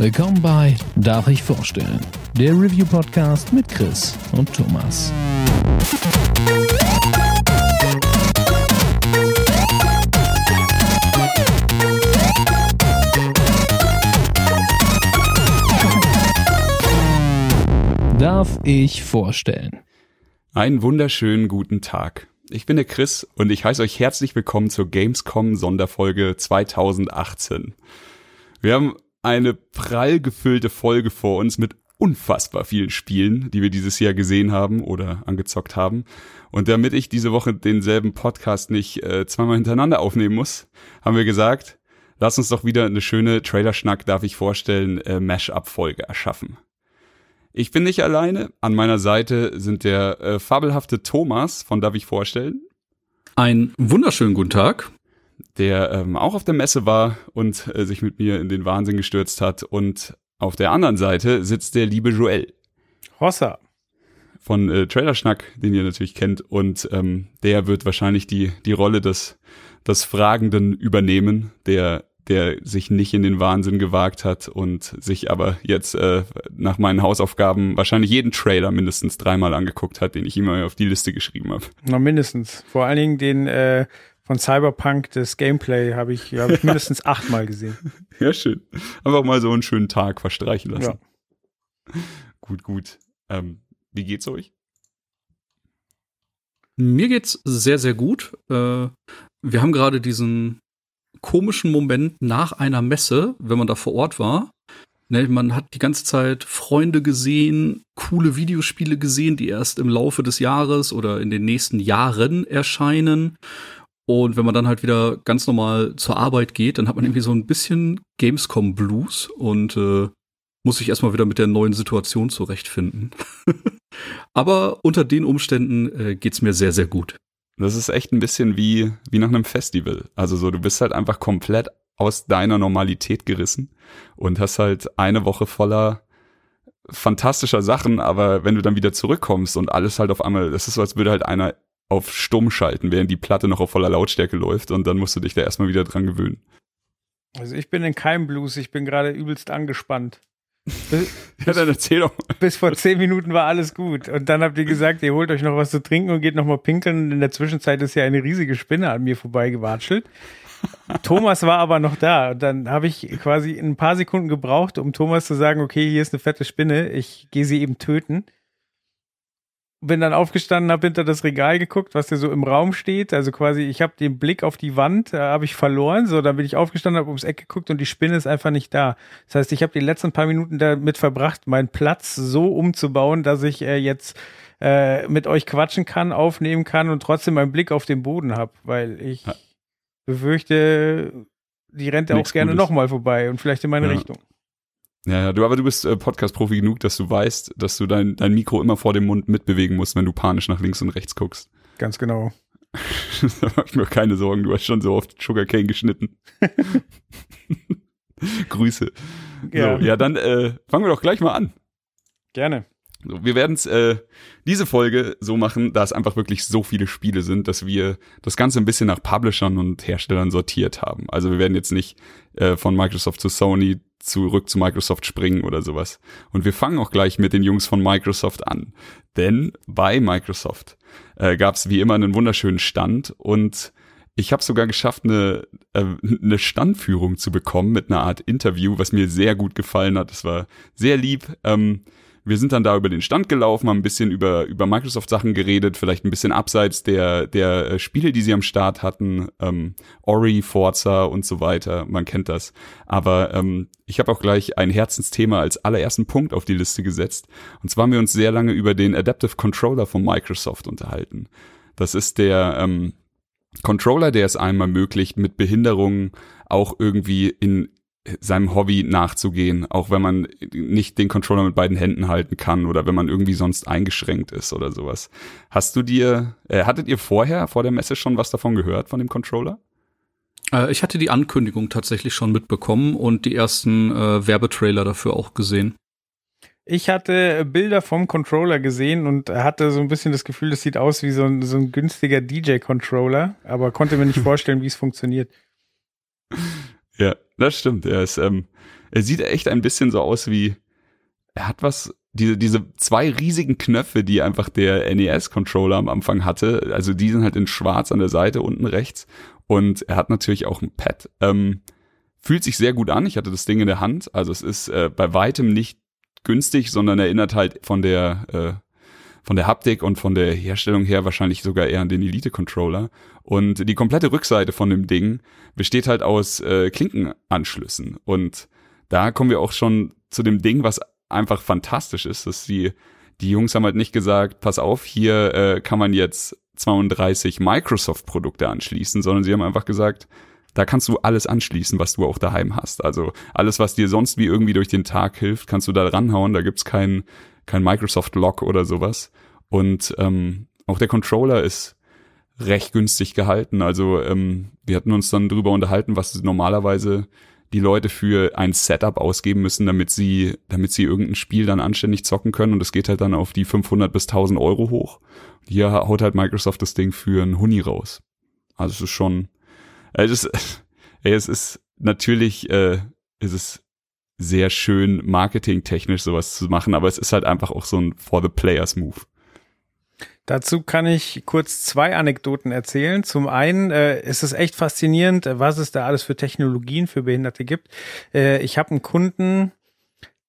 Willkommen bei Darf ich vorstellen? Der Review-Podcast mit Chris und Thomas. Darf ich vorstellen? Einen wunderschönen guten Tag. Ich bin der Chris und ich heiße euch herzlich willkommen zur Gamescom Sonderfolge 2018. Wir haben eine prall gefüllte Folge vor uns mit unfassbar vielen Spielen, die wir dieses Jahr gesehen haben oder angezockt haben. Und damit ich diese Woche denselben Podcast nicht äh, zweimal hintereinander aufnehmen muss, haben wir gesagt, lass uns doch wieder eine schöne Trailer-Schnack, darf ich vorstellen, äh, Mash-up-Folge erschaffen. Ich bin nicht alleine. An meiner Seite sind der äh, fabelhafte Thomas von Darf ich vorstellen. Einen wunderschönen guten Tag der ähm, auch auf der Messe war und äh, sich mit mir in den Wahnsinn gestürzt hat. Und auf der anderen Seite sitzt der liebe Joel. Hossa. Von äh, Trailerschnack, den ihr natürlich kennt. Und ähm, der wird wahrscheinlich die, die Rolle des, des Fragenden übernehmen, der der sich nicht in den Wahnsinn gewagt hat und sich aber jetzt äh, nach meinen Hausaufgaben wahrscheinlich jeden Trailer mindestens dreimal angeguckt hat, den ich immer auf die Liste geschrieben habe. Na, mindestens. Vor allen Dingen den äh, von Cyberpunk, das Gameplay, habe ich, hab ich mindestens achtmal gesehen. Ja, schön. Einfach mal so einen schönen Tag verstreichen lassen. Ja. Gut, gut. Ähm, wie geht's euch? Mir geht's sehr, sehr gut. Äh, wir haben gerade diesen komischen Moment nach einer Messe, wenn man da vor Ort war. Ne, man hat die ganze Zeit Freunde gesehen, coole Videospiele gesehen, die erst im Laufe des Jahres oder in den nächsten Jahren erscheinen. Und wenn man dann halt wieder ganz normal zur Arbeit geht, dann hat man irgendwie so ein bisschen Gamescom Blues und äh, muss sich erstmal wieder mit der neuen Situation zurechtfinden. Aber unter den Umständen äh, geht's mir sehr, sehr gut. Das ist echt ein bisschen wie, wie nach einem Festival. Also so, du bist halt einfach komplett aus deiner Normalität gerissen und hast halt eine Woche voller fantastischer Sachen, aber wenn du dann wieder zurückkommst und alles halt auf einmal, das ist so, als würde halt einer auf stumm schalten, während die Platte noch auf voller Lautstärke läuft und dann musst du dich da erstmal wieder dran gewöhnen. Also ich bin in keinem Blues, ich bin gerade übelst angespannt. Bis, ja, dann erzähl doch. Bis vor zehn Minuten war alles gut. Und dann habt ihr gesagt, ihr holt euch noch was zu trinken und geht noch mal pinkeln. Und in der Zwischenzeit ist ja eine riesige Spinne an mir vorbeigewatschelt. Thomas war aber noch da. Und dann habe ich quasi ein paar Sekunden gebraucht, um Thomas zu sagen, okay, hier ist eine fette Spinne, ich gehe sie eben töten bin dann aufgestanden, habe hinter das Regal geguckt, was da so im Raum steht. Also quasi, ich habe den Blick auf die Wand, äh, habe ich verloren. So, dann bin ich aufgestanden, habe ums Eck geguckt und die Spinne ist einfach nicht da. Das heißt, ich habe die letzten paar Minuten damit verbracht, meinen Platz so umzubauen, dass ich äh, jetzt äh, mit euch quatschen kann, aufnehmen kann und trotzdem meinen Blick auf den Boden habe, weil ich ja. befürchte, die rennt ja auch gerne nochmal vorbei und vielleicht in meine ja. Richtung. Ja, ja, du, aber du bist äh, Podcast-Profi genug, dass du weißt, dass du dein, dein Mikro immer vor dem Mund mitbewegen musst, wenn du panisch nach links und rechts guckst. Ganz genau. da mach ich mir keine Sorgen, du hast schon so oft Sugarcane geschnitten. Grüße. Ja. So, ja, dann äh, fangen wir doch gleich mal an. Gerne. So, wir werden es äh, diese Folge so machen, da es einfach wirklich so viele Spiele sind, dass wir das Ganze ein bisschen nach Publishern und Herstellern sortiert haben. Also wir werden jetzt nicht äh, von Microsoft zu Sony zurück zu Microsoft springen oder sowas. Und wir fangen auch gleich mit den Jungs von Microsoft an. Denn bei Microsoft äh, gab es wie immer einen wunderschönen Stand und ich habe sogar geschafft, eine, äh, eine Standführung zu bekommen mit einer Art Interview, was mir sehr gut gefallen hat. Das war sehr lieb. Ähm, wir sind dann da über den Stand gelaufen, haben ein bisschen über, über Microsoft-Sachen geredet, vielleicht ein bisschen abseits der, der äh, Spiele, die sie am Start hatten, ähm, Ori, Forza und so weiter, man kennt das. Aber ähm, ich habe auch gleich ein Herzensthema als allerersten Punkt auf die Liste gesetzt. Und zwar haben wir uns sehr lange über den Adaptive Controller von Microsoft unterhalten. Das ist der ähm, Controller, der es einem ermöglicht, mit Behinderungen auch irgendwie in seinem Hobby nachzugehen, auch wenn man nicht den Controller mit beiden Händen halten kann oder wenn man irgendwie sonst eingeschränkt ist oder sowas. Hast du dir, äh, hattet ihr vorher, vor der Messe schon was davon gehört, von dem Controller? Äh, ich hatte die Ankündigung tatsächlich schon mitbekommen und die ersten äh, Werbetrailer dafür auch gesehen. Ich hatte Bilder vom Controller gesehen und hatte so ein bisschen das Gefühl, das sieht aus wie so ein, so ein günstiger DJ-Controller, aber konnte mir nicht vorstellen, wie es funktioniert. Ja, das stimmt. Er ist, ähm, er sieht echt ein bisschen so aus wie, er hat was, diese, diese zwei riesigen Knöpfe, die einfach der NES-Controller am Anfang hatte, also die sind halt in schwarz an der Seite unten rechts und er hat natürlich auch ein Pad. Ähm, fühlt sich sehr gut an, ich hatte das Ding in der Hand, also es ist äh, bei weitem nicht günstig, sondern erinnert halt von der äh, von der Haptik und von der Herstellung her wahrscheinlich sogar eher an den Elite-Controller. Und die komplette Rückseite von dem Ding besteht halt aus äh, Klinkenanschlüssen. Und da kommen wir auch schon zu dem Ding, was einfach fantastisch ist, dass die, die Jungs haben halt nicht gesagt, pass auf, hier äh, kann man jetzt 32 Microsoft-Produkte anschließen, sondern sie haben einfach gesagt, da kannst du alles anschließen, was du auch daheim hast. Also alles, was dir sonst wie irgendwie durch den Tag hilft, kannst du da ranhauen. Da gibt's kein Microsoft Lock oder sowas. Und ähm, auch der Controller ist recht günstig gehalten. Also ähm, wir hatten uns dann drüber unterhalten, was normalerweise die Leute für ein Setup ausgeben müssen, damit sie, damit sie irgendein Spiel dann anständig zocken können. Und das geht halt dann auf die 500 bis 1000 Euro hoch. Hier haut halt Microsoft das Ding für einen Huni raus. Also es ist schon, es ist, es ist natürlich, äh, es ist sehr schön marketingtechnisch sowas zu machen, aber es ist halt einfach auch so ein For the Players Move. Dazu kann ich kurz zwei Anekdoten erzählen. Zum einen äh, ist es echt faszinierend, was es da alles für Technologien für Behinderte gibt. Äh, ich habe einen Kunden,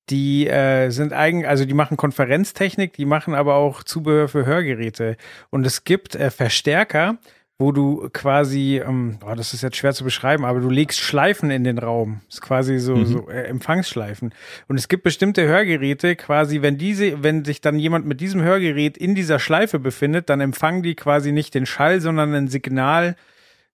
die äh, sind eigen, also die machen Konferenztechnik, die machen aber auch Zubehör für Hörgeräte. Und es gibt äh, Verstärker, wo du quasi, ähm, oh, das ist jetzt schwer zu beschreiben, aber du legst Schleifen in den Raum. Das ist quasi so, mhm. so äh, Empfangsschleifen. Und es gibt bestimmte Hörgeräte, quasi, wenn diese, wenn sich dann jemand mit diesem Hörgerät in dieser Schleife befindet, dann empfangen die quasi nicht den Schall, sondern ein Signal,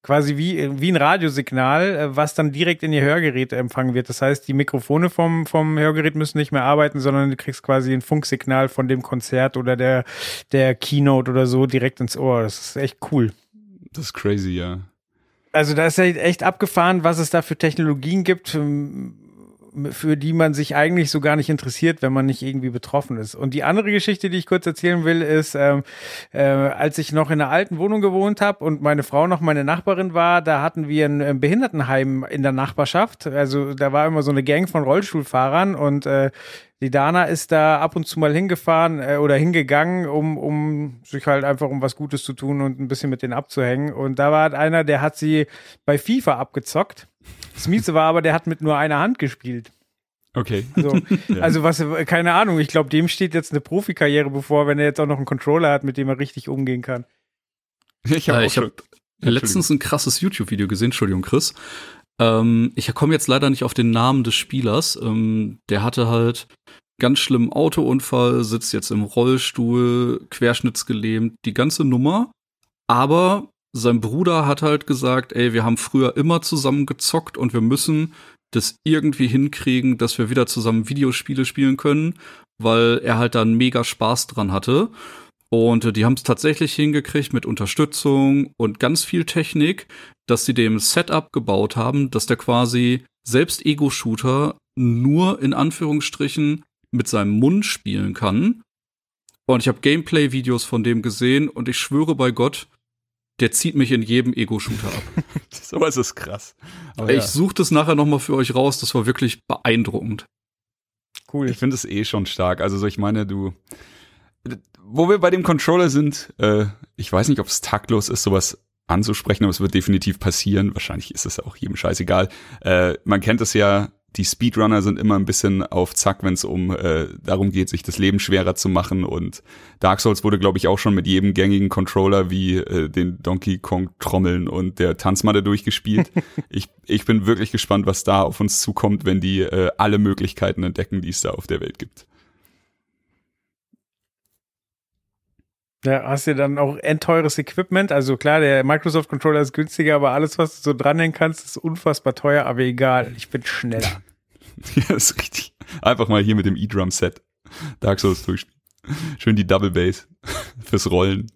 quasi wie, wie ein Radiosignal, äh, was dann direkt in ihr Hörgerät empfangen wird. Das heißt, die Mikrofone vom, vom Hörgerät müssen nicht mehr arbeiten, sondern du kriegst quasi ein Funksignal von dem Konzert oder der, der Keynote oder so direkt ins Ohr. Das ist echt cool. Das ist crazy, ja. Also da ist ja echt abgefahren, was es da für Technologien gibt, für die man sich eigentlich so gar nicht interessiert, wenn man nicht irgendwie betroffen ist. Und die andere Geschichte, die ich kurz erzählen will, ist, ähm, äh, als ich noch in einer alten Wohnung gewohnt habe und meine Frau noch meine Nachbarin war, da hatten wir ein Behindertenheim in der Nachbarschaft. Also da war immer so eine Gang von Rollstuhlfahrern und äh, die Dana ist da ab und zu mal hingefahren äh, oder hingegangen, um, um sich halt einfach um was Gutes zu tun und ein bisschen mit denen abzuhängen. Und da war halt einer, der hat sie bei FIFA abgezockt. Das Mieze war aber, der hat mit nur einer Hand gespielt. Okay. Also, ja. also was, keine Ahnung, ich glaube, dem steht jetzt eine Profikarriere bevor, wenn er jetzt auch noch einen Controller hat, mit dem er richtig umgehen kann. Ich habe äh, hab letztens ein krasses YouTube-Video gesehen, Entschuldigung, Chris. Ähm, ich komme jetzt leider nicht auf den Namen des Spielers. Ähm, der hatte halt ganz schlimmen Autounfall, sitzt jetzt im Rollstuhl, querschnittsgelähmt, die ganze Nummer. Aber sein Bruder hat halt gesagt, ey, wir haben früher immer zusammen gezockt und wir müssen das irgendwie hinkriegen, dass wir wieder zusammen Videospiele spielen können, weil er halt da einen mega Spaß dran hatte. Und äh, die haben es tatsächlich hingekriegt mit Unterstützung und ganz viel Technik, dass sie dem Setup gebaut haben, dass der quasi selbst Ego-Shooter nur in Anführungsstrichen mit seinem Mund spielen kann. Und ich habe Gameplay-Videos von dem gesehen und ich schwöre bei Gott, der zieht mich in jedem Ego-Shooter ab. Sowas ist krass. Aber ich ja. suche das nachher noch mal für euch raus. Das war wirklich beeindruckend. Cool. Ich finde es eh schon stark. Also so, ich meine, du, wo wir bei dem Controller sind, äh, ich weiß nicht, ob es taktlos ist, sowas anzusprechen, aber es wird definitiv passieren. Wahrscheinlich ist es auch jedem scheißegal. Äh, man kennt es ja, die Speedrunner sind immer ein bisschen auf Zack, wenn es um äh, darum geht, sich das Leben schwerer zu machen. Und Dark Souls wurde, glaube ich, auch schon mit jedem gängigen Controller wie äh, den Donkey Kong Trommeln und der Tanzmatte durchgespielt. ich, ich bin wirklich gespannt, was da auf uns zukommt, wenn die äh, alle Möglichkeiten entdecken, die es da auf der Welt gibt. Ja, hast du dann auch endteures Equipment. Also klar, der Microsoft Controller ist günstiger, aber alles, was du so dranhängen kannst, ist unfassbar teuer, aber egal, ich bin schneller. ja, ist richtig. Einfach mal hier mit dem E-Drum-Set Dark Souls durchspielen. Schön die Double Bass fürs Rollen.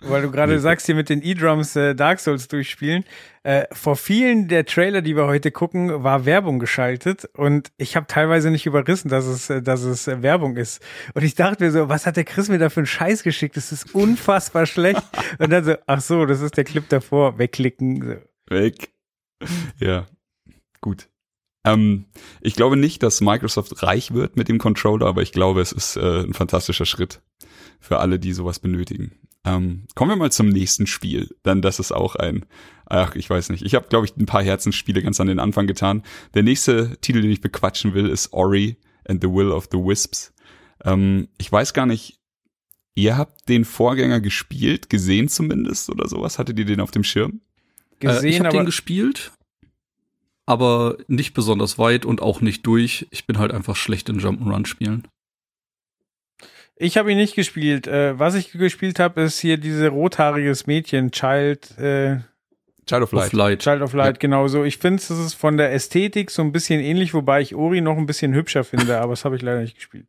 Weil du gerade sagst, hier mit den E-Drums äh, Dark Souls durchspielen. Äh, vor vielen der Trailer, die wir heute gucken, war Werbung geschaltet und ich habe teilweise nicht überrissen, dass es, äh, dass es äh, Werbung ist. Und ich dachte mir so, was hat der Chris mir da für einen Scheiß geschickt? Das ist unfassbar schlecht. Und dann so, ach so, das ist der Clip davor. Wegklicken. So. Weg. Ja, gut. Ähm, ich glaube nicht, dass Microsoft reich wird mit dem Controller, aber ich glaube, es ist äh, ein fantastischer Schritt für alle, die sowas benötigen. Ähm, kommen wir mal zum nächsten Spiel, denn das ist auch ein, ach, ich weiß nicht. Ich habe, glaube ich, ein paar Herzensspiele ganz an den Anfang getan. Der nächste Titel, den ich bequatschen will, ist Ori and the Will of the Wisps. Ähm, ich weiß gar nicht, ihr habt den Vorgänger gespielt, gesehen zumindest oder sowas? Hattet ihr den auf dem Schirm? Gesehen, äh, ich habe den gespielt, aber nicht besonders weit und auch nicht durch. Ich bin halt einfach schlecht in Jump'n'Run spielen. Ich habe ihn nicht gespielt. Äh, was ich gespielt habe, ist hier diese rothaariges Mädchen, Child, äh, Child of Light. Of Light. Child of Light, Ja. genau so. Ich finde, es ist von der Ästhetik so ein bisschen ähnlich, wobei ich Ori noch ein bisschen hübscher finde, aber das habe ich leider nicht gespielt.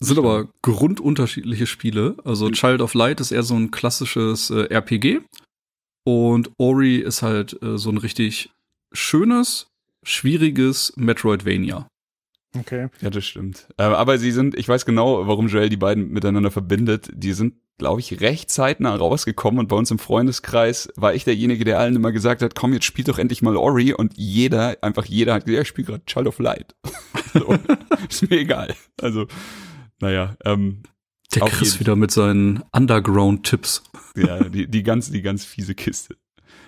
Sind aber grundunterschiedliche Spiele. Also Child of Light ist eher so ein klassisches äh, RPG und Ori ist halt äh, so ein richtig schönes, schwieriges Metroidvania. Okay. Ja, das stimmt. Äh, aber sie sind, ich weiß genau, warum Joel die beiden miteinander verbindet. Die sind, glaube ich, recht zeitnah rausgekommen und bei uns im Freundeskreis war ich derjenige, der allen immer gesagt hat, komm, jetzt spiel doch endlich mal Ori und jeder, einfach jeder hat gesagt, ja, ich spiele gerade Child of Light. so, ist mir egal. Also, naja, ähm, Der Chris jeden wieder mit seinen Underground-Tipps. ja, die, die ganz, die ganz fiese Kiste.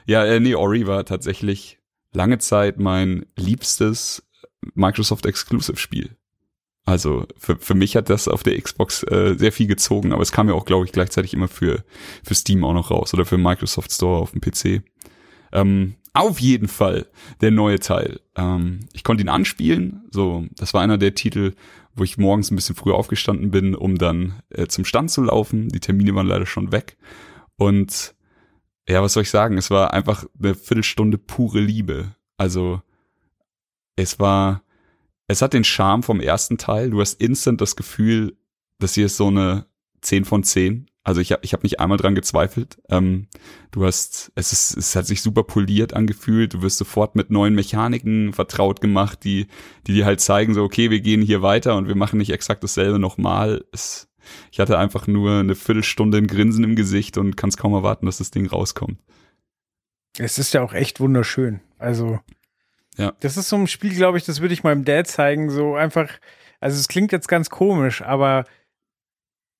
Ja, äh, nee, Ori war tatsächlich lange Zeit mein liebstes Microsoft Exclusive Spiel. Also für, für mich hat das auf der Xbox äh, sehr viel gezogen, aber es kam ja auch, glaube ich, gleichzeitig immer für, für Steam auch noch raus oder für Microsoft Store auf dem PC. Ähm, auf jeden Fall der neue Teil. Ähm, ich konnte ihn anspielen. So, das war einer der Titel, wo ich morgens ein bisschen früher aufgestanden bin, um dann äh, zum Stand zu laufen. Die Termine waren leider schon weg. Und ja, was soll ich sagen? Es war einfach eine Viertelstunde pure Liebe. Also es war, es hat den Charme vom ersten Teil. Du hast instant das Gefühl, das hier ist so eine 10 von 10. Also ich habe ich hab nicht einmal dran gezweifelt. Ähm, du hast, es ist, es hat sich super poliert angefühlt. Du wirst sofort mit neuen Mechaniken vertraut gemacht, die, die dir halt zeigen, so, okay, wir gehen hier weiter und wir machen nicht exakt dasselbe nochmal. Es, ich hatte einfach nur eine Viertelstunde ein Grinsen im Gesicht und kann es kaum erwarten, dass das Ding rauskommt. Es ist ja auch echt wunderschön. Also, Ja. das ist so ein Spiel, glaube ich, das würde ich meinem Dad zeigen. So einfach, also es klingt jetzt ganz komisch, aber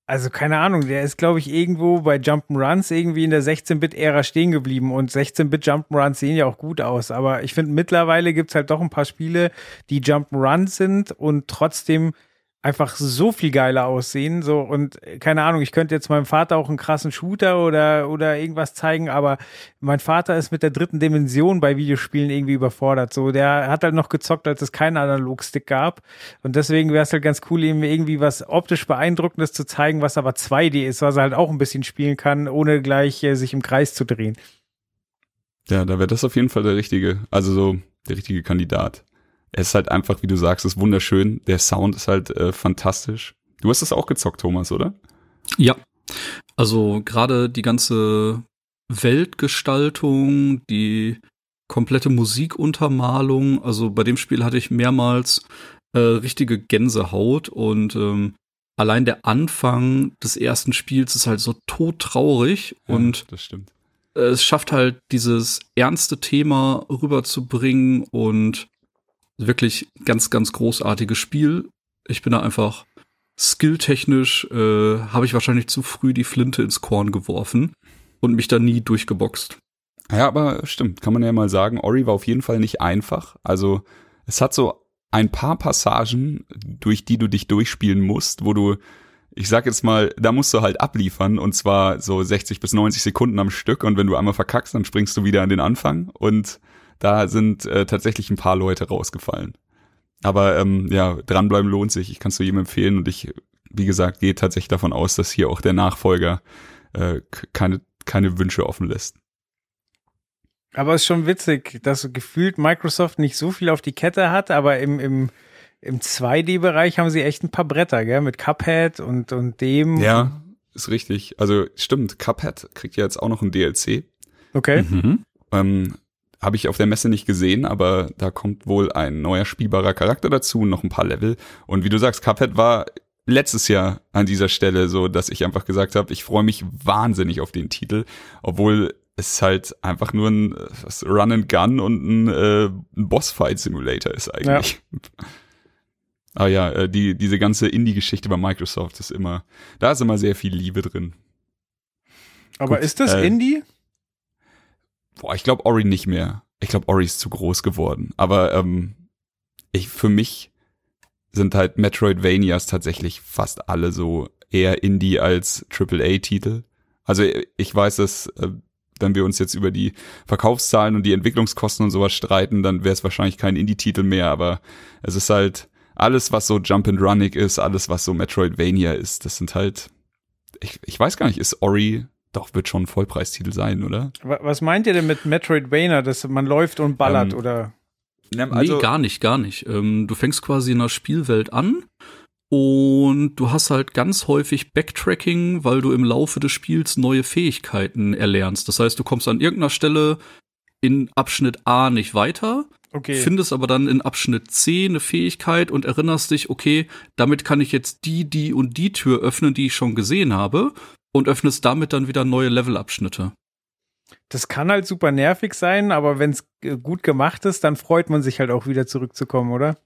also keine Ahnung, der ist, glaube ich, irgendwo bei Jump'n'Runs irgendwie in der 16-Bit-Ära stehen geblieben und 16-Bit-Jump'n'Runs sehen ja auch gut aus, aber ich finde, mittlerweile gibt's halt doch ein paar Spiele, die Jump'n'Runs sind und trotzdem einfach so viel geiler aussehen. So, und äh, keine Ahnung, ich könnte jetzt meinem Vater auch einen krassen Shooter oder, oder irgendwas zeigen, aber mein Vater ist mit der dritten Dimension bei Videospielen irgendwie überfordert. So, der hat halt noch gezockt, als es keinen Analogstick gab. Und deswegen wäre es halt ganz cool, ihm irgendwie was optisch Beeindruckendes zu zeigen, was aber 2D ist, was er halt auch ein bisschen spielen kann, ohne gleich äh, sich im Kreis zu drehen. Ja, da wäre das auf jeden Fall der richtige, also so der richtige Kandidat. Es ist halt einfach, wie du sagst, ist wunderschön. Der Sound ist halt äh, fantastisch. Du hast das auch gezockt, Thomas, oder? Ja. Also gerade die ganze Weltgestaltung, die komplette Musikuntermalung, also bei dem Spiel hatte ich mehrmals äh, richtige Gänsehaut und ähm, allein der Anfang des ersten Spiels ist halt so todtraurig und ja, das stimmt. äh, es schafft halt dieses ernste Thema rüberzubringen und wirklich ganz, ganz großartiges Spiel. Ich bin da einfach skilltechnisch, äh, habe ich wahrscheinlich zu früh die Flinte ins Korn geworfen und mich da nie durchgeboxt. Ja, aber stimmt, kann man ja mal sagen, Ori war auf jeden Fall nicht einfach. Also es hat so ein paar Passagen, durch die du dich durchspielen musst, wo du, ich sag jetzt mal, da musst du halt abliefern und zwar so 60 bis 90 Sekunden am Stück und wenn du einmal verkackst, dann springst du wieder an den Anfang und da sind äh, tatsächlich ein paar Leute rausgefallen. Aber ähm, ja, dranbleiben lohnt sich. Ich kann es nur jedem empfehlen und ich, wie gesagt, gehe tatsächlich davon aus, dass hier auch der Nachfolger äh, keine, keine Wünsche offen lässt. Aber es ist schon witzig, dass gefühlt Microsoft nicht so viel auf die Kette hat, aber im, im, im 2D-Bereich haben sie echt ein paar Bretter, gell? Mit Cuphead und, und dem. Ja, ist richtig. Also stimmt, Cuphead kriegt ja jetzt auch noch ein DLC. Okay. Mhm. Ähm, Habe ich auf der Messe nicht gesehen, aber da kommt wohl ein neuer spielbarer Charakter dazu und noch ein paar Level. Und wie du sagst, Cuphead war letztes Jahr an dieser Stelle so, dass ich einfach gesagt habe, ich freue mich wahnsinnig auf den Titel, obwohl es halt einfach nur ein was, Run and Gun und ein, äh, ein Bossfight Simulator ist eigentlich. Ja. Ah ja, äh, die, diese ganze Indie-Geschichte bei Microsoft ist immer, da ist immer sehr viel Liebe drin. Aber Gut, ist das äh, Indie? Boah, ich glaube Ori nicht mehr. Ich glaube Ori ist zu groß geworden. Aber ähm, ich, für mich sind halt Metroidvanias tatsächlich fast alle so eher Indie als AAA-Titel. Also ich weiß, dass äh, wenn wir uns jetzt über die Verkaufszahlen und die Entwicklungskosten und sowas streiten, dann wäre es wahrscheinlich kein Indie-Titel mehr, aber es ist halt alles, was so Jump and Running ist, alles, was so Metroidvania ist, das sind halt, ich, ich weiß gar nicht, ist Ori, doch, wird schon ein Vollpreistitel sein, oder? Was meint ihr denn mit Metroidvania, dass man läuft und ballert, ähm, oder? Also, nee, gar nicht, gar nicht. Ähm, du fängst quasi in der Spielwelt an und du hast halt ganz häufig Backtracking, weil du im Laufe des Spiels neue Fähigkeiten erlernst. Das heißt, du kommst an irgendeiner Stelle in Abschnitt A nicht weiter, okay. findest aber dann in Abschnitt C eine Fähigkeit und erinnerst dich, okay, damit kann ich jetzt die, die und die Tür öffnen, die ich schon gesehen habe und öffnest damit dann wieder neue Levelabschnitte. Das kann halt super nervig sein, aber wenn es äh, gut gemacht ist, dann freut man sich halt auch wieder zurückzukommen, oder?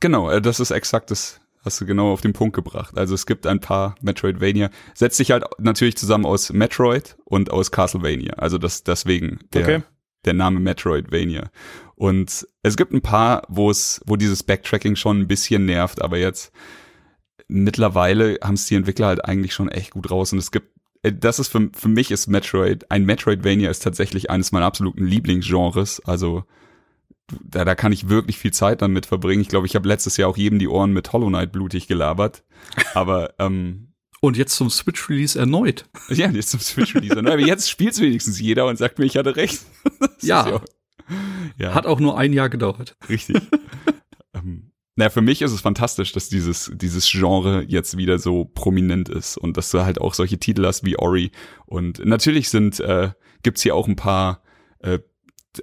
Genau, äh, das ist exakt das, hast du genau auf den Punkt gebracht. Also es gibt ein paar Metroidvania, setzt sich halt natürlich zusammen aus Metroid und aus Castlevania. Also das deswegen der, okay. der Name Metroidvania. Und es gibt ein paar, wo es, wo dieses Backtracking schon ein bisschen nervt, aber jetzt mittlerweile haben es die Entwickler halt eigentlich schon echt gut raus und es gibt äh, das ist für, für mich ist Metroid, ein Metroidvania ist tatsächlich eines meiner absoluten Lieblingsgenres. Also da, da kann ich wirklich viel Zeit damit verbringen. Ich glaube, ich habe letztes Jahr auch jedem die Ohren mit Hollow Knight blutig gelabert. Aber ähm, und jetzt zum Switch-Release erneut. Ja, jetzt zum Switch-Release erneut. Aber jetzt spielt wenigstens jeder und sagt mir, ich hatte recht. Ja. ja. ja. Hat auch nur ein Jahr gedauert. Richtig. ähm, naja, für mich ist es fantastisch, dass dieses, dieses Genre jetzt wieder so prominent ist und dass du halt auch solche Titel hast wie Ori. Und natürlich sind, äh, gibt's hier auch ein paar äh,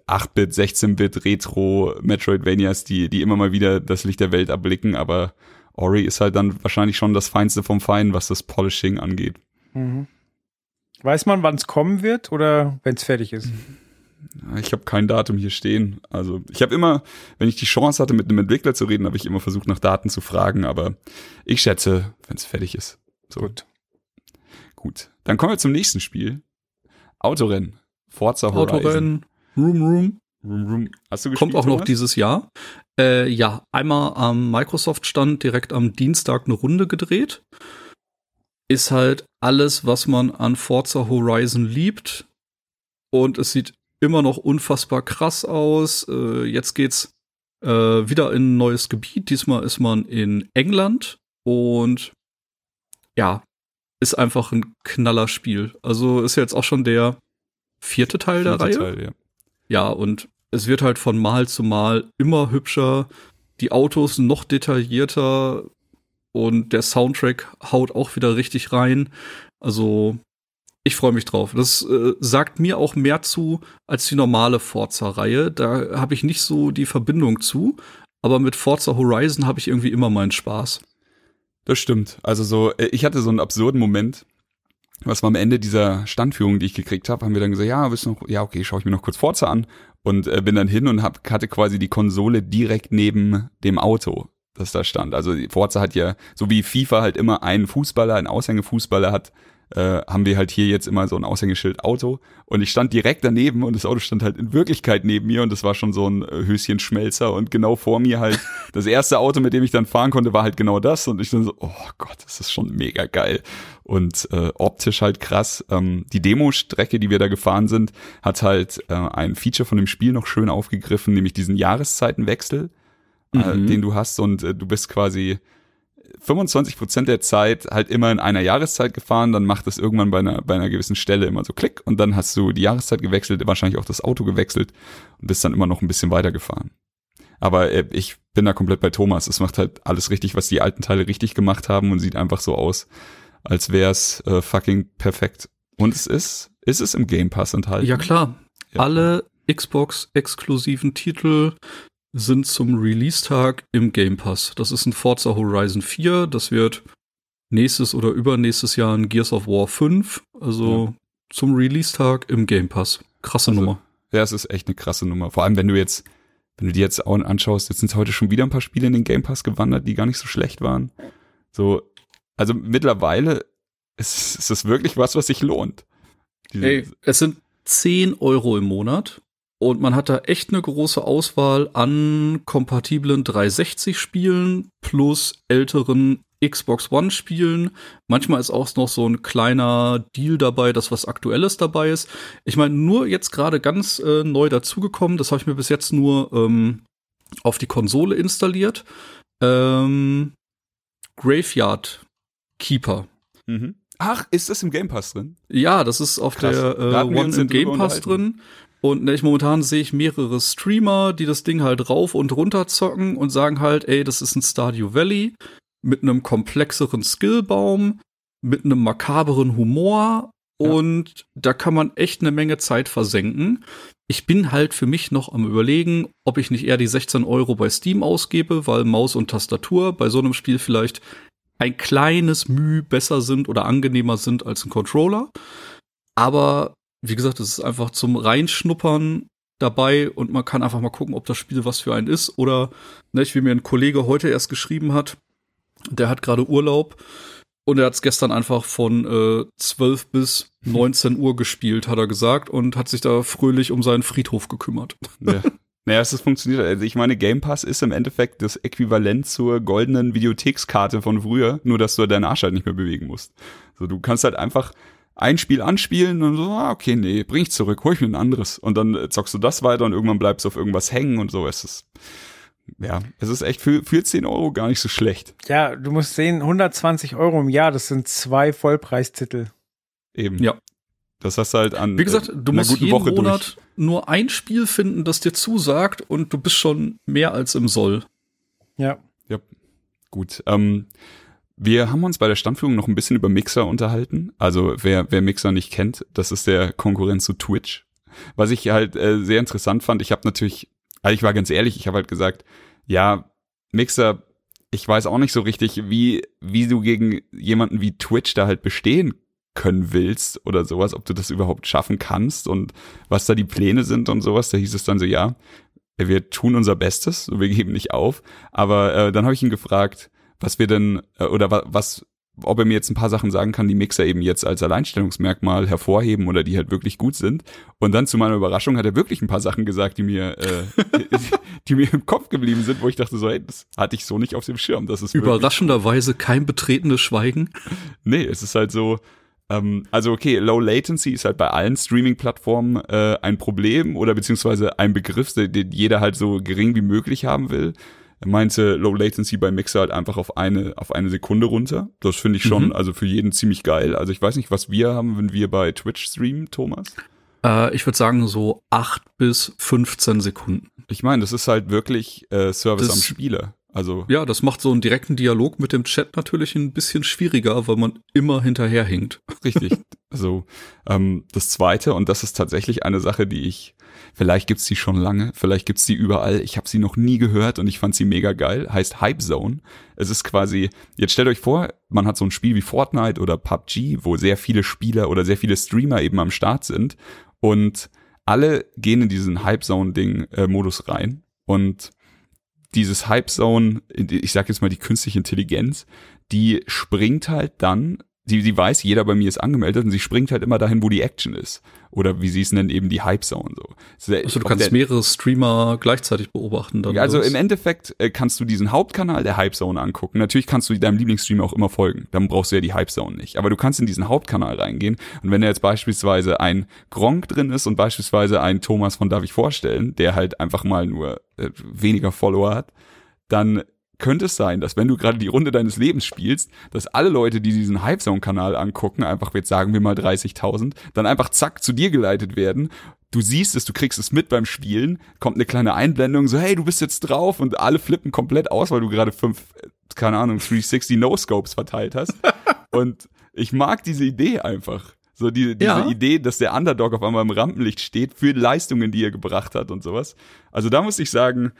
8-Bit, 16-Bit Retro Metroidvanias, die, die immer mal wieder das Licht der Welt erblicken, aber Ori ist halt dann wahrscheinlich schon das Feinste vom Feinen, was das Polishing angeht. Mhm. Weiß man, wann es kommen wird oder wenn es fertig ist? Ich habe kein Datum hier stehen. Also ich habe immer, wenn ich die Chance hatte, mit einem Entwickler zu reden, habe ich immer versucht, nach Daten zu fragen, aber ich schätze, wenn es fertig ist. So. Gut. Gut. Dann kommen wir zum nächsten Spiel. Autorennen. Forza Horizon. Autorennen. Room Room. Room Room. Hast du gespielt, Kommt auch noch dieses Jahr. Äh, ja, einmal am Microsoft-Stand direkt am Dienstag eine Runde gedreht. Ist halt alles, was man an Forza Horizon liebt. Und es sieht immer noch unfassbar krass aus. Äh, jetzt geht's äh, wieder in ein neues Gebiet. Diesmal ist man in England und ja, ist einfach ein Knallerspiel. Also ist jetzt auch schon der vierte Teil vierte der Reihe. Teil, ja. Ja, und es wird halt von Mal zu Mal immer hübscher, die Autos noch detaillierter und der Soundtrack haut auch wieder richtig rein. Also ich freue mich drauf. Das äh, sagt mir auch mehr zu als die normale Forza-Reihe. Da habe ich nicht so die Verbindung zu. Aber mit Forza Horizon habe ich irgendwie immer meinen Spaß. Das stimmt. Also so, äh, ich hatte so einen absurden Moment was war am Ende dieser Standführung, die ich gekriegt habe, haben wir dann gesagt, ja, bist noch, ja, okay, schaue ich mir noch kurz Forza an und äh, bin dann hin und hab, hatte quasi die Konsole direkt neben dem Auto, das da stand. Also Forza hat ja, so wie FIFA halt immer einen Fußballer, einen Aushängefußballer hat, äh, haben wir halt hier jetzt immer so ein Aushängeschild Auto. Und ich stand direkt daneben und das Auto stand halt in Wirklichkeit neben mir. Und das war schon so ein äh, Höschenschmelzer und genau vor mir halt das erste Auto, mit dem ich dann fahren konnte, war halt genau das. Und ich dann so, oh Gott, das ist schon mega geil. Und äh, optisch halt krass. Ähm, die Demo-Strecke, die wir da gefahren sind, hat halt äh, ein Feature von dem Spiel noch schön aufgegriffen, nämlich diesen Jahreszeitenwechsel, äh, mhm. äh, den du hast. Und äh, du bist quasi 25 Prozent der Zeit halt immer in einer Jahreszeit gefahren, dann macht es irgendwann bei einer, bei einer gewissen Stelle immer so Klick und dann hast du die Jahreszeit gewechselt, wahrscheinlich auch das Auto gewechselt und bist dann immer noch ein bisschen weiter gefahren. Aber äh, ich bin da komplett bei Thomas. Es macht halt alles richtig, was die alten Teile richtig gemacht haben und sieht einfach so aus, als wär's äh, fucking perfekt. Und es ist, ist es im Game Pass enthalten. Ja klar. Ja. Alle Xbox-exklusiven Titel sind zum Release-Tag im Game Pass. Das ist ein Forza Horizon 4, das wird nächstes oder übernächstes Jahr ein Gears of War 5, also ja. zum Release-Tag im Game Pass. Krasse Also, Nummer. Ja, es ist echt eine krasse Nummer. Vor allem, wenn du jetzt, wenn du dir jetzt auch anschaust, jetzt sind heute schon wieder ein paar Spiele in den Game Pass gewandert, die gar nicht so schlecht waren. So, also mittlerweile ist, ist das wirklich was, was sich lohnt. Die- Ey, es sind 10 Euro im Monat und man hat da echt eine große Auswahl an kompatiblen 360-Spielen plus älteren Xbox One-Spielen. Manchmal ist auch noch so ein kleiner Deal dabei, dass was Aktuelles dabei ist. Ich meine, nur jetzt gerade ganz äh, neu dazugekommen, das habe ich mir bis jetzt nur ähm, auf die Konsole installiert. Ähm, Graveyard Keeper. Mhm. Ach, ist das im Game Pass drin? Ja, das ist auf Krass. der äh, One im Game Pass drin. Und ne, ich momentan sehe ich mehrere Streamer, die das Ding halt rauf und runter zocken und sagen halt, ey, das ist ein Stardew Valley mit einem komplexeren Skillbaum, mit einem makaberen Humor Ja. und da kann man echt eine Menge Zeit versenken. Ich bin halt für mich noch am überlegen, ob ich nicht eher die 16 Euro bei Steam ausgebe, weil Maus und Tastatur bei so einem Spiel vielleicht ein kleines Mühe besser sind oder angenehmer sind als ein Controller. Aber wie gesagt, es ist einfach zum Reinschnuppern dabei und man kann einfach mal gucken, ob das Spiel was für einen ist. Oder, ne, wie mir ein Kollege heute erst geschrieben hat, der hat gerade Urlaub und er hat es gestern einfach von äh, 12 bis 19 Uhr gespielt, hat er gesagt, und hat sich da fröhlich um seinen Friedhof gekümmert. Ja. Naja, es ist funktioniert. Also ich meine, Game Pass ist im Endeffekt das Äquivalent zur goldenen Videothekskarte von früher, nur dass du deinen Arsch halt nicht mehr bewegen musst. So, du kannst halt einfach ein Spiel anspielen und so, ah, okay, nee, bring ich zurück, hol ich mir ein anderes. Und dann äh, zockst du das weiter und irgendwann bleibst du auf irgendwas hängen und so. Es ist, ja, es ist echt für, für 10 Euro gar nicht so schlecht. Ja, du musst sehen, 120 Euro im Jahr, das sind zwei Vollpreistitel. Eben. Ja. Das hast du halt an Wie gesagt, äh, du einer musst guten jeden Woche Monat nur ein Spiel finden, das dir zusagt und du bist schon mehr als im Soll. Ja. Ja, gut. Ähm, wir haben uns bei der Standführung noch ein bisschen über Mixer unterhalten. Also wer, wer Mixer nicht kennt, das ist der Konkurrent zu Twitch. Was ich halt äh, sehr interessant fand, ich habe natürlich, also ich war ganz ehrlich, ich habe halt gesagt, ja, Mixer, ich weiß auch nicht so richtig, wie, wie du gegen jemanden wie Twitch da halt bestehen können willst oder sowas, ob du das überhaupt schaffen kannst und was da die Pläne sind und sowas. Da hieß es dann so, ja, wir tun unser Bestes, wir geben nicht auf. Aber äh, dann habe ich ihn gefragt, was wir denn, äh, oder wa was, ob er mir jetzt ein paar Sachen sagen kann, die Mixer eben jetzt als Alleinstellungsmerkmal hervorheben oder die halt wirklich gut sind. Und dann zu meiner Überraschung hat er wirklich ein paar Sachen gesagt, die mir, äh, die mir im Kopf geblieben sind, wo ich dachte so, hey, das hatte ich so nicht auf dem Schirm. Das ist Überraschenderweise kein betretenes Schweigen. Nee, es ist halt so, ähm, also okay, Low Latency ist halt bei allen Streaming-Plattformen äh, ein Problem oder beziehungsweise ein Begriff, den jeder halt so gering wie möglich haben will. Er meinte Low Latency bei Mixer halt einfach auf eine, auf eine Sekunde runter. Das finde ich schon, Mhm. also für jeden ziemlich geil. Also ich weiß nicht, was wir haben, wenn wir bei Twitch streamen, Thomas. Äh, ich würde sagen so 8 bis 15 Sekunden. Ich meine, das ist halt wirklich äh, Service Das- am Spieler. Also Ja, das macht so einen direkten Dialog mit dem Chat natürlich ein bisschen schwieriger, weil man immer hinterherhinkt. Richtig. Also ähm, das Zweite, und das ist tatsächlich eine Sache, die ich, vielleicht gibt's die schon lange, vielleicht gibt's die überall, ich habe sie noch nie gehört und ich fand sie mega geil, heißt Hype Zone. Es ist quasi, jetzt stellt euch vor, man hat so ein Spiel wie Fortnite oder PUBG, wo sehr viele Spieler oder sehr viele Streamer eben am Start sind und alle gehen in diesen Hype Zone-Ding-Modus rein und dieses Hype Zone, ich sag jetzt mal die künstliche Intelligenz, die springt halt dann, die, die weiß, jeder bei mir ist angemeldet und sie springt halt immer dahin, wo die Action ist. Oder wie sie es nennen, eben die Hype Zone so. Also du kannst der- mehrere Streamer gleichzeitig beobachten. Dann also oder im? Endeffekt äh, kannst du diesen Hauptkanal der Hype Zone angucken. Natürlich kannst du deinem Lieblingsstreamer auch immer folgen. Dann brauchst du ja die Hype Zone nicht. Aber du kannst in diesen Hauptkanal reingehen. Und wenn da jetzt beispielsweise ein Gronk drin ist und beispielsweise ein Thomas von Darf ich vorstellen, der halt einfach mal nur äh, weniger Follower hat, dann könnte es sein, dass wenn du gerade die Runde deines Lebens spielst, dass alle Leute, die diesen Hype Zone Kanal angucken, einfach jetzt sagen wir mal 30.000, dann einfach zack zu dir geleitet werden. Du siehst es, du kriegst es mit beim Spielen, kommt eine kleine Einblendung, so hey, du bist jetzt drauf und alle flippen komplett aus, weil du gerade fünf, keine Ahnung, 360 No-Scopes verteilt hast. und ich mag diese Idee einfach. So die, diese Ja. Idee, dass der Underdog auf einmal im Rampenlicht steht für Leistungen, die er gebracht hat und sowas. Also da muss ich sagen,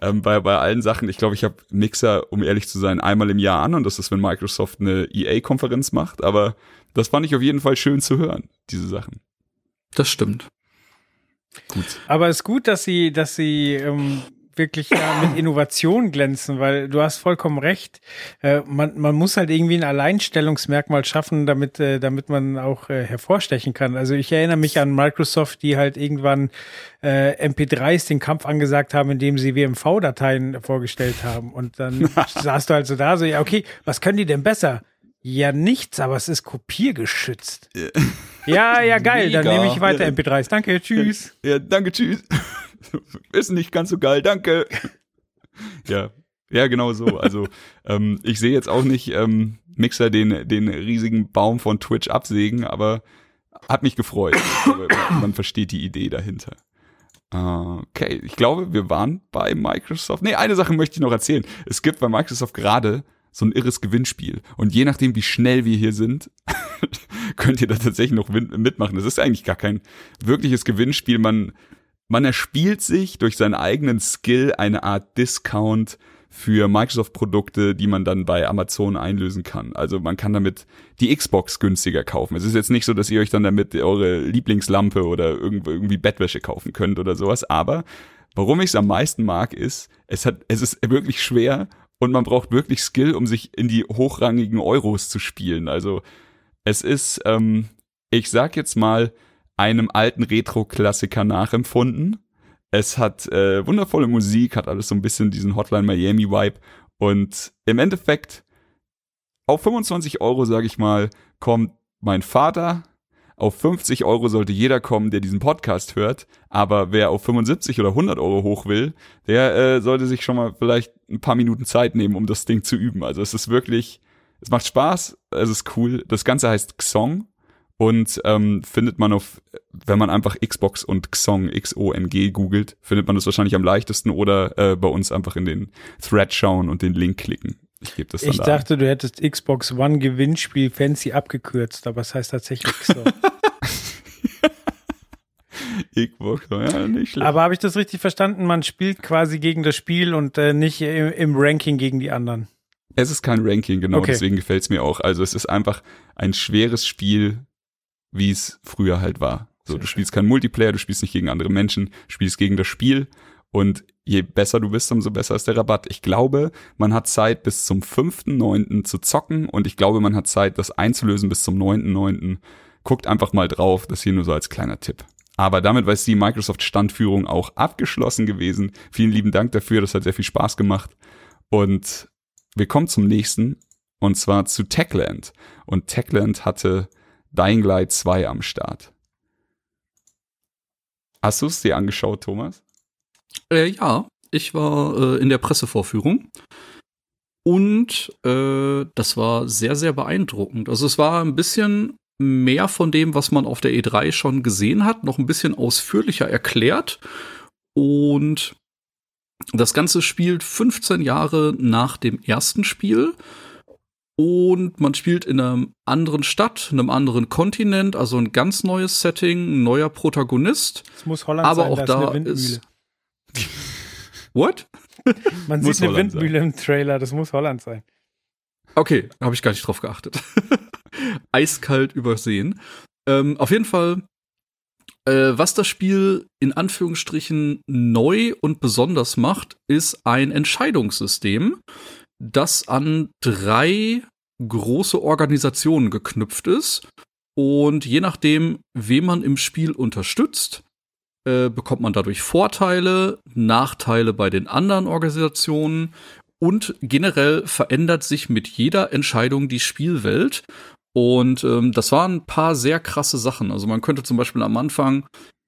ähm, bei, bei allen Sachen, ich glaube, ich habe Mixer, um ehrlich zu sein, einmal im Jahr an und das ist, wenn Microsoft eine EA-Konferenz macht, aber das fand ich auf jeden Fall schön zu hören, diese Sachen. Das stimmt. gut. Aber es ist gut, dass sie, dass sie ähm, wirklich ja, mit Innovation glänzen, weil du hast vollkommen recht. Äh, man, man muss halt irgendwie ein Alleinstellungsmerkmal schaffen, damit, äh, damit man auch äh, hervorstechen kann. Also ich erinnere mich an Microsoft, die halt irgendwann äh, MP3s den Kampf angesagt haben, indem sie WMV-Dateien vorgestellt haben. Und dann saßt du halt so da, so, ja, okay, was können die denn besser? Ja, nichts, aber es ist kopiergeschützt. Ja, ja, geil. Dann Mega. nehme ich weiter Ja. MP3s. Danke, tschüss. Ja, danke, tschüss. Ist nicht ganz so geil, danke. Ja, ja, genau so. Also ähm, ich sehe jetzt auch nicht ähm, Mixer den, den riesigen Baum von Twitch absägen, aber hat mich gefreut. Glaube, man versteht die Idee dahinter. Okay, ich glaube, wir waren bei Microsoft. Nee, eine Sache möchte ich noch erzählen. Es gibt bei Microsoft gerade so ein irres Gewinnspiel. Und je nachdem, wie schnell wir hier sind, könnt ihr da tatsächlich noch mitmachen. Das ist eigentlich gar kein wirkliches Gewinnspiel. Man, man erspielt sich durch seinen eigenen Skill eine Art Discount für Microsoft-Produkte, die man dann bei Amazon einlösen kann. Also man kann damit die Xbox günstiger kaufen. Es ist jetzt nicht so, dass ihr euch dann damit eure Lieblingslampe oder irgendwie Bettwäsche kaufen könnt oder sowas. Aber warum ich es am meisten mag, ist, es hat, es ist wirklich schwer und man braucht wirklich Skill, um sich in die hochrangigen Euros zu spielen. Also es ist, ähm, ich sag jetzt mal, einem alten Retro-Klassiker nachempfunden. Es hat äh, wundervolle Musik, hat alles so ein bisschen diesen Hotline Miami-Vibe. Und im Endeffekt, auf 25 Euro, sage ich mal, kommt mein Vater. Auf 50 Euro sollte jeder kommen, der diesen Podcast hört. Aber wer auf 75 oder 100 Euro hoch will, der äh, sollte sich schon mal vielleicht ein paar Minuten Zeit nehmen, um das Ding zu üben. Also es ist wirklich, es macht Spaß, es ist cool. Das Ganze heißt Xong und ähm, findet man auf, wenn man einfach Xbox und Xong, X-O-N-G googelt, findet man das wahrscheinlich am leichtesten oder äh, bei uns einfach in den Thread schauen und den Link klicken. Ich gebe das dann Ich da. dachte, du hättest Xbox One Gewinnspiel fancy abgekürzt, aber es heißt tatsächlich so. Xbox, ja, nicht schlecht. aber habe ich das richtig verstanden? Man spielt quasi gegen das Spiel und äh, nicht im, im Ranking gegen die anderen. Es ist kein Ranking, genau, Okay. deswegen gefällt es mir auch. Also es ist einfach ein schweres Spiel, wie es früher halt war. So, Sehr du spielst keinen Multiplayer, du spielst nicht gegen andere Menschen, du spielst gegen das Spiel und je besser du bist, umso besser ist der Rabatt. Ich glaube, man hat Zeit bis zum 5.9. zu zocken und ich glaube, man hat Zeit, das einzulösen bis zum 9.9. Guckt einfach mal drauf, das hier nur so als kleiner Tipp. Aber damit war die Microsoft-Standführung auch abgeschlossen gewesen. Vielen lieben Dank dafür, das hat sehr viel Spaß gemacht. Und wir kommen zum nächsten, und zwar zu Techland. Und Techland hatte Dying Light 2 am Start. Hast du es dir angeschaut, Thomas? Äh, ja, ich war äh, in der Pressevorführung und äh, das war sehr, sehr beeindruckend. Also es war ein bisschen mehr von dem, was man auf der E3 schon gesehen hat, noch ein bisschen ausführlicher erklärt und das Ganze spielt 15 Jahre nach dem ersten Spiel und man spielt in einer anderen Stadt, einem anderen Kontinent, also ein ganz neues Setting, ein neuer Protagonist. Es muss Holland Aber sein, auch da ist da eine Windmühle. ist- What? Man sieht eine Holland Windmühle im Trailer, das muss Holland sein. Okay, habe ich gar nicht drauf geachtet. Eiskalt übersehen. Ähm, auf jeden Fall, äh, was das Spiel in Anführungsstrichen neu und besonders macht, ist ein Entscheidungssystem, das an drei große Organisationen geknüpft ist. Und je nachdem, wen man im Spiel unterstützt, äh, bekommt man dadurch Vorteile, Nachteile bei den anderen Organisationen und generell verändert sich mit jeder Entscheidung die Spielwelt. Und ähm, das waren ein paar sehr krasse Sachen. Also man könnte zum Beispiel am Anfang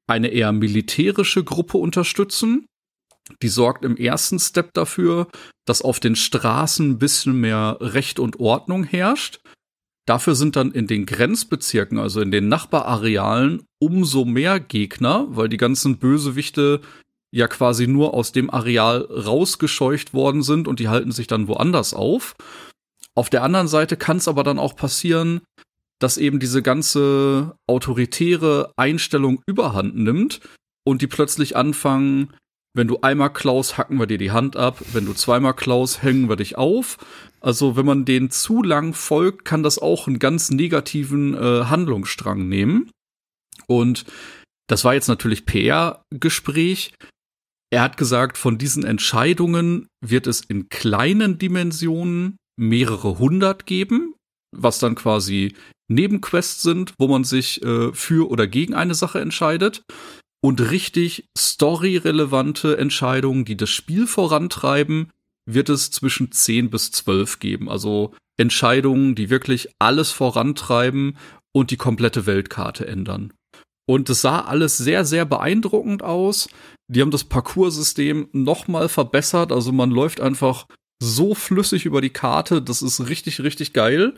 eine eher militärische Gruppe unterstützen. Die sorgt im ersten Step dafür, dass auf den Straßen ein bisschen mehr Recht und Ordnung herrscht. Dafür sind dann in den Grenzbezirken, also in den Nachbararealen, umso mehr Gegner, weil die ganzen Bösewichte ja quasi nur aus dem Areal rausgescheucht worden sind und die halten sich dann woanders auf. Auf der anderen Seite kann es aber dann auch passieren, dass eben diese ganze autoritäre Einstellung überhand nimmt und die plötzlich anfangen, wenn du einmal klaust, hacken wir dir die Hand ab, wenn du zweimal klaust, hängen wir dich auf. Also wenn man denen zu lang folgt, kann das auch einen ganz negativen äh, Handlungsstrang nehmen. Und das war jetzt natürlich PR-Gespräch. Er hat gesagt, von diesen Entscheidungen wird es in kleinen Dimensionen mehrere hundert geben, was dann quasi Nebenquests sind, wo man sich äh, für oder gegen eine Sache entscheidet. Und richtig storyrelevante Entscheidungen, die das Spiel vorantreiben, wird es zwischen 10 bis 12 geben. Also Entscheidungen, die wirklich alles vorantreiben und die komplette Weltkarte ändern. Und es sah alles sehr, sehr beeindruckend aus. Die haben das Parcoursystem nochmal verbessert. Also man läuft einfach so flüssig über die Karte. Das ist richtig, richtig geil.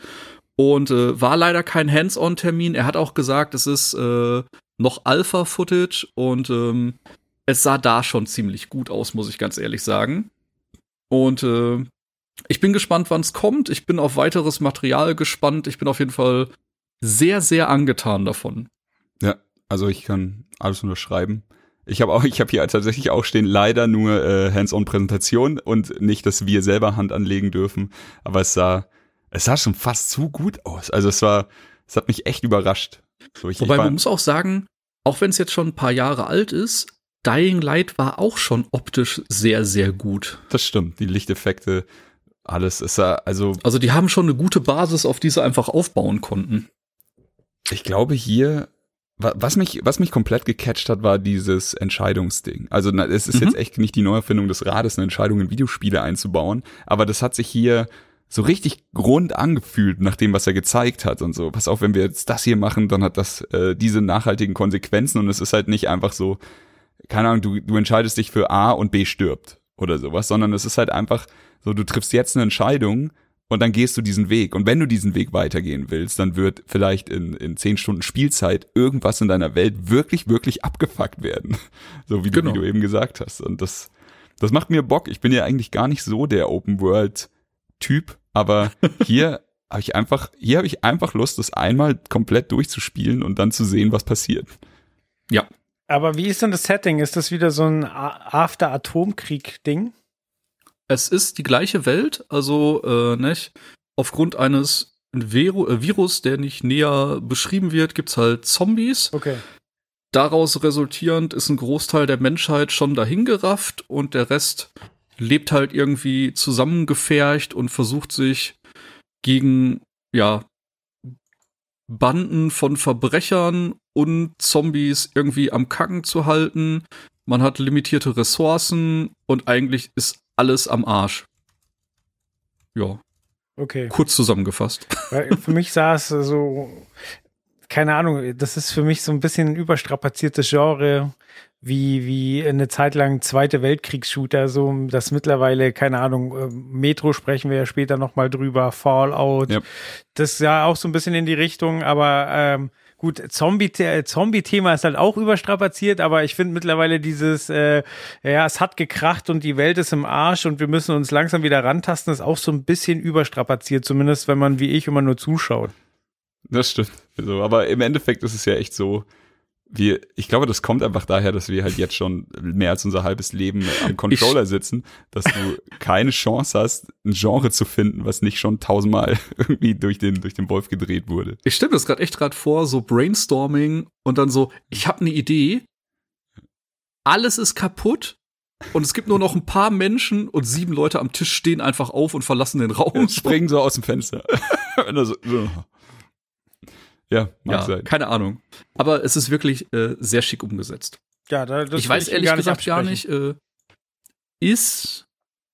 Und äh, war leider kein Hands-on-Termin. Er hat auch gesagt, es ist äh, noch Alpha-Footage und ähm, es sah da schon ziemlich gut aus, muss ich ganz ehrlich sagen. Und äh, ich bin gespannt, wann es kommt. Ich bin auf weiteres Material gespannt. Ich bin auf jeden Fall sehr, sehr angetan davon. Ja, also ich kann alles unterschreiben. Ich habe auch, ich habe hier tatsächlich auch stehen, leider nur äh, Hands-on-Präsentation und nicht, dass wir selber Hand anlegen dürfen. Aber es sah, es sah schon fast zu gut aus. Also es war, es hat mich echt überrascht. So, ich, Wobei ich man muss auch sagen, auch wenn es jetzt schon ein paar Jahre alt ist, Dying Light war auch schon optisch sehr, sehr gut. Das stimmt. Die Lichteffekte, alles ist ja, also. Also die haben schon eine gute Basis, auf die sie einfach aufbauen konnten. Ich glaube hier, was mich, was mich komplett gecatcht hat, war dieses Entscheidungsding. Also es ist mhm. jetzt echt nicht die Neuerfindung des Rades, eine Entscheidung in Videospiele einzubauen, aber das hat sich hier so richtig rund angefühlt nach dem, was er gezeigt hat und so. Pass auf, wenn wir jetzt das hier machen, dann hat das äh, diese nachhaltigen Konsequenzen und es ist halt nicht einfach so, keine Ahnung, du, du entscheidest dich für A und B stirbt oder sowas, sondern es ist halt einfach so, du triffst jetzt eine Entscheidung und dann gehst du diesen Weg. Und wenn du diesen Weg weitergehen willst, dann wird vielleicht in, in zehn Stunden Spielzeit irgendwas in deiner Welt wirklich, wirklich abgefuckt werden. So wie, genau. du, wie du eben gesagt hast. Und das, das macht mir Bock. Ich bin ja eigentlich gar nicht so der Open World Typ, aber hier habe ich einfach, hier habe ich einfach Lust, das einmal komplett durchzuspielen und dann zu sehen, was passiert. Ja. Aber wie ist denn das Setting? Ist das wieder so ein After-Atomkrieg-Ding? Es ist die gleiche Welt, also äh, nicht? aufgrund eines Vero äh, Virus, der nicht näher beschrieben wird, gibt's halt Zombies. Okay. Daraus resultierend ist ein Großteil der Menschheit schon dahingerafft und der Rest lebt halt irgendwie zusammengefercht und versucht sich gegen, ja, Banden von Verbrechern und Zombies irgendwie am Kacken zu halten. Man hat limitierte Ressourcen und eigentlich ist alles am Arsch. Ja. Okay. Kurz zusammengefasst. Weil für mich sah es so, keine Ahnung, das ist für mich so ein bisschen ein überstrapaziertes Genre, wie, wie eine Zeit lang Zweite Weltkriegsshooter, so, das mittlerweile, keine Ahnung, äh, Metro sprechen wir ja später nochmal drüber, Fallout. Yep. Das ist ja auch so ein bisschen in die Richtung, aber ähm, Gut, Zombie-Thema Zombie ist halt auch überstrapaziert, aber ich finde mittlerweile dieses, äh, ja, es hat gekracht und die Welt ist im Arsch und wir müssen uns langsam wieder rantasten, ist auch so ein bisschen überstrapaziert, zumindest wenn man wie ich immer nur zuschaut. Das stimmt. Also, aber im Endeffekt ist es ja echt so, wir, ich glaube, das kommt einfach daher, dass wir halt jetzt schon mehr als unser halbes Leben am Controller sitzen, dass du keine Chance hast, ein Genre zu finden, was nicht schon tausendmal irgendwie durch den, durch den Wolf gedreht wurde. Ich stelle mir das gerade echt gerade vor, so Brainstorming und dann so, ich habe eine Idee, alles ist kaputt und es gibt nur noch ein paar Menschen und sieben Leute am Tisch stehen einfach auf und verlassen den Raum. Und springen so aus dem Fenster. so, ja, mag ja, sein. Keine Ahnung. Aber es ist wirklich äh, sehr schick umgesetzt. Ja, da, das ich weiß ehrlich gar gesagt gar nicht, äh, ist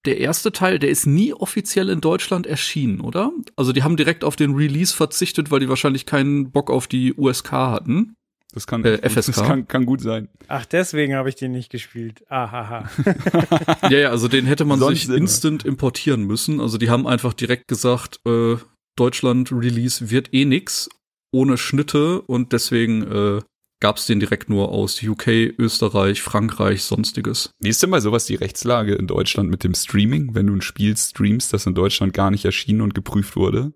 der erste Teil, der ist nie offiziell in Deutschland erschienen, oder? Also die haben direkt auf den Release verzichtet, weil die wahrscheinlich keinen Bock auf die USK hatten. Das kann, äh, FSK. Das kann, kann gut sein. Ach, deswegen habe ich den nicht gespielt. Ahaha. ja, ja, also den hätte man Sonst sich instant importieren müssen. Also die haben einfach direkt gesagt, äh, Deutschland Release wird eh nix ohne Schnitte und deswegen äh, gab es den direkt nur aus UK, Österreich, Frankreich, sonstiges. Wie ist denn bei sowas die Rechtslage in Deutschland mit dem Streaming, wenn du ein Spiel streamst, das in Deutschland gar nicht erschienen und geprüft wurde?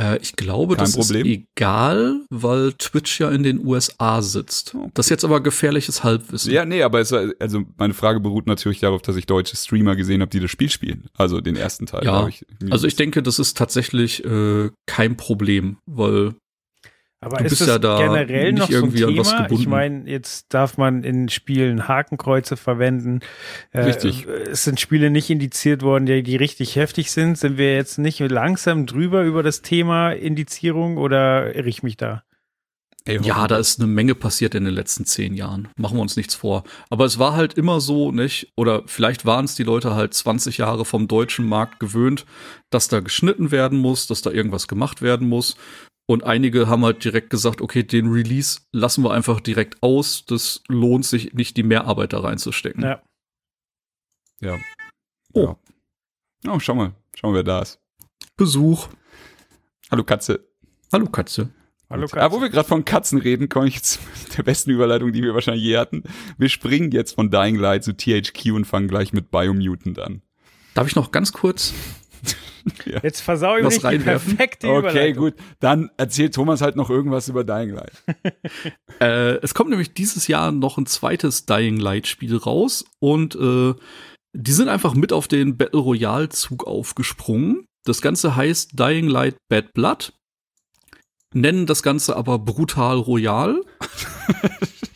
Äh, ich glaube, Kein das Problem. ist egal, weil Twitch ja in den USA sitzt. Okay. Das ist jetzt aber gefährliches Halbwissen. Ja, nee, aber es, also meine Frage beruht natürlich darauf, dass ich deutsche Streamer gesehen habe, die das Spiel spielen. Also den ersten Teil. Ja, ich also ich denke, das ist tatsächlich äh, kein Problem, weil Aber Du ist bist das ja da generell nicht noch so ein irgendwie an was Thema? Ich gebunden. meine, jetzt darf man in Spielen Hakenkreuze verwenden. Äh, Richtig. Es sind Spiele nicht indiziert worden, die, die richtig heftig sind. Sind wir jetzt nicht langsam drüber über das Thema Indizierung oder irre ich mich da? Ey, Ja, da ist eine Menge passiert in den letzten zehn Jahren. Machen wir uns nichts vor. Aber es war halt immer so, nicht? Oder vielleicht waren es die Leute halt 20 Jahre vom deutschen Markt gewöhnt, dass da geschnitten werden muss, dass da irgendwas gemacht werden muss. Und einige haben halt direkt gesagt, okay, den Release lassen wir einfach direkt aus. Das lohnt sich nicht, die Mehrarbeit da reinzustecken. Ja. Ja. Oh. Ja. Oh, schau mal. Schau mal, wer da ist. Besuch. Hallo Katze. Hallo Katze. Hallo Ah, wo wir gerade von Katzen reden, komme ich jetzt mit der besten Überleitung, die wir wahrscheinlich je hatten. Wir springen jetzt von Dying Light zu THQ und fangen gleich mit Biomutant an. Darf ich noch ganz kurz? Jetzt versau ich nicht die perfekte Okay, gut. Dann erzählt Thomas halt noch irgendwas über Dying Light. Äh, es kommt nämlich dieses Jahr noch ein zweites Dying Light Spiel raus und äh, die sind einfach mit auf den Battle Royale Zug aufgesprungen. Das Ganze heißt Dying Light Bad Blood, nennen das Ganze aber Brutal Royal.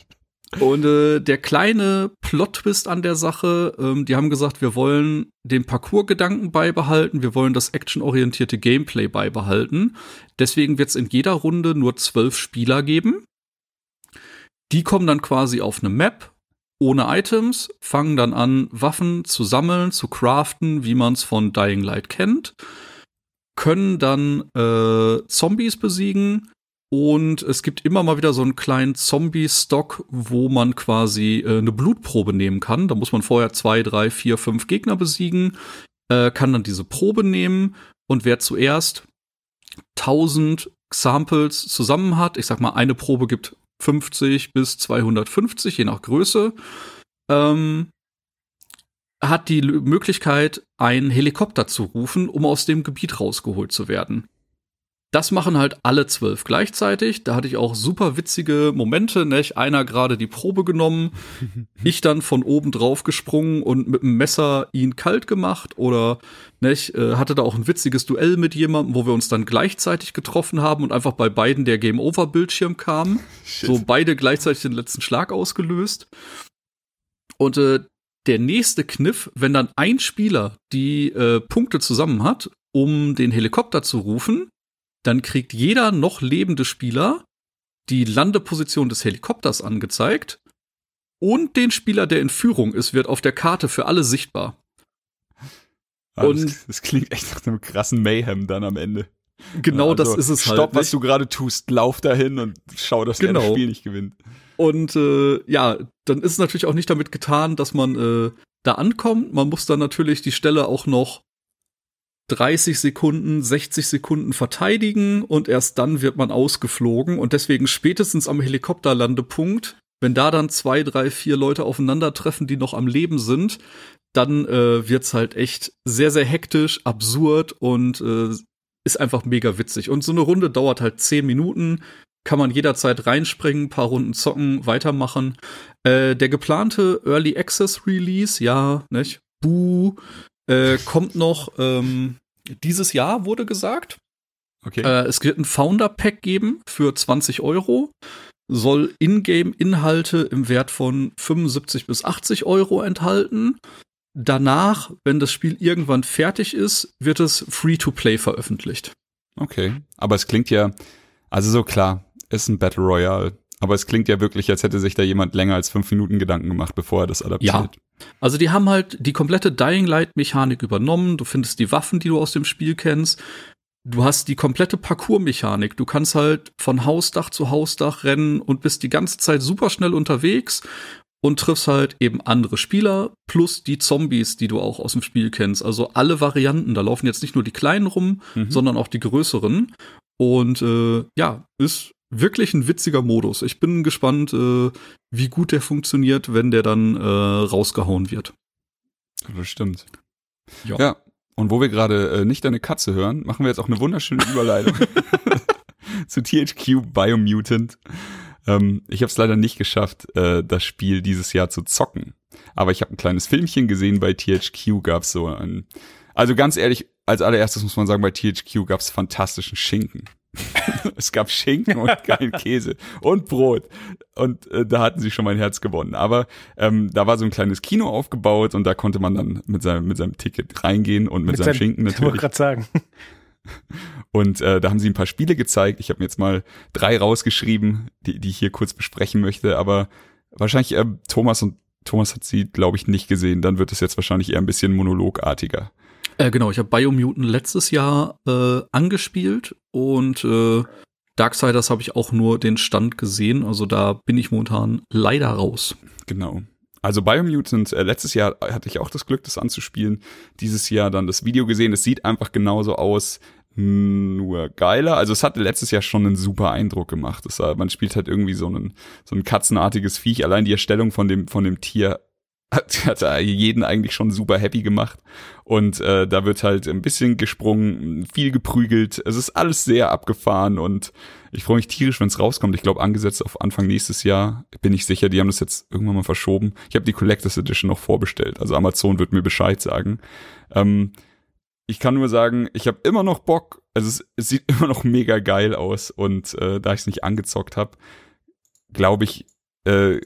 Und äh, der kleine Plot-Twist an der Sache, ähm, die haben gesagt, wir wollen den Parcours-Gedanken beibehalten, wir wollen das actionorientierte Gameplay beibehalten. Deswegen wird es in jeder Runde nur zwölf Spieler geben. Die kommen dann quasi auf eine Map ohne Items, fangen dann an, Waffen zu sammeln, zu craften, wie man es von Dying Light kennt, können dann äh, Zombies besiegen und es gibt immer mal wieder so einen kleinen Zombie-Stock, wo man quasi äh, eine Blutprobe nehmen kann. Da muss man vorher zwei, drei, vier, fünf Gegner besiegen, äh, kann dann diese Probe nehmen und wer zuerst 1000 Samples zusammen hat, ich sag mal, eine Probe gibt 50 bis 250, je nach Größe, ähm, hat die Möglichkeit, einen Helikopter zu rufen, um aus dem Gebiet rausgeholt zu werden. Das machen halt alle zwölf gleichzeitig. Da hatte ich auch super witzige Momente. Nicht? Einer gerade die Probe genommen, ich dann von oben drauf gesprungen und mit dem Messer ihn kalt gemacht. Oder nicht? Äh, hatte da auch ein witziges Duell mit jemandem, wo wir uns dann gleichzeitig getroffen haben und einfach bei beiden der Game-Over-Bildschirm kam. So beide gleichzeitig den letzten Schlag ausgelöst. Und äh, der nächste Kniff, wenn dann ein Spieler die äh, Punkte zusammen hat, um den Helikopter zu rufen, dann kriegt jeder noch lebende Spieler die Landeposition des Helikopters angezeigt und den Spieler, der in Führung ist, wird auf der Karte für alle sichtbar. Ah, Und- das, das klingt echt nach einem krassen Mayhem dann am Ende. Genau Also, das ist es Stopp, halt. was nicht? du gerade tust, lauf dahin und schau, dass der Genau. das Spiel nicht gewinnt. Und äh, ja, dann ist es natürlich auch nicht damit getan, dass man äh, da ankommt. Man muss dann natürlich die Stelle auch noch 30 Sekunden, 60 Sekunden verteidigen und erst dann wird man ausgeflogen. Und deswegen spätestens am Helikopterlandepunkt, wenn da dann zwei, drei, vier Leute aufeinandertreffen, die noch am Leben sind, dann äh, wird's halt echt sehr, sehr hektisch, absurd und äh, ist einfach mega witzig. Und so eine Runde dauert halt zehn Minuten kann man jederzeit reinspringen, paar Runden zocken, weitermachen. Äh, der geplante Early Access Release, ja, nicht? Buh, äh, kommt noch ähm, dieses Jahr, wurde gesagt. Okay. Äh, es wird ein Founder Pack geben für 20 Euro. Soll Ingame-Inhalte im Wert von 75 bis 80 Euro enthalten. Danach, wenn das Spiel irgendwann fertig ist, wird es Free-to-Play veröffentlicht. Okay. Aber es klingt ja, also so klar, ist ein Battle Royale. Aber es klingt ja wirklich, als hätte sich da jemand länger als fünf Minuten Gedanken gemacht, bevor er das adaptiert. Also die haben halt die komplette Dying Light Mechanik übernommen. Du findest die Waffen, die du aus dem Spiel kennst. Du hast die komplette Parcours-Mechanik. Du kannst halt von Hausdach zu Hausdach rennen und bist die ganze Zeit super schnell unterwegs und triffst halt eben andere Spieler plus die Zombies, die du auch aus dem Spiel kennst. Also alle Varianten. Da laufen jetzt nicht nur die kleinen rum, Mhm. sondern auch die größeren. Und äh, ja, ist wirklich ein witziger Modus. Ich bin gespannt, äh, wie gut der funktioniert, wenn der dann äh, rausgehauen wird. Das stimmt. Ja. Ja. Und wo wir gerade äh, nicht deine Katze hören, machen wir jetzt auch eine wunderschöne Überleitung zu THQ Biomutant. Ähm, ich habe es leider nicht geschafft, äh, das Spiel dieses Jahr zu zocken. Aber ich habe ein kleines Filmchen gesehen, bei THQ gab es so ein. Also ganz ehrlich, als allererstes muss man sagen, bei THQ gab es fantastischen Schinken. es gab Schinken und kein Käse und Brot. Und äh, da hatten sie schon mein Herz gewonnen. Aber ähm, da war so ein kleines Kino aufgebaut und da konnte man dann mit seinem, mit seinem Ticket reingehen und mit, mit seinem, seinem Schinken natürlich. Ich wollte gerade sagen. Und äh, da haben sie ein paar Spiele gezeigt. Ich habe mir jetzt mal drei rausgeschrieben, die, die ich hier kurz besprechen möchte. Aber wahrscheinlich äh, Thomas und Thomas hat sie, glaube ich, nicht gesehen. Dann wird es jetzt wahrscheinlich eher ein bisschen monologartiger. Äh, genau, ich habe Biomutant letztes Jahr äh, angespielt und äh, Darksiders habe ich auch nur den Stand gesehen. Also da bin ich momentan leider raus. Genau. Also Biomutant, äh, letztes Jahr hatte ich auch das Glück, das anzuspielen. Dieses Jahr dann das Video gesehen. Es sieht einfach genauso aus, nur geiler. Also es hatte letztes Jahr schon einen super Eindruck gemacht. Das, man spielt halt irgendwie so ein, so ein katzenartiges Viech. Allein die Erstellung von dem, von dem Tier hat, hat jeden eigentlich schon super happy gemacht. Und äh, da wird halt ein bisschen gesprungen, viel geprügelt. Es ist alles sehr abgefahren und ich freue mich tierisch, wenn es rauskommt. Ich glaube, angesetzt auf Anfang nächstes Jahr, bin ich sicher, die haben das jetzt irgendwann mal verschoben. Ich habe die Collectors Edition noch vorbestellt. Also Amazon wird mir Bescheid sagen. Ähm, ich kann nur sagen, ich habe immer noch Bock. Also es, es, sieht immer noch mega geil aus. Und äh, da ich es nicht angezockt habe, glaube ich, äh,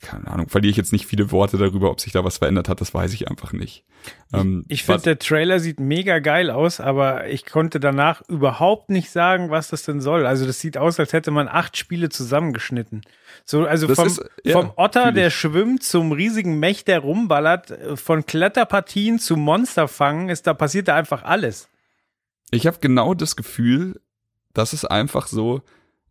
keine Ahnung, verliere ich jetzt nicht viele Worte darüber, ob sich da was verändert hat, das weiß ich einfach nicht. Ähm, ich finde, der Trailer sieht mega geil aus, aber ich konnte danach überhaupt nicht sagen, was das denn soll. Also das sieht aus, als hätte man acht Spiele zusammengeschnitten. So, also vom, ist, ja, vom Otter, der schwimmt, zum riesigen Mech, der rumballert, von Kletterpartien zu Monsterfangen, ist da passiert da einfach alles. Ich habe genau das Gefühl, dass es einfach so,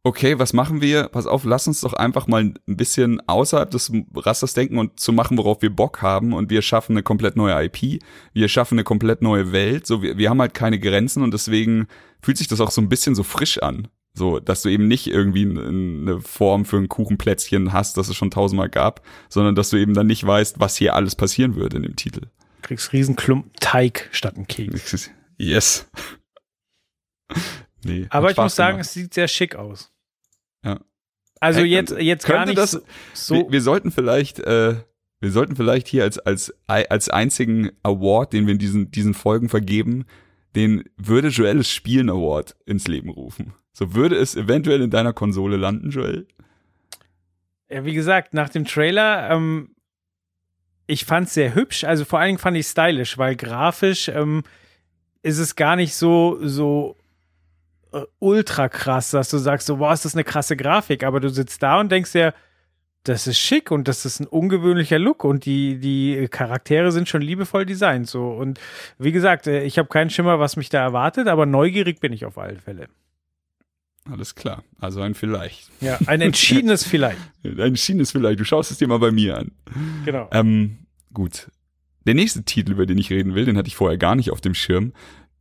okay, was machen wir? Pass auf, lass uns doch einfach mal ein bisschen außerhalb des Rasters denken und zu machen, worauf wir Bock haben. Und wir schaffen eine komplett neue IP. Wir schaffen eine komplett neue Welt. So, wir, wir haben halt keine Grenzen und deswegen fühlt sich das auch so ein bisschen so frisch an. So, dass du eben nicht irgendwie eine Form für ein Kuchenplätzchen hast, das es schon tausendmal gab, sondern dass du eben dann nicht weißt, was hier alles passieren würde in dem Titel. Du kriegst Riesenklumpen Teig statt ein Keks. Yes. nee, Aber ich muss sagen, gemacht. es sieht sehr schick aus. Also hey, jetzt, jetzt gar nicht das, so. Wir, wir, sollten vielleicht, äh, wir sollten vielleicht hier als, als, als einzigen Award, den wir in diesen, diesen Folgen vergeben, den würde Joelles Spielen Award ins Leben rufen. So würde es eventuell in deiner Konsole landen, Joel? Ja, wie gesagt, nach dem Trailer, ähm, ich fand es sehr hübsch. Also vor allen Dingen fand ich stylisch, weil grafisch ähm, ist es gar nicht so, so ultra krass, dass du sagst, so, boah, ist das eine krasse Grafik, aber du sitzt da und denkst dir, das ist schick und das ist ein ungewöhnlicher Look und die, die Charaktere sind schon liebevoll designt. So. Und wie gesagt, äh, ich habe keinen Schimmer, was mich da erwartet, aber neugierig bin ich auf alle Fälle. Alles klar. Also ein Vielleicht. Ja, ein entschiedenes Vielleicht. ein entschiedenes Vielleicht. Du schaust es dir mal bei mir an. Genau. Ähm, gut. Der nächste Titel, über den ich reden will, den hatte ich vorher gar nicht auf dem Schirm.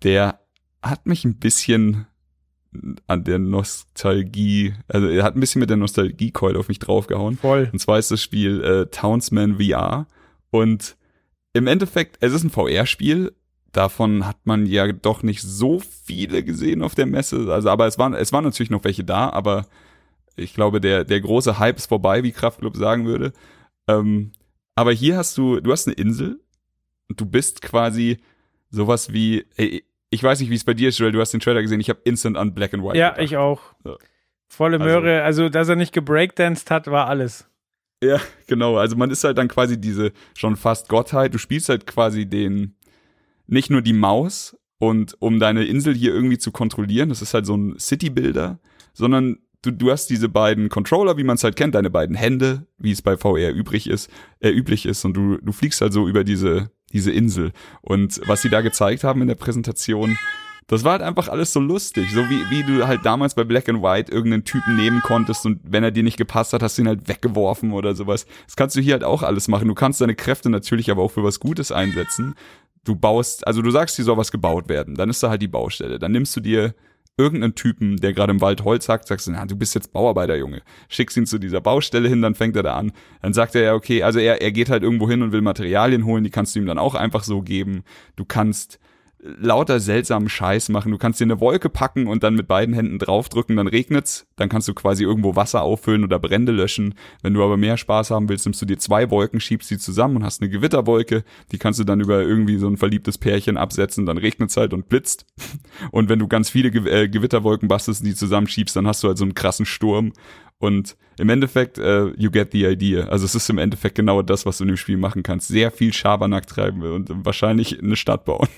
Der hat mich ein bisschen an der Nostalgie, also er hat ein bisschen mit der Nostalgie-Keule auf mich draufgehauen. Voll. Und zwar ist das Spiel äh, Townsman VR. Und im Endeffekt, es ist ein VR-Spiel. Davon hat man ja doch nicht so viele gesehen auf der Messe. Also, aber es waren, es waren natürlich noch welche da, aber ich glaube, der, der große Hype ist vorbei, wie Kraftclub sagen würde. Ähm, aber hier hast du, du hast eine Insel und du bist quasi sowas wie, ey, ich weiß nicht, wie es bei dir ist, Joel, du hast den Trailer gesehen, ich habe instant an Black and White Ja, gedacht. ich auch. So. Volle also Möhre, also, also dass er nicht gebreakdanced hat, war alles. Ja, genau, also man ist halt dann quasi diese schon fast Gottheit, du spielst halt quasi den, nicht nur die Maus und um deine Insel hier irgendwie zu kontrollieren, das ist halt so ein City-Builder, sondern du, du hast diese beiden Controller, wie man es halt kennt, deine beiden Hände, wie es bei VR übrig ist, äh, üblich ist und du, du fliegst halt so über diese diese Insel. Und was sie da gezeigt haben in der Präsentation, das war halt einfach alles so lustig. So wie, wie du halt damals bei Black and White irgendeinen Typen nehmen konntest und wenn er dir nicht gepasst hat, hast du ihn halt weggeworfen oder sowas. Das kannst du hier halt auch alles machen. Du kannst deine Kräfte natürlich aber auch für was Gutes einsetzen. Du baust, also du sagst, hier soll was gebaut werden. Dann ist da halt die Baustelle. Dann nimmst du dir irgendeinen Typen, der gerade im Wald Holz hackt, sagst du, na, du bist jetzt Bauarbeiter, Junge. Schickst ihn zu dieser Baustelle hin, dann fängt er da an. Dann sagt er ja, okay, also er, er geht halt irgendwo hin und will Materialien holen, die kannst du ihm dann auch einfach so geben. Du kannst lauter seltsamen Scheiß machen. Du kannst dir eine Wolke packen und dann mit beiden Händen draufdrücken, dann regnet's. Dann kannst du quasi irgendwo Wasser auffüllen oder Brände löschen. Wenn du aber mehr Spaß haben willst, nimmst du dir zwei Wolken, schiebst sie zusammen und hast eine Gewitterwolke. Die kannst du dann über irgendwie so ein verliebtes Pärchen absetzen, dann regnet's halt und blitzt. Und wenn du ganz viele Ge äh, Gewitterwolken bastelst und die zusammenschiebst, dann hast du halt so einen krassen Sturm. Und im Endeffekt, uh, you get the idea. Also es ist im Endeffekt genau das, was du in dem Spiel machen kannst. Sehr viel Schabernack treiben und wahrscheinlich eine Stadt bauen.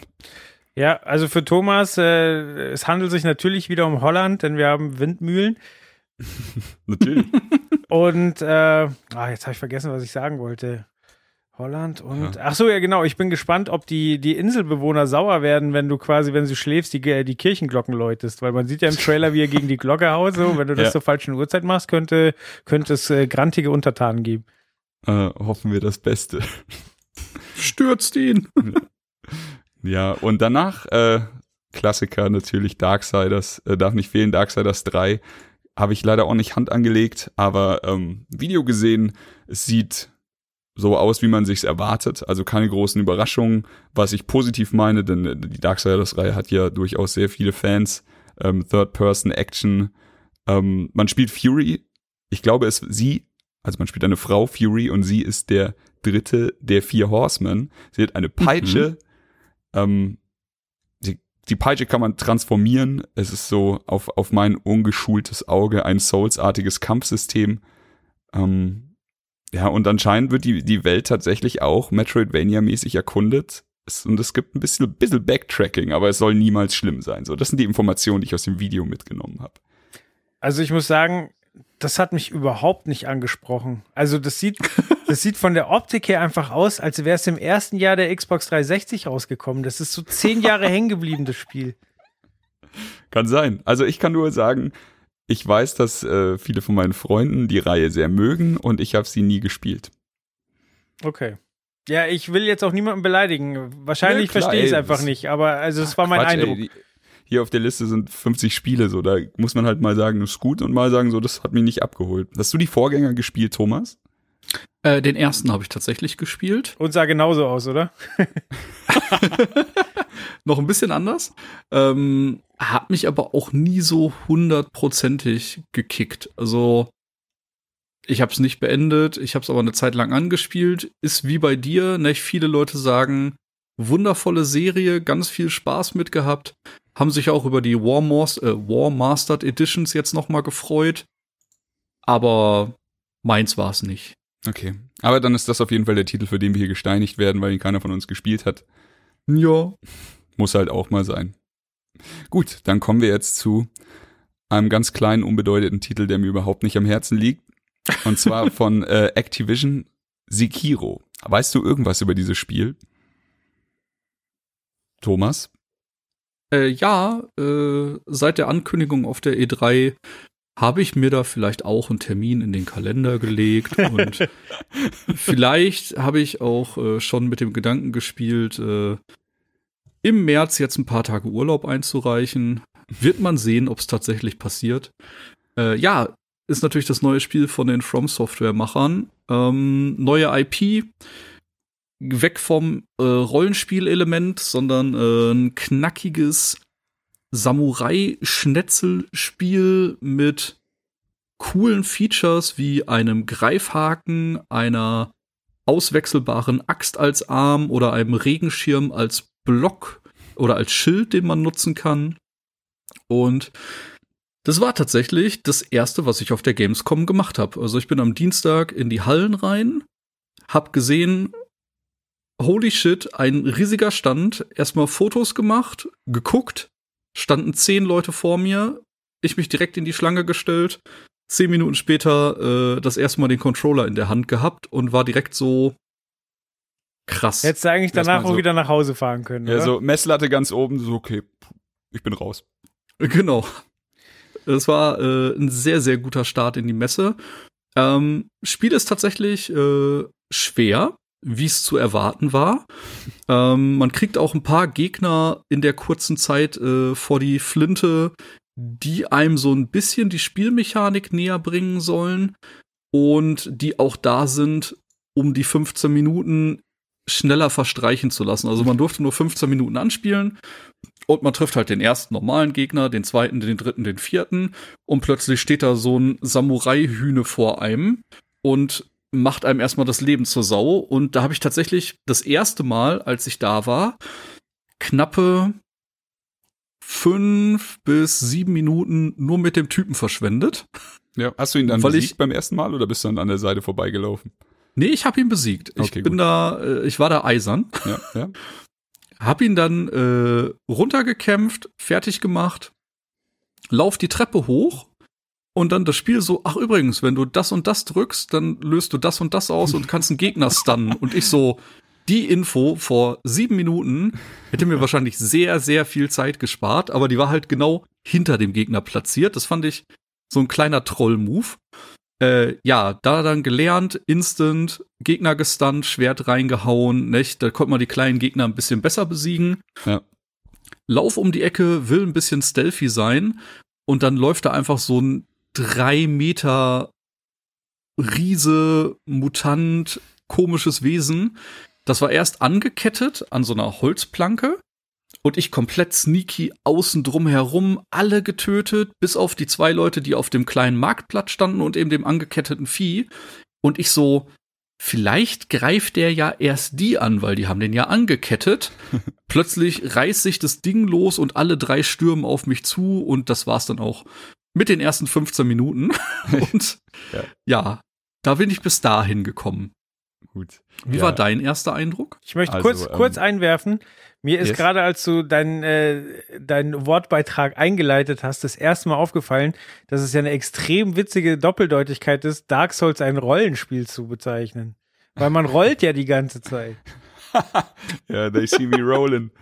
Ja, also für Thomas, äh, es handelt sich natürlich wieder um Holland, denn wir haben Windmühlen. natürlich. Und äh, ah, jetzt habe ich vergessen, was ich sagen wollte. Holland und ja. ach so ja genau. Ich bin gespannt, ob die die Inselbewohner sauer werden, wenn du quasi, wenn du schläfst, die die Kirchenglocken läutest, weil man sieht ja im Trailer, wie er gegen die Glocke haut. So, wenn du das ja. zur falschen Uhrzeit machst, könnte könnte es äh, grantige Untertanen geben. Äh, hoffen wir das Beste. Stürzt ihn. Ja, und danach äh, Klassiker natürlich Darksiders, äh, darf nicht fehlen, Darksiders 3. Habe ich leider auch nicht Hand angelegt, aber ähm, Video gesehen, es sieht so aus, wie man sich's erwartet. Also keine großen Überraschungen, was ich positiv meine, denn äh, die Darksiders-Reihe hat ja durchaus sehr viele Fans. Ähm, Third-Person-Action. Ähm, man spielt Fury. Ich glaube, es sie, also man spielt eine Frau Fury und sie ist der dritte der vier Horsemen. Sie hat eine Peitsche, mhm. Ähm, die, die Peitsche kann man transformieren. Es ist so auf, auf mein ungeschultes Auge ein Souls-artiges Kampfsystem. Ähm, ja, und anscheinend wird die, die Welt tatsächlich auch Metroidvania-mäßig erkundet. Es, und es gibt ein bisschen, bisschen Backtracking, aber es soll niemals schlimm sein. So, das sind die Informationen, die ich aus dem Video mitgenommen habe. Also ich muss sagen, das hat mich überhaupt nicht angesprochen. Also das sieht, das sieht von der Optik her einfach aus, als wäre es im ersten Jahr der Xbox 360 rausgekommen. Das ist so zehn Jahre hängen geblieben, das Spiel. Kann sein. Also ich kann nur sagen, ich weiß, dass äh, viele von meinen Freunden die Reihe sehr mögen und ich habe sie nie gespielt. Okay. Ja, ich will jetzt auch niemanden beleidigen. Wahrscheinlich ja, verstehe ich es einfach nicht, aber also es war mein Quatsch, Eindruck. Ey, hier auf der Liste sind 50 Spiele, so da muss man halt mal sagen, das ist gut und mal sagen, so das hat mich nicht abgeholt. Hast du die Vorgänger gespielt, Thomas? Äh, den ersten habe ich tatsächlich gespielt. Und sah genauso aus, oder? Noch ein bisschen anders. Ähm, hat mich aber auch nie so hundertprozentig gekickt. Also ich habe es nicht beendet, ich habe es aber eine Zeit lang angespielt. Ist wie bei dir, ne? Viele Leute sagen, wundervolle Serie, ganz viel Spaß mit gehabt haben sich auch über die War, Mas äh, War Mastered Editions jetzt noch mal gefreut. Aber meins war es nicht. Okay. Aber dann ist das auf jeden Fall der Titel, für den wir hier gesteinigt werden, weil ihn keiner von uns gespielt hat. Ja. Muss halt auch mal sein. Gut, dann kommen wir jetzt zu einem ganz kleinen, unbedeutenden Titel, der mir überhaupt nicht am Herzen liegt. Und zwar von äh, Activision Sekiro. Weißt du irgendwas über dieses Spiel? Thomas? Äh, ja, äh, seit der Ankündigung auf der E3 habe ich mir da vielleicht auch einen Termin in den Kalender gelegt und vielleicht habe ich auch äh, schon mit dem Gedanken gespielt, äh, im März jetzt ein paar Tage Urlaub einzureichen. Wird man sehen, ob es tatsächlich passiert. Äh, ja, ist natürlich das neue Spiel von den From Software Machern. Ähm, neue IP weg vom äh, Rollenspielelement, sondern äh, ein knackiges Samurai-Schnetzelspiel mit coolen Features wie einem Greifhaken, einer auswechselbaren Axt als Arm oder einem Regenschirm als Block oder als Schild, den man nutzen kann. Und das war tatsächlich das erste, was ich auf der Gamescom gemacht habe. Also ich bin am Dienstag in die Hallen rein, hab gesehen, holy shit, ein riesiger Stand, erstmal Fotos gemacht, geguckt, standen zehn Leute vor mir, ich mich direkt in die Schlange gestellt, zehn Minuten später äh, das erste Mal den Controller in der Hand gehabt und war direkt so krass. Hättest du eigentlich danach so, auch wieder nach Hause fahren können, Ja, oder? so Messlatte ganz oben, so okay, ich bin raus. Genau. Es war äh, ein sehr, sehr guter Start in die Messe. Ähm, Spiel ist tatsächlich äh, schwer wie es zu erwarten war. Ähm, man kriegt auch ein paar Gegner in der kurzen Zeit äh, vor die Flinte, die einem so ein bisschen die Spielmechanik näher bringen sollen und die auch da sind, um die 15 Minuten schneller verstreichen zu lassen. Also man durfte nur 15 Minuten anspielen und man trifft halt den ersten normalen Gegner, den zweiten, den dritten, den vierten und plötzlich steht da so ein Samurai-Hühne vor einem und macht einem erstmal das Leben zur Sau. Und da habe ich tatsächlich das erste Mal, als ich da war, knappe fünf bis sieben Minuten nur mit dem Typen verschwendet. Ja. Hast du ihn dann besiegt ich- beim ersten Mal oder bist du dann an der Seite vorbeigelaufen? Nee, ich habe ihn besiegt. Ich Okay, bin gut. da, äh, ich war da eisern. Ja, ja. Hab ihn dann äh, runtergekämpft, fertig gemacht, lauf die Treppe hoch und dann das Spiel so, ach übrigens, wenn du das und das drückst, dann löst du das und das aus und kannst einen Gegner stunnen. Und ich so, die Info vor sieben Minuten hätte mir wahrscheinlich sehr, sehr viel Zeit gespart, aber die war halt genau hinter dem Gegner platziert. Das fand ich so ein kleiner Troll-Move. Äh, ja, da dann gelernt, instant, Gegner gestunt, Schwert reingehauen, nicht? Da konnte man die kleinen Gegner ein bisschen besser besiegen. Ja. Lauf um die Ecke, will ein bisschen stealthy sein und dann läuft da einfach so ein drei Meter Riese, Mutant, komisches Wesen. Das war erst angekettet an so einer Holzplanke und ich komplett sneaky außen drum herum, alle getötet, bis auf die zwei Leute, die auf dem kleinen Marktplatz standen und eben dem angeketteten Vieh. Und ich so, vielleicht greift der ja erst die an, weil die haben den ja angekettet. Plötzlich reißt sich das Ding los und alle drei stürmen auf mich zu und das war's dann auch mit den ersten 15 Minuten. und Ja. ja, da bin ich bis dahin gekommen. Gut. Wie ja. war dein erster Eindruck? Ich möchte Also, kurz, ähm, kurz einwerfen. Mir ist yes. gerade, als du deinen äh, deinen Wortbeitrag eingeleitet hast, das erste Mal aufgefallen, dass es ja eine extrem witzige Doppeldeutigkeit ist, Dark Souls ein Rollenspiel zu bezeichnen. Weil man rollt ja die ganze Zeit. Ja, they see me rolling.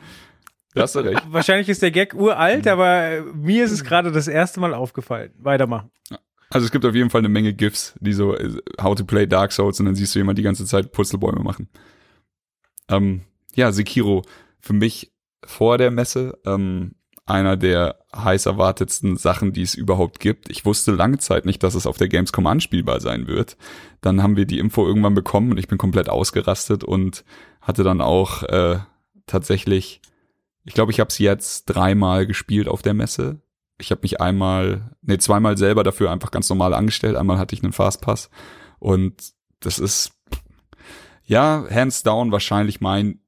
Da hast du recht. Wahrscheinlich ist der Gag uralt, aber äh, mir ist es gerade das erste Mal aufgefallen. Weitermachen. Also es gibt auf jeden Fall eine Menge GIFs, die so äh, How to play Dark Souls und dann siehst du jemand die ganze Zeit Purzelbäume machen. Ähm, ja, Sekiro, für mich vor der Messe ähm, einer der heiß erwartetsten Sachen, die es überhaupt gibt. Ich wusste lange Zeit nicht, dass es auf der Gamescom anspielbar sein wird. Dann haben wir die Info irgendwann bekommen und ich bin komplett ausgerastet und hatte dann auch äh, tatsächlich, ich glaube, ich habe es jetzt dreimal gespielt auf der Messe. Ich habe mich einmal, nee, zweimal selber dafür einfach ganz normal angestellt. Einmal hatte ich einen Fastpass und das ist ja hands down wahrscheinlich mein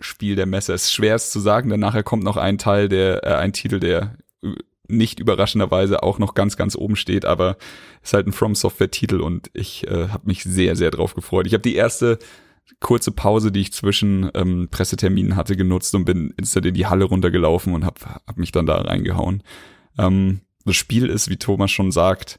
Spiel der Messe. Es ist schwer es zu sagen, denn nachher kommt noch ein Teil, der äh, ein Titel, der nicht überraschenderweise auch noch ganz ganz oben steht, aber ist halt ein From Software Titel und ich äh, habe mich sehr sehr drauf gefreut. Ich habe die erste kurze Pause, die ich zwischen ähm, Presseterminen hatte, genutzt und bin instant in die Halle runtergelaufen und habe hab mich dann da reingehauen. Ähm, das Spiel ist, wie Thomas schon sagt,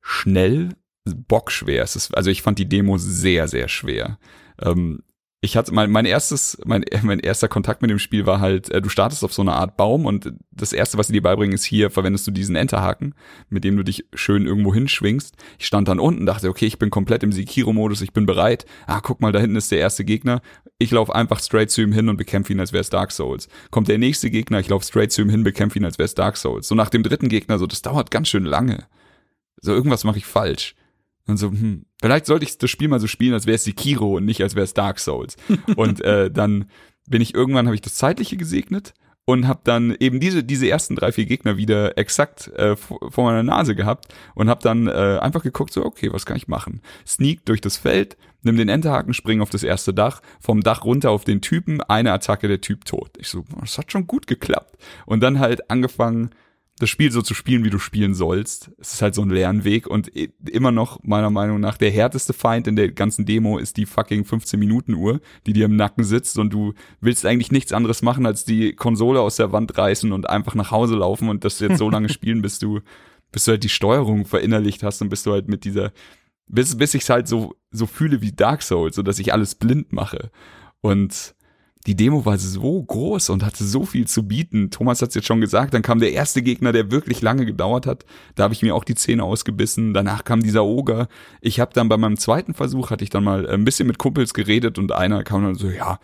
schnell, bockschwer. Es ist, also ich fand die Demo sehr, sehr schwer. Ähm, ich hatte mein, mein erstes, mein, mein erster Kontakt mit dem Spiel war halt, äh, du startest auf so eine Art Baum und das erste, was sie dir beibringen, ist hier verwendest du diesen Enterhaken, mit dem du dich schön irgendwo hinschwingst. Ich stand dann unten, dachte, okay, ich bin komplett im Sekiro-Modus, ich bin bereit. Ah, guck mal, da hinten ist der erste Gegner. Ich laufe einfach straight zu ihm hin und bekämpfe ihn, als wäre es Dark Souls. Kommt der nächste Gegner, ich laufe straight zu ihm hin, bekämpfe ihn, als wäre es Dark Souls. So nach dem dritten Gegner, so das dauert ganz schön lange. So irgendwas mache ich falsch. Und so, hm, vielleicht sollte ich das Spiel mal so spielen, als wäre es Sekiro und nicht als wäre es Dark Souls. und äh, dann bin ich irgendwann, habe ich das Zeitliche gesegnet und habe dann eben diese diese ersten drei vier Gegner wieder exakt äh, vor, meiner Nase gehabt und habe dann äh, einfach geguckt so okay was kann ich machen? Sneak durch das Feld nimm den Enterhaken spring auf das erste Dach vom Dach runter auf den Typen eine Attacke der Typ tot. Ich so das hat schon gut geklappt. Und dann halt angefangen das Spiel so zu spielen, wie du spielen sollst. Es ist halt so ein Lernweg und immer noch meiner Meinung nach der härteste Feind in der ganzen Demo ist die fucking 15 Minuten Uhr, die dir im Nacken sitzt und du willst eigentlich nichts anderes machen, als die Konsole aus der Wand reißen und einfach nach Hause laufen und das jetzt so lange spielen, bis du bis du halt die Steuerung verinnerlicht hast und bis du halt mit dieser bis bis ich's halt so so fühle wie Dark Souls, so dass ich alles blind mache und die Demo war so groß und hatte so viel zu bieten. Thomas hat es jetzt schon gesagt, dann kam der erste Gegner, der wirklich lange gedauert hat. Da habe ich mir auch die Zähne ausgebissen. Danach kam dieser Oger. Ich habe dann bei meinem zweiten Versuch, hatte ich dann mal ein bisschen mit Kumpels geredet und einer kam dann so, ja,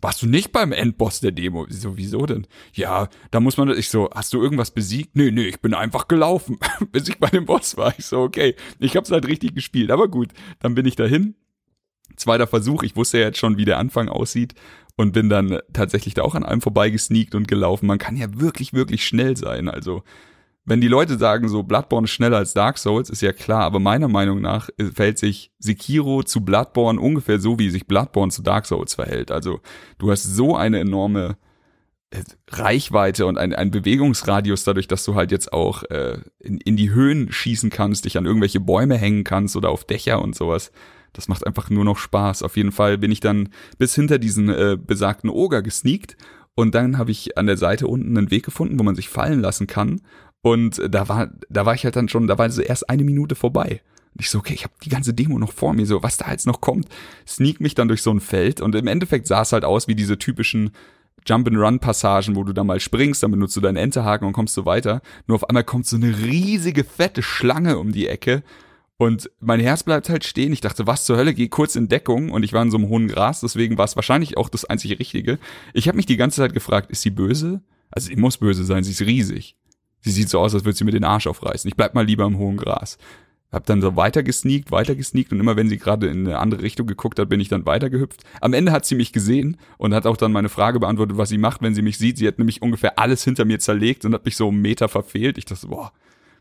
warst du nicht beim Endboss der Demo? So, wieso denn? Ja, da muss man, ich so, hast du irgendwas besiegt? Nee, nee, ich bin einfach gelaufen, bis ich bei dem Boss war. Ich so, okay, ich hab's halt richtig gespielt, aber gut, dann bin ich dahin Zweiter Versuch, ich wusste ja jetzt schon, wie der Anfang aussieht und bin dann tatsächlich da auch an einem vorbeigesneakt und gelaufen. Man kann ja wirklich, wirklich schnell sein. Also, wenn die Leute sagen, so Bloodborne ist schneller als Dark Souls, ist ja klar, aber meiner Meinung nach verhält sich Sekiro zu Bloodborne ungefähr so, wie sich Bloodborne zu Dark Souls verhält. Also, du hast so eine enorme äh, Reichweite und ein, ein Bewegungsradius dadurch, dass du halt jetzt auch äh, in, in die Höhen schießen kannst, dich an irgendwelche Bäume hängen kannst oder auf Dächer und sowas. Das macht einfach nur noch Spaß. Auf jeden Fall bin ich dann bis hinter diesen äh, besagten Oger gesneakt und dann habe ich an der Seite unten einen Weg gefunden, wo man sich fallen lassen kann. Und da war, da war ich halt dann schon, da war so erst eine Minute vorbei. Und ich so, okay, ich habe die ganze Demo noch vor mir, so was da jetzt noch kommt. Sneak mich dann durch so ein Feld und im Endeffekt sah es halt aus wie diese typischen Jump-and-Run-Passagen, wo du dann mal springst, dann benutzt du deinen Enterhaken und kommst so weiter. Nur auf einmal kommt so eine riesige, fette Schlange um die Ecke und mein Herz bleibt halt stehen. Ich dachte, was zur Hölle, geh kurz in Deckung und ich war in so einem hohen Gras, deswegen war es wahrscheinlich auch das einzige Richtige. Ich habe mich die ganze Zeit gefragt, ist sie böse? Also sie muss böse sein, sie ist riesig. Sie sieht so aus, als würde sie mir den Arsch aufreißen. Ich bleib mal lieber im hohen Gras. Hab dann so weiter gesneakt, weiter gesneakt und immer wenn sie gerade in eine andere Richtung geguckt hat, bin ich dann weitergehüpft. Am Ende hat sie mich gesehen und hat auch dann meine Frage beantwortet, was sie macht, wenn sie mich sieht. Sie hat nämlich ungefähr alles hinter mir zerlegt und hat mich so einen Meter verfehlt. Ich dachte, boah,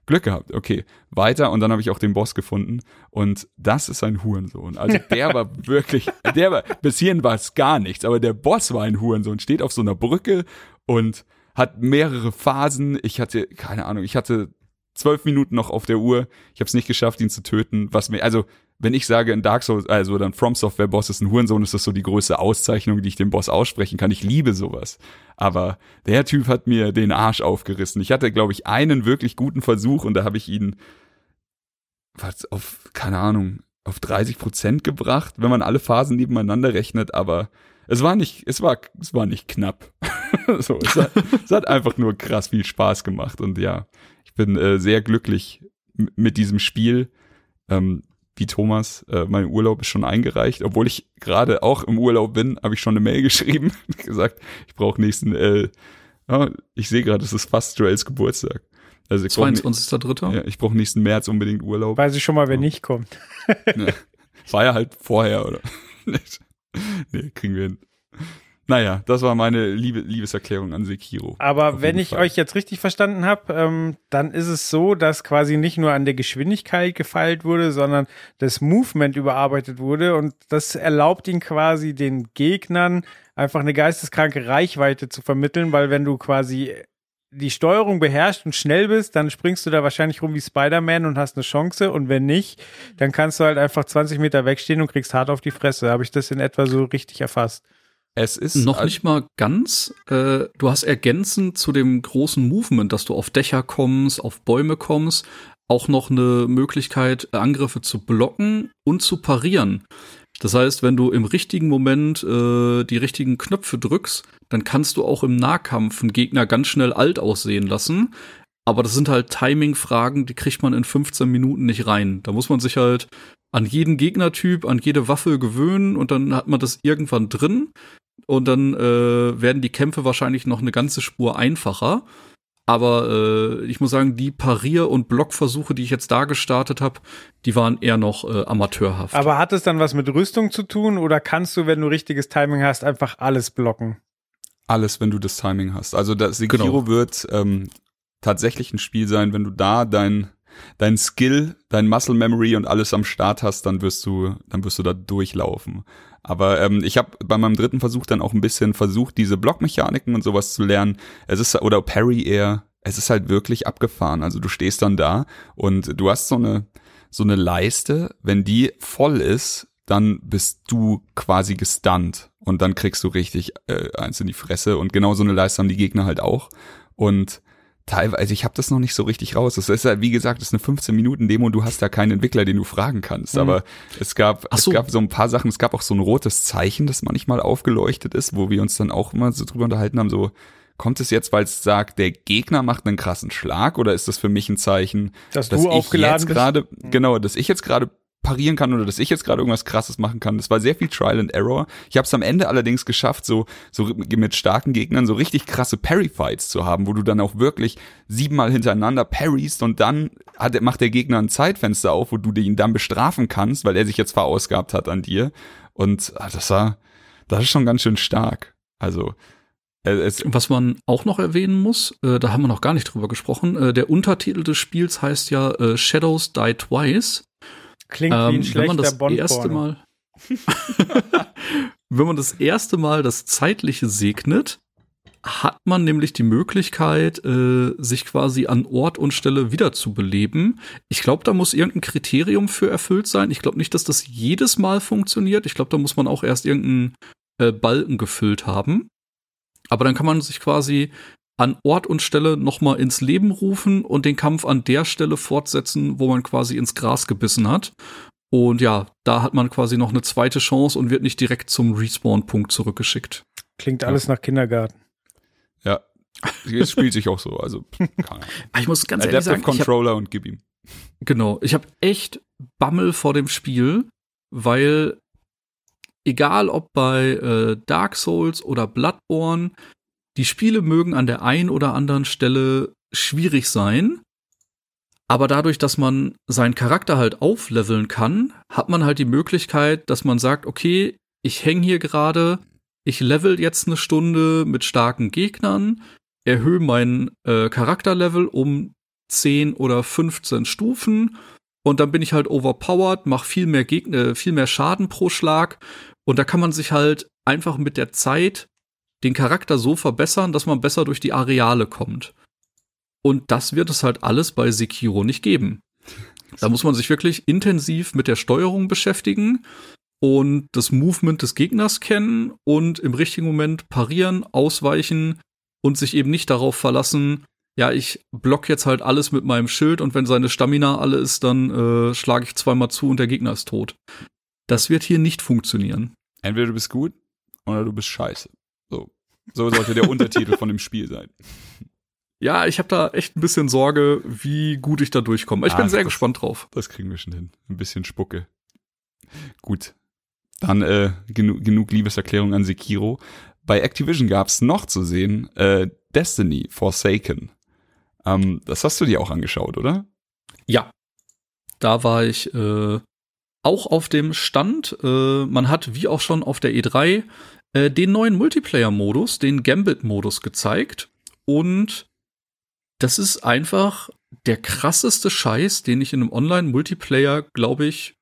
Glück gehabt. Okay, weiter und dann habe ich auch den Boss gefunden und das ist ein Hurensohn. Also der war wirklich, der war, bis hierhin war es gar nichts, aber der Boss war ein Hurensohn, steht auf so einer Brücke und hat mehrere Phasen. Ich hatte, keine Ahnung, ich hatte zwölf Minuten noch auf der Uhr. Ich habe es nicht geschafft, ihn zu töten. Was mir, also wenn ich sage, in Dark Souls, also dann From Software Boss ist ein Hurensohn, ist das so die größte Auszeichnung, die ich dem Boss aussprechen kann. Ich liebe sowas. Aber der Typ hat mir den Arsch aufgerissen. Ich hatte, glaube ich, einen wirklich guten Versuch und da habe ich ihn was auf, keine Ahnung, auf 30 Prozent gebracht, wenn man alle Phasen nebeneinander rechnet, aber es war nicht, es war, es war nicht knapp. so, es hat, es hat einfach nur krass viel Spaß gemacht und ja, ich bin äh, sehr glücklich mit diesem Spiel. Ähm, wie Thomas, äh, mein Urlaub ist schon eingereicht, obwohl ich gerade auch im Urlaub bin, habe ich schon eine Mail geschrieben, gesagt, ich brauche nächsten, äh, oh, ich sehe gerade, es ist fast Joels Geburtstag. Also 22.3. Ja, ich brauche nächsten März unbedingt Urlaub. Weiß ich schon mal, wer ja. nicht kommt. ja. War ja halt vorher, oder? nee, kriegen wir hin. Naja, das war meine Liebe, Liebeserklärung an Sekiro. Aber wenn ich Fall. euch jetzt richtig verstanden habe, ähm, dann ist es so, dass quasi nicht nur an der Geschwindigkeit gefeilt wurde, sondern das Movement überarbeitet wurde und das erlaubt ihn quasi den Gegnern einfach eine geisteskranke Reichweite zu vermitteln, weil wenn du quasi die Steuerung beherrscht und schnell bist, dann springst du da wahrscheinlich rum wie Spider-Man und hast eine Chance. Und wenn nicht, dann kannst du halt einfach 20 Meter wegstehen und kriegst hart auf die Fresse. Habe ich das in etwa so richtig erfasst? Es ist noch nicht mal ganz. Äh, du hast ergänzend zu dem großen Movement, dass du auf Dächer kommst, auf Bäume kommst, auch noch eine Möglichkeit, Angriffe zu blocken und zu parieren. Das heißt, wenn du im richtigen Moment äh, die richtigen Knöpfe drückst, dann kannst du auch im Nahkampf einen Gegner ganz schnell alt aussehen lassen. Aber das sind halt Timing-Fragen, die kriegt man in 15 Minuten nicht rein. Da muss man sich halt an jeden Gegnertyp, an jede Waffe gewöhnen und dann hat man das irgendwann drin und dann äh, werden die Kämpfe wahrscheinlich noch eine ganze Spur einfacher. Aber äh, ich muss sagen, die Parier- und Blockversuche, die ich jetzt da gestartet habe, die waren eher noch äh, amateurhaft. Aber hat es dann was mit Rüstung zu tun oder kannst du, wenn du richtiges Timing hast, einfach alles blocken? Alles, wenn du das Timing hast. Also das Sekiro genau. wird ähm, tatsächlich ein Spiel sein, wenn du da dein dein Skill, dein Muscle Memory und alles am Start hast, dann wirst du, dann wirst du da durchlaufen. Aber ähm, ich habe bei meinem dritten Versuch dann auch ein bisschen versucht, diese Blockmechaniken und sowas zu lernen. Es ist oder Parry eher. Es ist halt wirklich abgefahren. Also du stehst dann da und du hast so eine so eine Leiste. Wenn die voll ist, dann bist du quasi gestunt und dann kriegst du richtig äh, eins in die Fresse. Und genau so eine Leiste haben die Gegner halt auch. Und teilweise, ich habe das noch nicht so richtig raus. Das ist ja, wie gesagt, das ist eine 15 Minuten Demo und du hast da keinen Entwickler, den du fragen kannst. Mhm. Aber es gab, so. es gab so ein paar Sachen. Es gab auch so ein rotes Zeichen, das manchmal aufgeleuchtet ist, wo wir uns dann auch immer so drüber unterhalten haben, so, kommt es jetzt, weil es sagt, der Gegner macht einen krassen Schlag oder ist das für mich ein Zeichen, dass, dass du aufgeladen gerade, genau, dass ich jetzt gerade parieren kann oder dass ich jetzt gerade irgendwas krasses machen kann. Das war sehr viel Trial and Error. Ich habe es am Ende allerdings geschafft, so so mit starken Gegnern so richtig krasse Parry Fights zu haben, wo du dann auch wirklich siebenmal hintereinander parryst und dann hat, macht der Gegner ein Zeitfenster auf, wo du ihn dann bestrafen kannst, weil er sich jetzt verausgabt hat an dir und ah, das war das ist schon ganz schön stark. Also äh, es Was man auch noch erwähnen muss, äh, da haben wir noch gar nicht drüber gesprochen, äh, der Untertitel des Spiels heißt ja äh, Shadows Die Twice. Klingt wie ein Ähm, wenn man schlechter das erste Mal, wenn man das erste Mal das Zeitliche segnet, hat man nämlich die Möglichkeit, äh, sich quasi an Ort und Stelle wiederzubeleben. Ich glaube, da muss irgendein Kriterium für erfüllt sein. Ich glaube nicht, dass das jedes Mal funktioniert. Ich glaube, da muss man auch erst irgendeinen äh, Balken gefüllt haben. Aber dann kann man sich quasi an Ort und Stelle nochmal ins Leben rufen und den Kampf an der Stelle fortsetzen, wo man quasi ins Gras gebissen hat. Und ja, da hat man quasi noch eine zweite Chance und wird nicht direkt zum Respawn-Punkt zurückgeschickt. Klingt alles nach Kindergarten. ja, es spielt sich auch so, also keine Ahnung. Aber ich muss ganz ehrlich Adaptive sagen, ich hab, Controller und gib ihm. genau, ich habe echt Bammel vor dem Spiel, weil egal ob bei äh, Dark Souls oder Bloodborne, die Spiele mögen an der einen oder anderen Stelle schwierig sein. Aber dadurch, dass man seinen Charakter halt aufleveln kann, hat man halt die Möglichkeit, dass man sagt, okay, ich hänge hier gerade, ich level jetzt eine Stunde mit starken Gegnern, erhöhe mein äh, Charakterlevel um 10 oder 15 Stufen und dann bin ich halt overpowered, mach viel mehr Gegner, viel mehr Schaden pro Schlag und da kann man sich halt einfach mit der Zeit den Charakter so verbessern, dass man besser durch die Areale kommt. Und das wird es halt alles bei Sekiro nicht geben. Da muss man sich wirklich intensiv mit der Steuerung beschäftigen und das Movement des Gegners kennen und im richtigen Moment parieren, ausweichen und sich eben nicht darauf verlassen, ja, ich block jetzt halt alles mit meinem Schild und wenn seine Stamina alle ist, dann äh, schlage ich zweimal zu und der Gegner ist tot. Das wird hier nicht funktionieren. Entweder du bist gut oder du bist scheiße. So, so sollte der Untertitel von dem Spiel sein. Ja, ich habe da echt ein bisschen Sorge, wie gut ich da durchkomme. Ich Ah, bin sehr das- gespannt drauf. Das kriegen wir schon hin. Ein bisschen Spucke. Gut. Dann äh, genu genug Liebeserklärung an Sekiro. Bei Activision gab's noch zu sehen äh, Destiny Forsaken. Ähm, das hast du dir auch angeschaut, oder? Ja. Da war ich äh, auch auf dem Stand. Äh, man hat, wie auch schon auf der E3, äh, den neuen Multiplayer-Modus, den Gambit-Modus gezeigt. Und das ist einfach der krasseste Scheiß, den ich in einem Online-Multiplayer, glaube ich,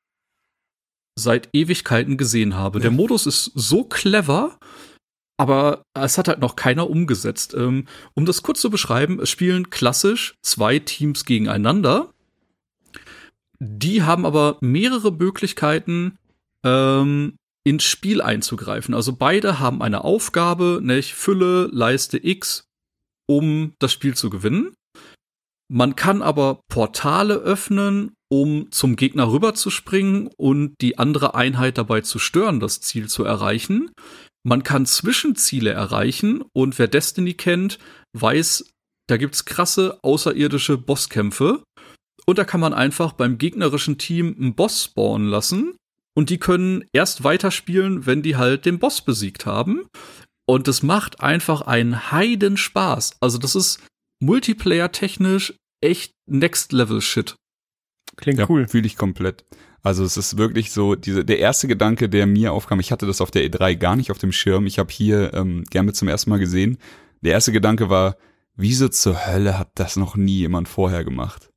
seit Ewigkeiten gesehen habe. Der Modus ist so clever, aber es hat halt noch keiner umgesetzt. Ähm, um das kurz zu beschreiben, es spielen klassisch zwei Teams gegeneinander. Die haben aber mehrere Möglichkeiten, ähm, ins Spiel einzugreifen. Also beide haben eine Aufgabe, nämlich Fülle Leiste X, um das Spiel zu gewinnen. Man kann aber Portale öffnen, um zum Gegner rüberzuspringen und die andere Einheit dabei zu stören, das Ziel zu erreichen. Man kann Zwischenziele erreichen und wer Destiny kennt, weiß, da gibt's krasse außerirdische Bosskämpfe und da kann man einfach beim gegnerischen Team einen Boss spawnen lassen und die können erst weiterspielen, wenn die halt den Boss besiegt haben. Und das macht einfach einen Heiden Spaß. Also das ist multiplayer-technisch echt Next-Level-Shit. Klingt Ja, cool. fühle ich komplett. Also es ist wirklich so, diese, der erste Gedanke, der mir aufkam, ich hatte das auf der E3 gar nicht auf dem Schirm, ich habe hier ähm, Gambit zum ersten Mal gesehen. Der erste Gedanke war, wieso zur Hölle hat das noch nie jemand vorher gemacht?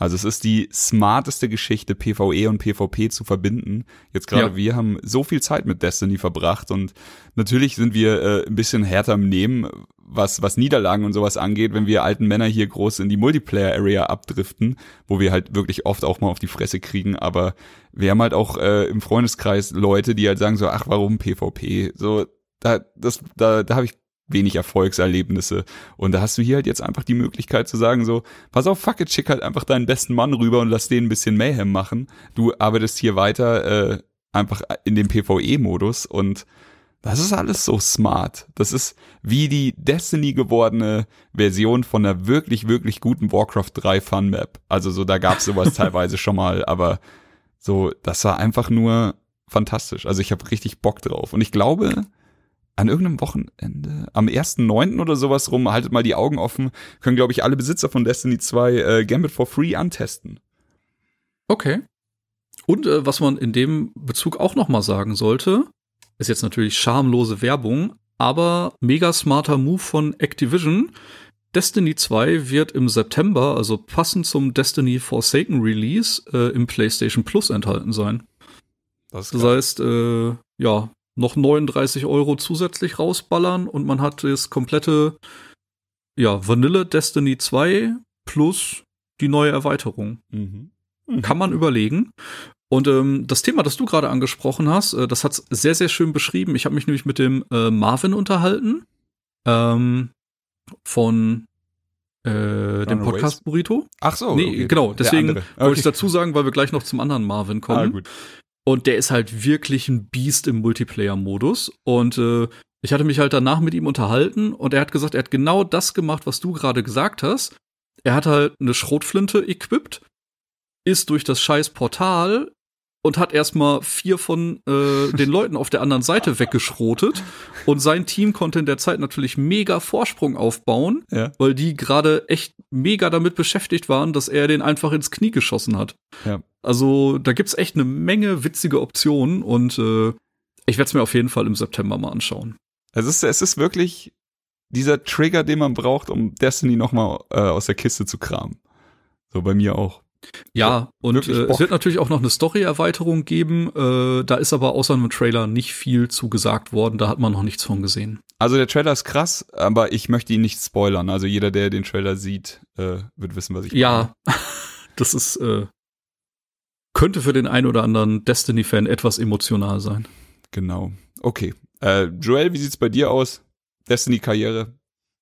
Also es ist die smarteste Geschichte, PvE und PvP zu verbinden. Jetzt gerade Ja. wir haben so viel Zeit mit Destiny verbracht und natürlich sind wir äh, ein bisschen härter im Nehmen, was, was Niederlagen und sowas angeht, wenn wir alten Männer hier groß in die Multiplayer-Area abdriften, wo wir halt wirklich oft auch mal auf die Fresse kriegen, aber wir haben halt auch äh, im Freundeskreis Leute, die halt sagen so, ach, warum PvP? So, da, das, da, da habe ich wenig Erfolgserlebnisse. Und da hast du hier halt jetzt einfach die Möglichkeit zu sagen so, pass auf, fuck it, schick halt einfach deinen besten Mann rüber und lass den ein bisschen Mayhem machen. Du arbeitest hier weiter äh, einfach in dem PvE-Modus und das ist alles so smart. Das ist wie die Destiny gewordene Version von einer wirklich, wirklich guten Warcraft 3 Fun Map. Also so, da gab's sowas teilweise schon mal, aber So, das war einfach nur fantastisch. Also ich habe richtig Bock drauf. Und ich glaube, an irgendeinem Wochenende, am 1.9. oder sowas rum, haltet mal die Augen offen, können, glaube ich, alle Besitzer von Destiny 2 äh, Gambit for Free antesten. Okay. Und äh, was man in dem Bezug auch noch mal sagen sollte, ist jetzt natürlich schamlose Werbung, aber mega smarter Move von Activision. Destiny 2 wird im September, also passend zum Destiny Forsaken Release, äh, im PlayStation Plus enthalten sein. Das, Das heißt, äh, ja, noch 39 Euro zusätzlich rausballern und man hat das komplette, ja, Vanille Destiny 2 plus die neue Erweiterung. mhm. Kann man überlegen. Und ähm, das Thema, das du gerade angesprochen hast, äh, das hat's sehr, sehr schön beschrieben. Ich habe mich nämlich mit dem äh, Marvin unterhalten ähm, von äh, dem? Podcast Burrito. Ach so. nee, okay. genau. Deswegen andere. wollte ich Okay. dazu sagen, weil wir gleich noch zum anderen Marvin kommen. Ah, gut. Und der ist halt wirklich ein Biest im Multiplayer-Modus. Und äh, ich hatte mich halt danach mit ihm unterhalten und er hat gesagt, er hat genau das gemacht, was du gerade gesagt hast. Er hat halt eine Schrotflinte equipped, ist durch das scheiß Portal und hat erstmal vier von äh, den Leuten auf der anderen Seite weggeschrotet. Und sein Team konnte in der Zeit natürlich mega Vorsprung aufbauen, Ja. weil die gerade echt mega damit beschäftigt waren, dass er den einfach ins Knie geschossen hat. Ja. Also da gibt's echt eine Menge witzige Optionen und äh, ich werde es mir auf jeden Fall im September mal anschauen. Es ist, es ist wirklich dieser Trigger, den man braucht, um Destiny nochmal äh, aus der Kiste zu kramen. So bei mir auch. Ja, und wirklich äh, es wird natürlich auch noch eine Story-Erweiterung geben. Äh, da ist aber außer einem Trailer nicht viel zu gesagt worden. Da hat man noch nichts von gesehen. Also der Trailer ist krass, aber ich möchte ihn nicht spoilern. Also jeder, der den Trailer sieht, äh, wird wissen, was ich Ja, das ist äh, könnte für den einen oder anderen Destiny-Fan etwas emotional sein. Genau. Okay. Äh, Joel, wie sieht's bei dir aus? Destiny-Karriere?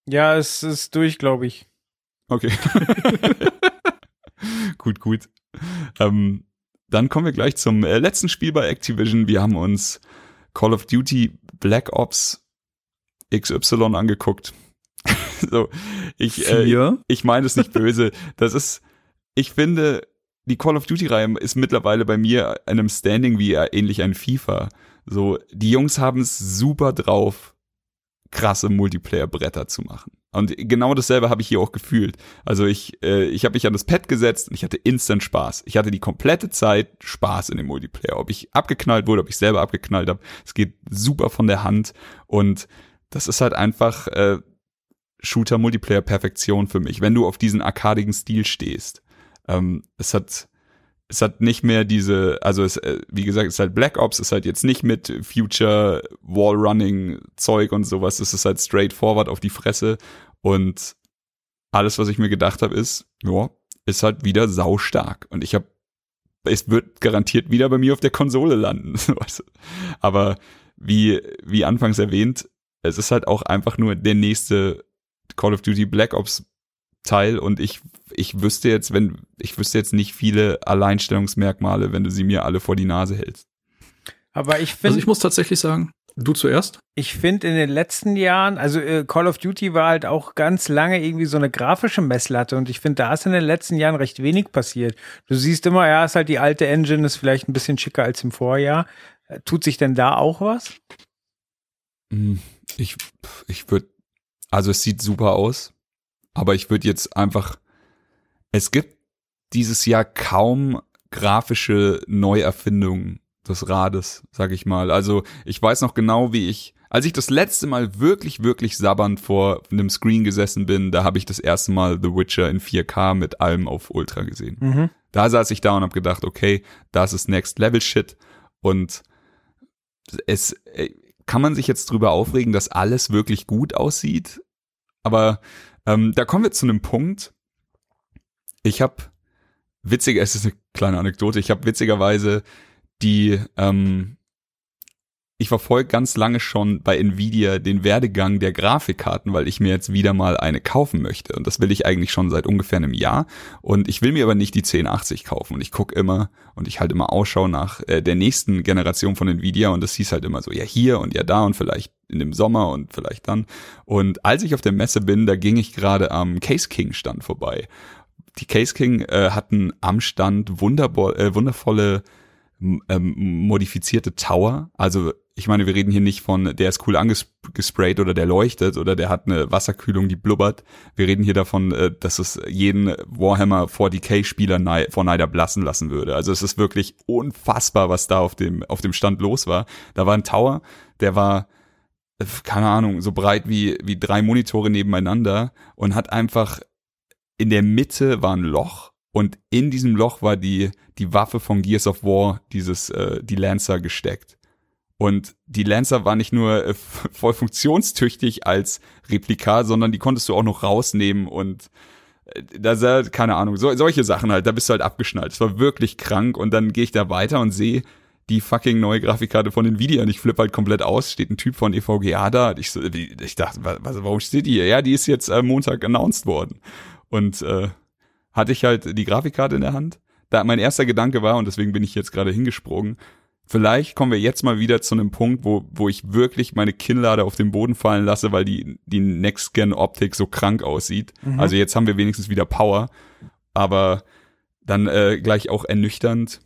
Ja, es ist durch, glaube ich. Okay. gut, gut. Ähm, dann kommen wir gleich zum äh, letzten Spiel bei Activision. Wir haben uns Call of Duty Black Ops XY angeguckt. so, ich, äh, ich meine es nicht böse. Das ist, ich finde, die Call of Duty-Reihe ist mittlerweile bei mir in einem Standing wie äh, ähnlich ein FIFA. So, die Jungs haben es super drauf, krasse Multiplayer-Bretter zu machen. Und genau dasselbe habe ich hier auch gefühlt. Also ich, äh, ich habe mich an das Pad gesetzt und ich hatte instant Spaß. Ich hatte die komplette Zeit Spaß in dem Multiplayer. Ob ich abgeknallt wurde, ob ich selber abgeknallt habe, es geht super von der Hand. Und das ist halt einfach äh, Shooter-Multiplayer-Perfektion für mich, wenn du auf diesen arkadigen Stil stehst. Ähm, es hat es hat nicht mehr diese, also es, äh, wie gesagt, es ist halt Black Ops, es ist halt jetzt nicht mit Future Wallrunning Zeug und sowas, es ist halt straightforward auf die Fresse und alles, was ich mir gedacht habe, ist, ja, ist halt wieder saustark und ich habe, es wird garantiert wieder bei mir auf der Konsole landen, aber wie, wie anfangs erwähnt, es ist halt auch einfach nur der nächste Call of Duty Black Ops Teil und ich ich wüsste jetzt, wenn ich wüsste jetzt nicht viele Alleinstellungsmerkmale, wenn du sie mir alle vor die Nase hältst. Aber ich Also finde, ich muss tatsächlich sagen, du zuerst. ich finde in den letzten Jahren, also äh, Call of Duty war halt auch ganz lange irgendwie so eine grafische Messlatte und ich finde, da ist in den letzten Jahren recht wenig passiert. Du siehst immer, ja, ist halt die alte Engine, ist vielleicht ein bisschen schicker als im Vorjahr. Äh, Tut sich denn da auch was? Hm, Ich ich würde also es sieht super aus, aber ich würde jetzt einfach es gibt dieses Jahr kaum grafische Neuerfindungen des Rades, sag ich mal. Also ich weiß noch genau, wie ich, als ich das letzte Mal wirklich, wirklich sabbernd vor einem Screen gesessen bin, da habe ich das erste Mal The Witcher in 4K mit allem auf Ultra gesehen. Mhm. Da saß ich da und habe gedacht, okay, das ist Next Level Shit und es äh, kann man sich jetzt drüber aufregen, dass alles wirklich gut aussieht, aber ähm, da kommen wir zu einem Punkt. Ich habe witzig, es ist eine kleine Anekdote. Ich habe witzigerweise die ähm, ich verfolge ganz lange schon bei Nvidia den Werdegang der Grafikkarten, weil ich mir jetzt wieder mal eine kaufen möchte. Und das will ich eigentlich schon seit ungefähr einem Jahr. Und ich will mir aber nicht die 1080 kaufen. Und ich gucke immer und ich halte immer Ausschau nach äh, der nächsten Generation von Nvidia. Und das hieß halt immer so, ja hier und ja da und vielleicht in dem Sommer und vielleicht dann. Und als ich auf der Messe bin, da ging ich gerade am Case King Stand vorbei. Die Case King äh, hatten am Stand äh, wundervolle ähm, modifizierte Tower. Also ich meine, wir reden hier nicht von, der ist cool angesprayt oder der leuchtet oder der hat eine Wasserkühlung, die blubbert. Wir reden hier davon, äh, dass es jeden Warhammer 40k-Spieler vor Neid erblassen lassen würde. Also es ist wirklich unfassbar, was da auf dem, auf dem Stand los war. Da war ein Tower, der war, äh, keine Ahnung, so breit wie, wie drei Monitore nebeneinander und hat einfach in der Mitte war ein Loch und in diesem Loch war die, die Waffe von Gears of War, dieses, äh, die Lancer gesteckt. Und die Lancer war nicht nur äh, voll funktionstüchtig als Replika, sondern die konntest du auch noch rausnehmen und äh, da sah, keine Ahnung, so, solche Sachen halt, da bist du halt abgeschnallt. Es war wirklich krank und dann gehe ich da weiter und sehe die fucking neue Grafikkarte von Nvidia und ich flippe halt komplett aus, steht ein Typ von EVGA da. Ich, so, ich dachte, was, warum steht die hier? Ja, die ist jetzt äh, Montag announced worden. Und äh, hatte ich halt die Grafikkarte in der Hand. Da mein erster Gedanke war, und deswegen bin ich jetzt gerade hingesprungen, vielleicht kommen wir jetzt mal wieder zu einem Punkt, wo, wo ich wirklich meine Kinnlade auf den Boden fallen lasse, weil die, die Next-Gen-Optik so krank aussieht. Mhm. Also jetzt haben wir wenigstens wieder Power, aber dann äh, gleich auch ernüchternd.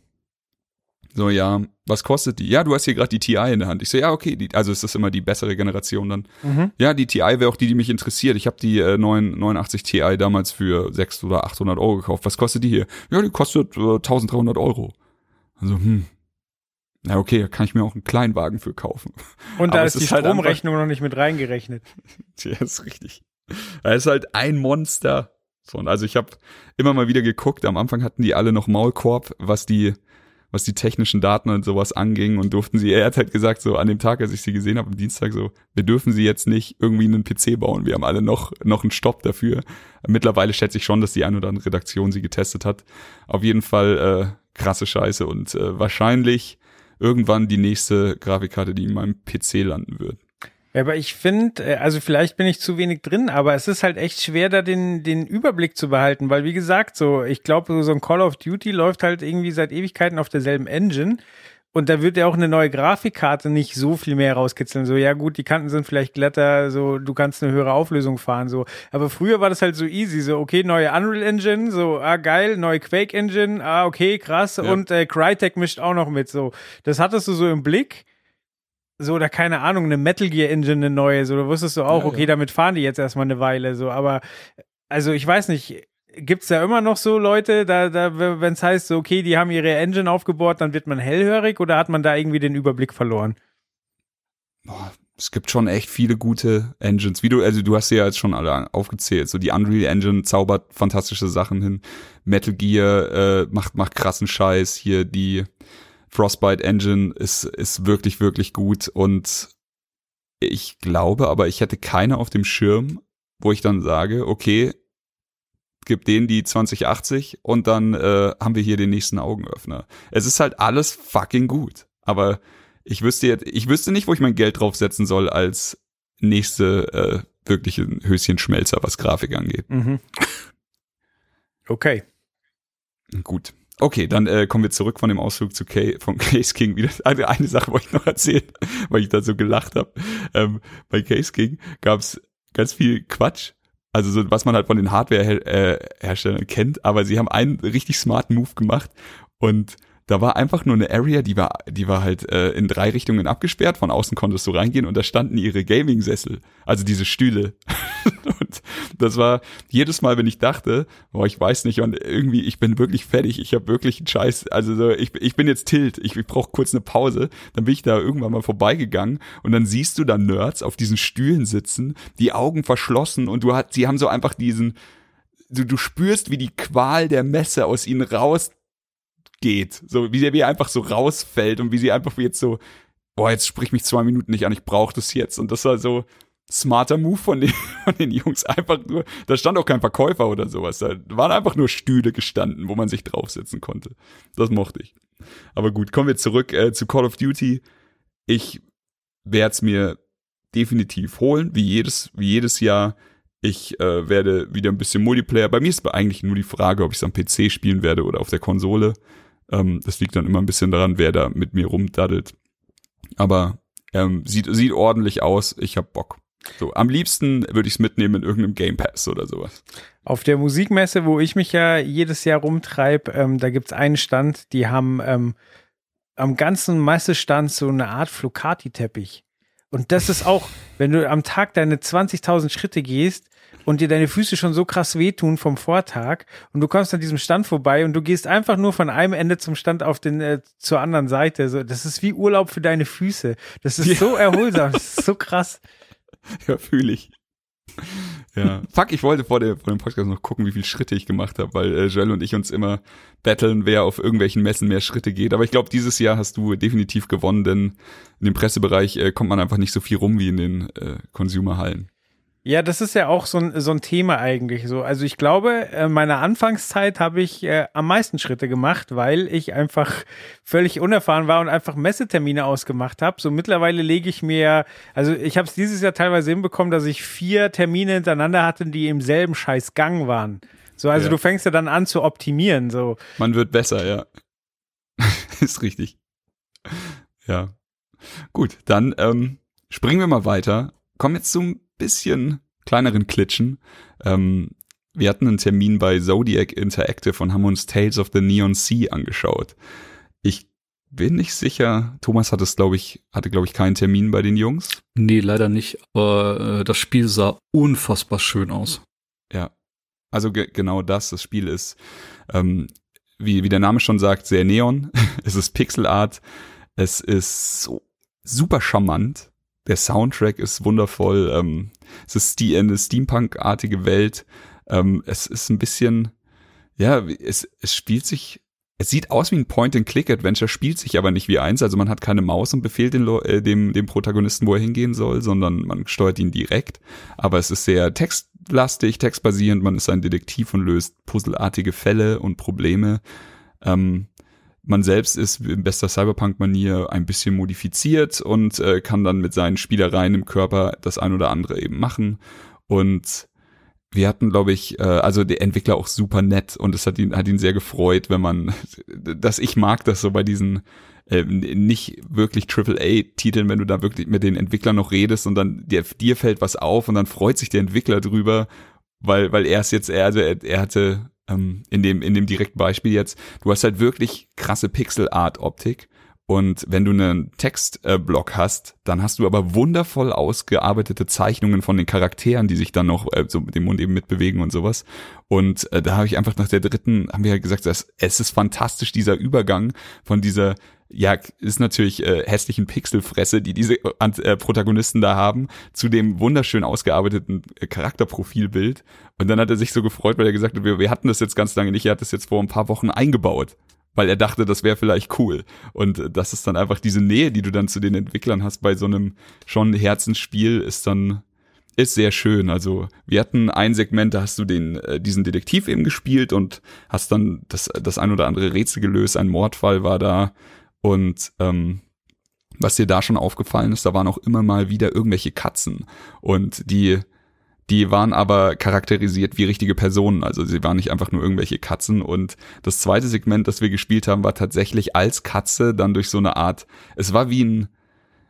So, ja, was kostet die? Ja, du hast hier gerade die TI in der Hand. Ich so, ja, okay, die, also ist immer die bessere Generation dann. Mhm. Ja, die TI wäre auch die, die mich interessiert. Ich habe die äh, 9, 89 Ti damals für 600 oder 800 Euro gekauft. Was kostet die hier? Ja, die kostet äh, 1300 Euro. Also, hm, na okay, da kann ich mir auch einen Kleinwagen für kaufen. Und da ist die ist halt Stromrechnung noch nicht mit reingerechnet. Ja, ist richtig. Da ist halt ein Monster. So, und also ich habe immer mal wieder geguckt, am Anfang hatten die alle noch Maulkorb, was die, was die technischen Daten und sowas anging und durften sie, er hat halt gesagt, so an dem Tag, als ich sie gesehen habe, am Dienstag so, wir dürfen sie jetzt nicht irgendwie einen PC bauen, wir haben alle noch, noch einen Stopp dafür. Mittlerweile schätze ich schon, dass die ein oder andere Redaktion sie getestet hat. Auf jeden Fall äh, krasse Scheiße und äh, wahrscheinlich irgendwann die nächste Grafikkarte, die in meinem PC landen wird. Ja, aber ich finde, äh, also vielleicht bin ich zu wenig drin, aber es ist halt echt schwer, da den, den Überblick zu behalten, weil wie gesagt, so, ich glaube, so ein Call of Duty läuft halt irgendwie seit Ewigkeiten auf derselben Engine und da wird ja auch eine neue Grafikkarte nicht so viel mehr rauskitzeln. So, ja gut, die Kanten sind vielleicht glatter, so, du kannst eine höhere Auflösung fahren, so. Aber früher war das halt so easy, so, okay, neue Unreal Engine, so, ah, geil, neue Quake Engine, ah, okay, krass. Ja. Und äh, Crytek mischt auch noch mit, so. Das hattest du so im Blick. So, oder keine Ahnung, eine Metal Gear Engine, eine neue, so, da wusstest du auch, ja, okay, ja. damit fahren die jetzt erstmal eine Weile, so. Aber, also, ich weiß nicht, gibt es ja immer noch so Leute, da, da wenn es heißt, so, okay, die haben ihre Engine aufgebohrt, dann wird man hellhörig oder hat man da irgendwie den Überblick verloren? Boah, es gibt schon echt viele gute Engines. Wie du, also du hast sie ja jetzt schon alle aufgezählt. So die Unreal Engine zaubert fantastische Sachen hin. Metal Gear äh, macht, macht krassen Scheiß. Hier die Frostbite Engine ist, ist wirklich, wirklich gut. Und ich glaube, aber ich hätte keine auf dem Schirm, wo ich dann sage, okay, gibt denen die 2080 und dann äh, haben wir hier den nächsten Augenöffner. Es ist halt alles fucking gut. Aber ich wüsste jetzt, ich wüsste nicht, wo ich mein Geld draufsetzen soll als nächste äh, wirkliche Höschenschmelzer, was Grafik angeht. Mhm. Okay. Gut. Okay, dann äh, kommen wir zurück von dem Ausflug zu Kay, von Case King wieder. Also eine Sache wollte ich noch erzählen, weil ich da so gelacht habe. Ähm, bei Case King gab es ganz viel Quatsch also so, was man halt von den Hardware-Herstellern äh, kennt, aber sie haben einen richtig smarten Move gemacht und da war einfach nur eine Area, die war, die war halt äh, in drei Richtungen abgesperrt. Von außen konntest du reingehen und da standen ihre Gaming-Sessel, also diese Stühle. und das war jedes Mal, wenn ich dachte, boah, ich weiß nicht, und irgendwie, ich bin wirklich fertig, ich habe wirklich einen Scheiß, also so, ich, ich bin jetzt tilt, ich, ich brauche kurz eine Pause. Dann bin ich da irgendwann mal vorbeigegangen und dann siehst du da Nerds auf diesen Stühlen sitzen, die Augen verschlossen und du hast, sie haben so einfach diesen, du, du spürst, wie die Qual der Messe aus ihnen raus geht. So, wie sie einfach so rausfällt und wie sie einfach jetzt so, boah, jetzt sprich mich zwei Minuten nicht an, ich brauche das jetzt. Und das war so smarter Move von den, von den Jungs. Einfach nur, da stand auch kein Verkäufer oder sowas. Da waren einfach nur Stühle gestanden, wo man sich draufsetzen konnte. Das mochte ich. Aber gut, kommen wir zurück äh, zu Call of Duty. Ich werde es mir definitiv holen, wie jedes, wie jedes Jahr. Ich äh, werde wieder ein bisschen Multiplayer. Bei mir ist eigentlich nur die Frage, ob ich es am PC spielen werde oder auf der Konsole. Ähm, das liegt dann immer ein bisschen daran, wer da mit mir rumdaddelt. Aber ähm, sieht, sieht ordentlich aus. Ich hab Bock. So, am liebsten würde ich es mitnehmen in irgendeinem Game Pass oder sowas. Auf der Musikmesse, wo ich mich ja jedes Jahr rumtreibe, ähm, da gibt's einen Stand, die haben ähm, am ganzen Messestand so eine Art Flocati-Teppich. Und das ist auch, wenn du am Tag deine 20.000 Schritte gehst und dir deine Füße schon so krass wehtun vom Vortag und du kommst an diesem Stand vorbei und du gehst einfach nur von einem Ende zum Stand auf den äh, zur anderen Seite. So, das ist wie Urlaub für deine Füße. Das ist Ja. so erholsam, das ist so krass. Ja, fühle ich. Ja. Fuck, ich wollte vor, der, vor dem Podcast noch gucken, wie viele Schritte ich gemacht habe, weil äh, Joel und ich uns immer battlen, wer auf irgendwelchen Messen mehr Schritte geht. Aber ich glaube, dieses Jahr hast du definitiv gewonnen, denn in dem Pressebereich äh, kommt man einfach nicht so viel rum wie in den äh, Consumerhallen. Ja, das ist ja auch so ein, so ein Thema eigentlich so. Also ich glaube, in meiner Anfangszeit habe ich äh, am meisten Schritte gemacht, weil ich einfach völlig unerfahren war und einfach Messetermine ausgemacht habe. So mittlerweile lege ich mir, also ich habe es dieses Jahr teilweise hinbekommen, dass ich vier Termine hintereinander hatte, die im selben scheiß Gang waren. So, also Ja. du fängst ja dann an zu optimieren. So, Man wird besser, ja. Ist richtig. Ja. Gut, dann ähm, springen wir mal weiter. Kommen jetzt zum bisschen kleineren Klitschen. Ähm, wir hatten einen Termin bei Zodiac Interactive und haben uns Tales of the Neon Sea angeschaut. Ich bin nicht sicher. Thomas hat es, glaube ich, hatte, glaube ich, keinen Termin bei den Jungs. Nee, leider nicht. Aber äh, das Spiel sah unfassbar schön aus. Ja. Also ge genau das. Das Spiel ist, ähm, wie, wie der Name schon sagt, sehr neon. es ist Pixel Art. Es ist so super charmant. Der Soundtrack ist wundervoll. Ähm, es ist die, eine Steampunk-artige Welt. Ähm, es ist ein bisschen, ja, es, es spielt sich, es sieht aus wie ein Point-and-Click-Adventure, spielt sich aber nicht wie eins. Also man hat keine Maus und befehlt den, äh, dem, dem Protagonisten, wo er hingehen soll, sondern man steuert ihn direkt. Aber es ist sehr textlastig, textbasierend. Man ist ein Detektiv und löst puzzelartige Fälle und Probleme. Ähm, man selbst ist in bester Cyberpunk-Manier ein bisschen modifiziert und äh, kann dann mit seinen Spielereien im Körper das ein oder andere eben machen. Und wir hatten, glaube ich, äh, also der Entwickler auch super nett und es hat ihn, hat ihn sehr gefreut, wenn man, dass ich mag das so bei diesen äh, nicht wirklich AAA-Titeln, wenn du da wirklich mit den Entwicklern noch redest und dann dir, dir fällt was auf und dann freut sich der Entwickler drüber, weil, weil er es jetzt, er, also er, er hatte ähm, in dem, in dem direkten Beispiel jetzt, du hast halt wirklich krasse Pixel-Art-Optik und wenn du einen Textblock hast, dann hast du aber wundervoll ausgearbeitete Zeichnungen von den Charakteren, die sich dann noch äh, so mit dem Mund eben mitbewegen und sowas. Und äh, da habe ich einfach nach der dritten, haben wir halt gesagt, dass, es ist fantastisch, dieser Übergang von dieser ja, ist natürlich äh, hässlichen Pixelfresse, die diese äh, Protagonisten da haben, zu dem wunderschön ausgearbeiteten äh, Charakterprofilbild. Und dann hat er sich so gefreut, weil er gesagt hat, wir, wir hatten das jetzt ganz lange nicht, er hat das jetzt vor ein paar Wochen eingebaut weil er dachte, das wäre vielleicht cool. Und äh, das ist dann einfach diese Nähe, die du dann zu den Entwicklern hast bei so einem schon Herzensspiel, ist dann ist sehr schön. Also wir hatten ein Segment, da hast du den äh, diesen Detektiv eben gespielt und hast dann das das ein oder andere Rätsel gelöst. Ein Mordfall war da und ähm, was dir da schon aufgefallen ist, da waren auch immer mal wieder irgendwelche Katzen und die die waren aber charakterisiert wie richtige Personen, also sie waren nicht einfach nur irgendwelche Katzen. Und das zweite Segment, das wir gespielt haben, war tatsächlich als Katze dann durch so eine Art, es war wie ein,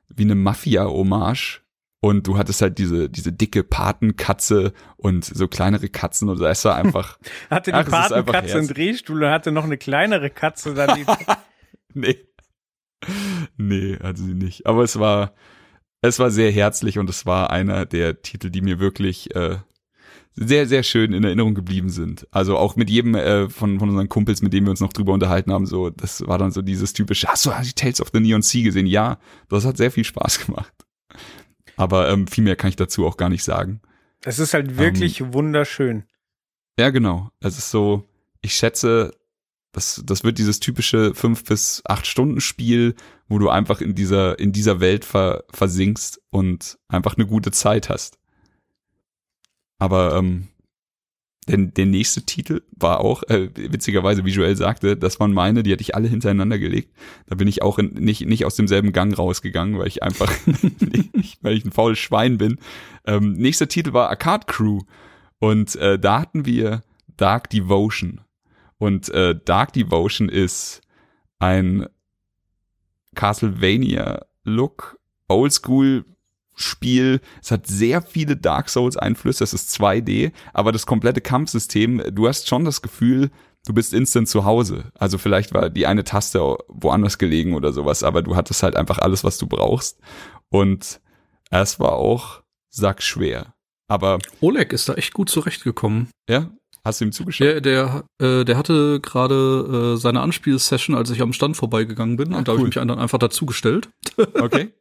wie eine Mafia-Hommage. Und du hattest halt diese, diese dicke Patenkatze und so kleinere Katzen und es war einfach, hatte die Ach, Patenkatze einen Drehstuhl und hatte noch eine kleinere Katze dann die nee. Nee, hatte sie nicht. Aber es war, es war sehr herzlich und es war einer der Titel, die mir wirklich äh, sehr, sehr schön in Erinnerung geblieben sind. Also auch mit jedem äh, von, von unseren Kumpels, mit denen wir uns noch drüber unterhalten haben, so, das war dann so dieses typische, hast du du Tales of the Neon Sea gesehen? Ja, das hat sehr viel Spaß gemacht. Aber ähm, viel mehr kann ich dazu auch gar nicht sagen. Es ist halt wirklich wunderschön. Ja, genau. Es ist so, ich schätze, das, das wird dieses typische fünf bis acht Stunden Spiel, wo du einfach in dieser, in dieser Welt ver, versinkst und einfach eine gute Zeit hast. Aber ähm, denn der nächste Titel war auch, äh, witzigerweise, Joel sagte, das waren meine, die hatte ich alle hintereinander gelegt. Da bin ich auch in, nicht, nicht aus demselben Gang rausgegangen, weil ich einfach, weil ich ein faules Schwein bin. Ähm, nächster Titel war Arcade Crew. Und äh, da hatten wir Dark Devotion. Und äh, Dark Devotion ist ein Castlevania-Look, Oldschool Spiel. Es hat sehr viele Dark Souls Einflüsse. Es ist 2D, aber das komplette Kampfsystem, du hast schon das Gefühl, du bist instant zu Hause. Also vielleicht war die eine Taste woanders gelegen oder sowas, aber du hattest halt einfach alles, was du brauchst. Und es war auch sackschwer. Aber Oleg ist da echt gut zurechtgekommen. ja, hast du ihm zugeschaut? Der, der, äh, der hatte gerade äh, seine Anspielsession, als ich am Stand vorbeigegangen bin. Ah, und da habe cool. ich mich dann einfach dazugestellt. Okay.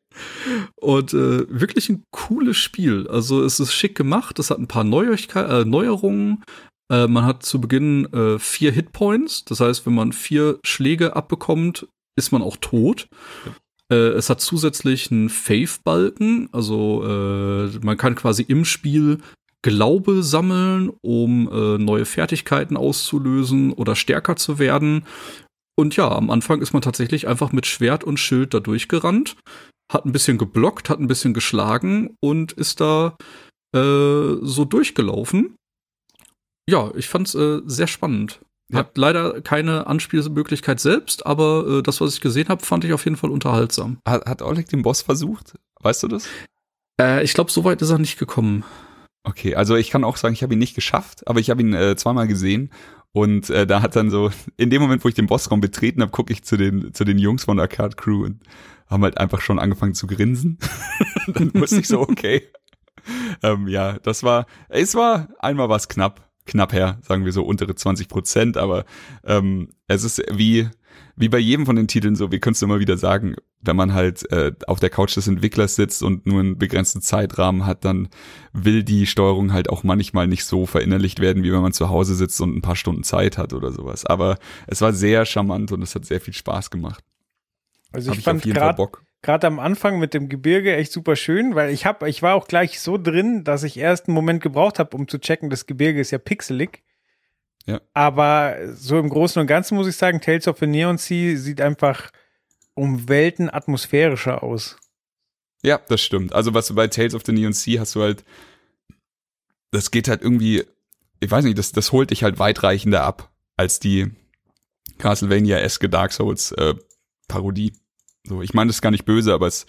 Und äh, wirklich ein cooles Spiel. Also es ist schick gemacht, es hat ein paar Neuigkeit, äh, Neuerungen. Äh, man hat zu Beginn äh, vier Hitpoints. Das heißt, wenn man vier Schläge abbekommt, ist man auch tot. Äh, es hat zusätzlich einen Faith-Balken. Also äh, man kann quasi im Spiel Glaube sammeln, um äh, neue Fertigkeiten auszulösen oder stärker zu werden. Und ja, am Anfang ist man tatsächlich einfach mit Schwert und Schild da durchgerannt, hat ein bisschen geblockt, hat ein bisschen geschlagen und ist da äh, so durchgelaufen. Ja, ich fand's äh, sehr spannend. Ja. Hat leider keine Anspielmöglichkeit selbst, aber äh, das, was ich gesehen habe, fand ich auf jeden Fall unterhaltsam. Hat, hat Oleg den Boss versucht? Weißt du das? Äh, ich glaube, so weit ist er nicht gekommen. Okay, also ich kann auch sagen, ich habe ihn nicht geschafft, aber ich habe ihn äh, zweimal gesehen und äh, da hat dann so, in dem Moment, wo ich den Bossraum betreten habe, gucke ich zu den, zu den Jungs von der Arcade Crew und haben halt einfach schon angefangen zu grinsen. dann wusste ich so, okay. ähm, ja, das war, es war, einmal war es knapp, knapp her, sagen wir so untere 20 Prozent, aber ähm, es ist wie, wie bei jedem von den Titeln so, wir können es immer wieder sagen, wenn man halt äh, auf der Couch des Entwicklers sitzt und nur einen begrenzten Zeitrahmen hat, dann will die Steuerung halt auch manchmal nicht so verinnerlicht werden, wie wenn man zu Hause sitzt und ein paar Stunden Zeit hat oder sowas. Aber es war sehr charmant und es hat sehr viel Spaß gemacht. Also ich ich fand gerade Bock. gerade am Anfang mit dem Gebirge echt super schön, weil ich hab, ich war auch gleich so drin, dass ich erst einen Moment gebraucht habe, um zu checken, das Gebirge ist ja pixelig. Ja. Aber so im Großen und Ganzen muss ich sagen, Tales of the Neon Sea sieht einfach um Welten atmosphärischer aus. Ja, das stimmt. Also was du bei Tales of the Neon Sea hast du halt, das geht halt irgendwie, ich weiß nicht, das, das holt dich halt weitreichender ab als die Castlevania-eske Dark Souls äh, Parodie. So, ich meine, das ist gar nicht böse, aber es,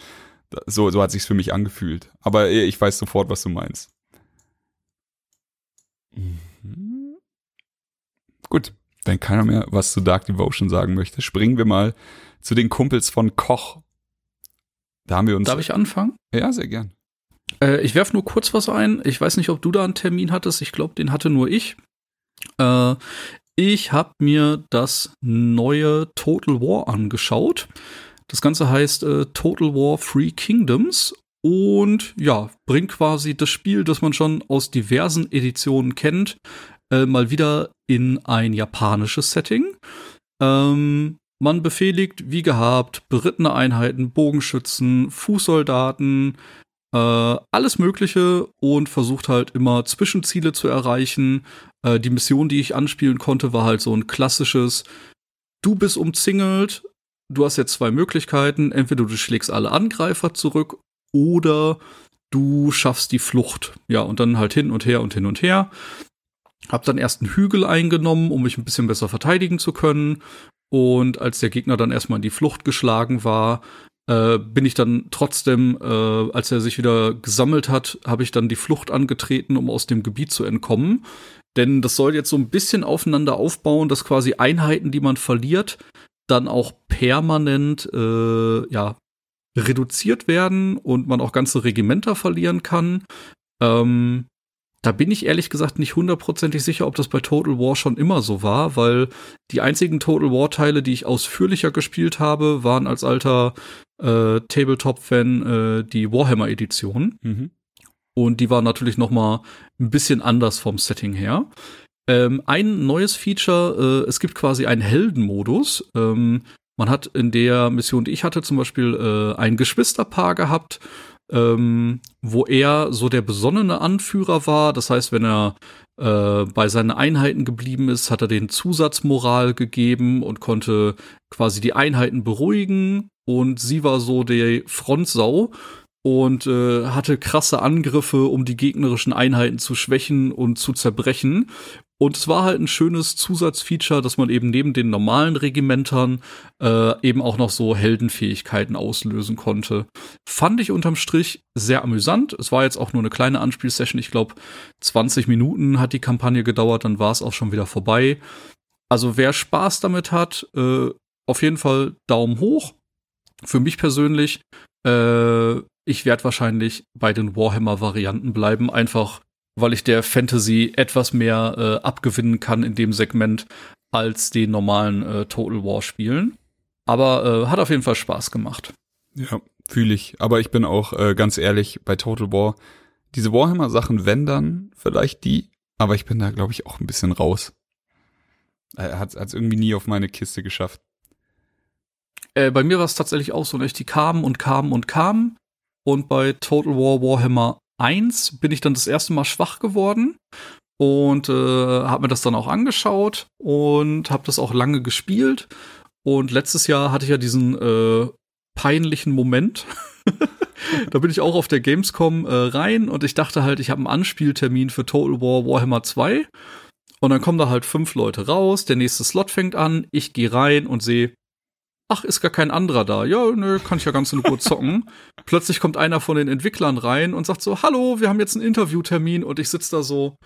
so, so hat sich's für mich angefühlt. Aber äh, ich weiß sofort, was du meinst. Mhm. Gut, wenn keiner mehr was zu Dark Devotion sagen möchte, springen wir mal zu den Kumpels von Koch. Da haben wir uns. Darf ich anfangen? Ja, sehr gern. Äh, ich werf nur kurz was ein. Ich weiß nicht, ob du da einen Termin hattest. Ich glaube, den hatte nur ich. Äh, ich habe mir das neue Total War angeschaut. Das Ganze heißt äh, Total War Three Kingdoms und ja, bringt quasi das Spiel, das man schon aus diversen Editionen kennt, äh, mal wieder in ein japanisches Setting. Ähm, man befehligt, wie gehabt, berittene Einheiten, Bogenschützen, Fußsoldaten, äh, alles Mögliche und versucht halt immer Zwischenziele zu erreichen. Äh, die Mission, die ich anspielen konnte, war halt so ein klassisches, du bist umzingelt, du hast jetzt zwei Möglichkeiten, entweder du schlägst alle Angreifer zurück oder du schaffst die Flucht. Ja, und dann halt hin und her und hin und her. Hab dann erst einen Hügel eingenommen, um mich ein bisschen besser verteidigen zu können. Und als der Gegner dann erstmal in die Flucht geschlagen war, äh, bin ich dann trotzdem, äh, als er sich wieder gesammelt hat, habe ich dann die Flucht angetreten, um aus dem Gebiet zu entkommen. Denn das soll jetzt so ein bisschen aufeinander aufbauen, dass quasi Einheiten, die man verliert, dann auch permanent äh, ja, reduziert werden und man auch ganze Regimenter verlieren kann. Ähm, da bin ich ehrlich gesagt nicht hundertprozentig sicher, ob das bei Total War schon immer so war, weil die einzigen Total War-Teile, die ich ausführlicher gespielt habe, waren als alter äh, Tabletop-Fan äh, die Warhammer-Edition. Mhm. Und die war natürlich noch mal ein bisschen anders vom Setting her. Ähm, ein neues Feature, äh, es gibt quasi einen Heldenmodus. Ähm, man hat in der Mission, die ich hatte, zum Beispiel äh, ein Geschwisterpaar gehabt, ähm, wo er so der besonnene Anführer war. Das heißt, wenn er äh, bei seinen Einheiten geblieben ist, hat er den Zusatzmoral gegeben und konnte quasi die Einheiten beruhigen. Und sie war so die Frontsau und äh, hatte krasse Angriffe, um die gegnerischen Einheiten zu schwächen und zu zerbrechen. Und es war halt ein schönes Zusatzfeature, dass man eben neben den normalen Regimentern äh, eben auch noch so Heldenfähigkeiten auslösen konnte. Fand ich unterm Strich sehr amüsant. Es war jetzt auch nur eine kleine Anspielsession. Ich glaube, 20 Minuten hat die Kampagne gedauert, dann war es auch schon wieder vorbei. Also wer Spaß damit hat, äh, auf jeden Fall Daumen hoch. Für mich persönlich, äh, ich werde wahrscheinlich bei den Warhammer-Varianten bleiben, einfach weil ich der Fantasy etwas mehr äh, abgewinnen kann in dem Segment als den normalen äh, Total War-Spielen. Aber äh, hat auf jeden Fall Spaß gemacht. Ja, fühle ich. Aber ich bin auch äh, ganz ehrlich bei Total War. Diese Warhammer-Sachen, wenn dann, vielleicht die, aber ich bin da, glaube ich, auch ein bisschen raus. Er hat es irgendwie nie auf meine Kiste geschafft. Äh, bei mir war es tatsächlich auch so, dass die kamen und kamen und kamen. Und bei Total War Warhammer 1 bin ich dann das erste Mal schwach geworden und äh, habe mir das dann auch angeschaut und habe das auch lange gespielt. Und letztes Jahr hatte ich ja diesen äh, peinlichen Moment. da bin ich auch auf der Gamescom äh, rein und ich dachte halt, ich habe einen Anspieltermin für Total War Warhammer 2. Und dann kommen da halt fünf Leute raus, der nächste Slot fängt an, ich gehe rein und sehe, ach, ist gar kein anderer da. Ja, nö, kann ich ja ganz in Ruhe zocken. Plötzlich kommt einer von den Entwicklern rein und sagt so, hallo, wir haben jetzt einen Interviewtermin und ich sitze da so,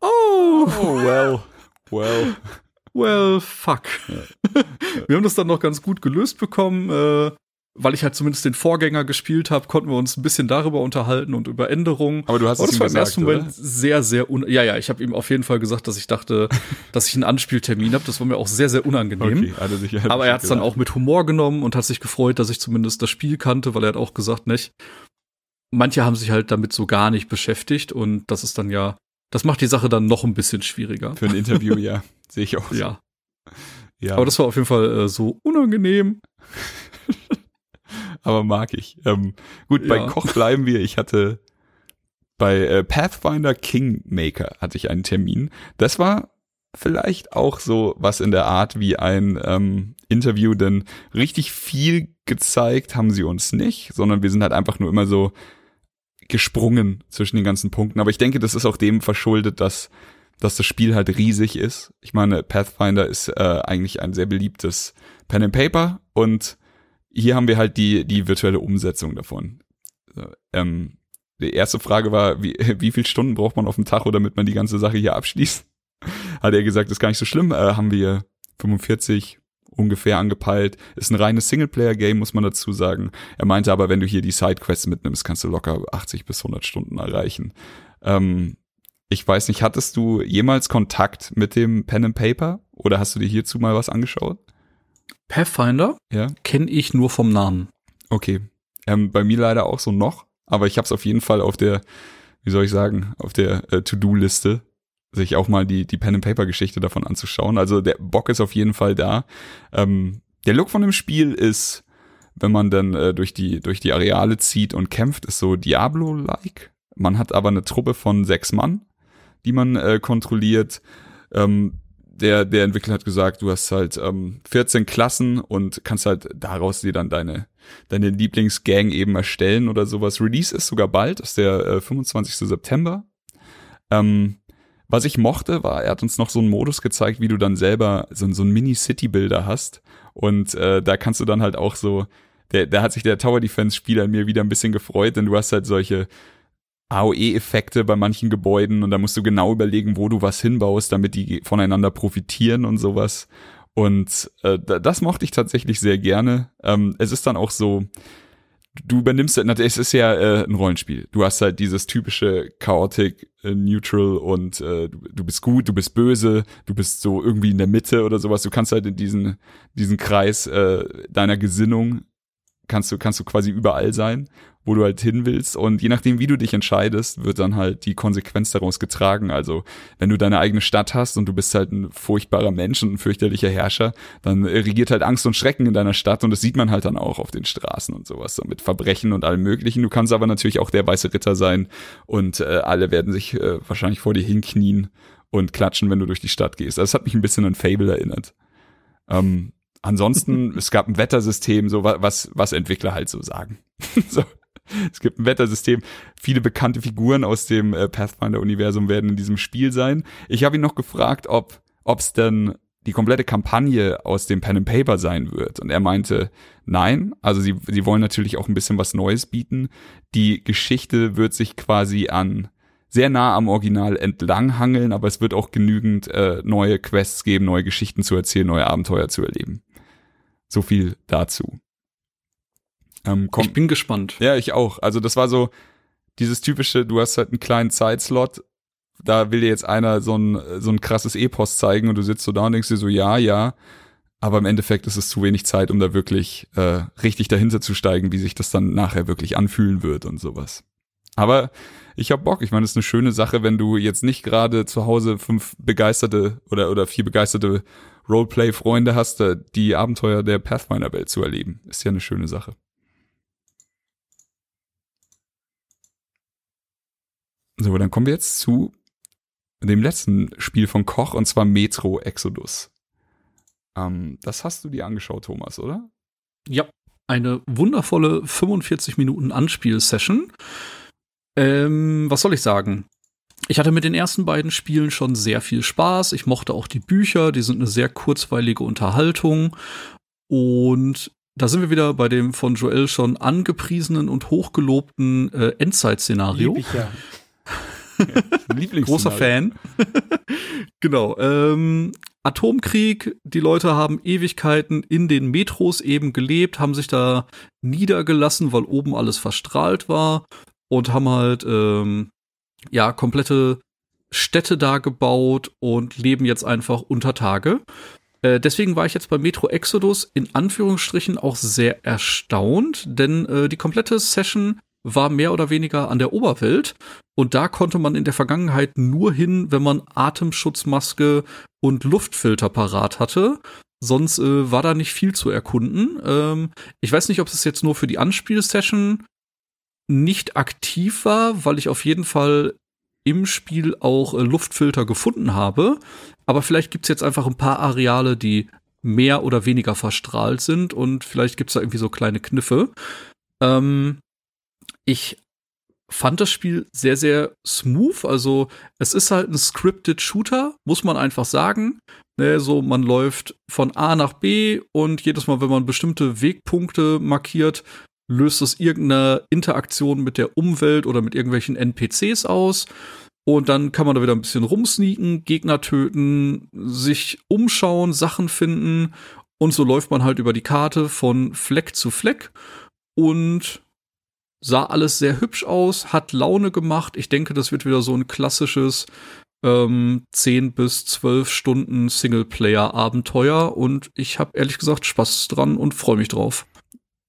oh, Oh, well. Well. well, fuck. wir haben das dann noch ganz gut gelöst bekommen. Äh, weil ich halt zumindest den Vorgänger gespielt habe, konnten wir uns ein bisschen darüber unterhalten und über Änderungen. Aber du hast Aber es ihm war im ersten Moment oder? sehr, sehr un ja, ja, ich habe ihm auf jeden Fall gesagt, dass ich dachte, dass ich einen Anspieltermin habe. Das war mir auch sehr, sehr unangenehm. Okay, Aber er hat es dann auch mit Humor genommen und hat sich gefreut, dass ich zumindest das Spiel kannte, weil er hat auch gesagt, nicht. Manche haben sich halt damit so gar nicht beschäftigt und das ist dann ja, das macht die Sache dann noch ein bisschen schwieriger. Für ein Interview, ja. Sehe ich auch. so. Ja, ja. aber das war auf jeden Fall äh, so unangenehm. aber mag ich. Ähm, gut, bei Ja. Koch bleiben wir. Ich hatte bei äh, Pathfinder Kingmaker hatte ich einen Termin. Das war vielleicht auch so was in der Art wie ein ähm, Interview, denn richtig viel gezeigt haben sie uns nicht, sondern wir sind halt einfach nur immer so gesprungen zwischen den ganzen Punkten. Aber ich denke, das ist auch dem verschuldet, dass, dass das Spiel halt riesig ist. Ich meine, Pathfinder ist äh, eigentlich ein sehr beliebtes Pen and Paper und hier haben wir halt die, die virtuelle Umsetzung davon. Ähm, die erste Frage war, wie, wie viele Stunden braucht man auf dem Tacho, damit man die ganze Sache hier abschließt? Hat er gesagt, ist gar nicht so schlimm. Äh, haben wir 45 ungefähr angepeilt. Ist ein reines Singleplayer-Game, muss man dazu sagen. Er meinte aber, wenn du hier die Sidequests mitnimmst, kannst du locker 80 bis 100 Stunden erreichen. Ähm, ich weiß nicht, hattest du jemals Kontakt mit dem Pen and Paper? Oder hast du dir hierzu mal was angeschaut? Pathfinder Ja. kenne ich nur vom Namen. Okay. Ähm, bei mir leider auch so noch, aber ich habe es auf jeden Fall auf der, wie soll ich sagen, auf der äh, To-Do-Liste, sich auch mal die, die Pen-and-Paper-Geschichte davon anzuschauen. Also der Bock ist auf jeden Fall da. Ähm, der Look von dem Spiel ist, wenn man dann äh, durch, die, durch die Areale zieht und kämpft, ist so Diablo-like. Man hat aber eine Truppe von sechs Mann, die man äh, kontrolliert. Ähm, der, der Entwickler hat gesagt, du hast halt ähm, 14 Klassen und kannst halt daraus dir dann deine, deine Lieblingsgang eben erstellen oder sowas. Release ist sogar bald, ist der äh, 25. September. Ähm, was ich mochte, war, er hat uns noch so einen Modus gezeigt, wie du dann selber so, so einen Mini-City-Builder hast. Und äh, da kannst du dann halt auch so, der, da hat sich der Tower Defense-Spieler in mir wieder ein bisschen gefreut, denn du hast halt solche AOE-Effekte bei manchen Gebäuden und da musst du genau überlegen, wo du was hinbaust, damit die voneinander profitieren und sowas. Und äh, da- das mochte ich tatsächlich sehr gerne. Ähm, es ist dann auch so, du übernimmst na, es ist ja äh, ein Rollenspiel. Du hast halt dieses typische Chaotic, äh, Neutral und äh, du, du bist gut, du bist böse, du bist so irgendwie in der Mitte oder sowas. Du kannst halt in diesen, diesen Kreis äh, deiner Gesinnung kannst du, kannst du quasi überall sein, wo du halt hin willst. Und je nachdem, wie du dich entscheidest, wird dann halt die Konsequenz daraus getragen. Also, wenn du deine eigene Stadt hast und du bist halt ein furchtbarer Mensch und ein fürchterlicher Herrscher, dann regiert halt Angst und Schrecken in deiner Stadt und das sieht man halt dann auch auf den Straßen und sowas, so mit Verbrechen und allem möglichen. Du kannst aber natürlich auch der weiße Ritter sein und äh, alle werden sich äh, wahrscheinlich vor dir hinknien und klatschen, wenn du durch die Stadt gehst. Also, das hat mich ein bisschen an Fable erinnert. Ähm, ansonsten, es gab ein Wettersystem, so wa- was, was Entwickler halt so sagen. so. Es gibt ein Wettersystem. Viele bekannte Figuren aus dem äh, Pathfinder-Universum werden in diesem Spiel sein. Ich habe ihn noch gefragt, ob es denn die komplette Kampagne aus dem Pen and Paper sein wird. Und er meinte, nein. Also sie, sie wollen natürlich auch ein bisschen was Neues bieten. Die Geschichte wird sich quasi an sehr nah am Original entlanghangeln, aber es wird auch genügend äh, neue Quests geben, neue Geschichten zu erzählen, neue Abenteuer zu erleben. So viel dazu. Ähm, ich bin gespannt. Ja, ich auch. Also das war so dieses typische, du hast halt einen kleinen Zeitslot, da will dir jetzt einer so ein, so ein krasses Epos zeigen und du sitzt so da und denkst dir so, ja, ja, aber im Endeffekt ist es zu wenig Zeit, um da wirklich äh, richtig dahinter zu steigen, wie sich das dann nachher wirklich anfühlen wird und sowas. Aber ich hab Bock. Ich meine, es ist eine schöne Sache, wenn du jetzt nicht gerade zu Hause fünf begeisterte oder, oder vier begeisterte Roleplay-Freunde hast, äh, die Abenteuer der Pathfinder-Welt zu erleben. Ist ja eine schöne Sache. So, dann kommen wir jetzt zu dem letzten Spiel von Koch und zwar Metro Exodus. Ähm, das hast du dir angeschaut, Thomas, oder? Ja, eine wundervolle 45 Minuten Anspielsession. Ähm, was soll ich sagen? Ich hatte mit den ersten beiden Spielen schon sehr viel Spaß. Ich mochte auch die Bücher, die sind eine sehr kurzweilige Unterhaltung. Und da sind wir wieder bei dem von Joel schon angepriesenen und hochgelobten äh, Endzeit-Szenario. Ja. Großer Fan. genau. Ähm, Atomkrieg, die Leute haben Ewigkeiten in den Metros eben gelebt, haben sich da niedergelassen, weil oben alles verstrahlt war und haben halt ähm, ja komplette Städte da gebaut und leben jetzt einfach unter Tage. Äh, deswegen war ich jetzt bei Metro Exodus in Anführungsstrichen auch sehr erstaunt, denn äh, die komplette Session war mehr oder weniger an der Oberwelt und da konnte man in der Vergangenheit nur hin, wenn man Atemschutzmaske und Luftfilter parat hatte. Sonst äh, war da nicht viel zu erkunden. Ähm, ich weiß nicht, ob es jetzt nur für die Anspielsession nicht aktiv war, weil ich auf jeden Fall im Spiel auch äh, Luftfilter gefunden habe. Aber vielleicht gibt's jetzt einfach ein paar Areale, die mehr oder weniger verstrahlt sind und vielleicht gibt's da irgendwie so kleine Kniffe. Ähm, ich fand das Spiel sehr, sehr smooth. Also es ist halt ein scripted Shooter, muss man einfach sagen. Ne, so man läuft von A nach B und jedes Mal, wenn man bestimmte Wegpunkte markiert, löst es irgendeine Interaktion mit der Umwelt oder mit irgendwelchen NPCs aus. Und dann kann man da wieder ein bisschen rumsneaken, Gegner töten, sich umschauen, Sachen finden. Und so läuft man halt über die Karte von Fleck zu Fleck. Und sah alles sehr hübsch aus, hat Laune gemacht. Ich denke, das wird wieder so ein klassisches ähm, 10 bis 12 Stunden Singleplayer-Abenteuer und ich habe ehrlich gesagt Spaß dran und freue mich drauf.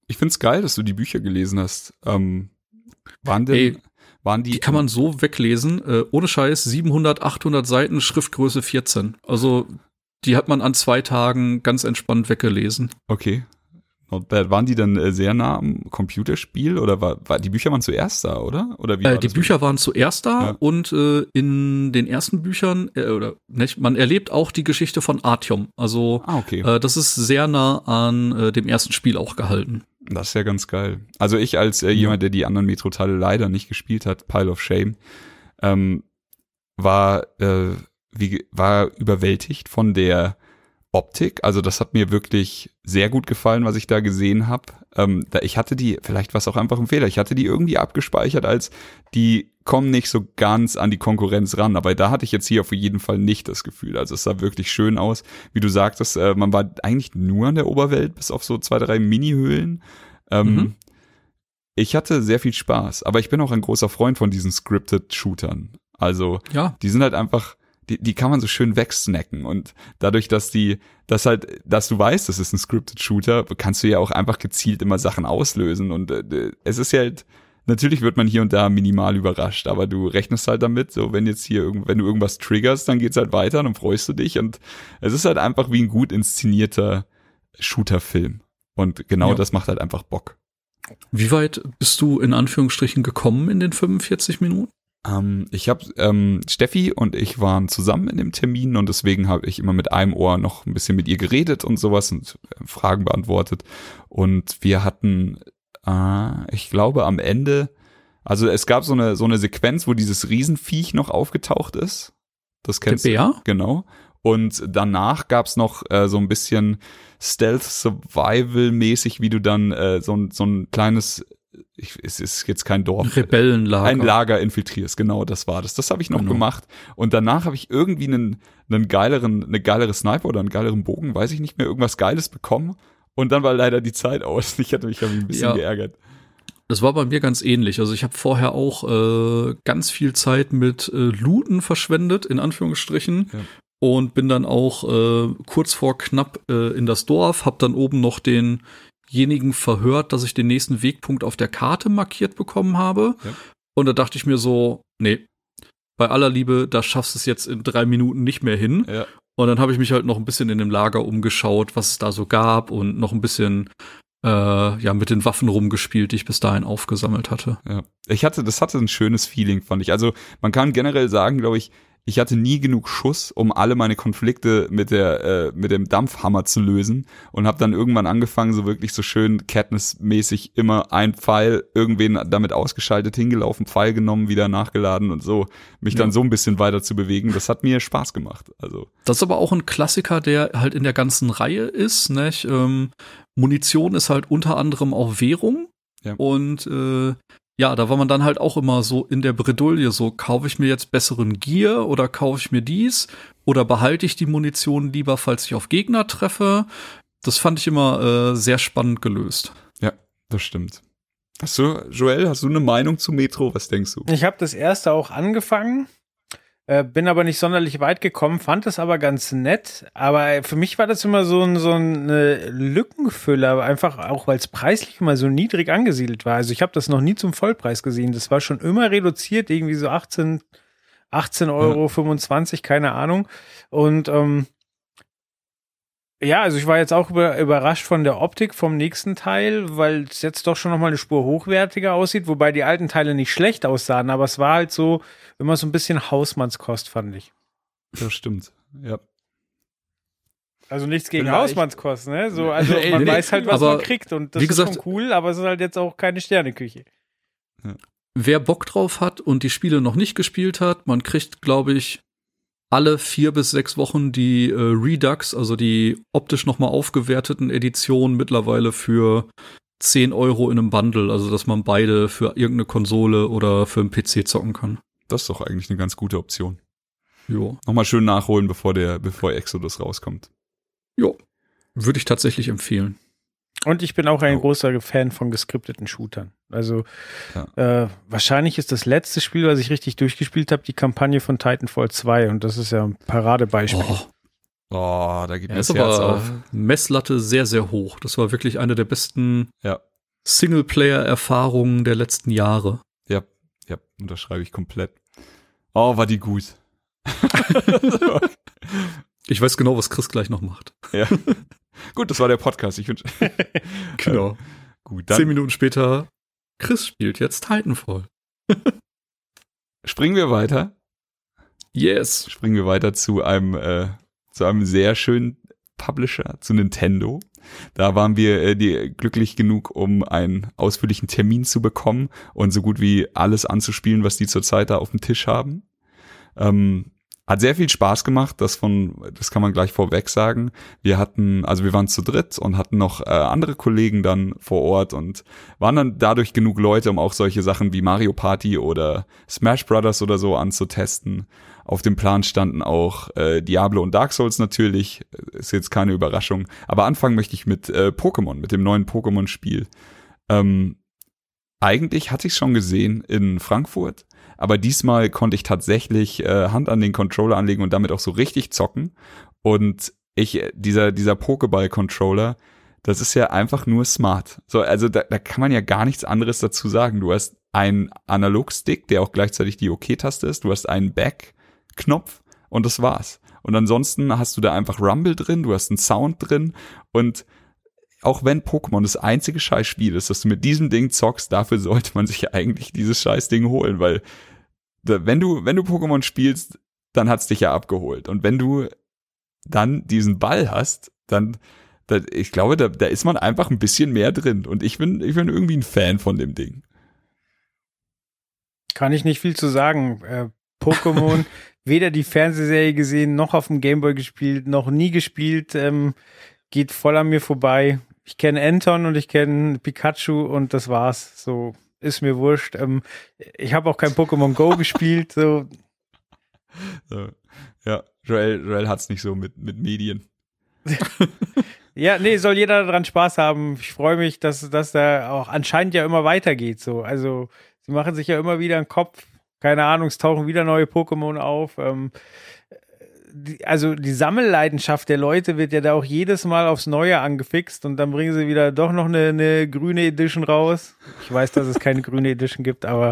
Ich find's geil, dass du die Bücher gelesen hast. Ähm, waren denn, Ey, waren die, die kann man so weglesen, äh, ohne Scheiß, 700, 800 Seiten, Schriftgröße 14. Also die hat man an zwei Tagen ganz entspannt weggelesen. Okay. Waren die dann äh, sehr nah am Computerspiel oder war, war die Bücher waren zuerst da, oder? Oder wie äh, die Bücher mit? waren zuerst da ja. und äh, in den ersten Büchern äh, oder nicht, man erlebt auch die Geschichte von Artyom. Also ah, okay. äh, das ist sehr nah an äh, dem ersten Spiel auch gehalten. Das ist ja ganz geil. Also ich als äh, jemand, der die anderen Metro-Teile leider nicht gespielt hat, Pile of Shame, ähm, war äh, wie war überwältigt von der Optik. Also das hat mir wirklich sehr gut gefallen, was ich da gesehen habe. Ähm, ich hatte die, vielleicht war es auch einfach ein Fehler, ich hatte die irgendwie abgespeichert als, die kommen nicht so ganz an die Konkurrenz ran. Aber da hatte ich jetzt hier auf jeden Fall nicht das Gefühl. Also es sah wirklich schön aus. Wie du sagtest, äh, man war eigentlich nur an der Oberwelt, bis auf so zwei, drei Mini-Höhlen. Ähm, mhm. Ich hatte sehr viel Spaß, aber ich bin auch ein großer Freund von diesen scripted Shootern. Also, ja. die sind halt einfach, die, die kann man so schön wegsnacken und dadurch, dass die, dass halt, dass du weißt, das ist ein scripted Shooter, kannst du ja auch einfach gezielt immer Sachen auslösen und äh, es ist ja halt, natürlich wird man hier und da minimal überrascht, aber du rechnest halt damit, so wenn jetzt hier, wenn du irgendwas triggerst, dann geht's halt weiter, dann freust du dich und es ist halt einfach wie ein gut inszenierter Shooter-Film und genau ja. das macht halt einfach Bock. Wie weit bist du in Anführungsstrichen gekommen in den 45 Minuten? Ähm, ich habe ähm, Steffi und ich waren zusammen in dem Termin und deswegen habe ich immer mit einem Ohr noch ein bisschen mit ihr geredet und sowas und äh, Fragen beantwortet. Und wir hatten, äh, ich glaube, am Ende, also es gab so eine so eine Sequenz, wo dieses Riesenviech noch aufgetaucht ist. Das kennst Der Bär? du. Genau. Und danach gab's noch äh, so ein bisschen Stealth-Survival-mäßig, wie du dann äh, so, ein so ein kleines ich, es ist jetzt kein Dorf. Rebellenlager. Ein Lager infiltrierst, genau, das war das. Das habe ich noch Genau. gemacht. Und danach habe ich irgendwie einen, einen geileren, eine geilere Sniper oder einen geileren Bogen, weiß ich nicht mehr, irgendwas Geiles bekommen. Und dann war leider die Zeit aus. Ich hatte mich irgendwie ein bisschen Ja. geärgert. Das war bei mir ganz ähnlich. Also ich habe vorher auch äh, ganz viel Zeit mit äh, Looten verschwendet, in Anführungsstrichen. Ja. Und bin dann auch äh, kurz vor knapp äh, in das Dorf, hab dann oben noch denjenigen verhört, dass ich den nächsten Wegpunkt auf der Karte markiert bekommen habe. Ja. Und da dachte ich mir so, nee, bei aller Liebe, da schaffst du es jetzt in drei Minuten nicht mehr hin. Ja. Und dann habe ich mich halt noch ein bisschen in dem Lager umgeschaut, was es da so gab und noch ein bisschen äh, ja mit den Waffen rumgespielt, die ich bis dahin aufgesammelt hatte. Ja. Ich hatte, das hatte ein schönes Feeling, fand ich. Also man kann generell sagen, glaube ich, ich hatte nie genug Schuss, um alle meine Konflikte mit der äh, mit dem Dampfhammer zu lösen und habe dann irgendwann angefangen, so wirklich so schön Katniss-mäßig immer ein Pfeil irgendwen damit ausgeschaltet, hingelaufen, Pfeil genommen, wieder nachgeladen und so mich dann Ja. so ein bisschen weiter zu bewegen. Das hat mir Spaß gemacht. Also Das ist aber auch ein Klassiker, der halt in der ganzen Reihe ist. Nicht? Ähm, Munition ist halt unter anderem auch Währung. Ja. Und äh, ja, da war man dann halt auch immer so in der Bredouille, so kaufe ich mir jetzt besseren Gear oder kaufe ich mir dies oder behalte ich die Munition lieber, falls ich auf Gegner treffe. Das fand ich immer äh, sehr spannend gelöst. ja, das stimmt. Hast du, Joel, hast du eine Meinung zu Metro? Was denkst du? Ich habe das erste auch angefangen, äh, bin aber nicht sonderlich weit gekommen, fand es aber ganz nett. Aber für mich war das immer so ein, so ein äh, Lückenfüller, einfach auch weil es preislich immer so niedrig angesiedelt war. Also ich habe das noch nie zum Vollpreis gesehen. Das war schon immer reduziert, irgendwie so 18, 18 Euro, 25, keine Ahnung. Und ähm, ja, also ich war jetzt auch über, überrascht von der Optik vom nächsten Teil, weil es jetzt doch schon noch mal eine Spur hochwertiger aussieht, wobei die alten Teile nicht schlecht aussahen, aber es war halt so immer so ein bisschen Hausmannskost, fand ich. Das stimmt. Ja. Also nichts gegen Vielleicht. Hausmannskost, ne? So, also Ey, man nee, weiß halt, was man kriegt und das wie ist gesagt- schon cool, aber es ist halt jetzt auch keine Sterneküche. Wer Bock drauf hat und die Spiele noch nicht gespielt hat, man kriegt, glaube ich, alle vier bis sechs Wochen die äh, Redux, also die optisch nochmal aufgewerteten Editionen mittlerweile für 10 Euro in einem Bundle, also dass man beide für irgendeine Konsole oder für einen PC zocken kann. Das ist doch eigentlich eine ganz gute Option. Jo. Nochmal schön nachholen, bevor der, bevor Exodus rauskommt. Jo. Würde ich tatsächlich empfehlen. Und ich bin auch ein Oh. großer Fan von geskripteten Shootern. Also Ja. äh, wahrscheinlich ist das letzte Spiel, was ich richtig durchgespielt habe, die Kampagne von Titanfall 2 und das ist ja ein Paradebeispiel. Oh, Oh, da geht mir ja, das ist Herz auf. Messlatte sehr, sehr hoch. Das war wirklich eine der besten Ja. Singleplayer-Erfahrungen der letzten Jahre. Ja, ja, unterschreibe ich komplett. Oh, war die gut. Ich weiß genau, was Chris gleich noch macht. ja. Gut, das war der Podcast. Ich wünsche. Genau. Gut, Zehn dann Minuten später, Chris spielt jetzt Titanfall. springen wir weiter. Yes. Springen wir weiter zu einem, äh, zu einem sehr schönen Publisher, zu Nintendo. Da waren wir äh, die, glücklich genug, um einen ausführlichen Termin zu bekommen und so gut wie alles anzuspielen, was die zurzeit da auf dem Tisch haben. Ähm, hat sehr viel Spaß gemacht, das von, das kann man gleich vorweg sagen. Wir hatten, also wir waren zu dritt und hatten noch äh, andere Kollegen dann vor Ort und waren dann dadurch genug Leute, um auch solche Sachen wie Mario Party oder Smash Brothers oder so anzutesten. Auf dem Plan standen auch äh, Diablo und Dark Souls natürlich, ist jetzt keine Überraschung. Aber anfangen möchte ich mit äh, Pokémon, mit dem neuen Pokémon-Spiel. Ähm, eigentlich hatte ich schon gesehen in Frankfurt, aber diesmal konnte ich tatsächlich äh, Hand an den Controller anlegen und damit auch so richtig zocken. Und ich, äh, dieser, dieser Pokéball-Controller, das ist ja einfach nur smart. So, also da, da kann man ja gar nichts anderes dazu sagen. Du hast einen Analogstick, der auch gleichzeitig die OK-Taste ist. Du hast einen Back-Knopf und das war's. Und ansonsten hast du da einfach Rumble drin, du hast einen Sound drin und auch wenn Pokémon das einzige Scheißspiel ist, dass du mit diesem Ding zockst, dafür sollte man sich eigentlich dieses Scheißding holen, weil wenn du, wenn du Pokémon spielst, dann hat's dich ja abgeholt. Und wenn du dann diesen Ball hast, dann, da, ich glaube, da, da ist man einfach ein bisschen mehr drin. Und ich bin, ich bin irgendwie ein Fan von dem Ding. Kann ich nicht viel zu sagen. Äh, Pokémon, weder die Fernsehserie gesehen, noch auf dem Gameboy gespielt, noch nie gespielt, ähm, geht voll an mir vorbei. Ich kenne Anton und ich kenne Pikachu und das war's. So ist mir wurscht. Ähm, ich habe auch kein Pokémon Go gespielt. So. so. Ja, Joel, Joel hat's nicht so mit, mit Medien. ja, nee, soll jeder daran Spaß haben. Ich freue mich, dass, dass da auch anscheinend ja immer weitergeht. So. Also, sie machen sich ja immer wieder einen Kopf. Keine Ahnung, es tauchen wieder neue Pokémon auf. Ähm, also die Sammelleidenschaft der Leute wird ja da auch jedes Mal aufs Neue angefixt und dann bringen sie wieder doch noch eine, eine grüne Edition raus. Ich weiß, dass es keine grüne Edition gibt, aber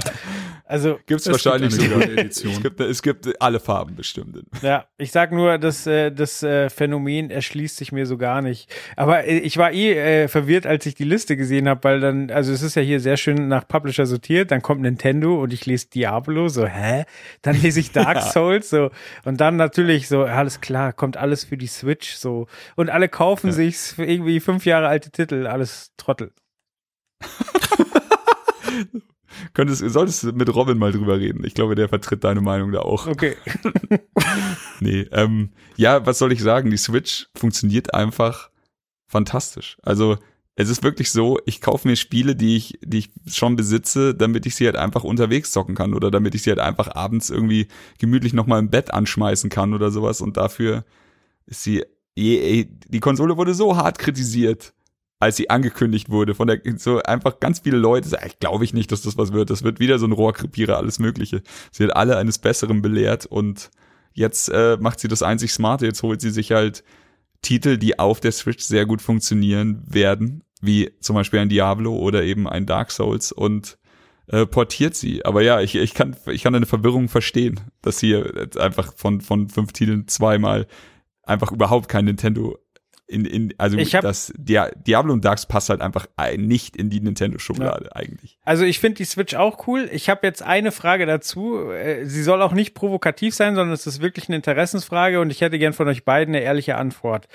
also gibt's es wahrscheinlich sogar eine Edition. Es gibt, es gibt alle Farben bestimmt. Ja, ich sag nur, das, äh, das äh, Phänomen erschließt sich mir so gar nicht. Aber äh, ich war eh äh, verwirrt, als ich die Liste gesehen habe, weil dann, also es ist ja hier sehr schön nach Publisher sortiert, dann kommt Nintendo und ich lese Diablo, so, hä? Dann lese ich Dark Souls, so, und dann natürlich so, alles klar, kommt alles für die Switch, so. Und alle kaufen ja. sich für irgendwie fünf Jahre alte Titel, alles Trottel. Könntest, solltest du mit Robin mal drüber reden. Ich glaube, der vertritt deine Meinung da auch. Okay. nee, ähm, ja, was soll ich sagen? Die Switch funktioniert einfach fantastisch. Also, es ist wirklich so, ich kaufe mir Spiele, die ich, die ich schon besitze, damit ich sie halt einfach unterwegs zocken kann oder damit ich sie halt einfach abends irgendwie gemütlich nochmal im Bett anschmeißen kann oder sowas. Und dafür ist sie, die Konsole wurde so hart kritisiert als sie angekündigt wurde von der so einfach ganz viele Leute sagen, glaube ich nicht, dass das was wird. Das wird wieder so ein Rohrkrepierer, alles Mögliche. Sie hat alle eines Besseren belehrt und jetzt äh, macht sie das einzig Smarte. Jetzt holt sie sich halt Titel, die auf der Switch sehr gut funktionieren werden, wie zum Beispiel ein Diablo oder eben ein Dark Souls und äh, portiert sie. Aber ja, ich, ich kann ich kann eine Verwirrung verstehen, dass hier einfach von von fünf Titeln zweimal einfach überhaupt kein Nintendo in, in, also ich hab, das Dia Diablo und Darks passt halt einfach nicht in die Nintendo-Schublade ja. eigentlich. Also ich finde die Switch auch cool. Ich habe jetzt eine Frage dazu. Äh, sie soll auch nicht provokativ sein, sondern es ist wirklich eine Interessensfrage und ich hätte gern von euch beiden eine ehrliche Antwort.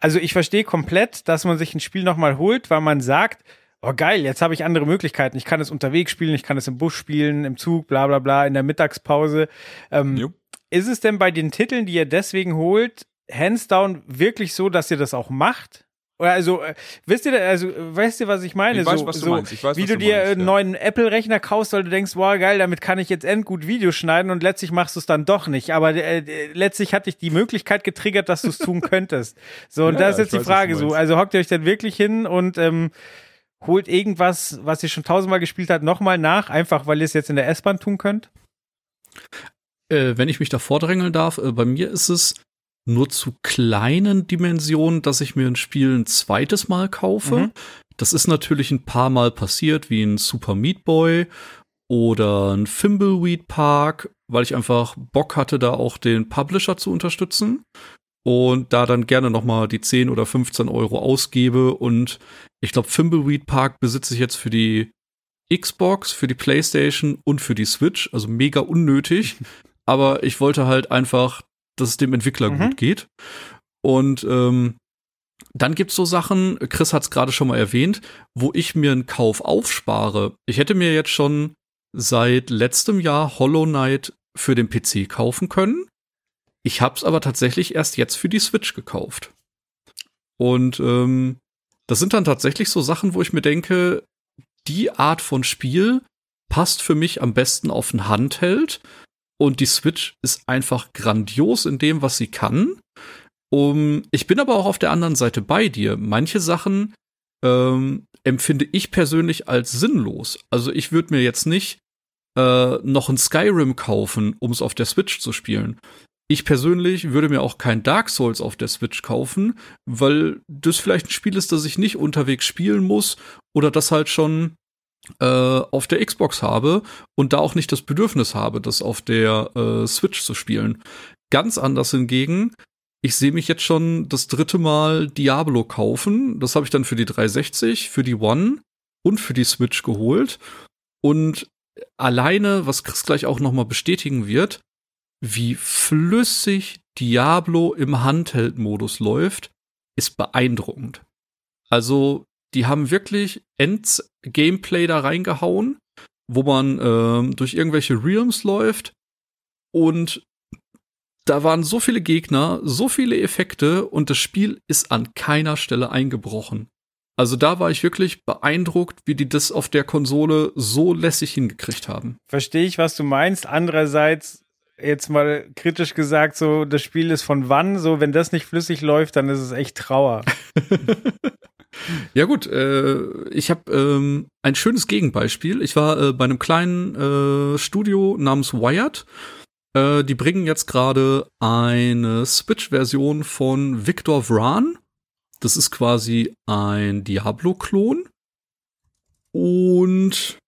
Also ich verstehe komplett, dass man sich ein Spiel nochmal holt, weil man sagt, oh geil, jetzt habe ich andere Möglichkeiten. Ich kann es unterwegs spielen, ich kann es im Bus spielen, im Zug, bla bla bla, in der Mittagspause. Ähm, ist es denn bei den Titeln, die ihr deswegen holt, hands down wirklich so, dass ihr das auch macht? Also, äh, wisst ihr, also, weißt ihr, was ich meine? Ich weiß, so, was du so, meinst. Ich weiß, wie du, du dir meinst, einen neuen Apple-Rechner kaufst, weil du denkst, wow, geil, damit kann ich jetzt endgut Videos schneiden und letztlich machst du es dann doch nicht. Aber äh, letztlich hat dich die Möglichkeit getriggert, dass du es tun könntest. So, und ja, da ist jetzt die weiß, Frage so. Also hockt ihr euch dann wirklich hin und ähm, holt irgendwas, was ihr schon tausendmal gespielt habt, nochmal nach, einfach weil ihr es jetzt in der S-Bahn tun könnt? Äh, wenn ich mich da vordrängeln darf, äh, bei mir ist es, nur zu kleinen Dimensionen, dass ich mir ein Spiel ein zweites Mal kaufe. Mhm. Das ist natürlich ein paar Mal passiert, wie ein Super Meat Boy oder ein Fimbleweed Park, weil ich einfach Bock hatte, da auch den Publisher zu unterstützen und da dann gerne noch mal die 10 oder 15 Euro ausgebe und ich glaube, Fimbleweed Park besitze ich jetzt für die Xbox, für die PlayStation und für die Switch, also mega unnötig. Aber ich wollte halt einfach dass es dem Entwickler mhm. gut geht. Und ähm, dann gibt's so Sachen, Chris hat es gerade schon mal erwähnt, wo ich mir einen Kauf aufspare. Ich hätte mir jetzt schon seit letztem Jahr Hollow Knight für den PC kaufen können. Ich habe es aber tatsächlich erst jetzt für die Switch gekauft. Und ähm, das sind dann tatsächlich so Sachen, wo ich mir denke, die Art von Spiel passt für mich am besten auf ein Handheld und die Switch ist einfach grandios in dem, was sie kann. Um, ich bin aber auch auf der anderen Seite bei dir. Manche Sachen ähm, empfinde ich persönlich als sinnlos. Also ich würde mir jetzt nicht äh, noch ein Skyrim kaufen, um es auf der Switch zu spielen. Ich persönlich würde mir auch kein Dark Souls auf der Switch kaufen, weil das vielleicht ein Spiel ist, das ich nicht unterwegs spielen muss oder das halt schon äh, auf der Xbox habe und da auch nicht das Bedürfnis habe, das auf der äh, Switch zu spielen. Ganz anders hingegen, ich sehe mich jetzt schon das dritte Mal Diablo kaufen. Das habe ich dann für die 360, für die One und für die Switch geholt. Und alleine, was Chris gleich auch noch mal bestätigen wird, wie flüssig Diablo im Handheld-Modus läuft, ist beeindruckend. Also die haben wirklich Ends-Gameplay da reingehauen, wo man ähm, durch irgendwelche Realms läuft und da waren so viele Gegner, so viele Effekte und das Spiel ist an keiner Stelle eingebrochen. Also da war ich wirklich beeindruckt, wie die das auf der Konsole so lässig hingekriegt haben. Verstehe ich, was du meinst. Andererseits jetzt mal kritisch gesagt, so das Spiel ist von wann, so wenn das nicht flüssig läuft, dann ist es echt Trauer. ja gut, äh, ich habe ähm, ein schönes Gegenbeispiel. Ich war äh, bei einem kleinen äh, Studio namens Wired. Äh, die bringen jetzt gerade eine Switch-Version von Victor Vran. Das ist quasi ein Diablo-Klon. Und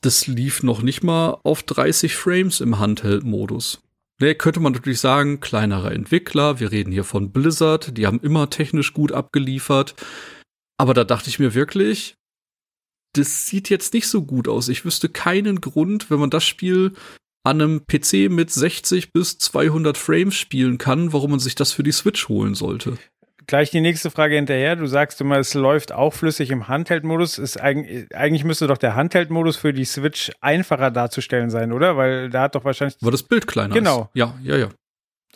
das lief noch nicht mal auf 30 Frames im Handheld-Modus. Ne, könnte man natürlich sagen, kleinerer Entwickler, wir reden hier von Blizzard, die haben immer technisch gut abgeliefert. Aber da dachte ich mir wirklich, das sieht jetzt nicht so gut aus. Ich wüsste keinen Grund, wenn man das Spiel an einem PC mit 60 bis 200 Frames spielen kann, warum man sich das für die Switch holen sollte gleich die nächste Frage hinterher. Du sagst immer, es läuft auch flüssig im Handheld-Modus. Ist eigentlich, eigentlich müsste doch der Handheld-Modus für die Switch einfacher darzustellen sein, oder? Weil da hat doch wahrscheinlich. Weil das Bild kleiner genau. ist. Genau. Ja, ja, ja.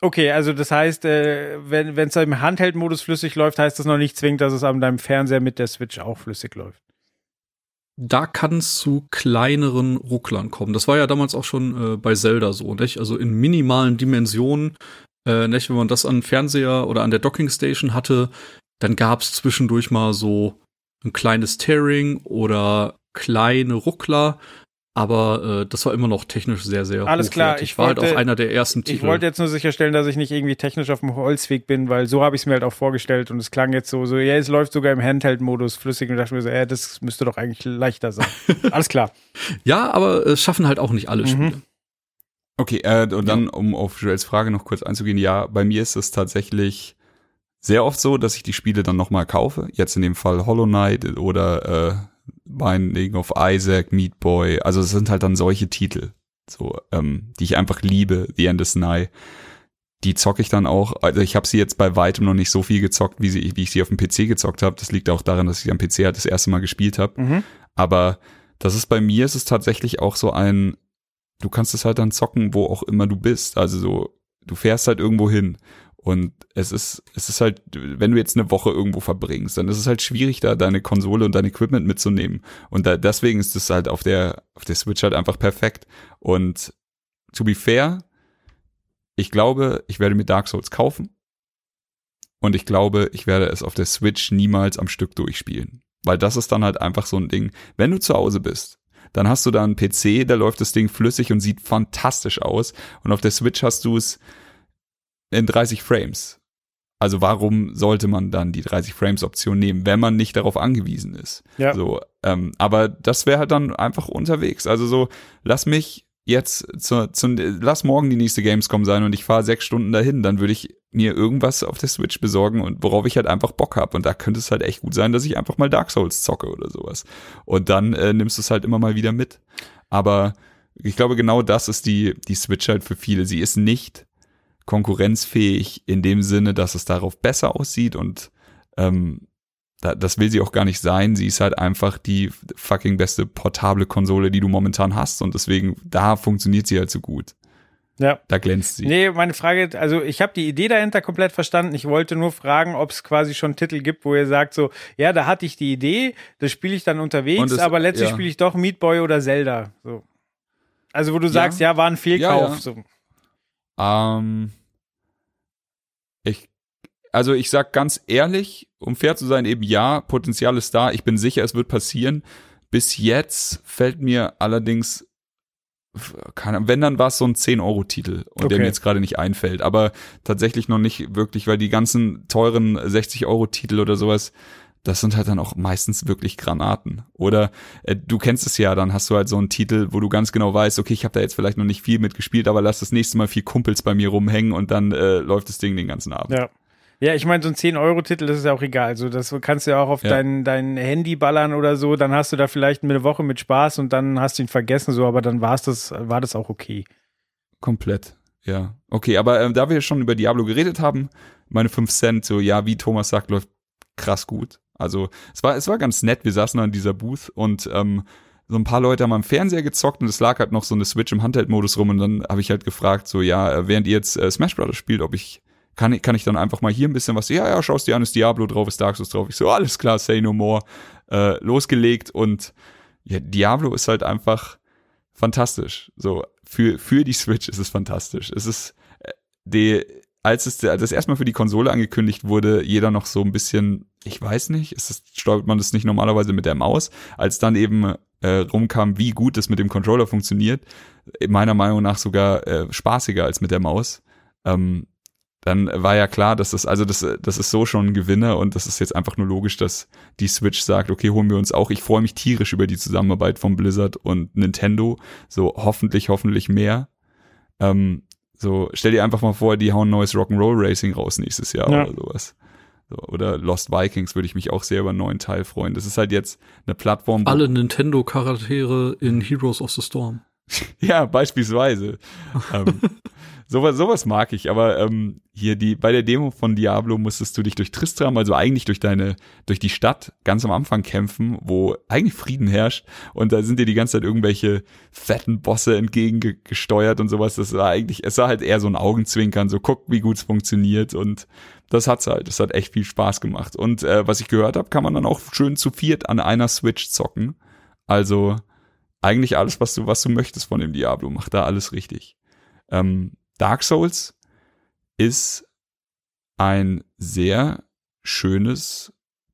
Okay, also das heißt, äh, wenn es im Handheld-Modus flüssig läuft, heißt das noch nicht zwingend, dass es an deinem Fernseher mit der Switch auch flüssig läuft. Da kann es zu kleineren Rucklern kommen. Das war ja damals auch schon äh, bei Zelda so, nicht? Also in minimalen Dimensionen äh, nicht, wenn man das an Fernseher oder an der Dockingstation hatte, dann gab es zwischendurch mal so ein kleines Tearing oder kleine Ruckler, aber äh, das war immer noch technisch sehr, sehr Alles klar, ich war halt wollte, halt auch einer der ersten Titel. Ich wollte jetzt nur sicherstellen, dass ich nicht irgendwie technisch auf dem Holzweg bin, weil so habe ich es mir halt auch vorgestellt und es klang jetzt so, so ja, es läuft sogar im Handheld-Modus flüssig und dachte mir so, ja, das müsste doch eigentlich leichter sein. Alles klar. ja, aber es schaffen halt auch nicht alle mhm. Spiele. Okay, äh, und dann, ja. um auf Joels Frage noch kurz einzugehen, ja, bei mir ist es tatsächlich sehr oft so, dass ich die Spiele dann nochmal kaufe. Jetzt in dem Fall Hollow Knight oder äh, Binding of Isaac, Meat Boy. Also es sind halt dann solche Titel, so ähm, die ich einfach liebe. The End is Nigh. Die zocke ich dann auch. Also ich habe sie jetzt bei weitem noch nicht so viel gezockt, wie, sie, wie ich sie auf dem PC gezockt habe. Das liegt auch daran, dass ich am PC halt das erste Mal gespielt habe. Mhm. Aber das ist bei mir, ist es tatsächlich auch so ein du kannst es halt dann zocken, wo auch immer du bist. Also so, du fährst halt irgendwo hin. Und es ist, es ist halt, wenn du jetzt eine Woche irgendwo verbringst, dann ist es halt schwierig, da deine Konsole und dein Equipment mitzunehmen. Und da, deswegen ist es halt auf der, auf der Switch halt einfach perfekt. Und to be fair, ich glaube, ich werde mir Dark Souls kaufen. Und ich glaube, ich werde es auf der Switch niemals am Stück durchspielen. Weil das ist dann halt einfach so ein Ding. Wenn du zu Hause bist dann hast du da einen PC, da läuft das Ding flüssig und sieht fantastisch aus. Und auf der Switch hast du es in 30 Frames. Also warum sollte man dann die 30 Frames Option nehmen, wenn man nicht darauf angewiesen ist? Ja. So, ähm, aber das wäre halt dann einfach unterwegs. Also so, lass mich jetzt zu, zu, lass morgen die nächste Gamescom sein und ich fahre sechs Stunden dahin, dann würde ich mir irgendwas auf der Switch besorgen und worauf ich halt einfach Bock habe. Und da könnte es halt echt gut sein, dass ich einfach mal Dark Souls zocke oder sowas. Und dann äh, nimmst du es halt immer mal wieder mit. Aber ich glaube, genau das ist die, die Switch halt für viele. Sie ist nicht konkurrenzfähig in dem Sinne, dass es darauf besser aussieht und ähm, da, das will sie auch gar nicht sein. Sie ist halt einfach die fucking beste portable Konsole, die du momentan hast und deswegen da funktioniert sie halt so gut. Ja. Da glänzt sie. Nee, meine Frage, also ich habe die Idee dahinter komplett verstanden. Ich wollte nur fragen, ob es quasi schon Titel gibt, wo ihr sagt so, ja, da hatte ich die Idee, das spiele ich dann unterwegs, es, aber letztlich ja. spiele ich doch Meat Boy oder Zelda. So. Also wo du ja. sagst, ja, war ein Fehlkauf. Ja, so. Ähm, ich, also ich sag ganz ehrlich, um fair zu sein, eben ja, Potenzial ist da. Ich bin sicher, es wird passieren. Bis jetzt fällt mir allerdings keine, wenn dann war es so ein 10-Euro-Titel und okay. der mir jetzt gerade nicht einfällt, aber tatsächlich noch nicht wirklich, weil die ganzen teuren 60-Euro-Titel oder sowas, das sind halt dann auch meistens wirklich Granaten. Oder äh, du kennst es ja, dann hast du halt so einen Titel, wo du ganz genau weißt, okay, ich habe da jetzt vielleicht noch nicht viel mitgespielt, aber lass das nächste Mal vier Kumpels bei mir rumhängen und dann äh, läuft das Ding den ganzen Abend. Ja. Ja, ich meine, so ein 10-Euro-Titel, das ist ja auch egal. Also, das kannst du ja auch auf ja. dein, dein Handy ballern oder so. Dann hast du da vielleicht eine Woche mit Spaß und dann hast du ihn vergessen, so, aber dann war's das, war das auch okay. Komplett, ja. Okay, aber äh, da wir schon über Diablo geredet haben, meine 5 Cent, so, ja, wie Thomas sagt, läuft krass gut. Also, es war, es war ganz nett. Wir saßen an dieser Booth und, ähm, so ein paar Leute haben am Fernseher gezockt und es lag halt noch so eine Switch im Handheld-Modus rum und dann habe ich halt gefragt, so ja, während ihr jetzt äh, Smash Brothers spielt, ob ich kann ich, kann ich dann einfach mal hier ein bisschen was, ja, ja, schaust dir an, ist Diablo drauf, ist Dark Souls drauf. Ich so, alles klar, say no more. Äh, losgelegt und ja, Diablo ist halt einfach fantastisch. So, für, für die Switch ist es fantastisch. Es ist, äh, die, als es als das erstmal für die Konsole angekündigt wurde, jeder noch so ein bisschen, ich weiß nicht, ist das, steuert man das nicht normalerweise mit der Maus, als dann eben äh, rumkam, wie gut das mit dem Controller funktioniert, meiner Meinung nach sogar äh, spaßiger als mit der Maus. Ähm, dann war ja klar, dass das, also das, das ist so schon ein Gewinner und das ist jetzt einfach nur logisch, dass die Switch sagt, okay, holen wir uns auch. Ich freue mich tierisch über die Zusammenarbeit von Blizzard und Nintendo. So hoffentlich, hoffentlich mehr. Ähm, so, stell dir einfach mal vor, die hauen neues Rock'n'Roll Racing raus nächstes Jahr ja. oder sowas. So, oder Lost Vikings würde ich mich auch sehr über einen neuen Teil freuen. Das ist halt jetzt eine Plattform. Alle Nintendo-Charaktere in Heroes of the Storm. ja, beispielsweise. ähm, sowas, sowas mag ich, aber ähm, hier die bei der Demo von Diablo musstest du dich durch Tristram, also eigentlich durch deine durch die Stadt ganz am Anfang kämpfen, wo eigentlich Frieden herrscht und da sind dir die ganze Zeit irgendwelche fetten Bosse entgegengesteuert und sowas. Das war eigentlich, es war halt eher so ein Augenzwinkern, so guck, wie gut es funktioniert und das hat's halt. Das hat echt viel Spaß gemacht und äh, was ich gehört habe, kann man dann auch schön zu viert an einer Switch zocken. Also eigentlich alles, was du, was du möchtest von dem Diablo. Macht da alles richtig. Ähm, Dark Souls ist ein sehr schönes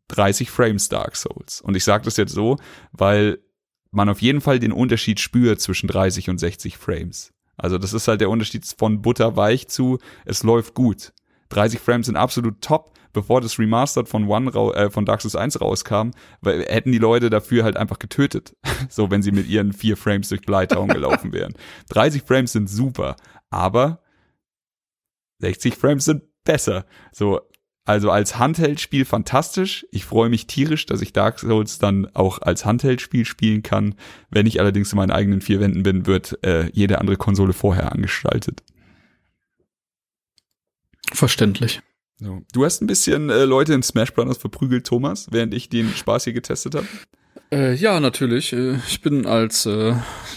30 Frames Dark Souls. Und ich sage das jetzt so, weil man auf jeden Fall den Unterschied spürt zwischen 30 und 60 Frames. Also das ist halt der Unterschied von butterweich zu es läuft gut. 30 Frames sind absolut top. Bevor das Remastered von One äh, von Dark Souls 1 rauskam, weil, hätten die Leute dafür halt einfach getötet. so, wenn sie mit ihren vier Frames durch Bleitown gelaufen wären. 30 Frames sind super, aber 60 Frames sind besser. So, also als Handheld-Spiel fantastisch. Ich freue mich tierisch, dass ich Dark Souls dann auch als Handheld-Spiel spielen kann. Wenn ich allerdings in meinen eigenen vier Wänden bin, wird äh, jede andere Konsole vorher angestaltet. Verständlich. So. Du hast ein bisschen äh, Leute in Smash Bros. verprügelt, Thomas, während ich den Spaß hier getestet habe. Äh, ja, natürlich. Äh, ich bin als äh,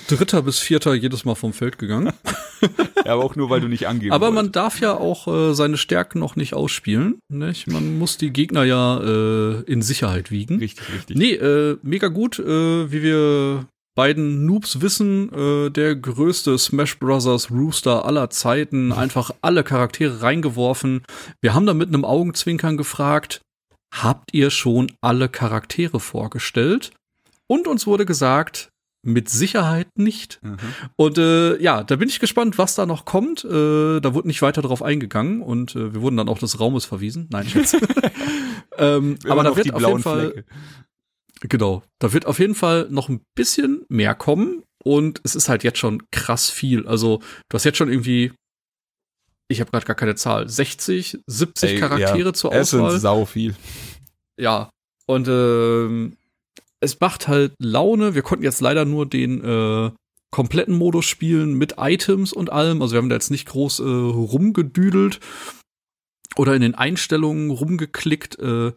Dritter bis Vierter jedes Mal vom Feld gegangen. ja, aber auch nur, weil du nicht angeben Aber man darf ja auch äh, seine Stärken noch nicht ausspielen. Nicht? Man muss die Gegner ja äh, in Sicherheit wiegen. Richtig, richtig. Nee, äh, mega gut, äh, wie wir beiden Noobs wissen, äh, der größte Smash Brothers Rooster aller Zeiten, einfach alle Charaktere reingeworfen. Wir haben da mit einem Augenzwinkern gefragt, habt ihr schon alle Charaktere vorgestellt? Und uns wurde gesagt, mit Sicherheit nicht. Mhm. Und äh, ja, da bin ich gespannt, was da noch kommt. Äh, da wurde nicht weiter drauf eingegangen und äh, wir wurden dann auch des Raumes verwiesen. Nein, Schatz. ähm, aber da wird auf jeden Fall. Flecke. Genau. Da wird auf jeden Fall noch ein bisschen mehr kommen und es ist halt jetzt schon krass viel. Also, du hast jetzt schon irgendwie, ich habe gerade gar keine Zahl, 60, 70 Ey, Charaktere ja, zur Auswahl. Es sind sau viel. Ja. Und ähm, es macht halt Laune. Wir konnten jetzt leider nur den äh, kompletten Modus spielen mit Items und allem. Also wir haben da jetzt nicht groß äh, rumgedüdelt oder in den Einstellungen rumgeklickt. Äh,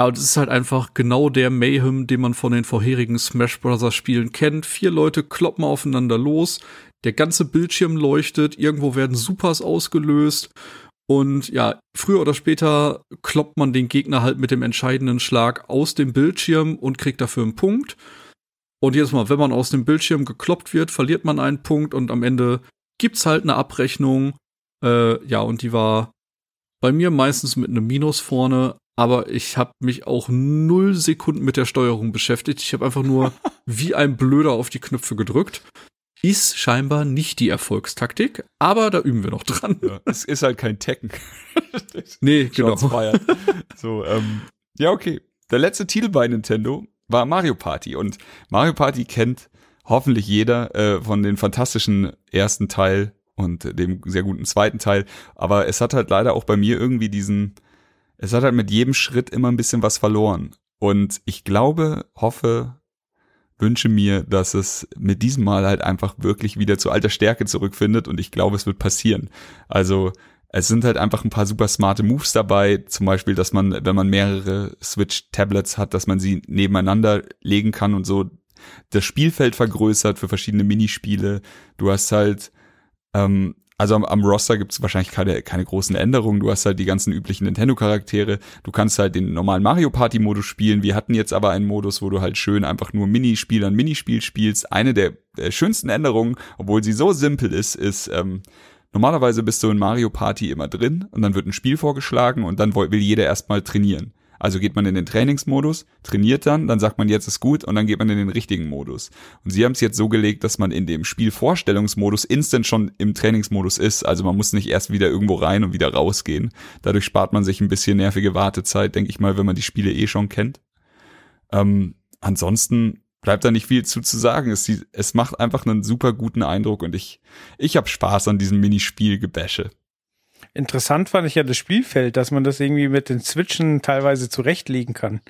aber das ist halt einfach genau der Mayhem, den man von den vorherigen Smash Bros. Spielen kennt. Vier Leute kloppen aufeinander los, der ganze Bildschirm leuchtet, irgendwo werden Supers ausgelöst und ja, früher oder später kloppt man den Gegner halt mit dem entscheidenden Schlag aus dem Bildschirm und kriegt dafür einen Punkt. Und jedes Mal, wenn man aus dem Bildschirm gekloppt wird, verliert man einen Punkt und am Ende gibt's halt eine Abrechnung. Äh, ja, und die war bei mir meistens mit einem Minus vorne, aber ich habe mich auch null Sekunden mit der Steuerung beschäftigt. Ich habe einfach nur wie ein Blöder auf die Knöpfe gedrückt. Ist scheinbar nicht die Erfolgstaktik, aber da üben wir noch dran. Ja, es ist halt kein Tekken. nee, genau. So, ähm, ja, okay. Der letzte Titel bei Nintendo war Mario Party und Mario Party kennt hoffentlich jeder äh, von den fantastischen ersten Teil und dem sehr guten zweiten Teil, aber es hat halt leider auch bei mir irgendwie diesen es hat halt mit jedem Schritt immer ein bisschen was verloren. Und ich glaube, hoffe, wünsche mir, dass es mit diesem Mal halt einfach wirklich wieder zu alter Stärke zurückfindet und ich glaube, es wird passieren. Also es sind halt einfach ein paar super smarte Moves dabei, zum Beispiel, dass man, wenn man mehrere Switch-Tablets hat, dass man sie nebeneinander legen kann und so das Spielfeld vergrößert für verschiedene Minispiele. Du hast halt ähm, also am, am Roster gibt es wahrscheinlich keine, keine großen Änderungen. Du hast halt die ganzen üblichen Nintendo-Charaktere. Du kannst halt den normalen Mario Party-Modus spielen. Wir hatten jetzt aber einen Modus, wo du halt schön einfach nur Minispiel an Minispiel spielst. Eine der, der schönsten Änderungen, obwohl sie so simpel ist, ist, ähm, normalerweise bist du in Mario Party immer drin und dann wird ein Spiel vorgeschlagen und dann will jeder erstmal trainieren. Also geht man in den Trainingsmodus, trainiert dann, dann sagt man, jetzt ist gut und dann geht man in den richtigen Modus. Und sie haben es jetzt so gelegt, dass man in dem Spielvorstellungsmodus instant schon im Trainingsmodus ist. Also man muss nicht erst wieder irgendwo rein und wieder rausgehen. Dadurch spart man sich ein bisschen nervige Wartezeit, denke ich mal, wenn man die Spiele eh schon kennt. Ähm, ansonsten bleibt da nicht viel zu, zu sagen. Es, es macht einfach einen super guten Eindruck und ich, ich habe Spaß an diesem Minispiel-Gebäsche. Interessant fand ich ja das Spielfeld, dass man das irgendwie mit den Switchen teilweise zurechtlegen kann.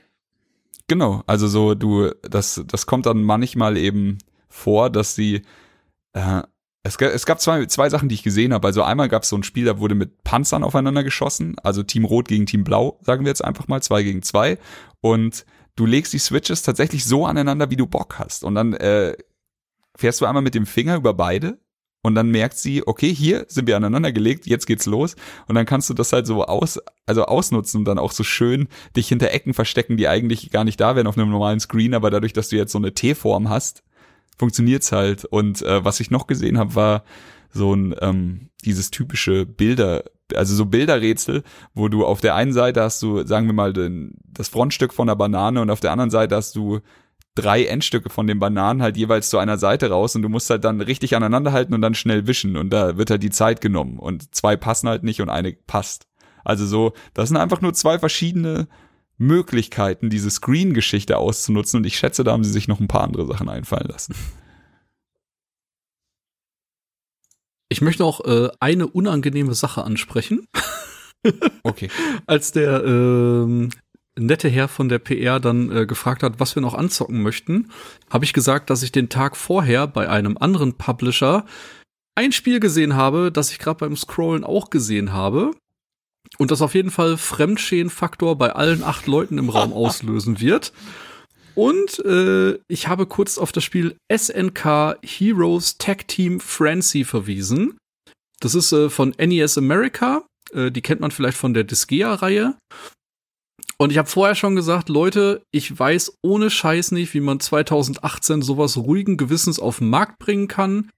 Genau, also so du, das, das kommt dann manchmal eben vor, dass sie äh, es, es gab zwei, zwei Sachen, die ich gesehen habe. Also einmal gab es so ein Spiel, da wurde mit Panzern aufeinander geschossen, also Team Rot gegen Team Blau, sagen wir jetzt einfach mal, zwei gegen zwei. Und du legst die Switches tatsächlich so aneinander, wie du Bock hast. Und dann äh, fährst du einmal mit dem Finger über beide und dann merkt sie, okay, hier sind wir aneinander gelegt, jetzt geht's los. Und dann kannst du das halt so aus, also ausnutzen und dann auch so schön dich hinter Ecken verstecken, die eigentlich gar nicht da wären auf einem normalen Screen, aber dadurch, dass du jetzt so eine T-Form hast, funktioniert's halt. Und äh, was ich noch gesehen habe, war so ein ähm, dieses typische Bilder, also so Bilderrätsel, wo du auf der einen Seite hast du, sagen wir mal, den, das Frontstück von der Banane und auf der anderen Seite hast du drei Endstücke von den Bananen halt jeweils zu einer Seite raus und du musst halt dann richtig aneinander halten und dann schnell wischen und da wird halt die Zeit genommen und zwei passen halt nicht und eine passt. Also so, das sind einfach nur zwei verschiedene Möglichkeiten, diese Screen-Geschichte auszunutzen und ich schätze, da haben sie sich noch ein paar andere Sachen einfallen lassen. Ich möchte auch äh, eine unangenehme Sache ansprechen. Okay. Als der ähm, nette Herr von der PR dann äh, gefragt hat, was wir noch anzocken möchten, habe ich gesagt, dass ich den Tag vorher bei einem anderen Publisher ein Spiel gesehen habe, das ich gerade beim Scrollen auch gesehen habe. Und das auf jeden Fall Fremdschäden-Faktor bei allen acht Leuten im Raum auslösen wird. Und äh, ich habe kurz auf das Spiel SNK Heroes Tag Team Frenzy verwiesen. Das ist äh, von NES America. Äh, die kennt man vielleicht von der Disgaea-Reihe. Und ich habe vorher schon gesagt, Leute, ich weiß ohne Scheiß nicht, wie man 2018 sowas ruhigen Gewissens auf den Markt bringen kann.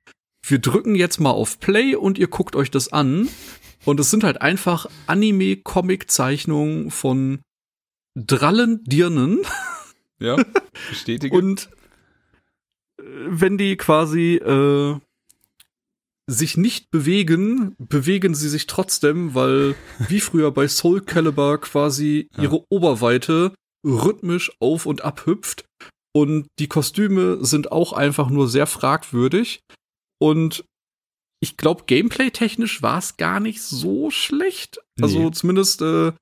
Wir drücken jetzt mal auf Play und ihr guckt euch das an. Und es sind halt einfach Anime-Comic-Zeichnungen von drallen Dirnen. Ja, bestätige. und äh, wenn die quasi äh, sich nicht bewegen, bewegen sie sich trotzdem, weil wie früher bei Soul Calibur quasi ja. ihre Oberweite rhythmisch auf und ab hüpft. Und die Kostüme sind auch einfach nur sehr fragwürdig. Und ich glaube, gameplay-technisch war es gar nicht so schlecht. Also nee. Also zumindest, äh,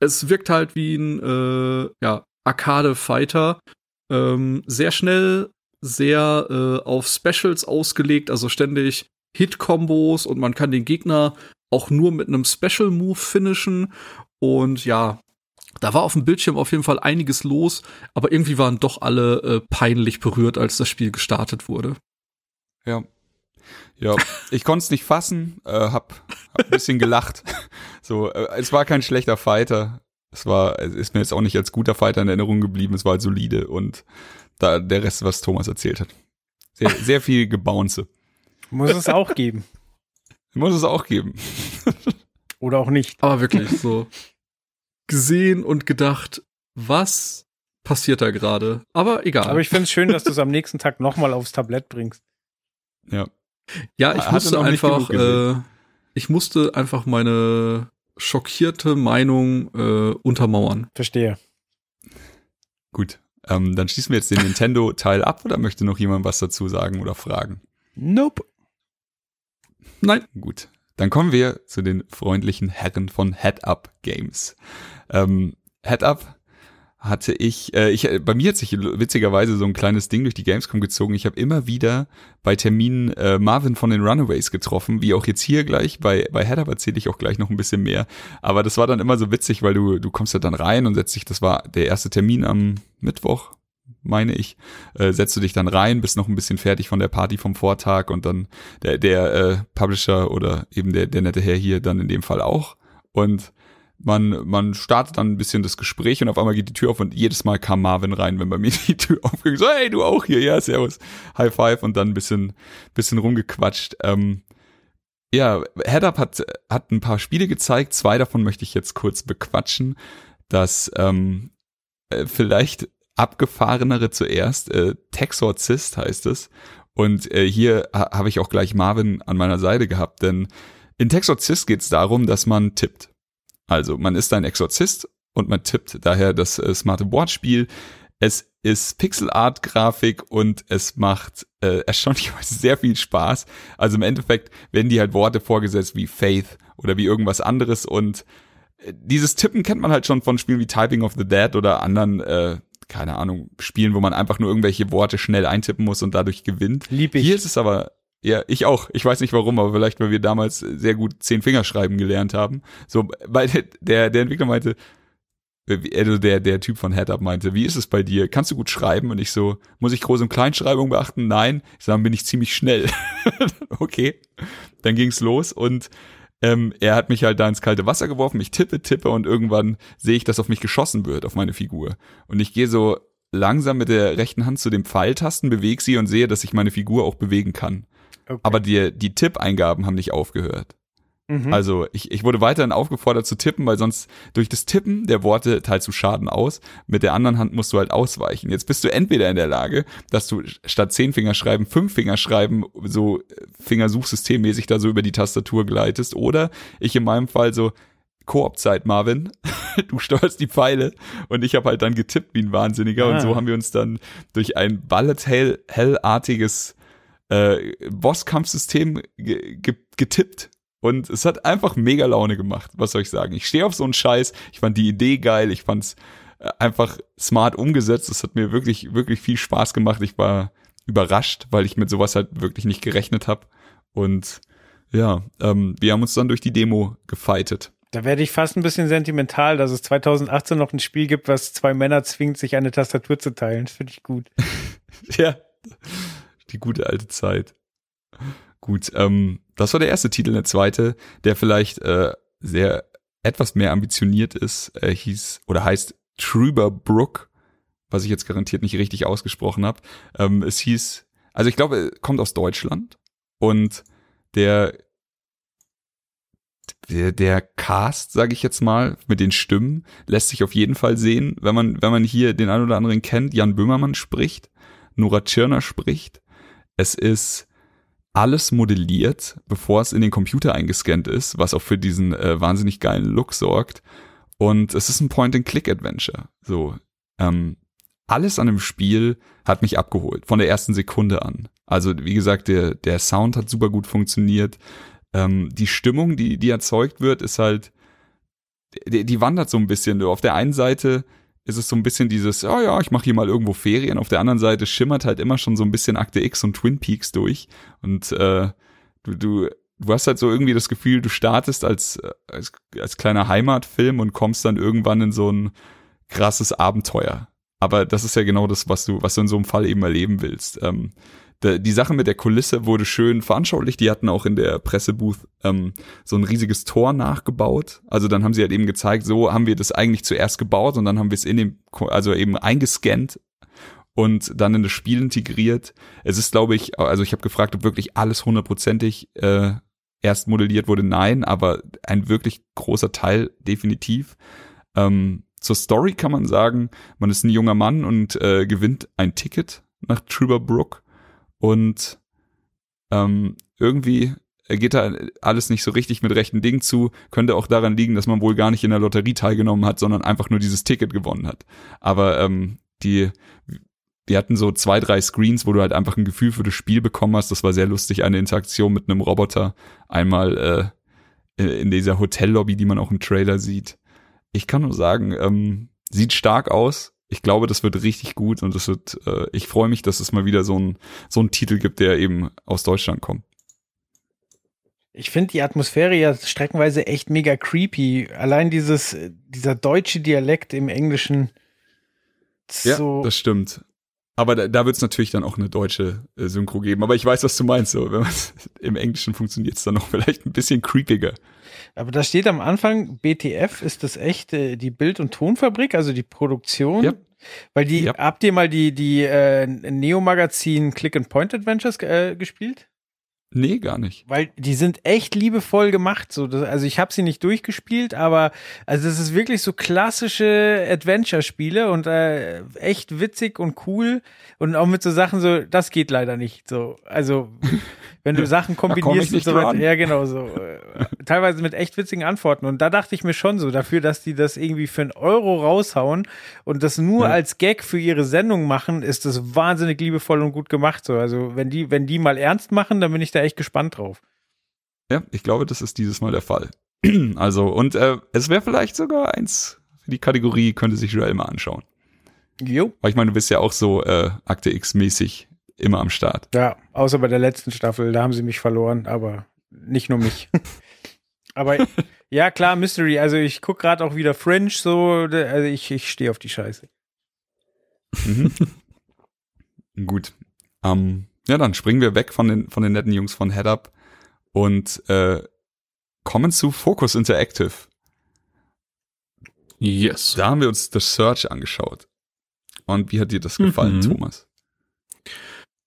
es wirkt halt wie ein äh, ja, Arcade-Fighter. Ähm, sehr schnell, sehr äh, auf Specials ausgelegt, also ständig Hit-Kombos und man kann den Gegner auch nur mit einem Special Move finishen. Und ja, da war auf dem Bildschirm auf jeden Fall einiges los, aber irgendwie waren doch alle äh, peinlich berührt, als das Spiel gestartet wurde. Ja. Ja, ich konnte es nicht fassen, äh, hab, hab ein bisschen gelacht. So, äh, es war kein schlechter Fighter. Es war, ist mir jetzt auch nicht als guter Fighter in Erinnerung geblieben. Es war halt solide und da der Rest, was Thomas erzählt hat. Sehr, sehr viel Gebounce. Muss es auch geben. Muss es auch geben. Oder auch nicht. Aber wirklich so gesehen und gedacht, was passiert da gerade? Aber egal. Aber ich finde es schön, dass du es am nächsten Tag nochmal aufs Tablett bringst. Ja. Ja, ich musste einfach, äh, ich musste einfach meine schockierte Meinung äh, untermauern. Verstehe. Gut. Ähm, dann schließen wir jetzt den Nintendo-Teil ab oder möchte noch jemand was dazu sagen oder fragen? Nope. Nein. Gut. Dann kommen wir zu den freundlichen Herren von Head Up Games. Ähm, Head Up hatte ich, äh, ich, bei mir hat sich witzigerweise so ein kleines Ding durch die Gamescom gezogen. Ich habe immer wieder bei Terminen äh, Marvin von den Runaways getroffen, wie auch jetzt hier gleich. Bei, bei Head Up erzähle ich auch gleich noch ein bisschen mehr. Aber das war dann immer so witzig, weil du, du kommst ja dann rein und setzt dich, das war der erste Termin am Mittwoch, meine ich, äh, setzt du dich dann rein, bist noch ein bisschen fertig von der Party vom Vortag und dann der, der äh, Publisher oder eben der, der nette Herr hier dann in dem Fall auch. Und man, man startet dann ein bisschen das Gespräch und auf einmal geht die Tür auf und jedes Mal kam Marvin rein, wenn bei mir die Tür aufging. So, hey, du auch hier, ja, servus, High Five und dann ein bisschen, bisschen rumgequatscht. Ähm, ja, Headup hat, hat ein paar Spiele gezeigt, zwei davon möchte ich jetzt kurz bequatschen. Das ähm, äh, vielleicht abgefahrenere zuerst, äh, Texorcist heißt es. Und äh, hier ha habe ich auch gleich Marvin an meiner Seite gehabt, denn in Texorcist geht es darum, dass man tippt. Also man ist ein Exorzist und man tippt daher das äh, smarte Boardspiel. Es ist Pixel-Art-Grafik und es macht äh, erstaunlicherweise sehr viel Spaß. Also im Endeffekt werden die halt Worte vorgesetzt wie Faith oder wie irgendwas anderes und äh, dieses Tippen kennt man halt schon von Spielen wie Typing of the Dead oder anderen, äh, keine Ahnung, Spielen, wo man einfach nur irgendwelche Worte schnell eintippen muss und dadurch gewinnt. Lieb ich. Hier ist es aber ja, ich auch. Ich weiß nicht warum, aber vielleicht, weil wir damals sehr gut zehn Fingerschreiben gelernt haben. So, weil der, der Entwickler meinte, also der, der Typ von Headup meinte, wie ist es bei dir? Kannst du gut schreiben? Und ich so, muss ich Groß- und Kleinschreibung beachten? Nein. Ich sage, bin ich ziemlich schnell. okay. Dann ging's los und ähm, er hat mich halt da ins kalte Wasser geworfen. Ich tippe, tippe und irgendwann sehe ich, dass auf mich geschossen wird, auf meine Figur. Und ich gehe so langsam mit der rechten Hand zu den Pfeiltasten, bewege sie und sehe, dass ich meine Figur auch bewegen kann. Okay. Aber die, die Tippeingaben haben nicht aufgehört. Mhm. Also ich, ich wurde weiterhin aufgefordert zu tippen, weil sonst durch das Tippen der Worte teilst du Schaden aus. Mit der anderen Hand musst du halt ausweichen. Jetzt bist du entweder in der Lage, dass du statt zehn Finger schreiben, fünf Finger schreiben, so Fingersuchsystemmäßig da so über die Tastatur gleitest. Oder ich in meinem Fall so, Koop-Zeit, Marvin. Du steuerst die Pfeile und ich habe halt dann getippt wie ein Wahnsinniger. Ah. Und so haben wir uns dann durch ein Bullet Hell-artiges äh, Bosskampfsystem getippt. Und es hat einfach mega Laune gemacht, was soll ich sagen. Ich stehe auf so einen Scheiß, ich fand die Idee geil, ich fand's äh, einfach smart umgesetzt. Es hat mir wirklich, wirklich viel Spaß gemacht. Ich war überrascht, weil ich mit sowas halt wirklich nicht gerechnet habe. Und ja, ähm, wir haben uns dann durch die Demo gefightet. Da werde ich fast ein bisschen sentimental, dass es 2018 noch ein Spiel gibt, was zwei Männer zwingt, sich eine Tastatur zu teilen. Das finde ich gut. ja, die gute alte Zeit. Gut, ähm, das war der erste Titel. Der zweite, der vielleicht äh, sehr etwas mehr ambitioniert ist, äh, hieß oder heißt Truber Brook, was ich jetzt garantiert nicht richtig ausgesprochen habe. Ähm, es hieß, also ich glaube, kommt aus Deutschland und der der, der Cast, sage ich jetzt mal, mit den Stimmen lässt sich auf jeden Fall sehen, wenn man wenn man hier den einen oder anderen kennt. Jan Böhmermann spricht, Nora Tschirner spricht, es ist alles modelliert, bevor es in den Computer eingescannt ist, was auch für diesen äh, wahnsinnig geilen Look sorgt. Und es ist ein Point-and-Click-Adventure. So, ähm, alles an dem Spiel hat mich abgeholt, von der ersten Sekunde an. Also, wie gesagt, der, der Sound hat super gut funktioniert. Ähm, die Stimmung, die, die erzeugt wird, ist halt, die, die wandert so ein bisschen. Auf der einen Seite ist es so ein bisschen dieses, oh ja, ich mache hier mal irgendwo Ferien. Auf der anderen Seite schimmert halt immer schon so ein bisschen Akte X und Twin Peaks durch. Und äh, du, du, du hast halt so irgendwie das Gefühl, du startest als, als, als kleiner Heimatfilm und kommst dann irgendwann in so ein krasses Abenteuer. Aber das ist ja genau das, was du, was du in so einem Fall eben erleben willst. Ähm, die Sache mit der Kulisse wurde schön veranschaulicht. Die hatten auch in der Pressebooth ähm, so ein riesiges Tor nachgebaut. Also dann haben sie halt eben gezeigt, so haben wir das eigentlich zuerst gebaut und dann haben wir es in dem, also eben eingescannt und dann in das Spiel integriert. Es ist, glaube ich, also ich habe gefragt, ob wirklich alles hundertprozentig äh, erst modelliert wurde. Nein, aber ein wirklich großer Teil definitiv. Ähm, zur Story kann man sagen, man ist ein junger Mann und äh, gewinnt ein Ticket nach Trooper Brook und ähm, irgendwie geht da alles nicht so richtig mit rechten Dingen zu. Könnte auch daran liegen, dass man wohl gar nicht in der Lotterie teilgenommen hat, sondern einfach nur dieses Ticket gewonnen hat. Aber ähm, die, wir hatten so zwei, drei Screens, wo du halt einfach ein Gefühl für das Spiel bekommen hast. Das war sehr lustig, eine Interaktion mit einem Roboter. Einmal äh, in dieser Hotellobby, die man auch im Trailer sieht. Ich kann nur sagen, ähm, sieht stark aus, ich glaube, das wird richtig gut und das wird, äh, ich freue mich, dass es mal wieder so ein, so ein Titel gibt, der eben aus Deutschland kommt. Ich finde die Atmosphäre ja streckenweise echt mega creepy. Allein dieses, dieser deutsche Dialekt im Englischen. So ja, das stimmt. Aber da, da wird es natürlich dann auch eine deutsche äh, Synchro geben. Aber ich weiß, was du meinst. So, wenn im Englischen funktioniert es dann noch vielleicht ein bisschen creepiger. Aber da steht am Anfang, BTF, ist das echt äh, die Bild- und Tonfabrik, also die Produktion? Ja. Weil die, Ja. habt ihr mal die, die äh, Neo-Magazin Click-and-Point-Adventures äh, gespielt? Nee, gar nicht. Weil die sind echt liebevoll gemacht. So, das, also ich habe sie nicht durchgespielt, aber also das ist wirklich so klassische Adventure-Spiele und äh, echt witzig und cool und auch mit so Sachen so, das geht leider nicht. So, also wenn du Sachen kombinierst und so weiter, ja genau so, äh, teilweise mit echt witzigen Antworten und da dachte ich mir schon so dafür, dass die das irgendwie für einen Euro raushauen und das nur Ja. als Gag für ihre Sendung machen, ist das wahnsinnig liebevoll und gut gemacht. So, also wenn die, wenn die mal ernst machen, dann bin ich da echt gespannt drauf. Ja, ich glaube, das ist dieses Mal der Fall. Also, und äh, es wäre vielleicht sogar eins für die Kategorie, könnte sich Joel mal anschauen. Jo. Weil ich meine, du bist ja auch so äh, Akte X-mäßig immer am Start. Ja, außer bei der letzten Staffel, da haben sie mich verloren, aber nicht nur mich. aber ja, klar, Mystery. Also ich guck gerade auch wieder Fringe so, also ich, ich stehe auf die Scheiße. Mhm. Gut. Ähm, ja, dann springen wir weg von den, von den netten Jungs von Head Up und äh, kommen zu Focus Interactive. Yes. Da haben wir uns The Search angeschaut. Und wie hat dir das gefallen, Mhm. Thomas?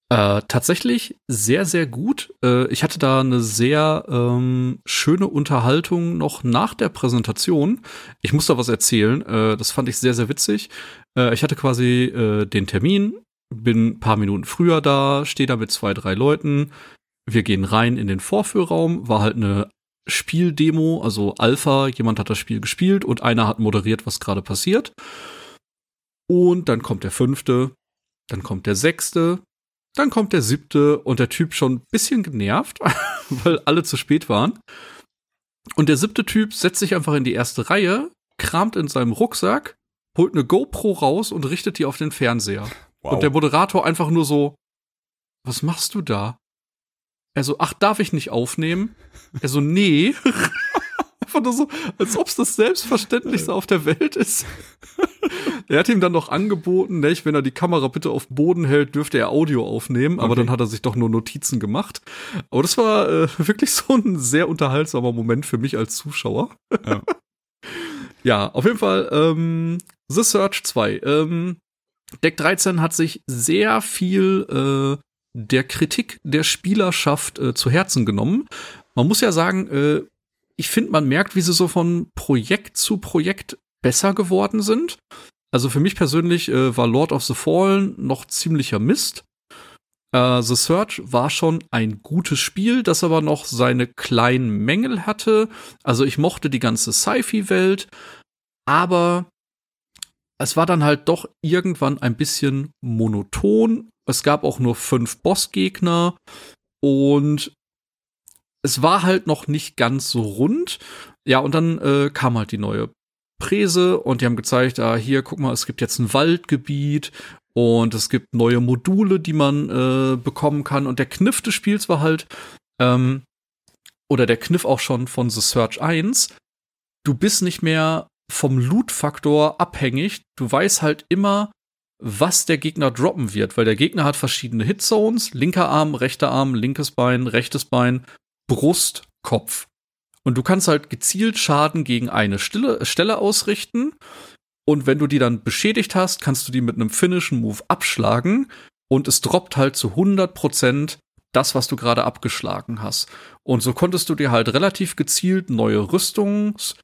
Äh, tatsächlich sehr, sehr gut. Äh, ich hatte da eine sehr ähm, schöne Unterhaltung noch nach der Präsentation. Ich muss da was erzählen. Äh, das fand ich sehr, sehr witzig. Äh, ich hatte quasi äh, den Termin, bin ein paar Minuten früher da, stehe da mit zwei, drei Leuten. Wir gehen rein in den Vorführraum, war halt eine Spieldemo, also Alpha, jemand hat das Spiel gespielt und einer hat moderiert, was gerade passiert. Und dann kommt der fünfte, dann kommt der sechste, dann kommt der siebte und der Typ schon ein bisschen genervt, weil alle zu spät waren. Und der siebte Typ setzt sich einfach in die erste Reihe, kramt in seinem Rucksack, holt eine GoPro raus und richtet die auf den Fernseher. Wow. Und der Moderator einfach nur so, was machst du da? Er so, ach, darf ich nicht aufnehmen? Er so, nee. Einfach nur so, als ob es das Selbstverständlichste auf der Welt ist. er hat ihm dann noch angeboten, nicht, wenn er die Kamera bitte auf den Boden hält, dürfte er Audio aufnehmen, aber Okay. dann hat er sich doch nur Notizen gemacht. Aber das war äh, wirklich so ein sehr unterhaltsamer Moment für mich als Zuschauer. Ja. ja, auf jeden Fall, ähm, The Search 2. Ähm, Deck 13 hat sich sehr viel äh, der Kritik der Spielerschaft äh, zu Herzen genommen. Man muss ja sagen, äh, ich finde, man merkt, wie sie so von Projekt zu Projekt besser geworden sind. Also für mich persönlich äh, war Lord of the Fallen noch ziemlicher Mist. Äh, the Search war schon ein gutes Spiel, das aber noch seine kleinen Mängel hatte. Also ich mochte die ganze Sci-Fi-Welt, aber es war dann halt doch irgendwann ein bisschen monoton. Es gab auch nur fünf Bossgegner und es war halt noch nicht ganz so rund. Ja, und dann äh, kam halt die neue Präse und die haben gezeigt, ah, hier, guck mal, es gibt jetzt ein Waldgebiet und es gibt neue Module, die man äh, bekommen kann. Und der Kniff des Spiels war halt, ähm, oder der Kniff auch schon von The Search 1, du bist nicht mehr vom Loot-Faktor abhängig. Du weißt halt immer, was der Gegner droppen wird, weil der Gegner hat verschiedene Hitzones, linker Arm, rechter Arm, linkes Bein, rechtes Bein, Brust, Kopf. Und du kannst halt gezielt Schaden gegen eine Stille, Stelle ausrichten. Und wenn du die dann beschädigt hast, kannst du die mit einem finnischen Move abschlagen. Und es droppt halt zu 100% das, was du gerade abgeschlagen hast. Und so konntest du dir halt relativ gezielt neue Rüstungs,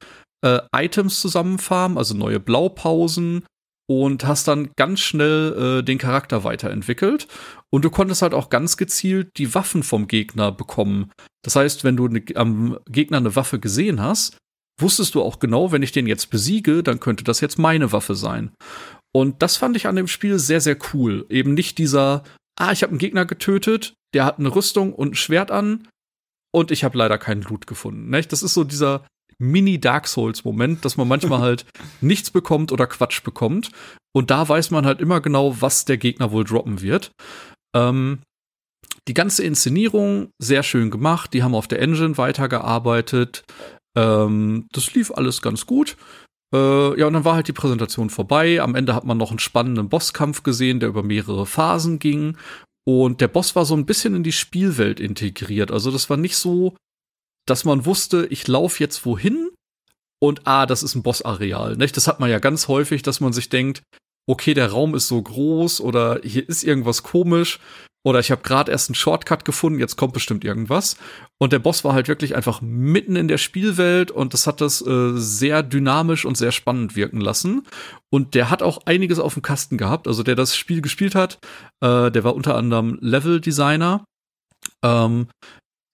äh, Items zusammenfarmen, also neue Blaupausen und hast dann ganz schnell äh, den Charakter weiterentwickelt. Und du konntest halt auch ganz gezielt die Waffen vom Gegner bekommen. Das heißt, wenn du ne, am Gegner eine Waffe gesehen hast, wusstest du auch genau, wenn ich den jetzt besiege, dann könnte das jetzt meine Waffe sein. Und das fand ich an dem Spiel sehr, sehr cool. Eben nicht dieser, ah, ich habe einen Gegner getötet, der hat eine Rüstung und ein Schwert an und ich habe leider keinen Loot gefunden. Nicht? Das ist so dieser Mini-Dark Souls-Moment, dass man manchmal halt nichts bekommt oder Quatsch bekommt. Und da weiß man halt immer genau, was der Gegner wohl droppen wird. Ähm, die ganze Inszenierung sehr schön gemacht. Die haben auf der Engine weitergearbeitet. Ähm, das lief alles ganz gut. Äh, ja, und dann war halt die Präsentation vorbei. Am Ende hat man noch einen spannenden Bosskampf gesehen, der über mehrere Phasen ging. Und der Boss war so ein bisschen in die Spielwelt integriert. Also das war nicht so, dass man wusste, ich laufe jetzt wohin und ah, das ist ein Bossareal. Nicht? Das hat man ja ganz häufig, dass man sich denkt, okay, der Raum ist so groß oder hier ist irgendwas komisch oder ich habe gerade erst einen Shortcut gefunden, jetzt kommt bestimmt irgendwas. Und der Boss war halt wirklich einfach mitten in der Spielwelt und das hat das äh, sehr dynamisch und sehr spannend wirken lassen. Und der hat auch einiges auf dem Kasten gehabt. Also der das Spiel gespielt hat, äh, der war unter anderem Level-Designer. Ähm,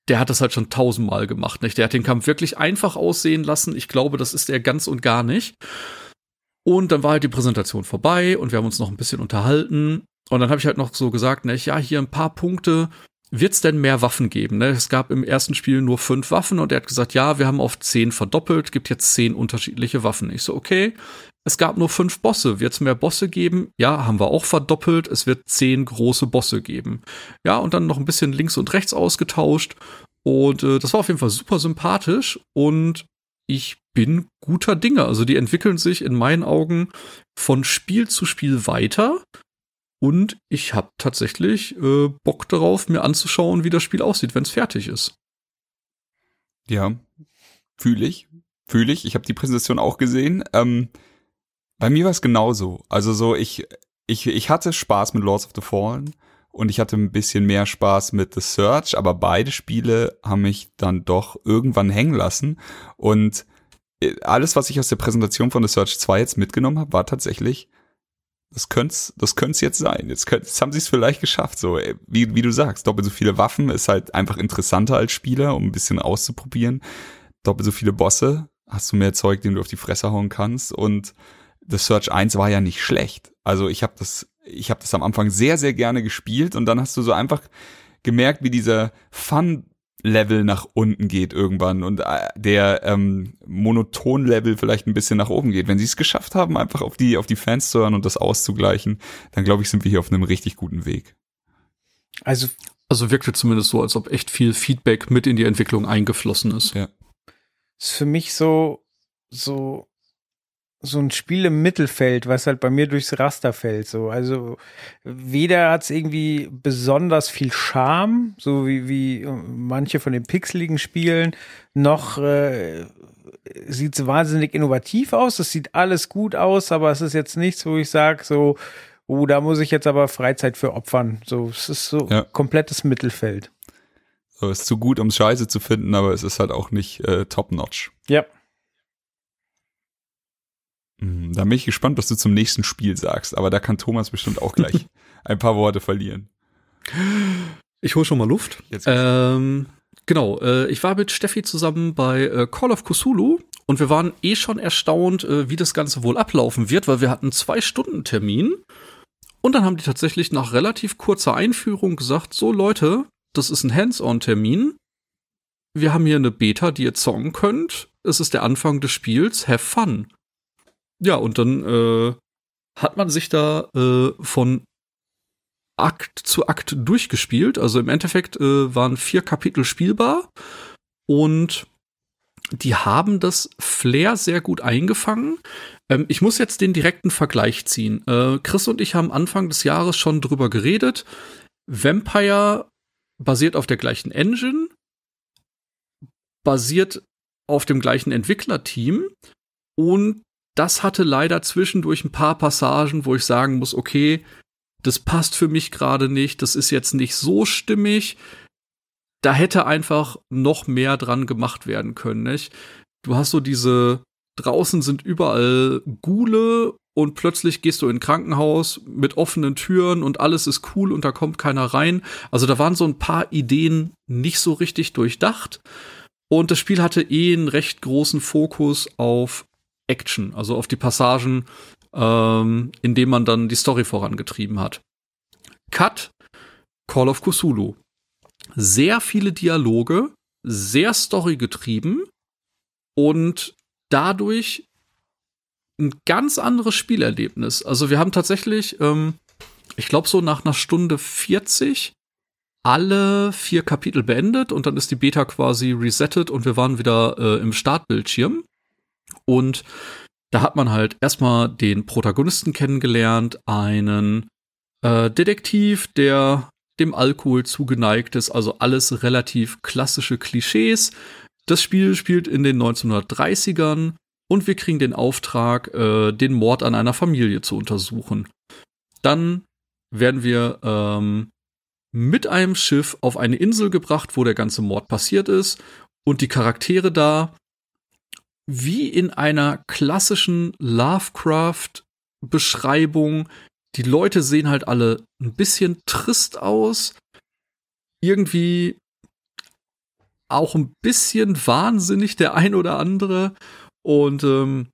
der hat das halt schon tausendmal gemacht. Nicht? Der hat den Kampf wirklich einfach aussehen lassen. Ich glaube, das ist er ganz und gar nicht. Und dann war halt die Präsentation vorbei und wir haben uns noch ein bisschen unterhalten. Und dann habe ich halt noch so gesagt, ne, ja, hier ein paar Punkte. Wird es denn mehr Waffen geben? Ne? Es gab im ersten Spiel nur fünf Waffen und er hat gesagt, ja, wir haben auf zehn verdoppelt, gibt jetzt zehn unterschiedliche Waffen. Ich so, okay, es gab nur fünf Bosse. Wird es mehr Bosse geben? Ja, haben wir auch verdoppelt. Es wird zehn große Bosse geben. Ja, und dann noch ein bisschen links und rechts ausgetauscht. Und äh, das war auf jeden Fall super sympathisch und ich bin guter Dinge. Also die entwickeln sich in meinen Augen von Spiel zu Spiel weiter. Und ich habe tatsächlich äh, Bock darauf, mir anzuschauen, wie das Spiel aussieht, wenn es fertig ist. Ja, fühle ich. Fühle ich. Ich habe die Präsentation auch gesehen. Ähm, bei mir war es genauso. Also so, ich, ich, ich hatte Spaß mit Lords of the Fallen und ich hatte ein bisschen mehr Spaß mit The Search, aber beide Spiele haben mich dann doch irgendwann hängen lassen. Und äh, alles, was ich aus der Präsentation von The Search 2 jetzt mitgenommen habe, war tatsächlich, das könnte das könnte jetzt sein. Jetzt, könnt, jetzt haben sie es vielleicht geschafft. So, wie, wie du sagst, doppelt so viele Waffen ist halt einfach interessanter als Spieler, um ein bisschen auszuprobieren. Doppelt so viele Bosse, hast du mehr Zeug, den du auf die Fresse hauen kannst. Und The Search 1 war ja nicht schlecht. Also ich habe das, ich habe das am Anfang sehr, sehr gerne gespielt und dann hast du so einfach gemerkt, wie dieser Fun Level nach unten geht irgendwann und äh, der ähm, Monoton-Level vielleicht ein bisschen nach oben geht. Wenn sie es geschafft haben, einfach auf die, auf die Fans zu hören und das auszugleichen, dann glaube ich, sind wir hier auf einem richtig guten Weg. Also, also wirkte zumindest so, als ob echt viel Feedback mit in die Entwicklung eingeflossen ist. Ja. Ist für mich so, so so ein Spiel im Mittelfeld, was halt bei mir durchs Raster fällt. So, also weder hat es irgendwie besonders viel Charme, so wie, wie manche von den pixeligen Spielen, noch äh, sieht es wahnsinnig innovativ aus. Es sieht alles gut aus, aber es ist jetzt nichts, wo ich sage, so, oh, da muss ich jetzt aber Freizeit für opfern. So, es ist so ja. komplettes Mittelfeld. So, ist zu gut, um Scheiße zu finden, aber es ist halt auch nicht äh, top-notch. Ja. Mhm, da bin ich gespannt, was du zum nächsten Spiel sagst, aber da kann Thomas bestimmt auch gleich ein paar Worte verlieren. Ich hole schon mal Luft. Ähm, genau, äh, ich war mit Steffi zusammen bei äh, Call of Cthulhu und wir waren eh schon erstaunt, äh, wie das Ganze wohl ablaufen wird, weil wir hatten zwei Stunden Termin und dann haben die tatsächlich nach relativ kurzer Einführung gesagt, so Leute, das ist ein Hands-on-Termin. Wir haben hier eine Beta, die ihr zocken könnt. Es ist der Anfang des Spiels. Have fun. Ja, und dann äh, hat man sich da äh, von Akt zu Akt durchgespielt. Also im Endeffekt äh, waren vier Kapitel spielbar und die haben das Flair sehr gut eingefangen. Ähm, ich muss jetzt den direkten Vergleich ziehen. Äh, Chris und ich haben Anfang des Jahres schon drüber geredet. Vampire basiert auf der gleichen Engine, basiert auf dem gleichen Entwicklerteam und das hatte leider zwischendurch ein paar Passagen, wo ich sagen muss, okay, das passt für mich gerade nicht, das ist jetzt nicht so stimmig. Da hätte einfach noch mehr dran gemacht werden können, nicht? Du hast so diese, draußen sind überall Gule und plötzlich gehst du in ein Krankenhaus mit offenen Türen und alles ist cool und da kommt keiner rein. Also da waren so ein paar Ideen nicht so richtig durchdacht. Und das Spiel hatte eh einen recht großen Fokus auf Action, also auf die Passagen, ähm, in denen man dann die Story vorangetrieben hat. Cut, Call of Cthulhu. Sehr viele Dialoge, sehr storygetrieben und dadurch ein ganz anderes Spielerlebnis. Also wir haben tatsächlich, ähm, ich glaube so nach einer Stunde 40 alle vier Kapitel beendet und dann ist die Beta quasi resettet und wir waren wieder äh, im Startbildschirm. Und da hat man halt erstmal den Protagonisten kennengelernt, einen äh, Detektiv, der dem Alkohol zugeneigt ist, also alles relativ klassische Klischees. Das Spiel spielt in den 1930ern und wir kriegen den Auftrag, äh, den Mord an einer Familie zu untersuchen. Dann werden wir ähm, mit einem Schiff auf eine Insel gebracht, wo der ganze Mord passiert ist und die Charaktere da wie in einer klassischen Lovecraft-Beschreibung. Die Leute sehen halt alle ein bisschen trist aus. Irgendwie auch ein bisschen wahnsinnig, der ein oder andere. Und ähm,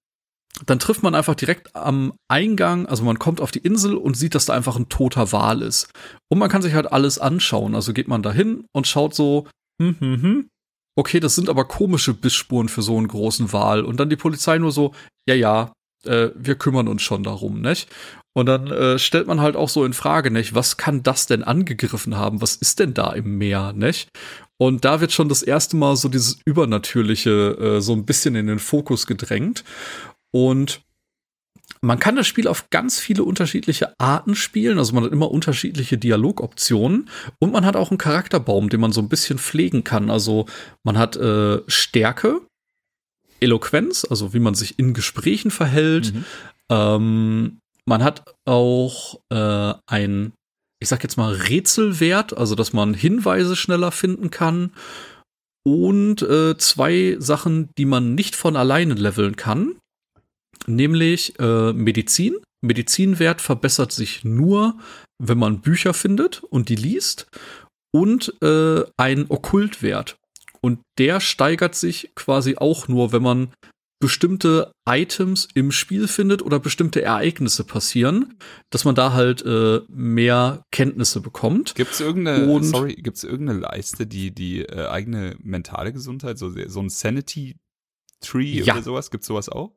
dann trifft man einfach direkt am Eingang, also man kommt auf die Insel und sieht, dass da einfach ein toter Wal ist. Und man kann sich halt alles anschauen. Also geht man da hin und schaut so, hm, hm, hm, okay, das sind aber komische Bissspuren für so einen großen Wal. Und dann die Polizei nur so, ja, ja, äh, wir kümmern uns schon darum, nicht? Und dann äh, stellt man halt auch so in Frage, nicht? Was kann das denn angegriffen haben? Was ist denn da im Meer, nicht? Und da wird schon das erste Mal so dieses Übernatürliche äh, so ein bisschen in den Fokus gedrängt. Und man kann das Spiel auf ganz viele unterschiedliche Arten spielen. Also man hat immer unterschiedliche Dialogoptionen und man hat auch einen Charakterbaum, den man so ein bisschen pflegen kann. Also man hat äh, Stärke, Eloquenz, also wie man sich in Gesprächen verhält. Mhm. Ähm, man hat auch äh, ein, ich sag jetzt mal, Rätselwert, also dass man Hinweise schneller finden kann. Und äh, zwei Sachen, die man nicht von alleine leveln kann nämlich äh, Medizin. Medizinwert verbessert sich nur, wenn man Bücher findet und die liest und äh, ein Okkultwert. Und der steigert sich quasi auch nur, wenn man bestimmte Items im Spiel findet oder bestimmte Ereignisse passieren, dass man da halt äh, mehr Kenntnisse bekommt. Gibt es irgendeine, sorry, gibt's irgendeine Leiste, die die äh, eigene mentale Gesundheit, so, so ein Sanity Tree ja. oder sowas, gibt es sowas auch?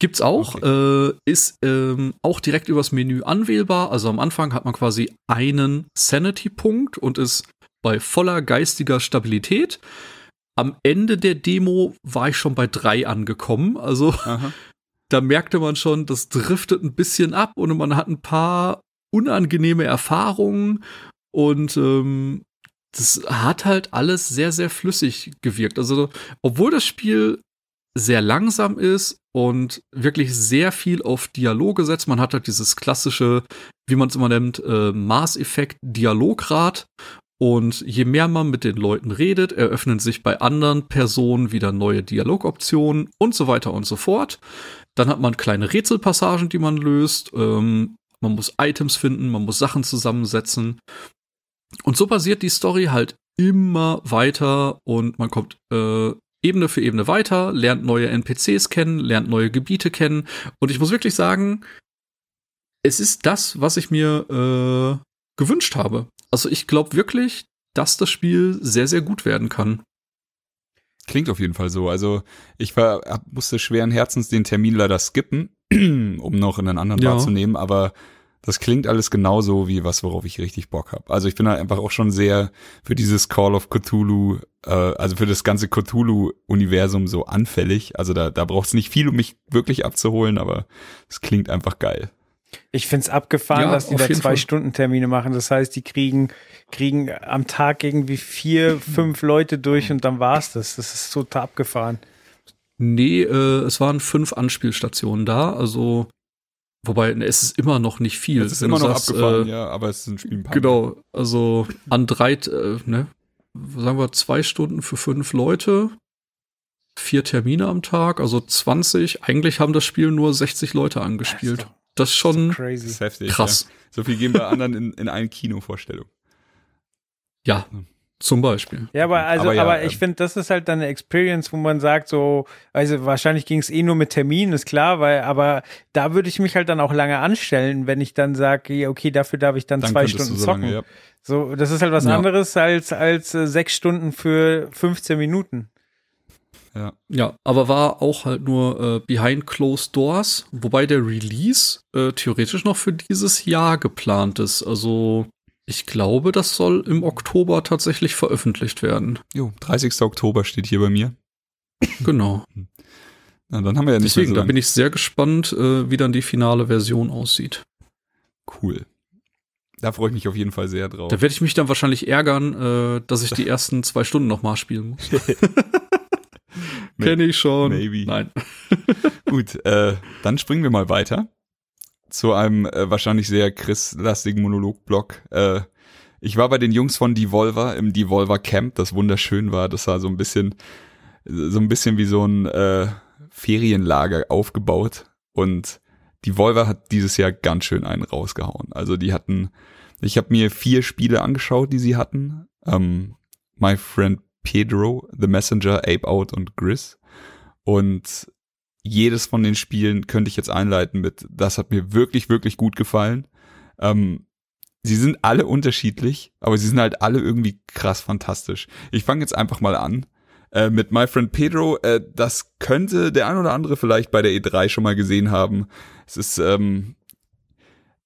Gibt's auch, okay. äh, ist ähm, auch direkt übers Menü anwählbar. Also am Anfang hat man quasi einen Sanity-Punkt und ist bei voller geistiger Stabilität. Am Ende der Demo war ich schon bei drei angekommen. Also Aha. da merkte man schon, das driftet ein bisschen ab und man hat ein paar unangenehme Erfahrungen und ähm, das hat halt alles sehr, sehr flüssig gewirkt. Also, obwohl das Spiel sehr langsam ist und wirklich sehr viel auf Dialoge setzt. Man hat halt dieses klassische, wie man es immer nennt, äh, Maßeffekt Dialograd. Und je mehr man mit den Leuten redet, eröffnen sich bei anderen Personen wieder neue Dialogoptionen und so weiter und so fort. Dann hat man kleine Rätselpassagen, die man löst. Ähm, man muss Items finden, man muss Sachen zusammensetzen. Und so basiert die Story halt immer weiter und man kommt äh, Ebene für Ebene weiter, lernt neue NPCs kennen, lernt neue Gebiete kennen. Und ich muss wirklich sagen, es ist das, was ich mir äh, gewünscht habe. Also ich glaube wirklich, dass das Spiel sehr, sehr gut werden kann. Klingt auf jeden Fall so. Also ich war, musste schweren Herzens den Termin leider skippen, um noch in einen anderen ja. wahrzunehmen, aber das klingt alles genauso wie was, worauf ich richtig Bock habe. Also ich bin halt einfach auch schon sehr für dieses Call of Cthulhu, äh, also für das ganze Cthulhu-Universum so anfällig. Also da, da braucht es nicht viel, um mich wirklich abzuholen, aber es klingt einfach geil. Ich find's abgefahren, ja, dass die da zwei Stunden Termine machen. Das heißt, die kriegen, kriegen am Tag irgendwie vier, fünf Leute durch und dann war's das. Das ist total abgefahren. Nee, äh, es waren fünf Anspielstationen da. Also Wobei, ne, es ist immer noch nicht viel. Es ist immer noch sagst, abgefahren, äh, ja, aber es ist ein Spiel. Genau, also an drei, äh, ne, sagen wir zwei Stunden für fünf Leute, vier Termine am Tag, also 20. Eigentlich haben das Spiel nur 60 Leute angespielt. Das ist schon das ist heftig, krass. Ja. So viel geben bei anderen in, in eine Kinovorstellung. Ja. Zum Beispiel. Ja, aber also, aber, ja, aber ich ähm, finde, das ist halt dann eine Experience, wo man sagt, so, also wahrscheinlich ging es eh nur mit Terminen, ist klar, weil, aber da würde ich mich halt dann auch lange anstellen, wenn ich dann sage, okay, dafür darf ich dann, dann zwei Stunden so zocken. Lange, ja. So, das ist halt was ja. anderes als, als äh, sechs Stunden für 15 Minuten. Ja. ja, aber war auch halt nur äh, behind closed doors, wobei der Release äh, theoretisch noch für dieses Jahr geplant ist. Also ich glaube, das soll im Oktober tatsächlich veröffentlicht werden. Jo, 30. Oktober steht hier bei mir. Genau. Na, dann haben wir ja nicht Deswegen, mehr so da bin ich sehr gespannt, äh, wie dann die finale Version aussieht. Cool. Da freue ich mich auf jeden Fall sehr drauf. Da werde ich mich dann wahrscheinlich ärgern, äh, dass ich die ersten zwei Stunden nochmal spielen muss. Kenne ich schon. Maybe. Nein. Gut, äh, dann springen wir mal weiter zu einem äh, wahrscheinlich sehr Chris-lastigen Monolog-Block. Äh, ich war bei den Jungs von Devolver im Devolver Camp, das wunderschön war. Das war so ein bisschen, so ein bisschen wie so ein äh, Ferienlager aufgebaut. Und Devolver hat dieses Jahr ganz schön einen rausgehauen. Also die hatten, ich habe mir vier Spiele angeschaut, die sie hatten. Ähm, My Friend Pedro, The Messenger, Ape Out und Gris. Und jedes von den Spielen könnte ich jetzt einleiten mit, das hat mir wirklich, wirklich gut gefallen. Ähm, sie sind alle unterschiedlich, aber sie sind halt alle irgendwie krass fantastisch. Ich fange jetzt einfach mal an. Äh, mit My Friend Pedro, äh, das könnte der ein oder andere vielleicht bei der E3 schon mal gesehen haben. Es ist, ähm,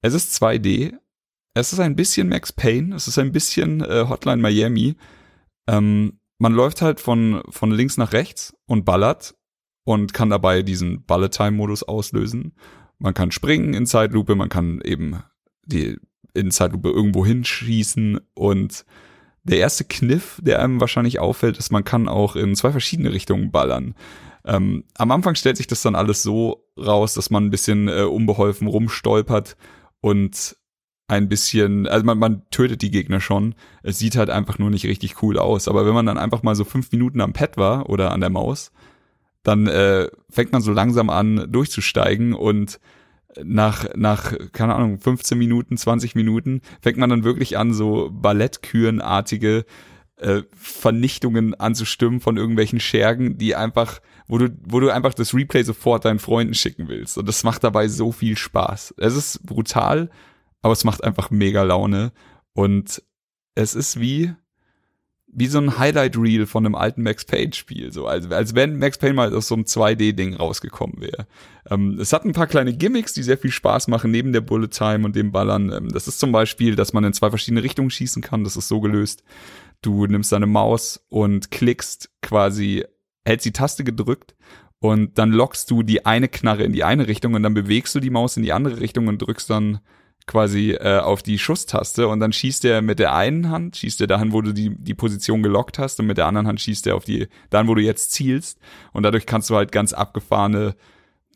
es ist 2D. Es ist ein bisschen Max Payne. Es ist ein bisschen äh, Hotline Miami. Ähm, man läuft halt von, von links nach rechts und ballert und kann dabei diesen Bullet-Time-Modus auslösen. Man kann springen in Zeitlupe, man kann eben die in Zeitlupe irgendwo hinschießen und der erste Kniff, der einem wahrscheinlich auffällt, ist, man kann auch in zwei verschiedene Richtungen ballern. Ähm, am Anfang stellt sich das dann alles so raus, dass man ein bisschen äh, unbeholfen rumstolpert und ein bisschen, also man, man tötet die Gegner schon. Es sieht halt einfach nur nicht richtig cool aus. Aber wenn man dann einfach mal so fünf Minuten am Pad war oder an der Maus, dann äh, fängt man so langsam an durchzusteigen und nach, nach, keine Ahnung, 15 Minuten, 20 Minuten fängt man dann wirklich an, so Ballettkürenartige äh, Vernichtungen anzustimmen von irgendwelchen Schergen, die einfach, wo du, wo du einfach das Replay sofort deinen Freunden schicken willst. Und das macht dabei so viel Spaß. Es ist brutal, aber es macht einfach mega Laune. Und es ist wie, wie so ein Highlight-Reel von einem alten Max Payne-Spiel. So, als, als wenn Max Payne mal aus so einem 2D-Ding rausgekommen wäre. Ähm, es hat ein paar kleine Gimmicks, die sehr viel Spaß machen, neben der Bullet Time und dem Ballern. Ähm, das ist zum Beispiel, dass man in zwei verschiedene Richtungen schießen kann. Das ist so gelöst. Du nimmst deine Maus und klickst quasi, hältst die Taste gedrückt und dann lockst du die eine Knarre in die eine Richtung und dann bewegst du die Maus in die andere Richtung und drückst dann quasi äh, auf die Schusstaste und dann schießt er mit der einen Hand, schießt er dahin, wo du die, die Position gelockt hast und mit der anderen Hand schießt er auf die, dahin, wo du jetzt zielst und dadurch kannst du halt ganz abgefahrene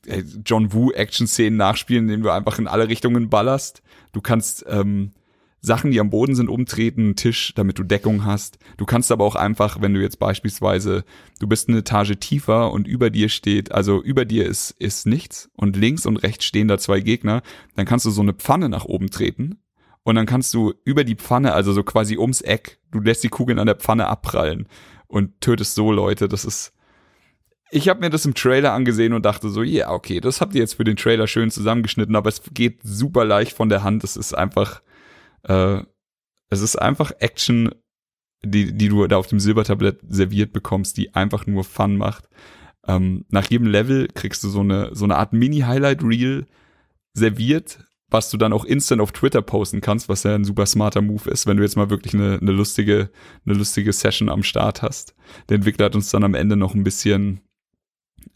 äh, John Woo Action-Szenen nachspielen, indem du einfach in alle Richtungen ballerst. Du kannst ähm, Sachen, die am Boden sind, umtreten, Tisch, damit du Deckung hast. Du kannst aber auch einfach, wenn du jetzt beispielsweise, du bist eine Etage tiefer und über dir steht, also über dir ist, ist nichts und links und rechts stehen da zwei Gegner, dann kannst du so eine Pfanne nach oben treten und dann kannst du über die Pfanne, also so quasi ums Eck, du lässt die Kugeln an der Pfanne abprallen und tötest so Leute. Das ist, ich habe mir das im Trailer angesehen und dachte so, ja, yeah, okay, das habt ihr jetzt für den Trailer schön zusammengeschnitten, aber es geht super leicht von der Hand. Es ist einfach, äh, es ist einfach Action, die, die du da auf dem Silbertablett serviert bekommst, die einfach nur Fun macht. Ähm, nach jedem Level kriegst du so eine, so eine Art Mini-Highlight-Reel serviert, was du dann auch instant auf Twitter posten kannst, was ja ein super smarter Move ist, wenn du jetzt mal wirklich eine, eine lustige, eine lustige Session am Start hast. Der Entwickler hat uns dann am Ende noch ein bisschen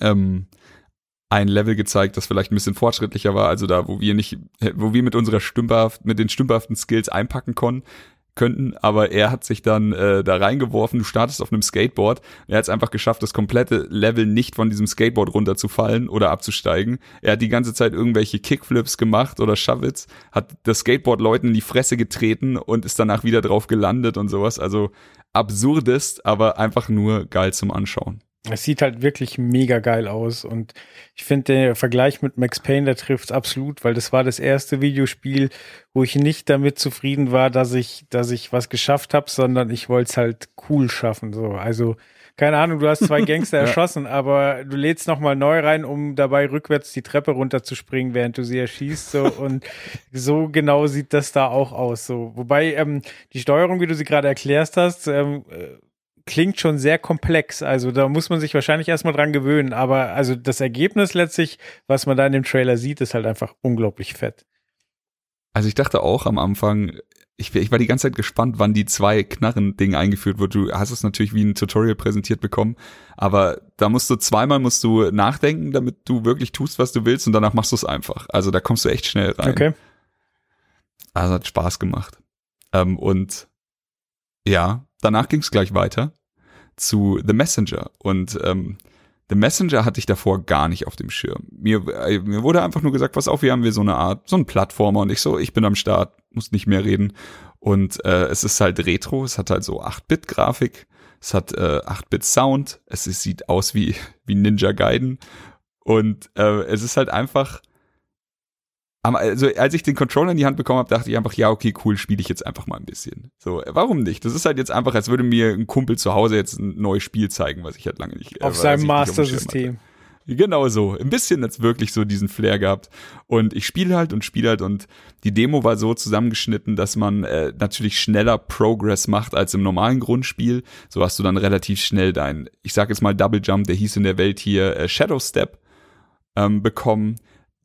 ähm, ein Level gezeigt, das vielleicht ein bisschen fortschrittlicher war, also da, wo wir nicht, wo wir mit unserer stümperhaft, mit den stümperhaften Skills einpacken konnten, könnten, aber er hat sich dann äh, da reingeworfen, du startest auf einem Skateboard, er hat es einfach geschafft, das komplette Level nicht von diesem Skateboard runterzufallen oder abzusteigen. Er hat die ganze Zeit irgendwelche Kickflips gemacht oder Shovels, hat das Skateboard Leuten in die Fresse getreten und ist danach wieder drauf gelandet und sowas, also absurdest, aber einfach nur geil zum Anschauen. Es sieht halt wirklich mega geil aus und ich finde der Vergleich mit Max Payne, der trifft absolut, weil das war das erste Videospiel, wo ich nicht damit zufrieden war, dass ich, dass ich was geschafft habe, sondern ich wollte es halt cool schaffen. So, also keine Ahnung, du hast zwei Gangster Ja. erschossen, aber du lädst noch mal neu rein, um dabei rückwärts die Treppe runterzuspringen, während du sie erschießt. So und so genau sieht das da auch aus. So, wobei ähm, die Steuerung, wie du sie gerade erklärt hast, ähm, äh, klingt schon sehr komplex. Also da muss man sich wahrscheinlich erstmal dran gewöhnen. Aber also das Ergebnis letztlich, was man da in dem Trailer sieht, ist halt einfach unglaublich fett. Also ich dachte auch am Anfang, ich, ich war die ganze Zeit gespannt, wann die zwei Knarren-Ding eingeführt wird. Du hast es natürlich wie ein Tutorial präsentiert bekommen, aber da musst du zweimal musst du nachdenken, damit du wirklich tust, was du willst und danach machst du es einfach. Also da kommst du echt schnell rein. Okay. Also hat Spaß gemacht. Ähm, und ja, danach ging es gleich weiter zu The Messenger und ähm, The Messenger hatte ich davor gar nicht auf dem Schirm. Mir, äh, mir wurde einfach nur gesagt, pass auf, wir haben wir so eine Art, so ein Plattformer und ich so, ich bin am Start, muss nicht mehr reden. Und äh, es ist halt Retro, es hat halt so 8-Bit-Grafik, es hat äh, 8-Bit-Sound, es ist, sieht aus wie, wie Ninja Gaiden und äh, es ist halt einfach also als ich den Controller in die Hand bekommen habe, dachte ich einfach, ja, okay, cool, spiele ich jetzt einfach mal ein bisschen. So, warum nicht? Das ist halt jetzt einfach, als würde mir ein Kumpel zu Hause jetzt ein neues Spiel zeigen, was ich halt lange nicht Auf seinem Master-System. Genau so. Ein bisschen jetzt wirklich so diesen Flair gehabt. Und ich spiele halt und spiele halt und die Demo war so zusammengeschnitten, dass man äh, natürlich schneller Progress macht als im normalen Grundspiel. So hast du dann relativ schnell dein, ich sag jetzt mal Double Jump, der hieß in der Welt hier äh, Shadow Step ähm, bekommen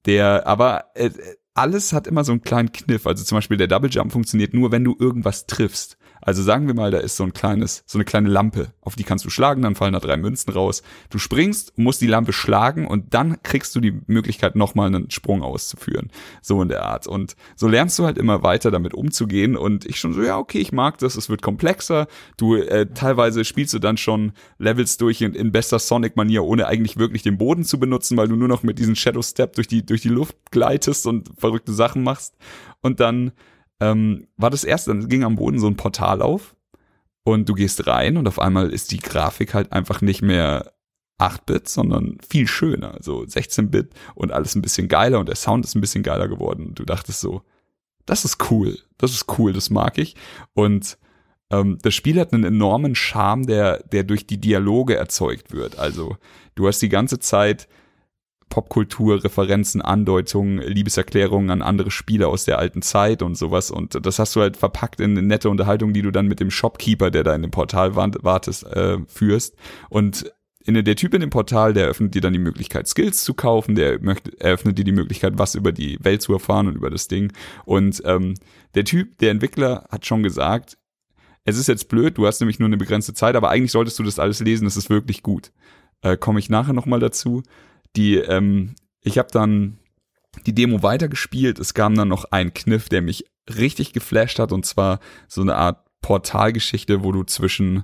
der, aber äh, alles hat immer so einen kleinen Kniff. Also zum Beispiel der Double Jump funktioniert nur, wenn du irgendwas triffst. Also sagen wir mal, da ist so ein kleines, so eine kleine Lampe, auf die kannst du schlagen, dann fallen da drei Münzen raus. Du springst, musst die Lampe schlagen und dann kriegst du die Möglichkeit, nochmal einen Sprung auszuführen. So in der Art. Und so lernst du halt immer weiter damit umzugehen. Und ich schon so, ja, okay, ich mag das, es wird komplexer. Du äh, teilweise spielst du dann schon Levels durch in, in bester Sonic-Manier, ohne eigentlich wirklich den Boden zu benutzen, weil du nur noch mit diesem Shadow Step durch die, durch die Luft gleitest und verrückte Sachen machst. Und dann ähm, war das erste, dann ging am Boden so ein Portal auf und du gehst rein und auf einmal ist die Grafik halt einfach nicht mehr 8-Bit, sondern viel schöner, so 16-Bit und alles ein bisschen geiler und der Sound ist ein bisschen geiler geworden. Und du dachtest so, das ist cool, das ist cool, das mag ich. Und ähm, das Spiel hat einen enormen Charme, der, der durch die Dialoge erzeugt wird. Also du hast die ganze Zeit Popkultur, Referenzen, Andeutungen, Liebeserklärungen an andere Spiele aus der alten Zeit und sowas. Und das hast du halt verpackt in eine nette Unterhaltung, die du dann mit dem Shopkeeper, der da in dem Portal wartest, äh, führst. Und in der Typ in dem Portal, der eröffnet dir dann die Möglichkeit, Skills zu kaufen, der eröffnet dir die Möglichkeit, was über die Welt zu erfahren und über das Ding. Und ähm, der Typ, der Entwickler, hat schon gesagt, es ist jetzt blöd, du hast nämlich nur eine begrenzte Zeit, aber eigentlich solltest du das alles lesen, das ist wirklich gut. Äh, Komme ich nachher nochmal dazu die, ähm, ich habe dann die Demo weitergespielt. Es kam dann noch ein Kniff, der mich richtig geflasht hat, und zwar so eine Art Portalgeschichte, wo du zwischen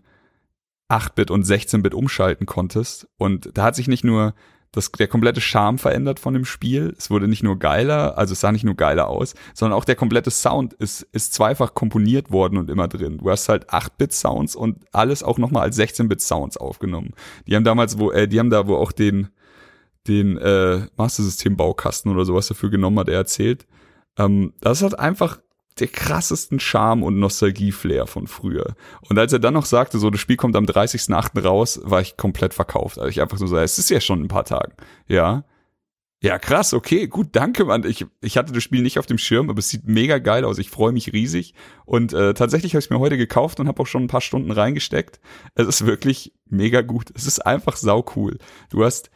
8-Bit und 16-Bit umschalten konntest. Und da hat sich nicht nur das, der komplette Charme verändert von dem Spiel. Es wurde nicht nur geiler, also es sah nicht nur geiler aus, sondern auch der komplette Sound ist, ist zweifach komponiert worden und immer drin. Du hast halt 8-Bit-Sounds und alles auch nochmal als 16-Bit-Sounds aufgenommen. Die haben damals, wo, äh, die haben da wo auch den, den äh, Master System Baukasten oder sowas dafür genommen hat, er erzählt. Ähm, das hat einfach der krassesten Charme und Nostalgie-Flair von früher. Und als er dann noch sagte, so, das Spiel kommt am 30.08. raus, war ich komplett verkauft. Also ich einfach so, es ist ja schon ein paar Tagen. Ja. Ja, krass, okay, gut, danke, Mann. Ich, ich hatte das Spiel nicht auf dem Schirm, aber es sieht mega geil aus. Ich freue mich riesig. Und äh, tatsächlich habe ich es mir heute gekauft und habe auch schon ein paar Stunden reingesteckt. Es ist wirklich mega gut. Es ist einfach sau cool. Du hast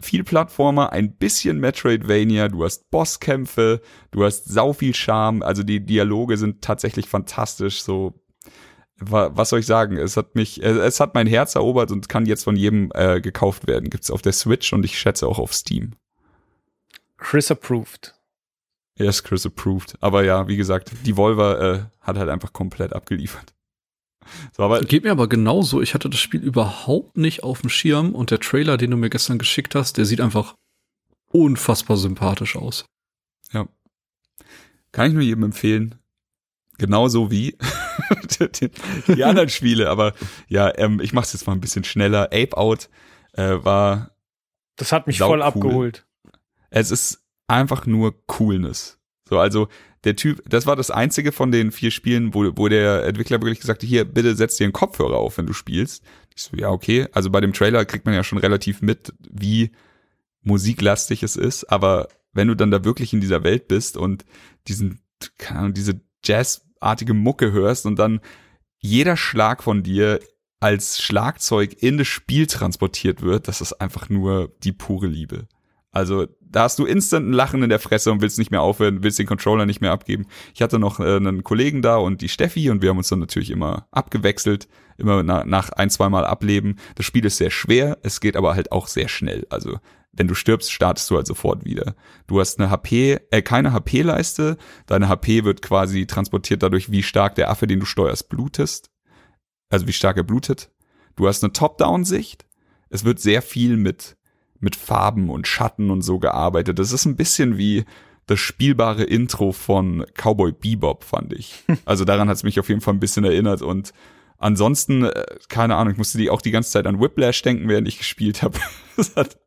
viel Plattformer, ein bisschen Metroidvania, du hast Bosskämpfe, du hast sau viel Charme, also die Dialoge sind tatsächlich fantastisch, so was soll ich sagen? Es hat mich, es hat mein Herz erobert und kann jetzt von jedem äh, gekauft werden. Gibt's auf der Switch und ich schätze auch auf Steam. Chris approved. Yes, Chris approved. Aber ja, wie gesagt, die Volver äh, hat halt einfach komplett abgeliefert. So, aber Geht mir aber genauso. Ich hatte das Spiel überhaupt nicht auf dem Schirm und der Trailer, den du mir gestern geschickt hast, der sieht einfach unfassbar sympathisch aus. Ja. Kann ich nur jedem empfehlen. Genauso wie die anderen Spiele. Aber ja, ähm, ich mach's jetzt mal ein bisschen schneller. Ape Out äh, war. Das hat mich voll cool. abgeholt. Es ist einfach nur Coolness. So, also der Typ, das war das einzige von den vier Spielen, wo, wo der Entwickler wirklich gesagt hat, hier, bitte setz dir einen Kopfhörer auf, wenn du spielst. Ich so, ja, okay. Also bei dem Trailer kriegt man ja schon relativ mit, wie musiklastig es ist, aber wenn du dann da wirklich in dieser Welt bist und diesen, keine Ahnung, diese Jazzartige Mucke hörst und dann jeder Schlag von dir als Schlagzeug in das Spiel transportiert wird, das ist einfach nur die pure Liebe. Also da hast du instant ein Lachen in der Fresse und willst nicht mehr aufhören, willst den Controller nicht mehr abgeben. Ich hatte noch äh, einen Kollegen da und die Steffi und wir haben uns dann natürlich immer abgewechselt, immer na, nach ein, zweimal ableben. Das Spiel ist sehr schwer, es geht aber halt auch sehr schnell. Also wenn du stirbst, startest du halt sofort wieder. Du hast eine HP, äh, keine HP-Leiste. Deine HP wird quasi transportiert dadurch, wie stark der Affe, den du steuerst, blutest. Also wie stark er blutet. Du hast eine Top-Down-Sicht. Es wird sehr viel mit mit Farben und Schatten und so gearbeitet. Das ist ein bisschen wie das spielbare Intro von Cowboy Bebop, fand ich. Also daran hat es mich auf jeden Fall ein bisschen erinnert und ansonsten, äh, keine Ahnung, ich musste die auch die ganze Zeit an Whiplash denken, während ich gespielt habe. Es hat,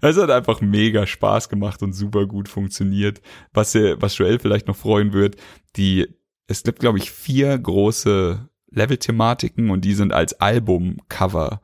es hat einfach mega Spaß gemacht und super gut funktioniert. Was, was Joel vielleicht noch freuen wird, die, es gibt, glaube ich, vier große Level-Thematiken und die sind als Album-Cover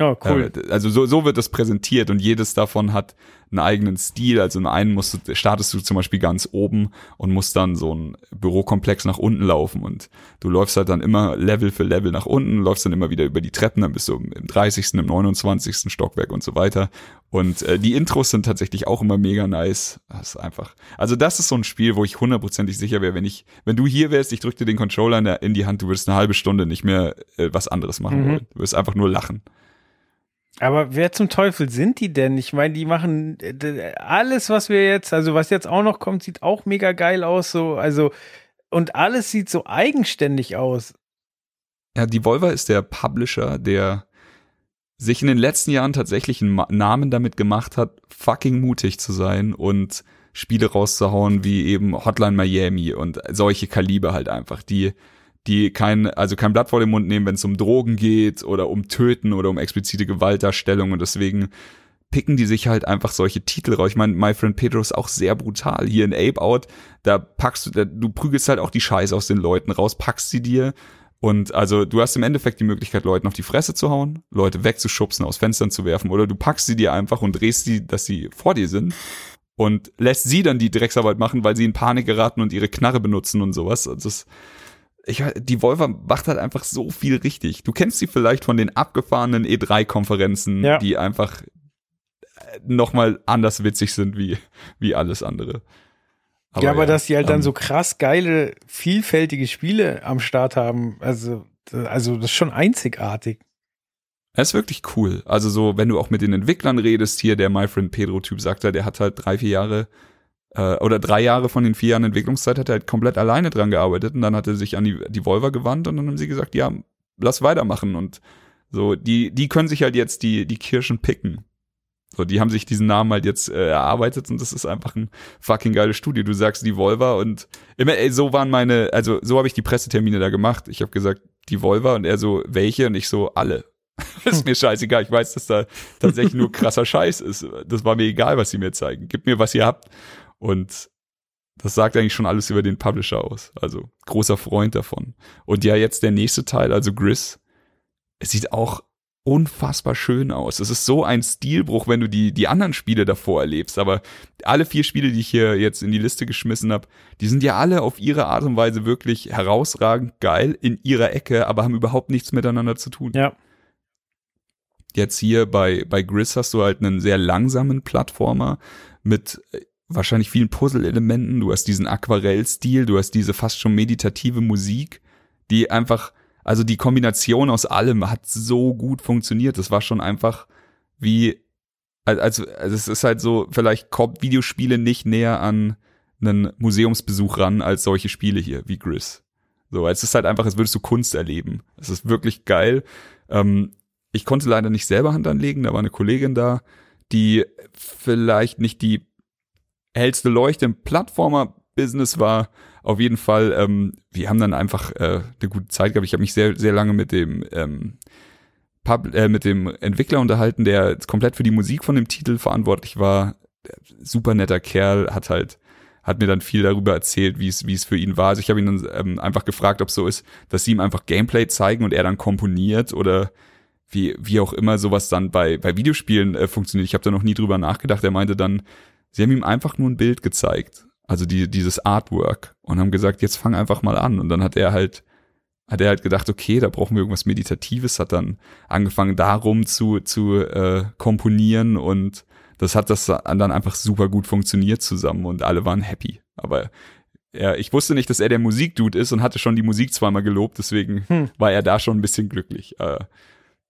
Oh, cool. Also so, so wird das präsentiert und jedes davon hat einen eigenen Stil. Also in einem musst du, startest du zum Beispiel ganz oben und musst dann so ein Bürokomplex nach unten laufen und du läufst halt dann immer Level für Level nach unten, läufst dann immer wieder über die Treppen, dann bist du im 30., im 29. Stockwerk und so weiter. Und äh, die Intros sind tatsächlich auch immer mega nice. Das ist einfach. Also das ist so ein Spiel, wo ich hundertprozentig sicher wäre, wenn ich, wenn du hier wärst, ich drücke dir den Controller in die Hand, du würdest eine halbe Stunde nicht mehr äh, was anderes machen mhm. wollen. Du würdest einfach nur lachen. Aber wer zum Teufel sind die denn? Ich meine, die machen äh, alles, was wir jetzt, also was jetzt auch noch kommt, sieht auch mega geil aus, so, also, und alles sieht so eigenständig aus. Ja, die Volva ist der Publisher, der sich in den letzten Jahren tatsächlich einen Namen damit gemacht hat, fucking mutig zu sein und Spiele rauszuhauen wie eben Hotline Miami und solche Kaliber halt einfach, die die kein, also kein Blatt vor den Mund nehmen, wenn es um Drogen geht oder um Töten oder um explizite Gewaltdarstellung und deswegen picken die sich halt einfach solche Titel raus. Ich meine, My Friend Pedro ist auch sehr brutal. Hier in Ape Out, da packst du, da, du prügelst halt auch die Scheiße aus den Leuten raus, packst sie dir und also du hast im Endeffekt die Möglichkeit, Leuten auf die Fresse zu hauen, Leute wegzuschubsen, aus Fenstern zu werfen oder du packst sie dir einfach und drehst sie, dass sie vor dir sind und lässt sie dann die Drecksarbeit machen, weil sie in Panik geraten und ihre Knarre benutzen und sowas. Also das, ich, die Volver macht halt einfach so viel richtig. Du kennst sie vielleicht von den abgefahrenen E3-Konferenzen, ja. die einfach äh, nochmal anders witzig sind wie, wie alles andere. Aber ja, aber ja, dass die halt ähm, dann so krass geile, vielfältige Spiele am Start haben, also, also das ist schon einzigartig. Das ist wirklich cool. Also so, wenn du auch mit den Entwicklern redest, hier der My Friend Pedro-Typ sagt er, der hat halt drei, vier Jahre äh, oder drei Jahre von den vier Jahren Entwicklungszeit hat er halt komplett alleine dran gearbeitet und dann hat er sich an die, die Volver gewandt und dann haben sie gesagt, ja, lass weitermachen und so, die, die können sich halt jetzt die, die Kirschen picken. So, die haben sich diesen Namen halt jetzt äh, erarbeitet und das ist einfach ein fucking geiles Studio. Du sagst die Volver und immer, ey, so waren meine, also so habe ich die Pressetermine da gemacht. Ich habe gesagt, die Volver und er so, welche? Und ich so, alle. ist mir scheißegal. Ich weiß, dass da tatsächlich nur krasser Scheiß ist. Das war mir egal, was sie mir zeigen. Gib mir, was ihr habt. Und das sagt eigentlich schon alles über den Publisher aus. Also großer Freund davon. Und ja, jetzt der nächste Teil, also Gris. Es sieht auch unfassbar schön aus. Es ist so ein Stilbruch, wenn du die, die anderen Spiele davor erlebst. Aber alle vier Spiele, die ich hier jetzt in die Liste geschmissen habe, die sind ja alle auf ihre Art und Weise wirklich herausragend geil in ihrer Ecke, aber haben überhaupt nichts miteinander zu tun. Ja. Jetzt hier bei, bei Gris hast du halt einen sehr langsamen Plattformer mit wahrscheinlich vielen Puzzle-Elementen, du hast diesen Aquarellstil, du hast diese fast schon meditative Musik, die einfach, also die Kombination aus allem hat so gut funktioniert. Das war schon einfach wie, also, also es ist halt so, vielleicht kommt Videospiele nicht näher an einen Museumsbesuch ran als solche Spiele hier, wie Gris. So, es ist halt einfach, als würdest du Kunst erleben. Es ist wirklich geil. Ähm, ich konnte leider nicht selber Hand anlegen, da war eine Kollegin da, die vielleicht nicht die hellste Leuchte im Plattformer-Business war. Auf jeden Fall, ähm, wir haben dann einfach äh, eine gute Zeit gehabt. Ich habe mich sehr, sehr lange mit dem ähm, Pub, äh, mit dem Entwickler unterhalten, der komplett für die Musik von dem Titel verantwortlich war. Super netter Kerl, hat halt hat mir dann viel darüber erzählt, wie es wie es für ihn war. Also ich habe ihn dann ähm, einfach gefragt, ob es so ist, dass sie ihm einfach Gameplay zeigen und er dann komponiert oder wie wie auch immer sowas dann bei bei Videospielen äh, funktioniert. Ich habe da noch nie drüber nachgedacht. Er meinte dann, Sie haben ihm einfach nur ein Bild gezeigt, also die, dieses Artwork und haben gesagt, jetzt fang einfach mal an. Und dann hat er halt, hat er halt gedacht, okay, da brauchen wir irgendwas Meditatives, hat dann angefangen darum zu, zu äh, komponieren und das hat das dann einfach super gut funktioniert zusammen und alle waren happy. Aber ja, ich wusste nicht, dass er der Musikdude ist und hatte schon die Musik zweimal gelobt, deswegen hm. war er da schon ein bisschen glücklich. Äh,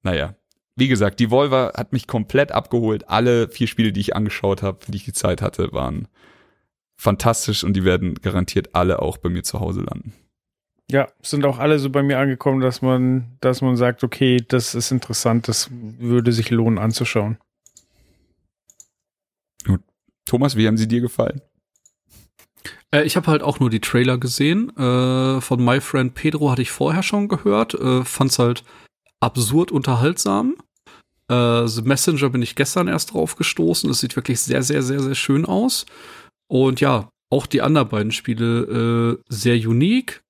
naja, wie gesagt, die Volver hat mich komplett abgeholt. Alle vier Spiele, die ich angeschaut habe, für die ich die Zeit hatte, waren fantastisch und die werden garantiert alle auch bei mir zu Hause landen. Ja, sind auch alle so bei mir angekommen, dass man, dass man sagt, okay, das ist interessant, das würde sich lohnen anzuschauen. Gut. Thomas, wie haben sie dir gefallen? Äh, ich habe halt auch nur die Trailer gesehen. Äh, von My Friend Pedro hatte ich vorher schon gehört. Äh, fand's halt absurd unterhaltsam. Äh, The Messenger bin ich gestern erst drauf gestoßen. Es sieht wirklich sehr, sehr, sehr, sehr schön aus. Und ja, auch die anderen beiden Spiele äh, sehr unique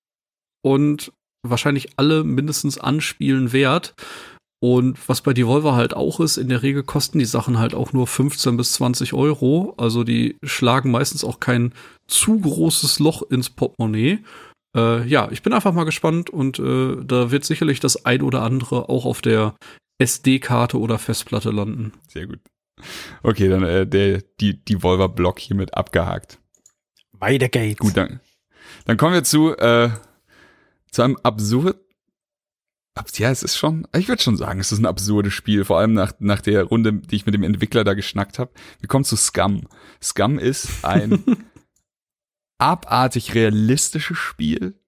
und wahrscheinlich alle mindestens anspielen wert. Und was bei Devolver halt auch ist, in der Regel kosten die Sachen halt auch nur 15 bis 20 Euro. Also die schlagen meistens auch kein zu großes Loch ins Portemonnaie. Äh, ja, ich bin einfach mal gespannt und äh, da wird sicherlich das ein oder andere auch auf der SD-Karte oder Festplatte landen. Sehr gut. Okay, dann äh, der, die, die Volver-Block hiermit abgehakt. Weiter geht's. Gut, dann, dann kommen wir zu, äh, zu einem absurd. Ja, es ist schon, ich würde schon sagen, es ist ein absurdes Spiel, vor allem nach, nach der Runde, die ich mit dem Entwickler da geschnackt habe. Wir kommen zu Scum. Scum ist ein abartig realistisches Spiel.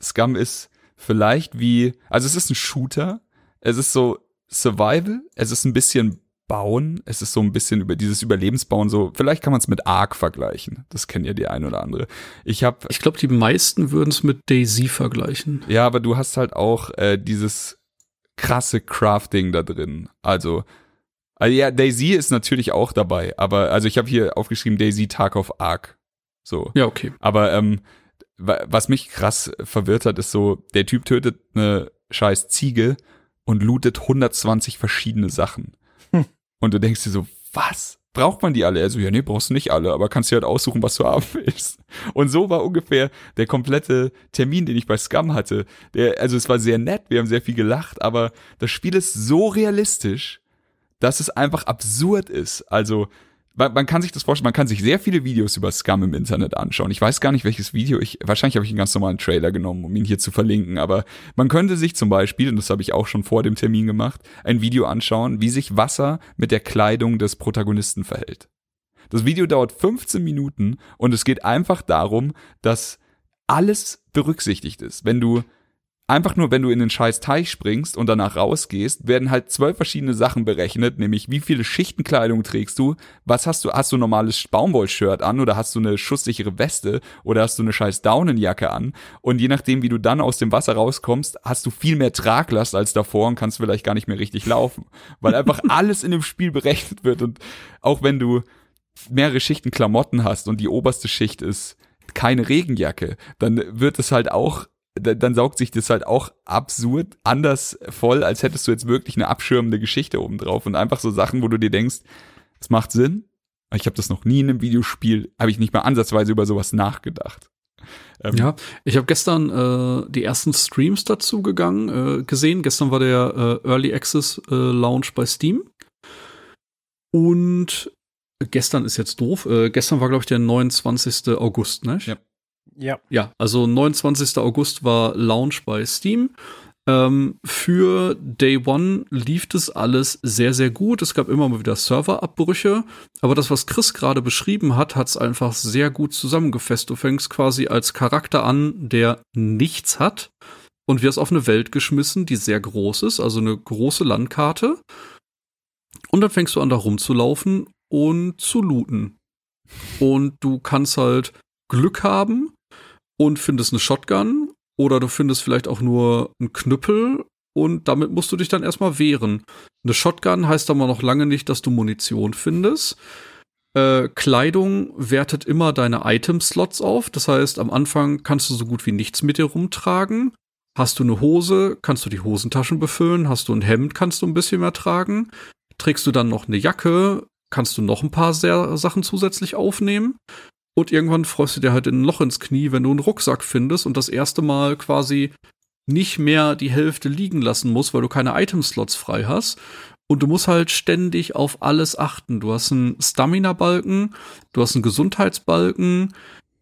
Scum ist vielleicht wie, also es ist ein Shooter, es ist so Survival, es ist ein bisschen Bauen, es ist so ein bisschen über dieses Überlebensbauen so, vielleicht kann man es mit Ark vergleichen. Das kennt ja die ein oder andere. Ich habe Ich glaube, die meisten würden es mit Daisy vergleichen. Ja, aber du hast halt auch äh, dieses krasse Crafting da drin. Also also ja, Daisy ist natürlich auch dabei, aber also ich habe hier aufgeschrieben Daisy Tag of Ark. So. Ja, okay. Aber ähm, was mich krass verwirrt hat, ist so, der Typ tötet eine scheiß Ziege und lootet 120 verschiedene Sachen. Hm. Und du denkst dir so, was? Braucht man die alle? Er so, ja, nee, brauchst du nicht alle, aber kannst dir halt aussuchen, was du haben willst. Und so war ungefähr der komplette Termin, den ich bei Scum hatte. Der, also es war sehr nett, wir haben sehr viel gelacht, aber das Spiel ist so realistisch, dass es einfach absurd ist. Also man, man kann sich das vorstellen, man kann sich sehr viele Videos über Scum im Internet anschauen. Ich weiß gar nicht, welches Video ich, wahrscheinlich habe ich einen ganz normalen Trailer genommen, um ihn hier zu verlinken, aber man könnte sich zum Beispiel, und das habe ich auch schon vor dem Termin gemacht, ein Video anschauen, wie sich Wasser mit der Kleidung des Protagonisten verhält. Das Video dauert 15 Minuten und es geht einfach darum, dass alles berücksichtigt ist. Wenn du einfach nur, wenn du in den scheiß Teich springst und danach rausgehst, werden halt zwölf verschiedene Sachen berechnet, nämlich wie viele Schichten Kleidung trägst du, was hast du, hast du ein normales Baumwollshirt an oder hast du eine schusssichere Weste oder hast du eine scheiß Daunenjacke an? Und je nachdem, wie du dann aus dem Wasser rauskommst, hast du viel mehr Traglast als davor und kannst vielleicht gar nicht mehr richtig laufen, weil einfach alles in dem Spiel berechnet wird. Und auch wenn du mehrere Schichten Klamotten hast und die oberste Schicht ist keine Regenjacke, dann wird es halt auch dann saugt sich das halt auch absurd anders voll, als hättest du jetzt wirklich eine abschirmende Geschichte obendrauf und einfach so Sachen, wo du dir denkst, es macht Sinn. Ich habe das noch nie in einem Videospiel, habe ich nicht mal ansatzweise über sowas nachgedacht. Ähm, ja, ich habe gestern äh, die ersten Streams dazu gegangen, äh, gesehen. Gestern war der äh, Early Access äh, Launch bei Steam. Und gestern ist jetzt doof. Äh, gestern war, glaube ich, der 29. August, ne? Ja. Ja. Ja, also 29. August war Launch bei Steam. Ähm, für Day One lief das alles sehr, sehr gut. Es gab immer mal wieder Serverabbrüche. Aber das, was Chris gerade beschrieben hat, hat es einfach sehr gut zusammengefasst. Du fängst quasi als Charakter an, der nichts hat und wirst auf eine Welt geschmissen, die sehr groß ist, also eine große Landkarte. Und dann fängst du an, da rumzulaufen und zu looten. Und du kannst halt Glück haben und findest eine Shotgun oder du findest vielleicht auch nur einen Knüppel und damit musst du dich dann erstmal wehren. Eine Shotgun heißt aber noch lange nicht, dass du Munition findest. Äh, Kleidung wertet immer deine Item-Slots auf. Das heißt, am Anfang kannst du so gut wie nichts mit dir rumtragen. Hast du eine Hose, kannst du die Hosentaschen befüllen. Hast du ein Hemd, kannst du ein bisschen mehr tragen. Trägst du dann noch eine Jacke, kannst du noch ein paar Sachen zusätzlich aufnehmen. Und irgendwann freust du dir halt ein Loch ins Knie, wenn du einen Rucksack findest und das erste Mal quasi nicht mehr die Hälfte liegen lassen musst, weil du keine Item-Slots frei hast. Und du musst halt ständig auf alles achten. Du hast einen Stamina-Balken, du hast einen Gesundheitsbalken,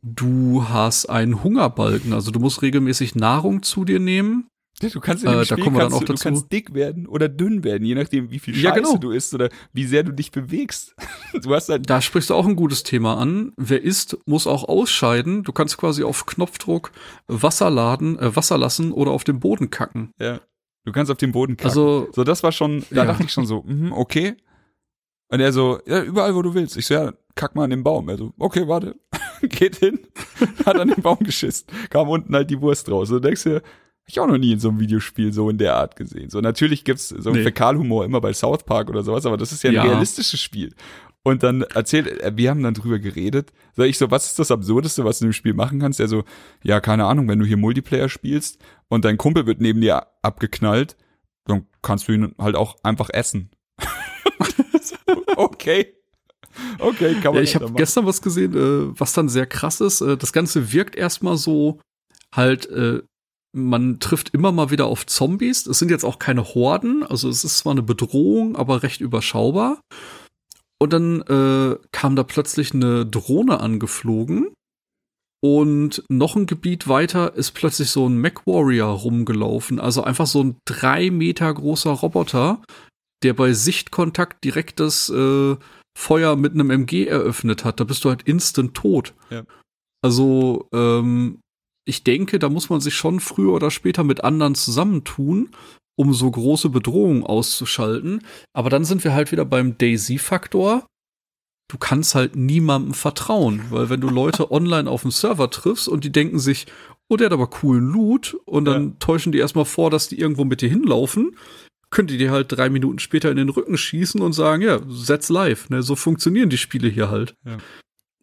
du hast einen Hungerbalken. Also du musst regelmäßig Nahrung zu dir nehmen. Du kannst in dem Äh, da Spiel kommen wir dann auch du, du dazu. kannst dick werden oder dünn werden, je nachdem, wie viel Scheiße Ja, genau. du isst oder wie sehr du dich bewegst. Du hast halt Da sprichst du auch ein gutes Thema an. Wer isst, muss auch ausscheiden. Du kannst quasi auf Knopfdruck Wasser laden, äh, Wasser lassen oder auf den Boden kacken. Ja. Du kannst auf den Boden kacken. Also so, das war schon, da Ja. dachte ich schon so, mhm, okay. Und er so, ja, überall, wo du willst. Ich so, ja, kack mal an den Baum. Er so, okay, warte. Geht hin, hat an den Baum geschissen. Kam unten halt die Wurst raus. Und du denkst dir, ich auch noch nie in so einem Videospiel so in der Art gesehen. So, natürlich gibt's so einen Nee. Fäkalhumor immer bei South Park oder sowas, aber das ist ja ein Ja. realistisches Spiel. Und dann erzählt, äh, wir haben dann drüber geredet. Sag ich so, was ist das Absurdeste, was du in dem Spiel machen kannst? Er so, ja, keine Ahnung, wenn du hier Multiplayer spielst und dein Kumpel wird neben dir abgeknallt, dann kannst du ihn halt auch einfach essen. okay. Okay, kann man Ja, ich habe gestern was gesehen, äh, was dann sehr krass ist. Äh, das Ganze wirkt erstmal so halt, äh, man trifft immer mal wieder auf Zombies. Es sind jetzt auch keine Horden, also es ist zwar eine Bedrohung, aber recht überschaubar. Und dann äh, kam da plötzlich eine Drohne angeflogen. Und noch ein Gebiet weiter ist plötzlich so ein Mech Warrior rumgelaufen. Also einfach so ein drei Meter großer Roboter, der bei Sichtkontakt direkt das äh, Feuer mit einem MG eröffnet hat. Da bist du halt instant tot. Ja. Also, ähm, ich denke, da muss man sich schon früher oder später mit anderen zusammentun, um so große Bedrohungen auszuschalten. Aber dann sind wir halt wieder beim Daisy-Faktor. Du kannst halt niemandem vertrauen, weil wenn du Leute online auf dem Server triffst und die denken sich, oh, der hat aber coolen Loot und dann Ja. täuschen die erstmal vor, dass die irgendwo mit dir hinlaufen, könnt ihr dir halt drei Minuten später in den Rücken schießen und sagen, ja, setz live. Ne? So funktionieren die Spiele hier halt.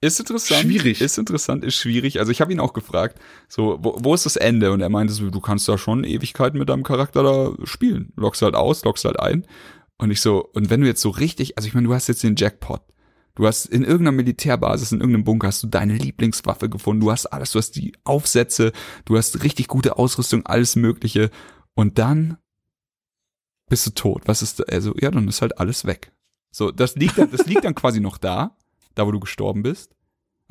Ist interessant. Schwierig. Ist interessant, ist schwierig. Also ich habe ihn auch gefragt, so, wo, wo ist das Ende? Und er meinte so, du kannst da schon Ewigkeiten mit deinem Charakter da spielen. Lockst halt aus, lockst halt ein. Und ich so, und wenn du jetzt so richtig, also ich meine, du hast jetzt den Jackpot. Du hast in irgendeiner Militärbasis, in irgendeinem Bunker hast du deine Lieblingswaffe gefunden. Du hast alles, du hast die Aufsätze, du hast richtig gute Ausrüstung, alles Mögliche. Und dann bist du tot. Was ist da? Also, ja, dann ist halt alles weg. So, das liegt dann, das liegt dann quasi noch da, da wo du gestorben bist.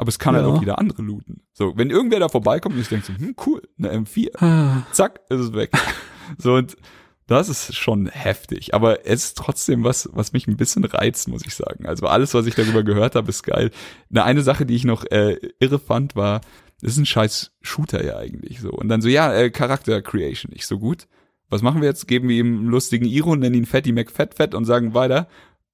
Aber es kann halt Ja. auch jeder andere looten. So, wenn irgendwer da vorbeikommt und ich denke so, hm, cool, eine M4. Ah. Zack, ist es weg. so, und das ist schon heftig. Aber es ist trotzdem was, was mich ein bisschen reizt, muss ich sagen. Also alles, was ich darüber gehört habe, ist geil. Eine, eine Sache, die ich noch äh, irre fand, war, das ist ein scheiß Shooter ja eigentlich so. Und dann so, ja, äh, Charakter Creation, nicht so gut. Was machen wir jetzt? Geben wir ihm einen lustigen Iro, nennen ihn Fatty McFett Fett und sagen weiter.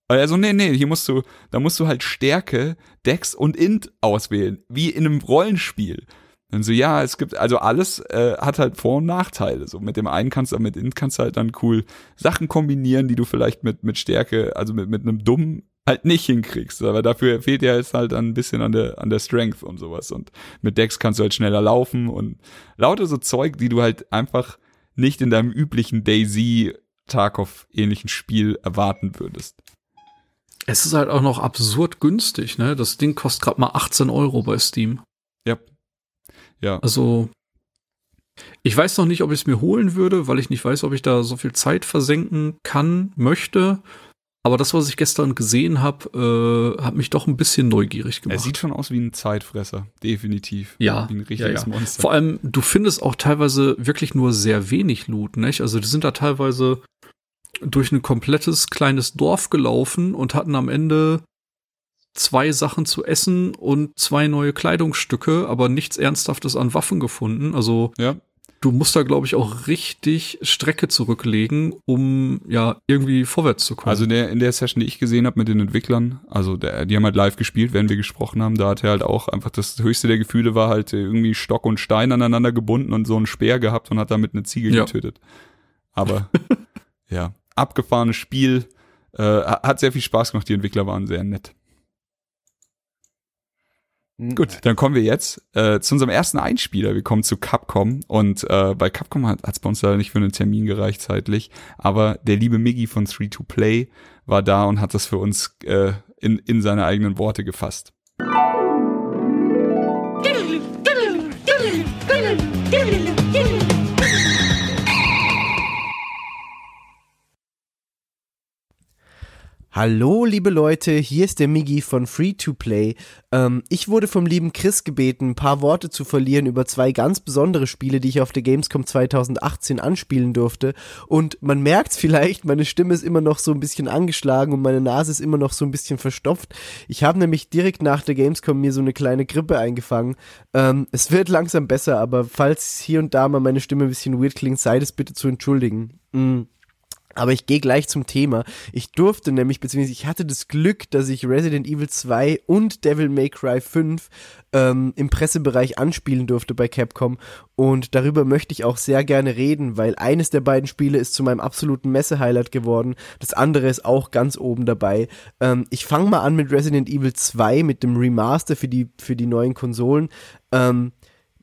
Und er so, nee, nee, hier musst du, da musst du halt Stärke, Dex und Int auswählen, wie in einem Rollenspiel. Dann so, ja, es gibt, also alles äh, hat halt Vor- und Nachteile. So mit dem einen kannst du, mit Int kannst du halt dann cool Sachen kombinieren, die du vielleicht mit, mit Stärke, also mit, mit einem Dummen halt nicht hinkriegst. Aber dafür fehlt dir jetzt halt ein bisschen an der, an der Strength und sowas. Und mit Dex kannst du halt schneller laufen und lauter so Zeug, die du halt einfach nicht in deinem üblichen Daisy Tarkov ähnlichen Spiel erwarten würdest. Es ist halt auch noch absurd günstig, ne? Das Ding kostet gerade mal 18 Euro bei Steam. Ja. Ja. Also, ich weiß noch nicht, ob ich es mir holen würde, weil ich nicht weiß, ob ich da so viel Zeit versenken kann, möchte. Aber das, was ich gestern gesehen habe, äh, hat mich doch ein bisschen neugierig Er gemacht. sieht schon aus wie ein Zeitfresser, definitiv. Ja, Wie ein ja, richtiges ja. Monster. Vor allem, du findest auch teilweise wirklich nur sehr wenig Loot, nicht? Also, die sind da teilweise durch ein komplettes kleines Dorf gelaufen und hatten am Ende zwei Sachen zu essen und zwei neue Kleidungsstücke, aber nichts Ernsthaftes an Waffen gefunden. Also, ja. du musst da, glaube ich, auch richtig Strecke zurücklegen, um ja irgendwie vorwärts zu kommen. Also in der, in der Session, die ich gesehen habe mit den Entwicklern, also der, die haben halt live gespielt, während wir gesprochen haben, da hat er halt auch einfach das höchste der Gefühle war halt irgendwie Stock und Stein aneinander gebunden und so einen Speer gehabt und hat damit eine Ziege Ja. getötet. Aber ja, abgefahrenes Spiel, äh, hat sehr viel Spaß gemacht, die Entwickler waren sehr nett. Gut, dann kommen wir jetzt äh, zu unserem ersten Einspieler. Wir kommen zu Capcom und äh, bei Capcom hat es bei uns leider nicht für einen Termin gereicht zeitlich, aber der liebe Miggy von 3-2-Play war da und hat das für uns äh, in, in seine eigenen Worte gefasst. Hallo, liebe Leute, hier ist der Migi von Free to Play. Ähm, ich wurde vom lieben Chris gebeten, ein paar Worte zu verlieren über zwei ganz besondere Spiele, die ich auf der Gamescom 2018 anspielen durfte. Und man merkt's vielleicht, meine Stimme ist immer noch so ein bisschen angeschlagen und meine Nase ist immer noch so ein bisschen verstopft. Ich habe nämlich direkt nach der Gamescom mir so eine kleine Grippe eingefangen. Ähm, es wird langsam besser, aber falls hier und da mal meine Stimme ein bisschen weird klingt, sei es bitte zu entschuldigen. Mm. Aber ich gehe gleich zum Thema. Ich durfte nämlich, beziehungsweise ich hatte das Glück, dass ich Resident Evil 2 und Devil May Cry 5 ähm, im Pressebereich anspielen durfte bei Capcom. Und darüber möchte ich auch sehr gerne reden, weil eines der beiden Spiele ist zu meinem absoluten Messe-Highlight geworden. Das andere ist auch ganz oben dabei. Ähm, ich fange mal an mit Resident Evil 2, mit dem Remaster für die, für die neuen Konsolen. Ähm,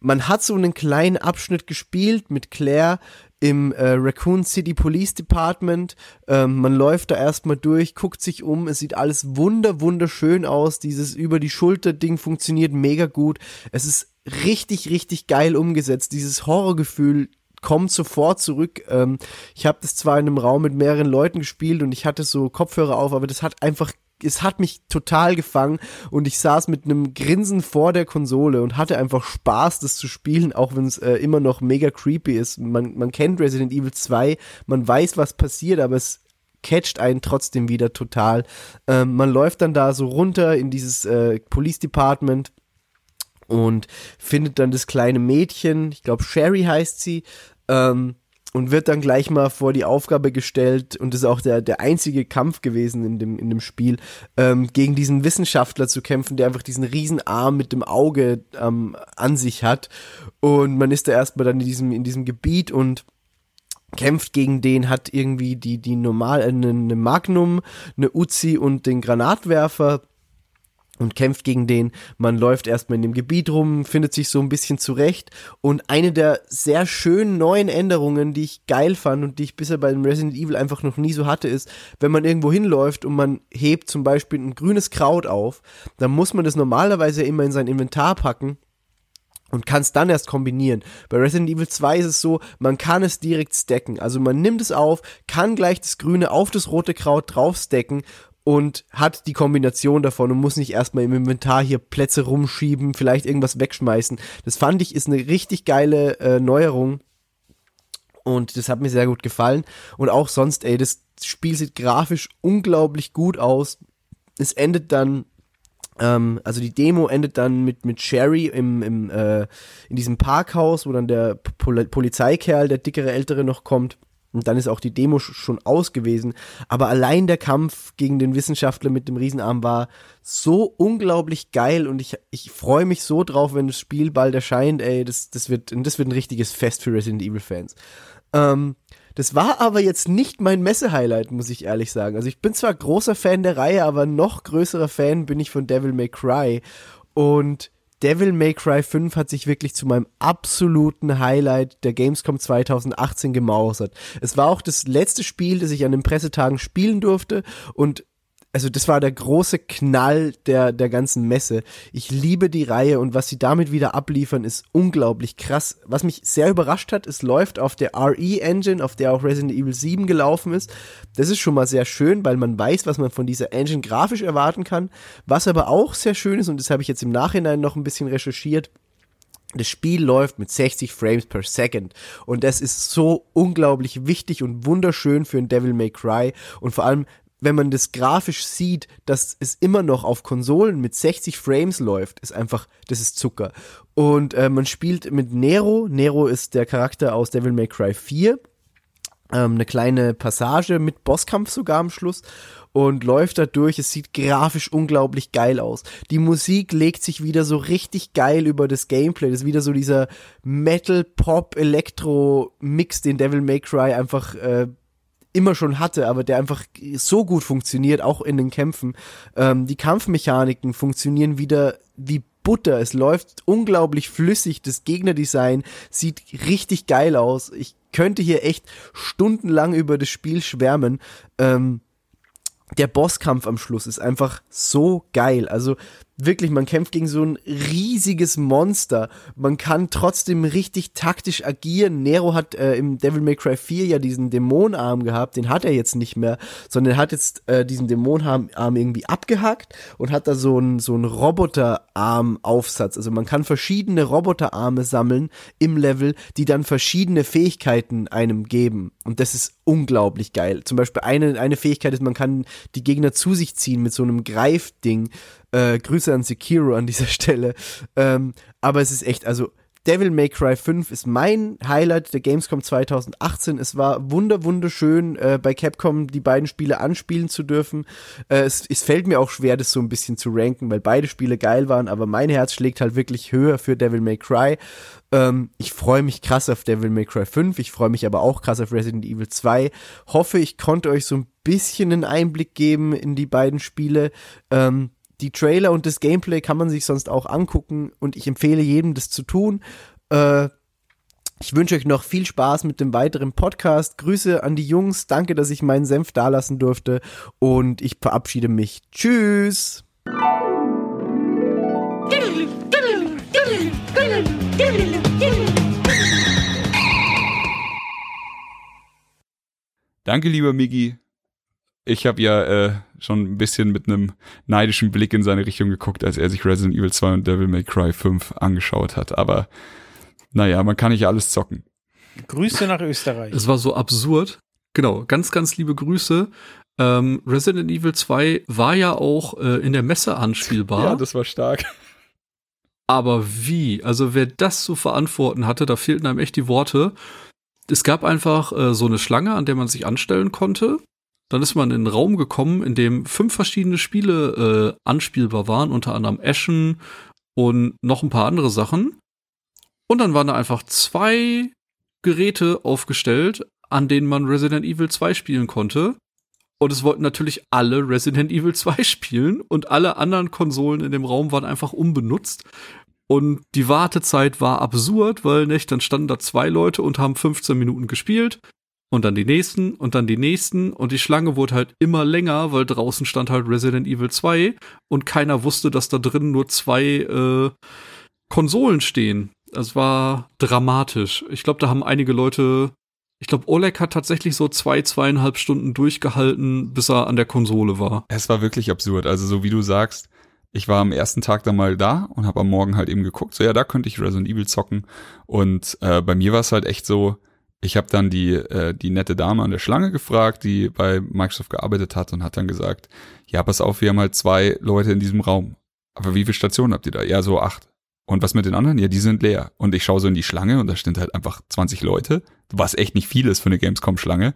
man hat so einen kleinen Abschnitt gespielt mit Claire im äh, Raccoon City Police Department. Ähm, man läuft da erstmal durch, guckt sich um, es sieht alles wunder, wunderschön aus. Dieses über die Schulter Ding funktioniert mega gut. Es ist richtig, richtig geil umgesetzt. Dieses Horrorgefühl kommt sofort zurück. Ähm, ich habe das zwar in einem Raum mit mehreren Leuten gespielt und ich hatte so Kopfhörer auf, aber das hat einfach es hat mich total gefangen und ich saß mit einem Grinsen vor der Konsole und hatte einfach Spaß, das zu spielen, auch wenn es äh, immer noch mega creepy ist. Man, man kennt Resident Evil 2, man weiß, was passiert, aber es catcht einen trotzdem wieder total. Ähm, man läuft dann da so runter in dieses äh, Police Department und findet dann das kleine Mädchen, ich glaube Sherry heißt sie, ähm, und wird dann gleich mal vor die Aufgabe gestellt, und das ist auch der, der einzige Kampf gewesen in dem, in dem Spiel, ähm, gegen diesen Wissenschaftler zu kämpfen, der einfach diesen riesen Arm mit dem Auge ähm, an sich hat. Und man ist da erstmal dann in diesem, in diesem Gebiet und kämpft gegen den, hat irgendwie die, die normal, äh, eine, eine Magnum, eine Uzi und den Granatwerfer und kämpft gegen den. Man läuft erstmal in dem Gebiet rum, findet sich so ein bisschen zurecht. Und eine der sehr schönen neuen Änderungen, die ich geil fand und die ich bisher bei dem Resident Evil einfach noch nie so hatte, ist, wenn man irgendwo hinläuft und man hebt zum Beispiel ein grünes Kraut auf, dann muss man das normalerweise immer in sein Inventar packen und kann es dann erst kombinieren. Bei Resident Evil 2 ist es so, man kann es direkt stacken. Also man nimmt es auf, kann gleich das grüne auf das rote Kraut draufstecken und hat die Kombination davon und muss nicht erstmal im Inventar hier Plätze rumschieben, vielleicht irgendwas wegschmeißen. Das fand ich ist eine richtig geile äh, Neuerung und das hat mir sehr gut gefallen und auch sonst, ey, das Spiel sieht grafisch unglaublich gut aus. Es endet dann ähm, also die Demo endet dann mit, mit Sherry im, im, äh, in diesem Parkhaus, wo dann der Pol Polizeikerl, der dickere Ältere noch kommt. Und dann ist auch die Demo schon aus gewesen. Aber allein der Kampf gegen den Wissenschaftler mit dem Riesenarm war so unglaublich geil und ich, ich freue mich so drauf, wenn das Spiel bald erscheint. Ey, das, das, wird, das wird ein richtiges Fest für Resident Evil Fans. Ähm, das war aber jetzt nicht mein Messe-Highlight, muss ich ehrlich sagen. Also ich bin zwar großer Fan der Reihe, aber noch größerer Fan bin ich von Devil May Cry. Und Devil May Cry 5 hat sich wirklich zu meinem absoluten Highlight der Gamescom 2018 gemausert. Es war auch das letzte Spiel, das ich an den Pressetagen spielen durfte und also das war der große Knall der, der ganzen Messe. Ich liebe die Reihe und was sie damit wieder abliefern, ist unglaublich krass. Was mich sehr überrascht hat, es läuft auf der RE-Engine, auf der auch Resident Evil 7 gelaufen ist. Das ist schon mal sehr schön, weil man weiß, was man von dieser Engine grafisch erwarten kann. Was aber auch sehr schön ist, und das habe ich jetzt im Nachhinein noch ein bisschen recherchiert, das Spiel läuft mit 60 Frames per Second und das ist so unglaublich wichtig und wunderschön für ein Devil May Cry und vor allem wenn man das grafisch sieht, dass es immer noch auf Konsolen mit 60 Frames läuft, ist einfach, das ist Zucker. Und äh, man spielt mit Nero. Nero ist der Charakter aus Devil May Cry 4. Ähm, eine kleine Passage mit Bosskampf sogar am Schluss und läuft da durch. Es sieht grafisch unglaublich geil aus. Die Musik legt sich wieder so richtig geil über das Gameplay. Das ist wieder so dieser Metal, Pop, Elektro Mix, den Devil May Cry einfach äh, immer schon hatte, aber der einfach so gut funktioniert, auch in den Kämpfen. Ähm, die Kampfmechaniken funktionieren wieder wie Butter. Es läuft unglaublich flüssig. Das Gegnerdesign sieht richtig geil aus. Ich könnte hier echt stundenlang über das Spiel schwärmen. Ähm, der Bosskampf am Schluss ist einfach so geil. Also wirklich, man kämpft gegen so ein riesiges Monster. Man kann trotzdem richtig taktisch agieren. Nero hat äh, im Devil May Cry 4 ja diesen Dämonarm gehabt, den hat er jetzt nicht mehr, sondern er hat jetzt äh, diesen Dämonarm Arm irgendwie abgehackt und hat da so einen so einen Roboterarm-Aufsatz. Also man kann verschiedene Roboterarme sammeln im Level, die dann verschiedene Fähigkeiten einem geben. Und das ist unglaublich geil. Zum Beispiel eine, eine Fähigkeit ist, man kann die Gegner zu sich ziehen mit so einem Greifding. Äh, Grüße an Sekiro an dieser Stelle. Ähm, aber es ist echt, also Devil May Cry 5 ist mein Highlight der Gamescom 2018. Es war wunder wunderschön, äh, bei Capcom die beiden Spiele anspielen zu dürfen. Äh, es, es fällt mir auch schwer, das so ein bisschen zu ranken, weil beide Spiele geil waren, aber mein Herz schlägt halt wirklich höher für Devil May Cry. Ähm, ich freue mich krass auf Devil May Cry 5, ich freue mich aber auch krass auf Resident Evil 2. Hoffe, ich konnte euch so ein bisschen einen Einblick geben in die beiden Spiele. Ähm, die Trailer und das Gameplay kann man sich sonst auch angucken und ich empfehle jedem, das zu tun. Äh, ich wünsche euch noch viel Spaß mit dem weiteren Podcast. Grüße an die Jungs. Danke, dass ich meinen Senf dalassen durfte. Und ich verabschiede mich. Tschüss. Danke, lieber Migi. Ich habe ja äh, schon ein bisschen mit einem neidischen Blick in seine Richtung geguckt, als er sich Resident Evil 2 und Devil May Cry 5 angeschaut hat. Aber naja, man kann nicht alles zocken. Grüße nach Österreich. Es war so absurd. Genau, ganz, ganz liebe Grüße. Ähm, Resident Evil 2 war ja auch äh, in der Messe anspielbar. Ja, das war stark. Aber wie? Also wer das zu verantworten hatte, da fehlten einem echt die Worte. Es gab einfach äh, so eine Schlange, an der man sich anstellen konnte. Dann ist man in einen Raum gekommen, in dem fünf verschiedene Spiele äh, anspielbar waren, unter anderem Ashen und noch ein paar andere Sachen. Und dann waren da einfach zwei Geräte aufgestellt, an denen man Resident Evil 2 spielen konnte. Und es wollten natürlich alle Resident Evil 2 spielen und alle anderen Konsolen in dem Raum waren einfach unbenutzt. Und die Wartezeit war absurd, weil nicht, dann standen da zwei Leute und haben 15 Minuten gespielt und dann die nächsten und dann die nächsten und die Schlange wurde halt immer länger, weil draußen stand halt Resident Evil 2 und keiner wusste, dass da drin nur zwei äh, Konsolen stehen. Es war dramatisch. Ich glaube, da haben einige Leute ich glaube, Oleg hat tatsächlich so zwei, zweieinhalb Stunden durchgehalten, bis er an der Konsole war. Es war wirklich absurd. Also so wie du sagst, ich war am ersten Tag dann mal da und habe am Morgen halt eben geguckt, so ja, da könnte ich Resident Evil zocken. Und äh, bei mir war es halt echt so, ich habe dann die, äh, die nette Dame an der Schlange gefragt, die bei Microsoft gearbeitet hat und hat dann gesagt, ja, pass auf, wir haben halt zwei Leute in diesem Raum. Aber wie viele Stationen habt ihr da? Ja, so acht. Und was mit den anderen? Ja, die sind leer. Und ich schaue so in die Schlange und da sind halt einfach 20 Leute, was echt nicht viel ist für eine Gamescom-Schlange.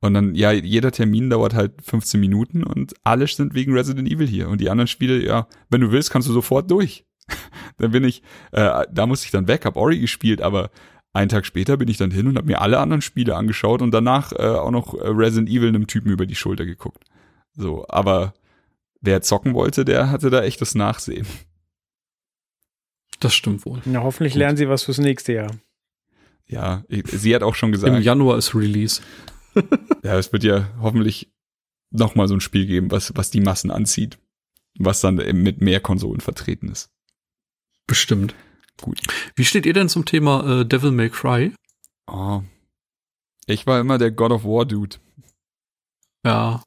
Und dann, ja, jeder Termin dauert halt 15 Minuten und alle sind wegen Resident Evil hier. Und die anderen Spiele, ja, wenn du willst, kannst du sofort durch. dann bin ich, äh, da musste ich dann weg, hab Ori gespielt, aber einen Tag später bin ich dann hin und habe mir alle anderen Spiele angeschaut und danach äh, auch noch äh, Resident Evil einem Typen über die Schulter geguckt. So, aber wer zocken wollte, der hatte da echt das Nachsehen. Das stimmt wohl. Na, hoffentlich Gut. lernen sie was fürs nächste Jahr. Ja, sie hat auch schon gesagt. Im Januar ist Release. ja, es wird ja hoffentlich noch mal so ein Spiel geben, was, was die Massen anzieht. Was dann mit mehr Konsolen vertreten ist. Bestimmt. Gut. Wie steht ihr denn zum Thema äh, Devil May Cry? Oh. Ich war immer der God of War Dude. Ja.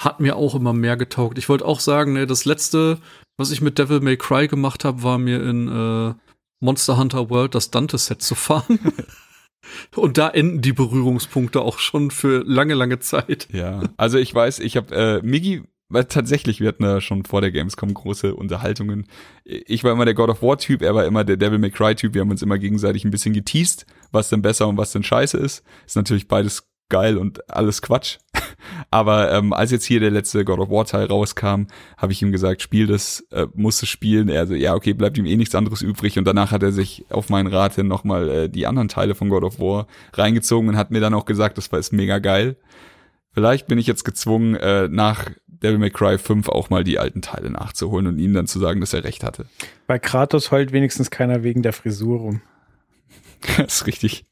Hat mir auch immer mehr getaugt. Ich wollte auch sagen, ne, das letzte, was ich mit Devil May Cry gemacht habe, war mir in äh, Monster Hunter World das Dante-Set zu fahren. Und da enden die Berührungspunkte auch schon für lange, lange Zeit. Ja, also ich weiß, ich habe äh, Migi weil tatsächlich, wir hatten ja schon vor der Gamescom große Unterhaltungen. Ich war immer der God of War Typ, er war immer der Devil May Cry Typ. Wir haben uns immer gegenseitig ein bisschen geteased, was denn besser und was denn scheiße ist. Ist natürlich beides geil und alles Quatsch. Aber ähm, als jetzt hier der letzte God of War Teil rauskam, habe ich ihm gesagt, spiel das, äh, musst du spielen. Er so, ja, okay, bleibt ihm eh nichts anderes übrig. Und danach hat er sich auf meinen Rat hin nochmal äh, die anderen Teile von God of War reingezogen und hat mir dann auch gesagt, das war ist mega geil. Vielleicht bin ich jetzt gezwungen, äh, nach Devil May Cry 5 auch mal die alten Teile nachzuholen und ihm dann zu sagen, dass er recht hatte. Bei Kratos heult wenigstens keiner wegen der Frisur rum. das ist richtig.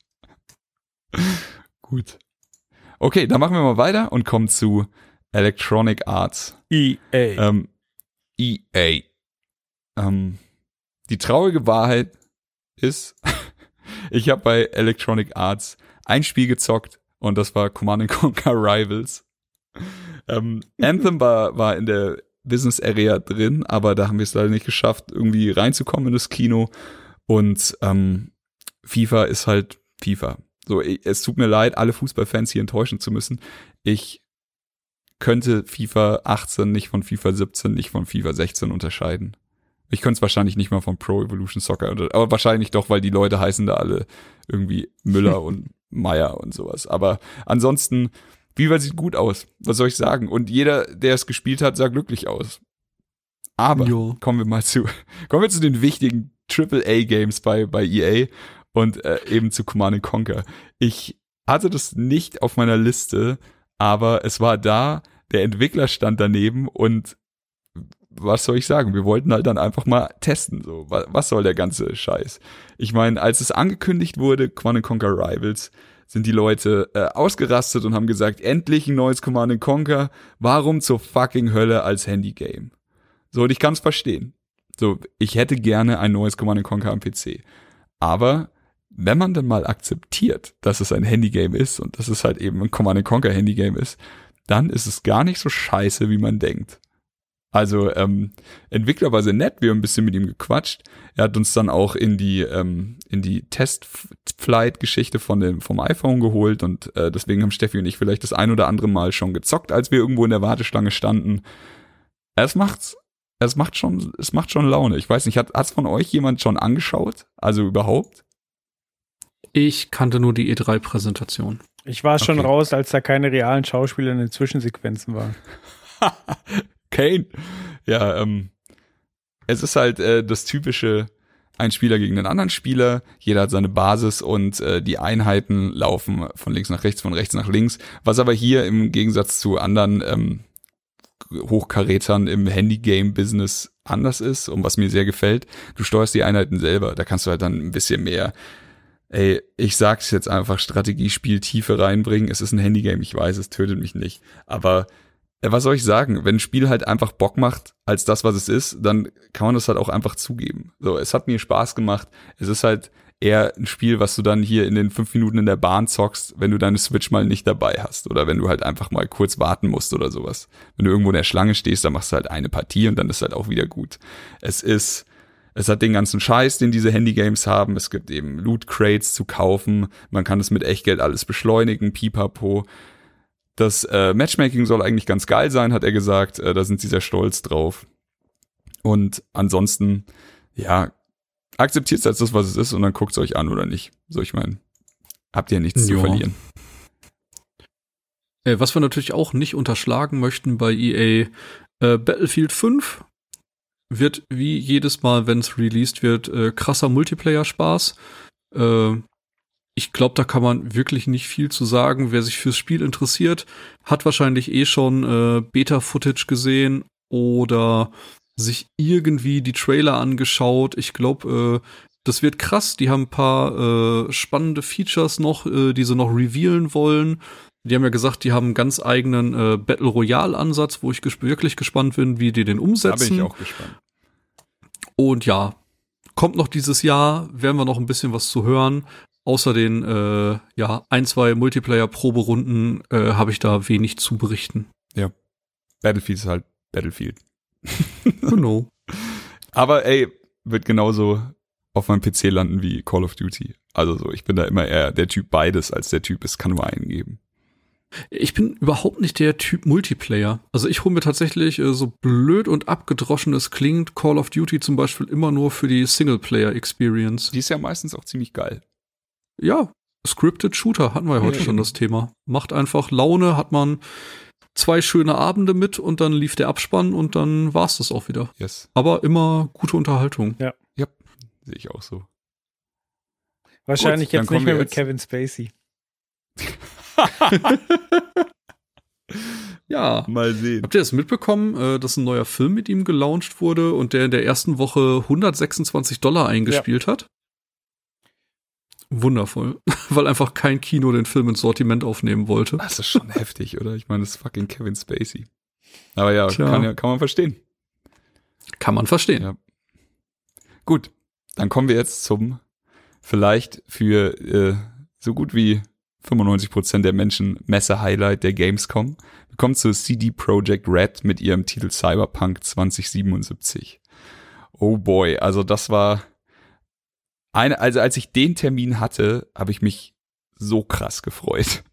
Gut. Okay, dann machen wir mal weiter und kommen zu Electronic Arts. EA. Ähm, EA. ähm, die traurige Wahrheit ist, ich habe bei Electronic Arts ein Spiel gezockt und das war Command Conquer Rivals. Ähm, Anthem war, war in der Business Area drin, aber da haben wir es leider nicht geschafft, irgendwie reinzukommen in das Kino. Und ähm, FIFA ist halt FIFA. So, es tut mir leid, alle Fußballfans hier enttäuschen zu müssen. Ich könnte FIFA 18 nicht von FIFA 17, nicht von FIFA 16 unterscheiden. Ich könnte es wahrscheinlich nicht mal von Pro Evolution Soccer, aber wahrscheinlich doch, weil die Leute heißen da alle irgendwie Müller und Meier und sowas. Aber ansonsten, FIFA sieht gut aus. Was soll ich sagen? Und jeder, der es gespielt hat, sah glücklich aus. Aber Jo. kommen wir mal zu, kommen wir zu den wichtigen AAA Games bei, bei EA und äh, eben zu Command Conquer. Ich hatte das nicht auf meiner Liste, aber es war da, der Entwickler stand daneben und was soll ich sagen? Wir wollten halt dann einfach mal testen. So, was, was soll der ganze Scheiß? Ich meine, als es angekündigt wurde, Command Conquer Rivals, sind die Leute äh, ausgerastet und haben gesagt, endlich ein neues Command Conquer. Warum zur fucking Hölle als Handygame? So, und ich kann es verstehen. So, ich hätte gerne ein neues Command Conquer am PC. Aber wenn man dann mal akzeptiert, dass es ein Handygame ist und dass es halt eben ein Command Conquer Handygame ist, dann ist es gar nicht so scheiße, wie man denkt. Also ähm, Entwickler war sehr nett, wir haben ein bisschen mit ihm gequatscht. Er hat uns dann auch in die ähm, in die Test-Flight-Geschichte von dem vom iPhone geholt und äh, deswegen haben Steffi und ich vielleicht das ein oder andere Mal schon gezockt, als wir irgendwo in der Warteschlange standen. Es macht's, es macht schon, es macht schon Laune. Ich weiß nicht, hat hat's von euch jemand schon angeschaut? Also überhaupt? Ich kannte nur die E3-Präsentation. Ich war schon Okay. raus, als da keine realen Schauspieler in den Zwischensequenzen waren. Kane. Ja, ähm, es ist halt äh, das typische ein Spieler gegen den anderen Spieler. Jeder hat seine Basis und äh, die Einheiten laufen von links nach rechts, von rechts nach links. Was aber hier im Gegensatz zu anderen ähm, Hochkarätern im Handy-Game-Business anders ist und was mir sehr gefällt, du steuerst die Einheiten selber. Da kannst du halt dann ein bisschen mehr, ey, ich sag's jetzt einfach, Strategiespiel Tiefe reinbringen. Es ist ein Handygame, ich weiß, es tötet mich nicht. Aber was soll ich sagen? Wenn ein Spiel halt einfach Bock macht als das, was es ist, dann kann man das halt auch einfach zugeben. So, es hat mir Spaß gemacht. Es ist halt eher ein Spiel, was du dann hier in den fünf Minuten in der Bahn zockst, wenn du deine Switch mal nicht dabei hast oder wenn du halt einfach mal kurz warten musst oder sowas. Wenn du irgendwo in der Schlange stehst, dann machst du halt eine Partie und dann ist halt auch wieder gut. Es ist, es hat den ganzen Scheiß, den diese Handygames haben. Es gibt eben Loot Crates zu kaufen. Man kann es mit Echtgeld alles beschleunigen, pipapo. Das äh, Matchmaking soll eigentlich ganz geil sein, hat er gesagt. Äh, da sind sie sehr stolz drauf. Und ansonsten, ja, akzeptiert es als das, was es ist und dann guckt es euch an oder nicht. So, ich meine, habt ihr nichts zu Ja. verlieren. Äh, was wir natürlich auch nicht unterschlagen möchten bei EA, äh, Battlefield 5 wird wie jedes Mal, wenn es released wird, äh, krasser Multiplayer-Spaß. Äh, ich glaube, da kann man wirklich nicht viel zu sagen. Wer sich fürs Spiel interessiert, hat wahrscheinlich eh schon äh, Beta-Footage gesehen oder sich irgendwie die Trailer angeschaut. Ich glaube, äh, das wird krass. Die haben ein paar äh, spannende Features noch, äh, die sie noch revealen wollen. Die haben ja gesagt, die haben einen ganz eigenen äh, Battle Royale Ansatz, wo ich ges wirklich gespannt bin, wie die den Da umsetzen. bin ich auch gespannt. Und ja, kommt noch dieses Jahr, werden wir noch ein bisschen was zu hören. Außer den äh, ja ein, zwei Multiplayer-Proberunden äh, habe ich da wenig zu berichten. Battlefield ist halt Battlefield. Genau. Aber ey, wird genauso auf meinem PC landen wie Call of Duty. Also so, ich bin da immer eher der Typ beides, als der Typ, es kann nur einen geben. Ich bin überhaupt nicht der Typ Multiplayer. Also ich hole mir tatsächlich, äh, so blöd und abgedroschen es klingt, Call of Duty zum Beispiel immer nur für die Singleplayer-Experience. Die ist ja meistens auch ziemlich geil. Ja, Scripted Shooter hatten wir ja heute Ja. schon das Thema. Macht einfach Laune, hat man zwei schöne Abende mit und dann lief der Abspann und dann war's das auch wieder. Yes. Aber immer gute Unterhaltung. Sehe ich auch so. Wahrscheinlich Gut, jetzt nicht mehr wir mit jetzt- Kevin Spacey. Ja. Mal sehen. Habt ihr das mitbekommen, äh, dass ein neuer Film mit ihm gelauncht wurde und der in der ersten Woche 126 Dollar eingespielt hat? Wundervoll. Weil einfach kein Kino den Film ins Sortiment aufnehmen wollte. Das ist schon heftig, oder? Ich meine, das ist fucking Kevin Spacey. Aber ja, kann, ja, kann man verstehen. Kann man verstehen. Ja. Gut, dann kommen wir jetzt zum vielleicht für äh, so gut wie 95% der Menschen Messe-Highlight der Gamescom. Wir kommen zu CD Projekt Red mit ihrem Titel Cyberpunk 2077. Oh boy, also das war eine, also als ich den Termin hatte, habe ich mich so krass gefreut.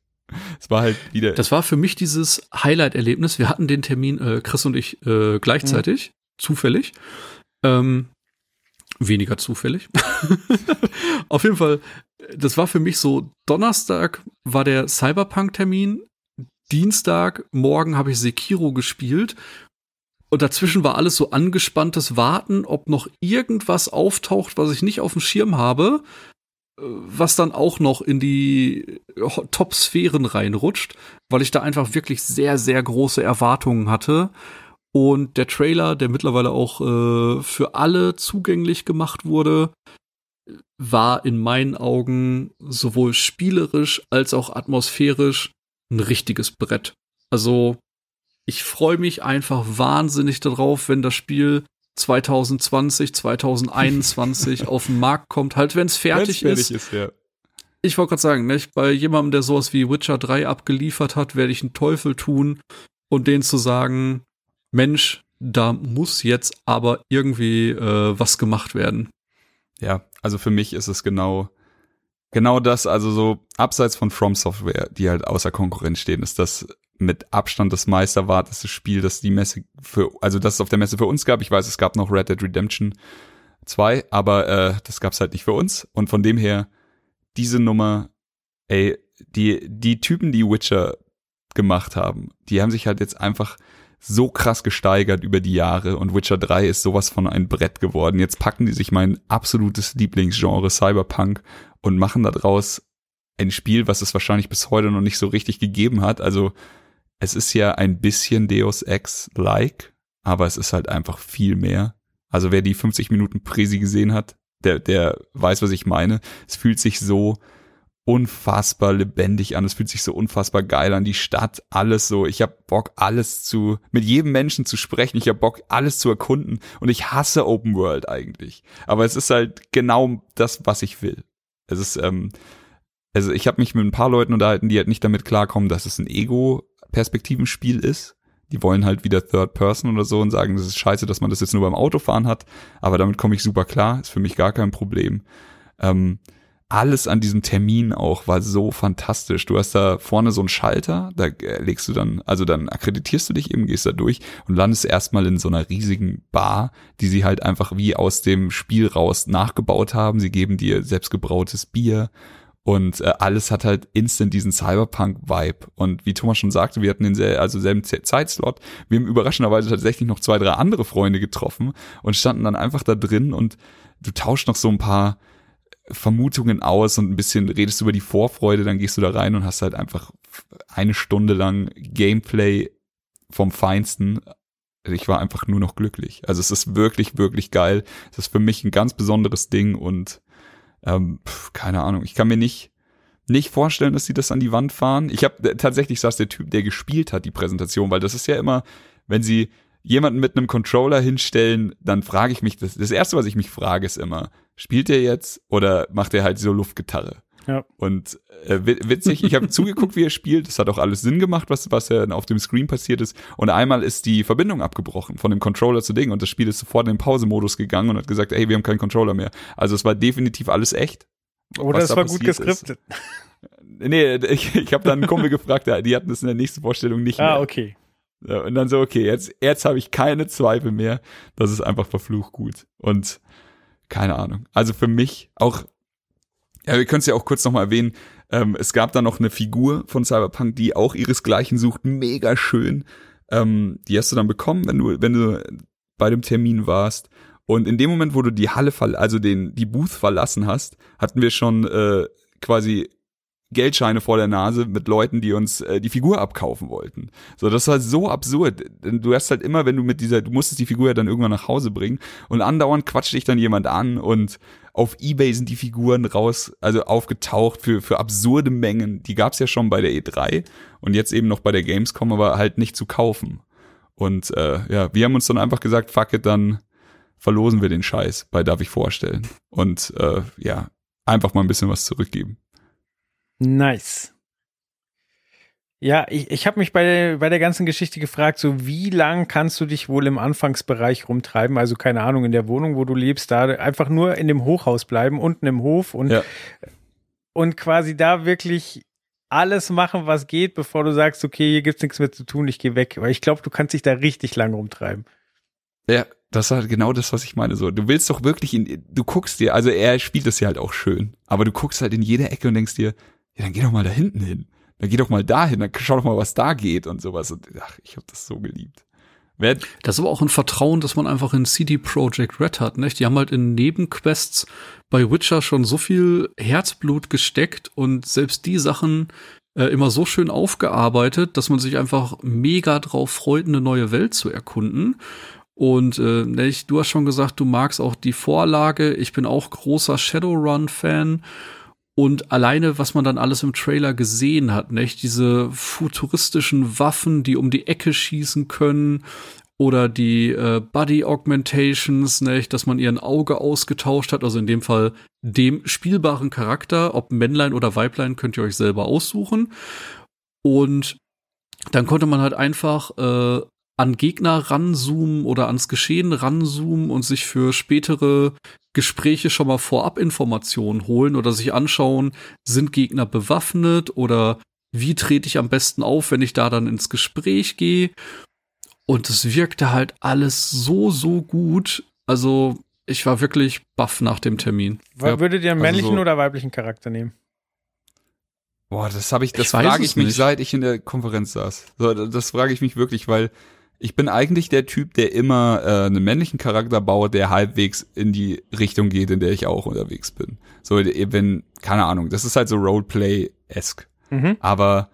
Es war halt wieder. Das war für mich dieses Highlight-Erlebnis. Wir hatten den Termin, äh, Chris und ich, äh, gleichzeitig, mhm. zufällig. Ähm, weniger zufällig. Auf jeden Fall, das war für mich so, Donnerstag war der Cyberpunk-Termin, Dienstag, morgen habe ich Sekiro gespielt und dazwischen war alles so angespanntes Warten, ob noch irgendwas auftaucht, was ich nicht auf dem Schirm habe, äh, was dann auch noch in die Top-Sphären reinrutscht, weil ich da einfach wirklich sehr, sehr große Erwartungen hatte. Und der Trailer, der mittlerweile auch äh, für alle zugänglich gemacht wurde, war in meinen Augen sowohl spielerisch als auch atmosphärisch ein richtiges Brett. Also ich freue mich einfach wahnsinnig darauf, wenn das Spiel 2020, 2021 auf den Markt kommt, halt wenn es fertig, fertig, ist. ist ja. Ich wollte gerade sagen, ne, bei jemandem, der sowas wie Witcher 3 abgeliefert hat, werde ich einen Teufel tun und denen zu sagen, Mensch, da muss jetzt aber irgendwie äh, was gemacht werden. Ja, also für mich ist es genau genau das, also so abseits von From Software, die halt außer Konkurrenz stehen, ist das mit Abstand das meisterwarteste Spiel, das die Messe für, also das es auf der Messe für uns gab. Ich weiß, es gab noch Red Dead Redemption 2, aber äh, das gab's halt nicht für uns. Und von dem her, diese Nummer, ey, die, die Typen, die Witcher gemacht haben, die haben sich halt jetzt einfach so krass gesteigert über die Jahre und Witcher 3 ist sowas von ein Brett geworden. Jetzt packen die sich mein absolutes Lieblingsgenre Cyberpunk und machen daraus ein Spiel, was es wahrscheinlich bis heute noch nicht so richtig gegeben hat. Also es ist ja ein bisschen Deus Ex-like, aber es ist halt einfach viel mehr. Also wer die 50 Minuten Presi gesehen hat, der, der weiß, was ich meine. Es fühlt sich so unfassbar lebendig an. Es fühlt sich so unfassbar geil an. Die Stadt, alles so. Ich habe Bock, alles zu, mit jedem Menschen zu sprechen. Ich habe Bock, alles zu erkunden. Und ich hasse Open World eigentlich. Aber es ist halt genau das, was ich will. Es ist, ähm, also ich habe mich mit ein paar Leuten unterhalten, die halt nicht damit klarkommen, dass es ein Ego-Perspektivenspiel ist. Die wollen halt wieder Third Person oder so und sagen, das ist scheiße, dass man das jetzt nur beim Autofahren hat. Aber damit komme ich super klar. Ist für mich gar kein Problem. Ähm, alles an diesem Termin auch war so fantastisch. Du hast da vorne so einen Schalter, da legst du dann, also dann akkreditierst du dich eben, gehst da durch und landest erstmal in so einer riesigen Bar, die sie halt einfach wie aus dem Spiel raus nachgebaut haben. Sie geben dir selbstgebrautes Bier und äh, alles hat halt instant diesen Cyberpunk-Vibe. Und wie Thomas schon sagte, wir hatten den sel also selben Zeitslot. Wir haben überraschenderweise tatsächlich noch zwei, drei andere Freunde getroffen und standen dann einfach da drin und du tauschst noch so ein paar Vermutungen aus und ein bisschen redest über die Vorfreude, dann gehst du da rein und hast halt einfach eine Stunde lang Gameplay vom Feinsten. Ich war einfach nur noch glücklich. Also es ist wirklich, wirklich geil. Es ist für mich ein ganz besonderes Ding und ähm, pf, keine Ahnung. Ich kann mir nicht nicht vorstellen, dass sie das an die Wand fahren. Ich habe äh, tatsächlich saß der Typ, der gespielt hat, die Präsentation, weil das ist ja immer, wenn sie jemanden mit einem Controller hinstellen, dann frage ich mich, das, das erste, was ich mich frage, ist immer, spielt er jetzt oder macht er halt so Luftgitarre? Ja. Und äh, witzig, ich habe zugeguckt, wie er spielt. Das hat auch alles Sinn gemacht, was, was ja auf dem Screen passiert ist. Und einmal ist die Verbindung abgebrochen von dem Controller zu Ding und das Spiel ist sofort in den Pausemodus gegangen und hat gesagt, ey, wir haben keinen Controller mehr. Also es war definitiv alles echt. Oder es war gut geskriptet. Ist. Nee, ich, ich habe dann einen Kumpel gefragt, die hatten das in der nächsten Vorstellung nicht ah, mehr. Ah, okay. Und dann so, okay, jetzt, jetzt habe ich keine Zweifel mehr. Das ist einfach verflucht gut. Und keine Ahnung. Also für mich auch, ja, wir können es ja auch kurz nochmal erwähnen, ähm, es gab da noch eine Figur von Cyberpunk, die auch ihresgleichen sucht, mega schön. Ähm, die hast du dann bekommen, wenn du, wenn du bei dem Termin warst. Und in dem Moment, wo du die Halle, also den, die Booth verlassen hast, hatten wir schon äh, quasi Geldscheine vor der Nase mit Leuten, die uns äh, die Figur abkaufen wollten. So, das war so absurd. Du hast halt immer, wenn du mit dieser, du musstest die Figur ja dann irgendwann nach Hause bringen und andauernd quatscht dich dann jemand an und auf Ebay sind die Figuren raus, also aufgetaucht für, für absurde Mengen. Die gab's ja schon bei der E3 und jetzt eben noch bei der Gamescom, aber halt nicht zu kaufen. Und äh, ja, wir haben uns dann einfach gesagt, fuck it, dann verlosen wir den Scheiß bei Darf ich vorstellen. Und äh, ja, einfach mal ein bisschen was zurückgeben. Nice. Ja, ich, ich habe mich bei der, bei der ganzen Geschichte gefragt, so wie lang kannst du dich wohl im Anfangsbereich rumtreiben? Also keine Ahnung, in der Wohnung, wo du lebst, da einfach nur in dem Hochhaus bleiben, unten im Hof und, Ja. und quasi da wirklich alles machen, was geht, bevor du sagst, okay, hier gibt's nichts mehr zu tun, ich gehe weg. Weil ich glaube, du kannst dich da richtig lang rumtreiben. Ja, das ist halt genau das, was ich meine. So, du willst doch wirklich in, du guckst dir, also er spielt das ja halt auch schön, aber du guckst halt in jede Ecke und denkst dir, ja, dann geh doch mal da hinten hin. Dann geh doch mal dahin, dann schau doch mal, was da geht und sowas. Und ach, ich habe das so geliebt. Wer, Das ist aber auch ein Vertrauen, das man einfach in CD Projekt Red hat, nicht? Die haben halt in Nebenquests bei Witcher schon so viel Herzblut gesteckt und selbst die Sachen äh, immer so schön aufgearbeitet, dass man sich einfach mega drauf freut, eine neue Welt zu erkunden. Und äh, nicht? du hast schon gesagt, du magst auch die Vorlage. Ich bin auch großer Shadowrun-Fan. Und alleine, was man dann alles im Trailer gesehen hat, nicht? Diese futuristischen Waffen, die um die Ecke schießen können, oder die äh, Body Augmentations, nicht? Dass man ihren Auge ausgetauscht hat, also in dem Fall dem spielbaren Charakter, ob Männlein oder Weiblein, könnt ihr euch selber aussuchen. Und dann konnte man halt einfach äh, an Gegner ranzoomen oder ans Geschehen ranzoomen und sich für spätere Gespräche schon mal vorab Informationen holen oder sich anschauen, sind Gegner bewaffnet oder wie trete ich am besten auf, wenn ich da dann ins Gespräch gehe. Und es wirkte halt alles so, so gut. Also ich war wirklich baff nach dem Termin. Ja, Würdet ihr einen also männlichen so- oder weiblichen Charakter nehmen? boah, das habe ich, das frage ich mich, nicht. seit ich in der Konferenz saß. So, das frage ich mich wirklich, weil ich bin eigentlich der Typ, der immer äh, einen männlichen Charakter baut, der halbwegs in die Richtung geht, in der ich auch unterwegs bin. So, wenn, keine Ahnung, das ist halt so Roleplay-esque. Mhm. Aber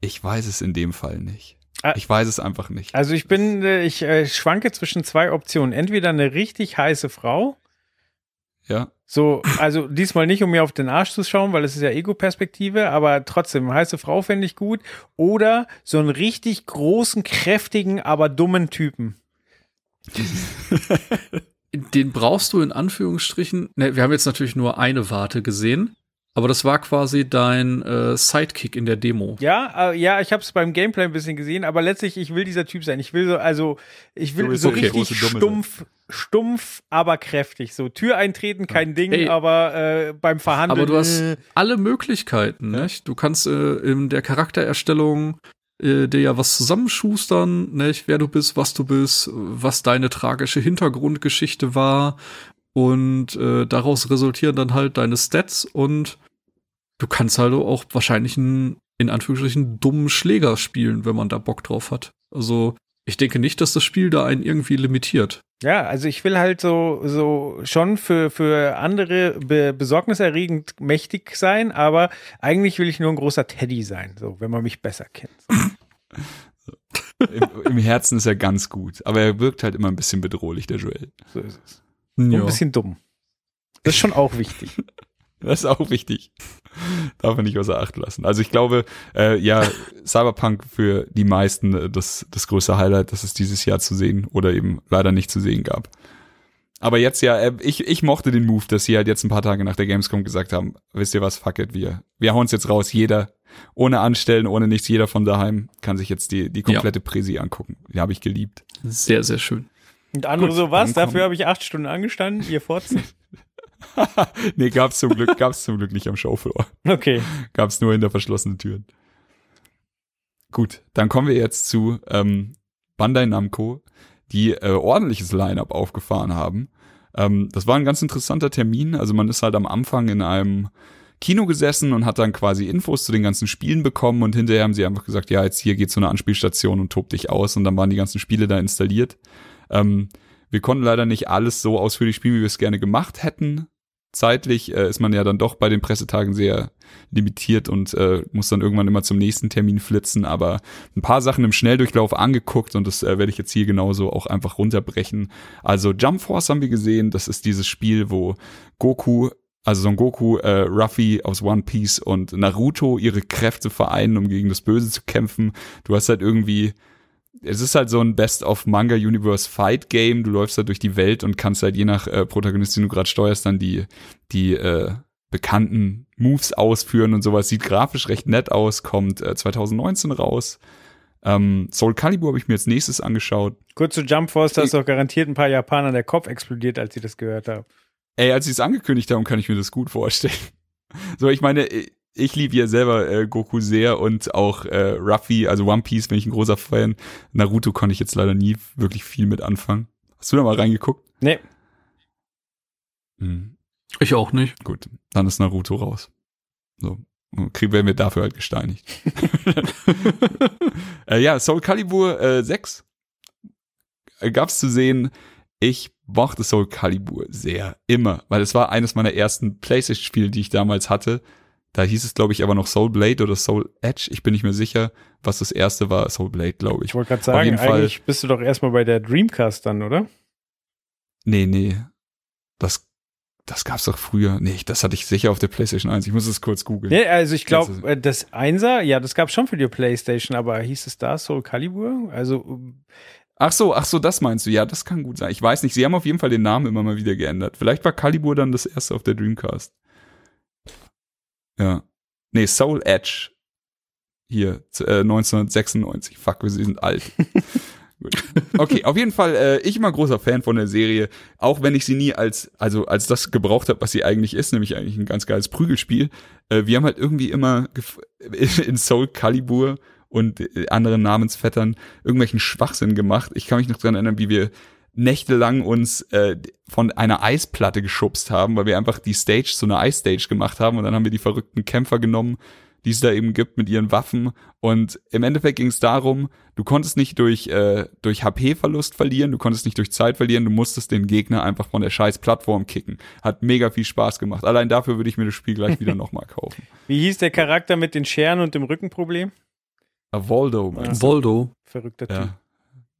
ich weiß es in dem Fall nicht. Ah. Ich weiß es einfach nicht. Also ich bin, äh, ich äh, schwanke zwischen zwei Optionen. Entweder eine richtig heiße Frau, Ja. so, also diesmal nicht, um mir auf den Arsch zu schauen, weil es ist ja Ego-Perspektive, aber trotzdem, heiße Frau fände ich gut. Oder so einen richtig großen, kräftigen, aber dummen Typen. Den brauchst du in Anführungsstrichen. Ne, wir haben jetzt natürlich nur eine Warte gesehen, aber das war quasi dein äh, Sidekick in der Demo. Ja, äh, ja, ich habe es beim Gameplay ein bisschen gesehen, aber letztlich, ich will dieser Typ sein. Ich will so, also, ich will so okay, richtig stumpf, stumpf, aber kräftig. So Tür eintreten, kein Ding, Ey. aber äh, beim Verhandeln. Aber du hast äh, alle Möglichkeiten, Ja. nicht? Du kannst äh, in der Charaktererstellung äh, dir ja was zusammenschustern, nicht? Wer du bist, was du bist, was deine tragische Hintergrundgeschichte war und äh, daraus resultieren dann halt deine Stats und du kannst halt auch wahrscheinlich einen in Anführungsstrichen dummen Schläger spielen, wenn man da Bock drauf hat. Also ich denke nicht, dass das Spiel da einen irgendwie limitiert. Ja, also ich will halt so, so schon für, für andere be besorgniserregend mächtig sein, aber eigentlich will ich nur ein großer Teddy sein, so, wenn man mich besser kennt. Im, Im Herzen ist er ganz gut. Aber er wirkt halt immer ein bisschen bedrohlich, der Joel. So ist es. Und ein bisschen dumm. Das ist schon auch wichtig. Das ist auch wichtig. Darf man nicht außer Acht lassen. Also ich glaube, äh, ja, Cyberpunk für die meisten äh, das, das größte Highlight, das es dieses Jahr zu sehen oder eben leider nicht zu sehen gab. Aber jetzt ja, äh, ich, ich mochte den Move, dass sie halt jetzt ein paar Tage nach der Gamescom gesagt haben, wisst ihr was, fuck it, wir, wir hauen es jetzt raus, jeder, ohne Anstellen, ohne nichts, jeder von daheim kann sich jetzt die, die komplette Präsi angucken. Die habe ich geliebt. Sehr, sehr schön. Und andere Gut, so, was? Dafür habe ich acht Stunden angestanden, ihr Fotzen. nee, gab's zum Glück, gab's zum Glück nicht am Showfloor. Okay. gab's nur hinter verschlossenen Türen. Gut, dann kommen wir jetzt zu ähm, Bandai Namco, die äh, ordentliches Line-up aufgefahren haben. Ähm, das war ein ganz interessanter Termin. Also man ist halt am Anfang in einem Kino gesessen und hat dann quasi Infos zu den ganzen Spielen bekommen und hinterher haben sie einfach gesagt, ja, jetzt hier geht's zu einer Anspielstation und tob dich aus und dann waren die ganzen Spiele da installiert. Ähm, wir konnten leider nicht alles so ausführlich spielen, wie wir es gerne gemacht hätten. Zeitlich äh, ist man ja dann doch bei den Pressetagen sehr limitiert und äh, muss dann irgendwann immer zum nächsten Termin flitzen. Aber ein paar Sachen im Schnelldurchlauf angeguckt und das äh, werde ich jetzt hier genauso auch einfach runterbrechen. Also Jump Force haben wir gesehen. Das ist dieses Spiel, wo Goku, also Son Goku, äh, Ruffy aus One Piece und Naruto ihre Kräfte vereinen, um gegen das Böse zu kämpfen. Du hast halt irgendwie es ist halt so ein Best-of-Manga-Universe-Fight-Game. Du läufst da durch die Welt und kannst halt je nach äh, Protagonist, den du gerade steuerst, dann die, die äh, bekannten Moves ausführen und sowas. Sieht grafisch recht nett aus, kommt äh, 2019 raus. Ähm, Soul Calibur habe ich mir als nächstes angeschaut. Kurz zu Jump Force, da ist doch garantiert ein paar Japaner der Kopf explodiert, als sie das gehört haben. Ey, als sie es angekündigt haben, kann ich mir das gut vorstellen. So, ich meine, ich liebe ja selber äh, Goku sehr und auch äh, Ruffy, also One Piece bin ich ein großer Fan. Naruto konnte ich jetzt leider nie wirklich viel mit anfangen. Hast du da mal reingeguckt? Nee. Hm, Ich auch nicht. gut, dann ist Naruto raus. So, kriegen werden wir dafür halt gesteinigt. äh, ja, Soul Calibur äh, 6 äh, gab's zu sehen. Ich mochte Soul Calibur sehr, immer, weil es war eines meiner ersten Playstation-Spiele, die ich damals hatte. Da hieß es, glaube ich, aber noch Soul Blade oder Soul Edge. Ich bin nicht mehr sicher, was das erste war. Soul Blade, glaube ich. Ich wollte gerade Auf sagen, jeden Fall. eigentlich bist du doch erstmal bei der Dreamcast dann, oder? Nee, nee. Das, das gab's doch früher. Nee, das hatte ich sicher auf der PlayStation 1. Ich muss es kurz googeln. Nee, also ich glaube, das Einser, ja, das gab schon für die Playstation, aber hieß es da Soul Calibur? Also, Ach so, ach so, das meinst du. Ja, das kann gut sein. Ich weiß nicht. Sie haben auf jeden Fall den Namen immer mal wieder geändert. Vielleicht war Calibur dann das erste auf der Dreamcast. Ja. Nee, Soul Edge. Hier, äh, 1996. Fuck, wir sind alt. Okay, auf jeden Fall, äh, ich immer großer Fan von der Serie, auch wenn ich sie nie als, also als das gebraucht habe, was sie eigentlich ist, nämlich eigentlich ein ganz geiles Prügelspiel. Äh, wir haben halt irgendwie immer in Soul Calibur und äh, anderen Namensvettern irgendwelchen Schwachsinn gemacht. Ich kann mich noch dran erinnern, wie wir nächtelang uns äh, von einer Eisplatte geschubst haben, weil wir einfach die Stage zu einer Eisstage gemacht haben und dann haben wir die verrückten Kämpfer genommen, die es da eben gibt mit ihren Waffen und im Endeffekt ging es darum, du konntest nicht durch äh, durch HP-Verlust verlieren, du konntest nicht durch Zeit verlieren, du musstest den Gegner einfach von der scheiß Plattform kicken. Hat mega viel Spaß gemacht. Allein dafür würde ich mir das Spiel gleich wieder nochmal kaufen. wie hieß der Charakter mit den Scheren und dem Rückenproblem? Voldo, meinst du? Voldo, Verrückter Typ. Ja.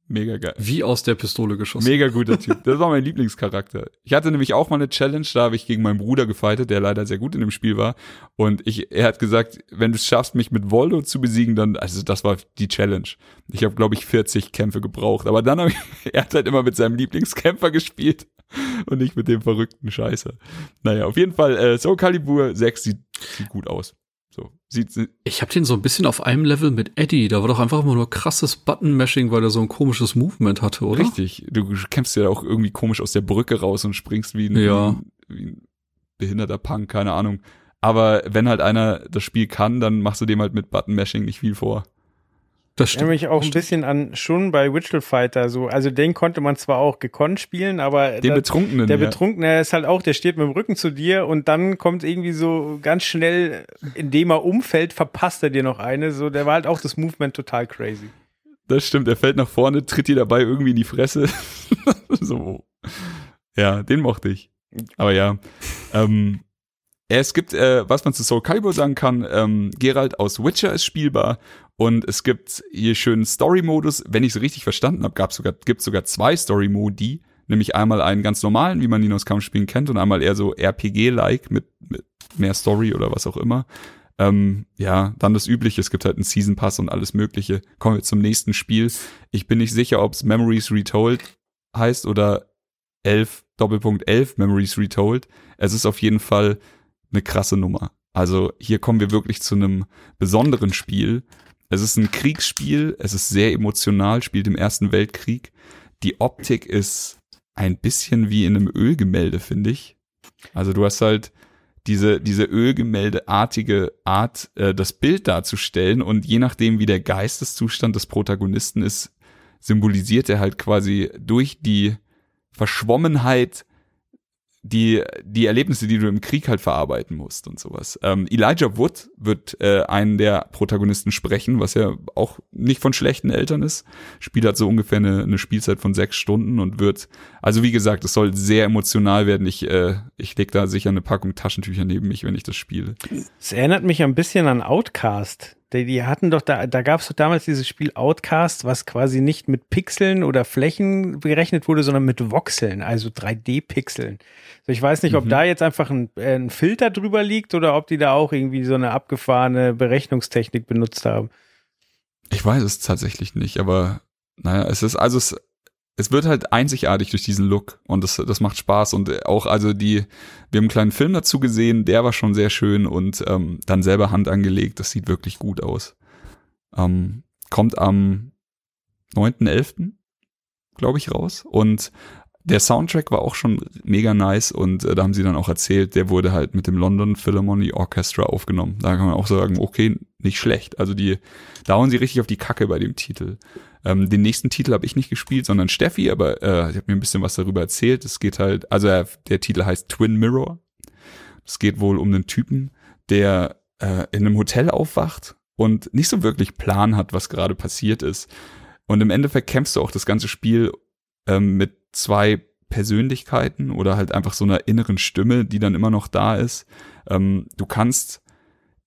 Mega geil. wie aus der Pistole geschossen. Mega guter Typ. Das war mein Lieblingscharakter. Ich hatte nämlich auch mal eine Challenge, da habe ich gegen meinen Bruder gefightet, der leider sehr gut in dem Spiel war. Und ich, er hat gesagt, wenn du es schaffst, mich mit Voldo zu besiegen, dann, also das war die Challenge. Ich habe, glaube ich, 40 Kämpfe gebraucht. Aber dann habe ich, er hat halt immer mit seinem Lieblingskämpfer gespielt und nicht mit dem verrückten Scheißer. Naja, auf jeden Fall, äh, Soul Calibur 6 sieht, sieht gut aus. So, sieht, Ich habe den so ein bisschen auf einem Level mit Eddie. Da war doch einfach immer nur krasses Button-Mashing, weil er so ein komisches Movement hatte, oder? Richtig. Du kämpfst ja auch irgendwie komisch aus der Brücke raus und springst wie ein, Ja. wie ein behinderter Punk, keine Ahnung. Aber wenn halt einer das Spiel kann, dann machst du dem halt mit Button-Mashing nicht viel vor. Das Ich erinnere mich auch ein bisschen an schon bei Witchel Fighter so. Also den konnte man zwar auch gekonnt spielen, aber Den da- Betrunkenen. der ja. Betrunkene ist halt auch, der steht mit dem Rücken zu dir und dann kommt irgendwie so ganz schnell, indem er umfällt, verpasst er dir noch eine. So, der war halt auch das Movement total crazy. Das stimmt, er fällt nach vorne, tritt dir dabei irgendwie in die Fresse. so. Ja, den mochte ich. Aber ja. Ähm, es gibt, äh, was man zu Soul Calibur sagen kann, ähm, Geralt aus Witcher ist spielbar und es gibt hier schönen Story-Modus. Wenn ich es richtig verstanden habe, gab sogar, gibt sogar zwei Story-Modi, nämlich einmal einen ganz normalen, wie man ihn aus Kampfspielen kennt, und einmal eher so RPG-like mit, mit mehr Story oder was auch immer. Ähm, ja, dann das Übliche, es gibt halt einen Season Pass und alles Mögliche. Kommen wir zum nächsten Spiel. Ich bin nicht sicher, ob es Memories Retold heißt oder 11, Doppelpunkt 11 Memories Retold. Es ist auf jeden Fall eine krasse Nummer. Also hier kommen wir wirklich zu einem besonderen Spiel. Es ist ein Kriegsspiel, es ist sehr emotional, spielt im Ersten Weltkrieg. Die Optik ist ein bisschen wie in einem Ölgemälde, finde ich. Also du hast halt diese, diese Ölgemäldeartige Art, äh, das Bild darzustellen und je nachdem, wie der Geisteszustand des Protagonisten ist, symbolisiert er halt quasi durch die Verschwommenheit die, die Erlebnisse, die du im Krieg halt verarbeiten musst und sowas. Ähm, Elijah Wood wird äh, einen der Protagonisten sprechen, was ja auch nicht von schlechten Eltern ist. Spiel hat so ungefähr eine, eine Spielzeit von sechs Stunden und wird, also wie gesagt, es soll sehr emotional werden. Ich, äh, ich leg da sicher eine Packung Taschentücher neben mich, wenn ich das spiele. Es erinnert mich ein bisschen an Outcast. Die, die hatten doch da, da gab es doch damals dieses Spiel Outcast, was quasi nicht mit Pixeln oder Flächen berechnet wurde, sondern mit Voxeln, also 3D-Pixeln. So, ich weiß nicht, ob Mhm. da jetzt einfach ein, äh, ein Filter drüber liegt oder ob die da auch irgendwie so eine abgefahrene Berechnungstechnik benutzt haben. Ich weiß es tatsächlich nicht, aber naja, es ist, also es, es wird halt einzigartig durch diesen Look und das, das macht Spaß und auch, also die, wir haben einen kleinen Film dazu gesehen, der war schon sehr schön und ähm, dann selber Hand angelegt, das sieht wirklich gut aus. Ähm, kommt am 9.11., glaube ich, raus und der Soundtrack war auch schon mega nice und äh, da haben sie dann auch erzählt, der wurde halt mit dem London Philharmonic Orchestra aufgenommen. Da kann man auch sagen, okay, nicht schlecht. Also die, da hauen sie richtig auf die Kacke bei dem Titel. Ähm, den nächsten Titel habe ich nicht gespielt, sondern Steffi, aber äh, sie hat mir ein bisschen was darüber erzählt. Es geht halt, also äh, der Titel heißt Twin Mirror. Es geht wohl um einen Typen, der äh, in einem Hotel aufwacht und nicht so wirklich Plan hat, was gerade passiert ist. Und im Endeffekt kämpfst du auch das ganze Spiel ähm, mit zwei Persönlichkeiten oder halt einfach so einer inneren Stimme, die dann immer noch da ist. Ähm, du kannst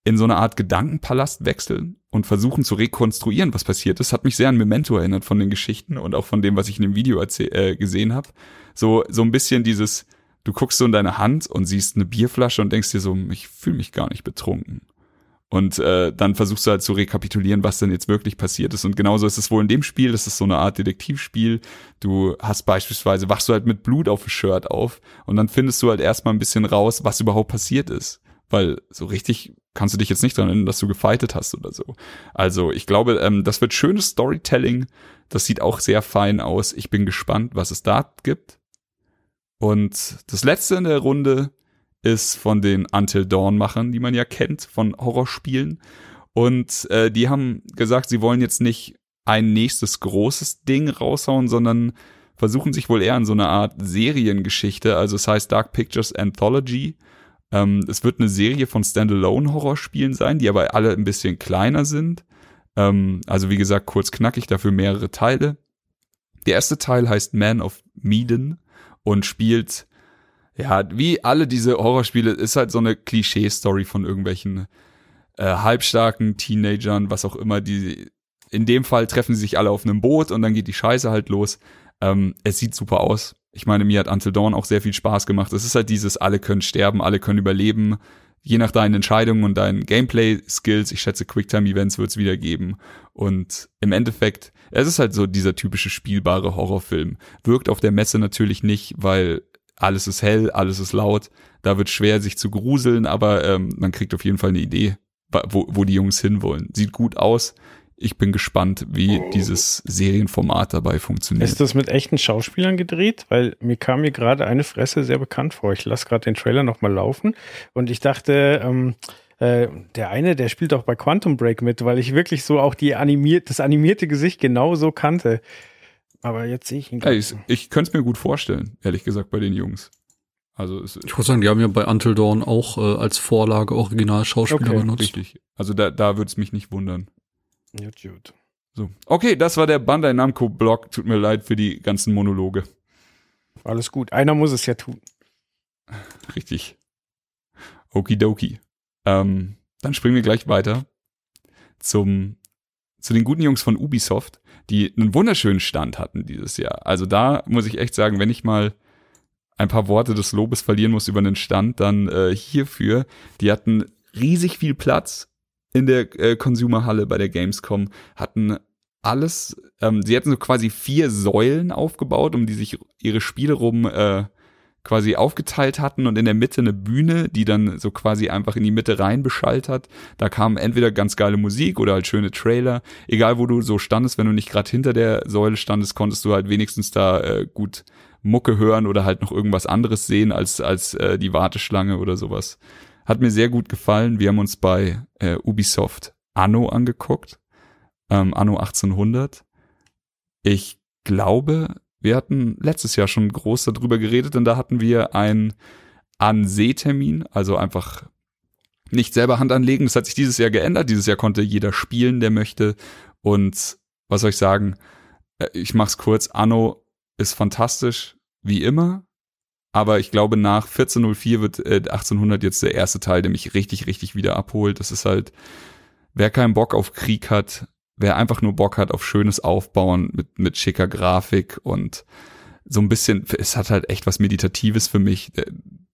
in so eine Art Gedankenpalast wechseln und versuchen zu rekonstruieren, was passiert ist. Hat mich sehr an Memento erinnert von den Geschichten und auch von dem, was ich in dem Video äh, gesehen habe. So, so ein bisschen dieses, du guckst so in deine Hand und siehst eine Bierflasche und denkst dir so, ich fühle mich gar nicht betrunken. Und äh, dann versuchst du halt zu rekapitulieren, was denn jetzt wirklich passiert ist. Und genauso ist es wohl in dem Spiel, das ist so eine Art Detektivspiel. Du hast beispielsweise, wachst du halt mit Blut auf dem Shirt auf und dann findest du halt erstmal ein bisschen raus, was überhaupt passiert ist. Weil so richtig kannst du dich jetzt nicht daran erinnern, dass du gefightet hast oder so. Also ich glaube, ähm, das wird schönes Storytelling. Das sieht auch sehr fein aus. Ich bin gespannt, was es da gibt. Und das letzte in der Runde ist von den Until Dawn-Machern, die man ja kennt von Horrorspielen. Und äh, die haben gesagt, sie wollen jetzt nicht ein nächstes großes Ding raushauen, sondern versuchen sich wohl eher an so eine Art Seriengeschichte. Also es heißt Dark Pictures Anthology. Ähm, es wird eine Serie von Standalone-Horrorspielen sein, die aber alle ein bisschen kleiner sind. Ähm, also wie gesagt, kurz knackig, dafür mehrere Teile. Der erste Teil heißt Man of Medan und spielt ja, wie alle diese Horrorspiele, ist halt so eine Klischee-Story von irgendwelchen äh, halbstarken Teenagern, was auch immer, die in dem Fall treffen sie sich alle auf einem Boot und dann geht die Scheiße halt los. Ähm, es sieht super aus. Ich meine, mir hat Until Dawn auch sehr viel Spaß gemacht. Es ist halt dieses, alle können sterben, alle können überleben. Je nach deinen Entscheidungen und deinen Gameplay-Skills, ich schätze, Quicktime-Events wird es wieder geben. Und im Endeffekt, es ist halt so dieser typische spielbare Horrorfilm. Wirkt auf der Messe natürlich nicht, weil alles ist hell, alles ist laut. Da wird schwer, sich zu gruseln, aber ähm, man kriegt auf jeden Fall eine Idee, wo, wo die Jungs hinwollen. Sieht gut aus. Ich bin gespannt, wie dieses Serienformat dabei funktioniert. Ist das mit echten Schauspielern gedreht? Weil mir kam mir gerade eine Fresse sehr bekannt vor. Ich lasse gerade den Trailer nochmal laufen und ich dachte, ähm, äh, der eine, der spielt auch bei Quantum Break mit, weil ich wirklich so auch die animiert, das animierte Gesicht genau so kannte. Aber jetzt sehe ich ihn. Ja, ich ich könnte es mir gut vorstellen, ehrlich gesagt, bei den Jungs. Also es, ich muss sagen, die haben ja bei Until Dawn auch äh, als Vorlage Original-Schauspieler okay. benutzt. Richtig. Also da, da würde es mich nicht wundern. Gut, gut. So. Okay, das war der Bandai Namco-Blog. Tut mir leid für die ganzen Monologe. Alles gut. Einer muss es ja tun. Richtig. Okidoki. Ähm, dann springen wir gleich weiter zum, zu den guten Jungs von Ubisoft die einen wunderschönen Stand hatten dieses Jahr. Also da muss ich echt sagen, wenn ich mal ein paar Worte des Lobes verlieren muss über den Stand, dann äh, hierfür. Die hatten riesig viel Platz in der äh, Consumerhalle bei der Gamescom, hatten alles, ähm, sie hatten so quasi vier Säulen aufgebaut, um die sich ihre Spiele rum äh, quasi aufgeteilt hatten und in der Mitte eine Bühne, die dann so quasi einfach in die Mitte rein beschallt hat. Da kam entweder ganz geile Musik oder halt schöne Trailer. Egal wo du so standest, wenn du nicht gerade hinter der Säule standest, konntest du halt wenigstens da äh, gut Mucke hören oder halt noch irgendwas anderes sehen als, als äh, die Warteschlange oder sowas. Hat mir sehr gut gefallen. Wir haben uns bei äh, Ubisoft Anno angeguckt. Ähm, Anno 1800. Ich glaube, wir hatten letztes Jahr schon groß darüber geredet, denn da hatten wir einen Ansehtermin, also einfach nicht selber Hand anlegen. Das hat sich dieses Jahr geändert. Dieses Jahr konnte jeder spielen, der möchte. Und was soll ich sagen? Äh, ich mach's kurz. Anno ist fantastisch, wie immer. Aber ich glaube, nach 1404 wird äh, 1800 jetzt der erste Teil, der mich richtig, richtig wieder abholt. Das ist halt, wer keinen Bock auf Krieg hat, wer einfach nur Bock hat auf schönes Aufbauen mit, mit schicker Grafik und so ein bisschen, es hat halt echt was Meditatives für mich.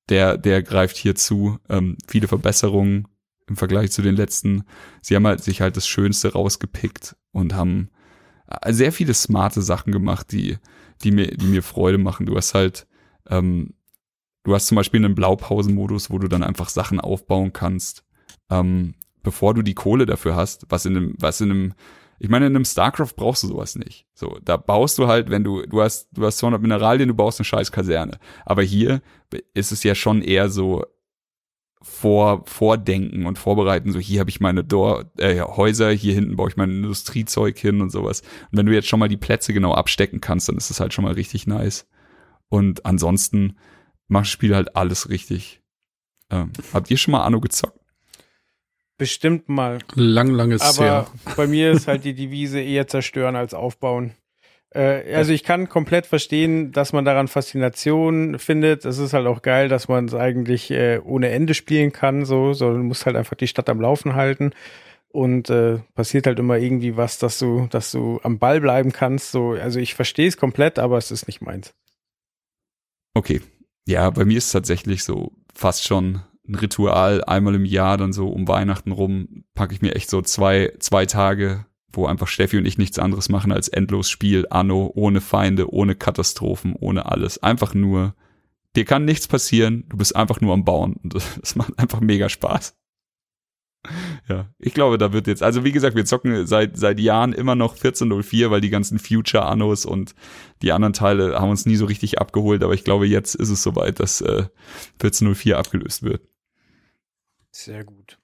Der, der greift hier zu. Ähm, viele Verbesserungen im Vergleich zu den letzten. Sie haben halt sich halt das Schönste rausgepickt und haben äh, sehr viele smarte Sachen gemacht, die, die mir, die mir Freude machen. Du hast halt, ähm, du hast zum Beispiel einen Blaupausenmodus, wo du dann einfach Sachen aufbauen kannst, ähm, bevor du die Kohle dafür hast, was in einem, was in einem, ich meine, in einem StarCraft brauchst du sowas nicht. So, da baust du halt, wenn du, du hast, du hast 200 Mineralien, du baust eine scheiß Kaserne. Aber hier ist es ja schon eher so, vor, vordenken und vorbereiten. So, hier habe ich meine Dor äh, Häuser, hier hinten baue ich mein Industriezeug hin und sowas. Und wenn du jetzt schon mal die Plätze genau abstecken kannst, dann ist es halt schon mal richtig nice. Und ansonsten macht das Spiel halt alles richtig. Ähm, habt ihr schon mal Anno gezockt? Bestimmt mal. Lang, langes Aber her. bei mir ist halt die Devise eher zerstören als aufbauen. Äh, also ich kann komplett verstehen, dass man daran Faszination findet. Es ist halt auch geil, dass man es eigentlich äh, ohne Ende spielen kann. So, so du musst halt einfach die Stadt am Laufen halten und äh, passiert halt immer irgendwie was, dass du, dass du am Ball bleiben kannst. So, also ich verstehe es komplett, aber es ist nicht meins. Okay. Ja, bei mir ist es tatsächlich so fast schon ein Ritual. Einmal im Jahr, dann so um Weihnachten rum, packe ich mir echt so zwei, zwei Tage, wo einfach Steffi und ich nichts anderes machen als endlos Spiel, Anno, ohne Feinde, ohne Katastrophen, ohne alles. Einfach nur, dir kann nichts passieren, du bist einfach nur am Bauen. Und das, das macht einfach mega Spaß. Ja, ich glaube, da wird jetzt, also wie gesagt, wir zocken seit, seit Jahren immer noch 1404, weil die ganzen Future Annos und die anderen Teile haben uns nie so richtig abgeholt, aber ich glaube, jetzt ist es soweit, dass äh, 1404 abgelöst wird. Sehr gut.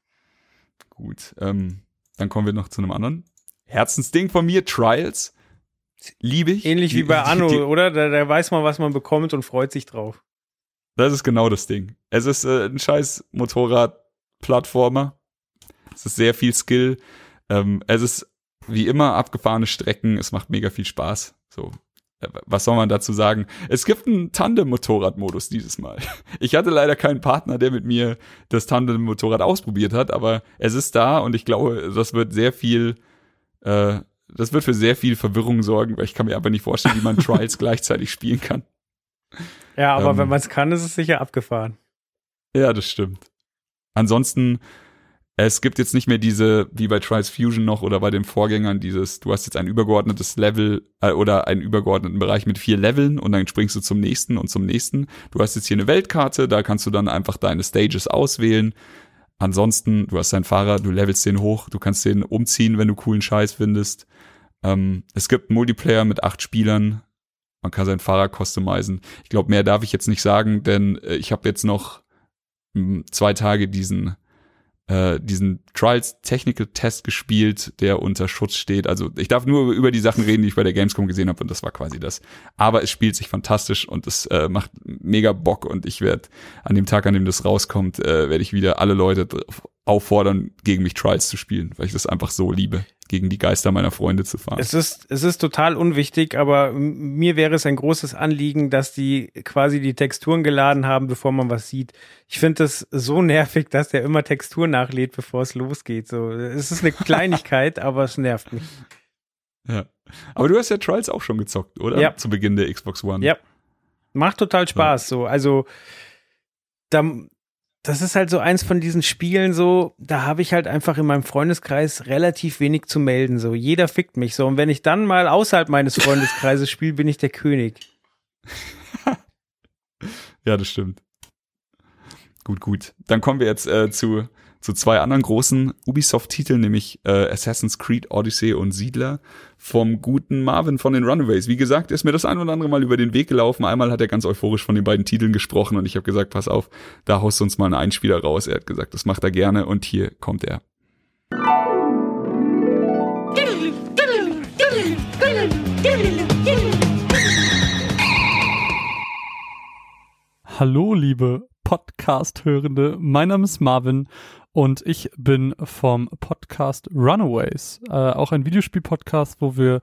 Gut, ähm, dann kommen wir noch zu einem anderen Herzensding von mir, Trials. Liebe ich. Ähnlich wie bei die- Anno, die- oder? Da, da weiß man, was man bekommt und freut sich drauf. Das ist genau das Ding. Es ist äh, ein scheiß Motorrad-Plattformer. Es ist sehr viel Skill. Ähm, es ist wie immer abgefahrene Strecken. Es macht mega viel Spaß. So. äh, Was soll man dazu sagen? Es gibt einen Tandem-Motorrad-Modus dieses Mal. Ich hatte leider keinen Partner, der mit mir das Tandem-Motorrad ausprobiert hat, aber es ist da und ich glaube, das wird sehr viel, äh, das wird für sehr viel Verwirrung sorgen, weil ich kann mir aber nicht vorstellen, wie man Trials gleichzeitig spielen kann. Ja, aber Ähm. wenn man es kann, ist es sicher abgefahren. Ja, das stimmt. Ansonsten, es gibt jetzt nicht mehr diese, wie bei Trials Fusion noch oder bei den Vorgängern, dieses, du hast jetzt ein übergeordnetes Level äh, oder einen übergeordneten Bereich mit vier Leveln und dann springst du zum nächsten und zum nächsten. Du hast jetzt hier eine Weltkarte, da kannst du dann einfach deine Stages auswählen. Ansonsten, du hast deinen Fahrer, du levelst den hoch, du kannst den umziehen, wenn du coolen Scheiß findest. Ähm, es gibt einen Multiplayer mit acht Spielern. Man kann seinen Fahrer customizen. Ich glaube, mehr darf ich jetzt nicht sagen, denn äh, ich habe jetzt noch m, zwei Tage diesen äh, diesen Trials Technical Test gespielt, der unter Schutz steht. Also ich darf nur über die Sachen reden, die ich bei der Gamescom gesehen habe und das war quasi das. Aber es spielt sich fantastisch und es äh, macht mega Bock und ich werde an dem Tag, an dem das rauskommt, äh, werde ich wieder alle Leute auffordern, gegen mich Trials zu spielen, weil ich das einfach so liebe, gegen die Geister meiner Freunde zu fahren. Es ist, es ist total unwichtig, aber mir wäre es ein großes Anliegen, dass die quasi die Texturen geladen haben, bevor man was sieht. Ich finde das so nervig, dass der immer Texturen nachlädt, bevor es losgeht. So, es ist eine Kleinigkeit, aber es nervt mich. ja. Aber du hast ja Trials auch schon gezockt, oder? Ja. Zu Beginn der Xbox One. Ja. Macht total Spaß. So, also da, das ist halt so eins von diesen Spielen so, da habe ich halt einfach in meinem Freundeskreis relativ wenig zu melden. So, jeder fickt mich so. Und wenn ich dann mal außerhalb meines Freundeskreises spiele, bin ich der König. Ja, das stimmt. Gut, gut. Dann kommen wir jetzt äh, zu, zu zwei anderen großen Ubisoft-Titeln, nämlich äh, Assassin's Creed Odyssey und Siedler vom guten Marvin von den Runaways. Wie gesagt, ist mir das ein oder andere Mal über den Weg gelaufen. Einmal hat er ganz euphorisch von den beiden Titeln gesprochen und ich habe gesagt, pass auf, da haust du uns mal einen Einspieler raus. Er hat gesagt, das macht er gerne und hier kommt er. Hallo, liebe Podcast-Hörende. Mein Name ist Marvin und ich bin vom Podcast Runaways, äh, auch ein Videospiel-Podcast, wo wir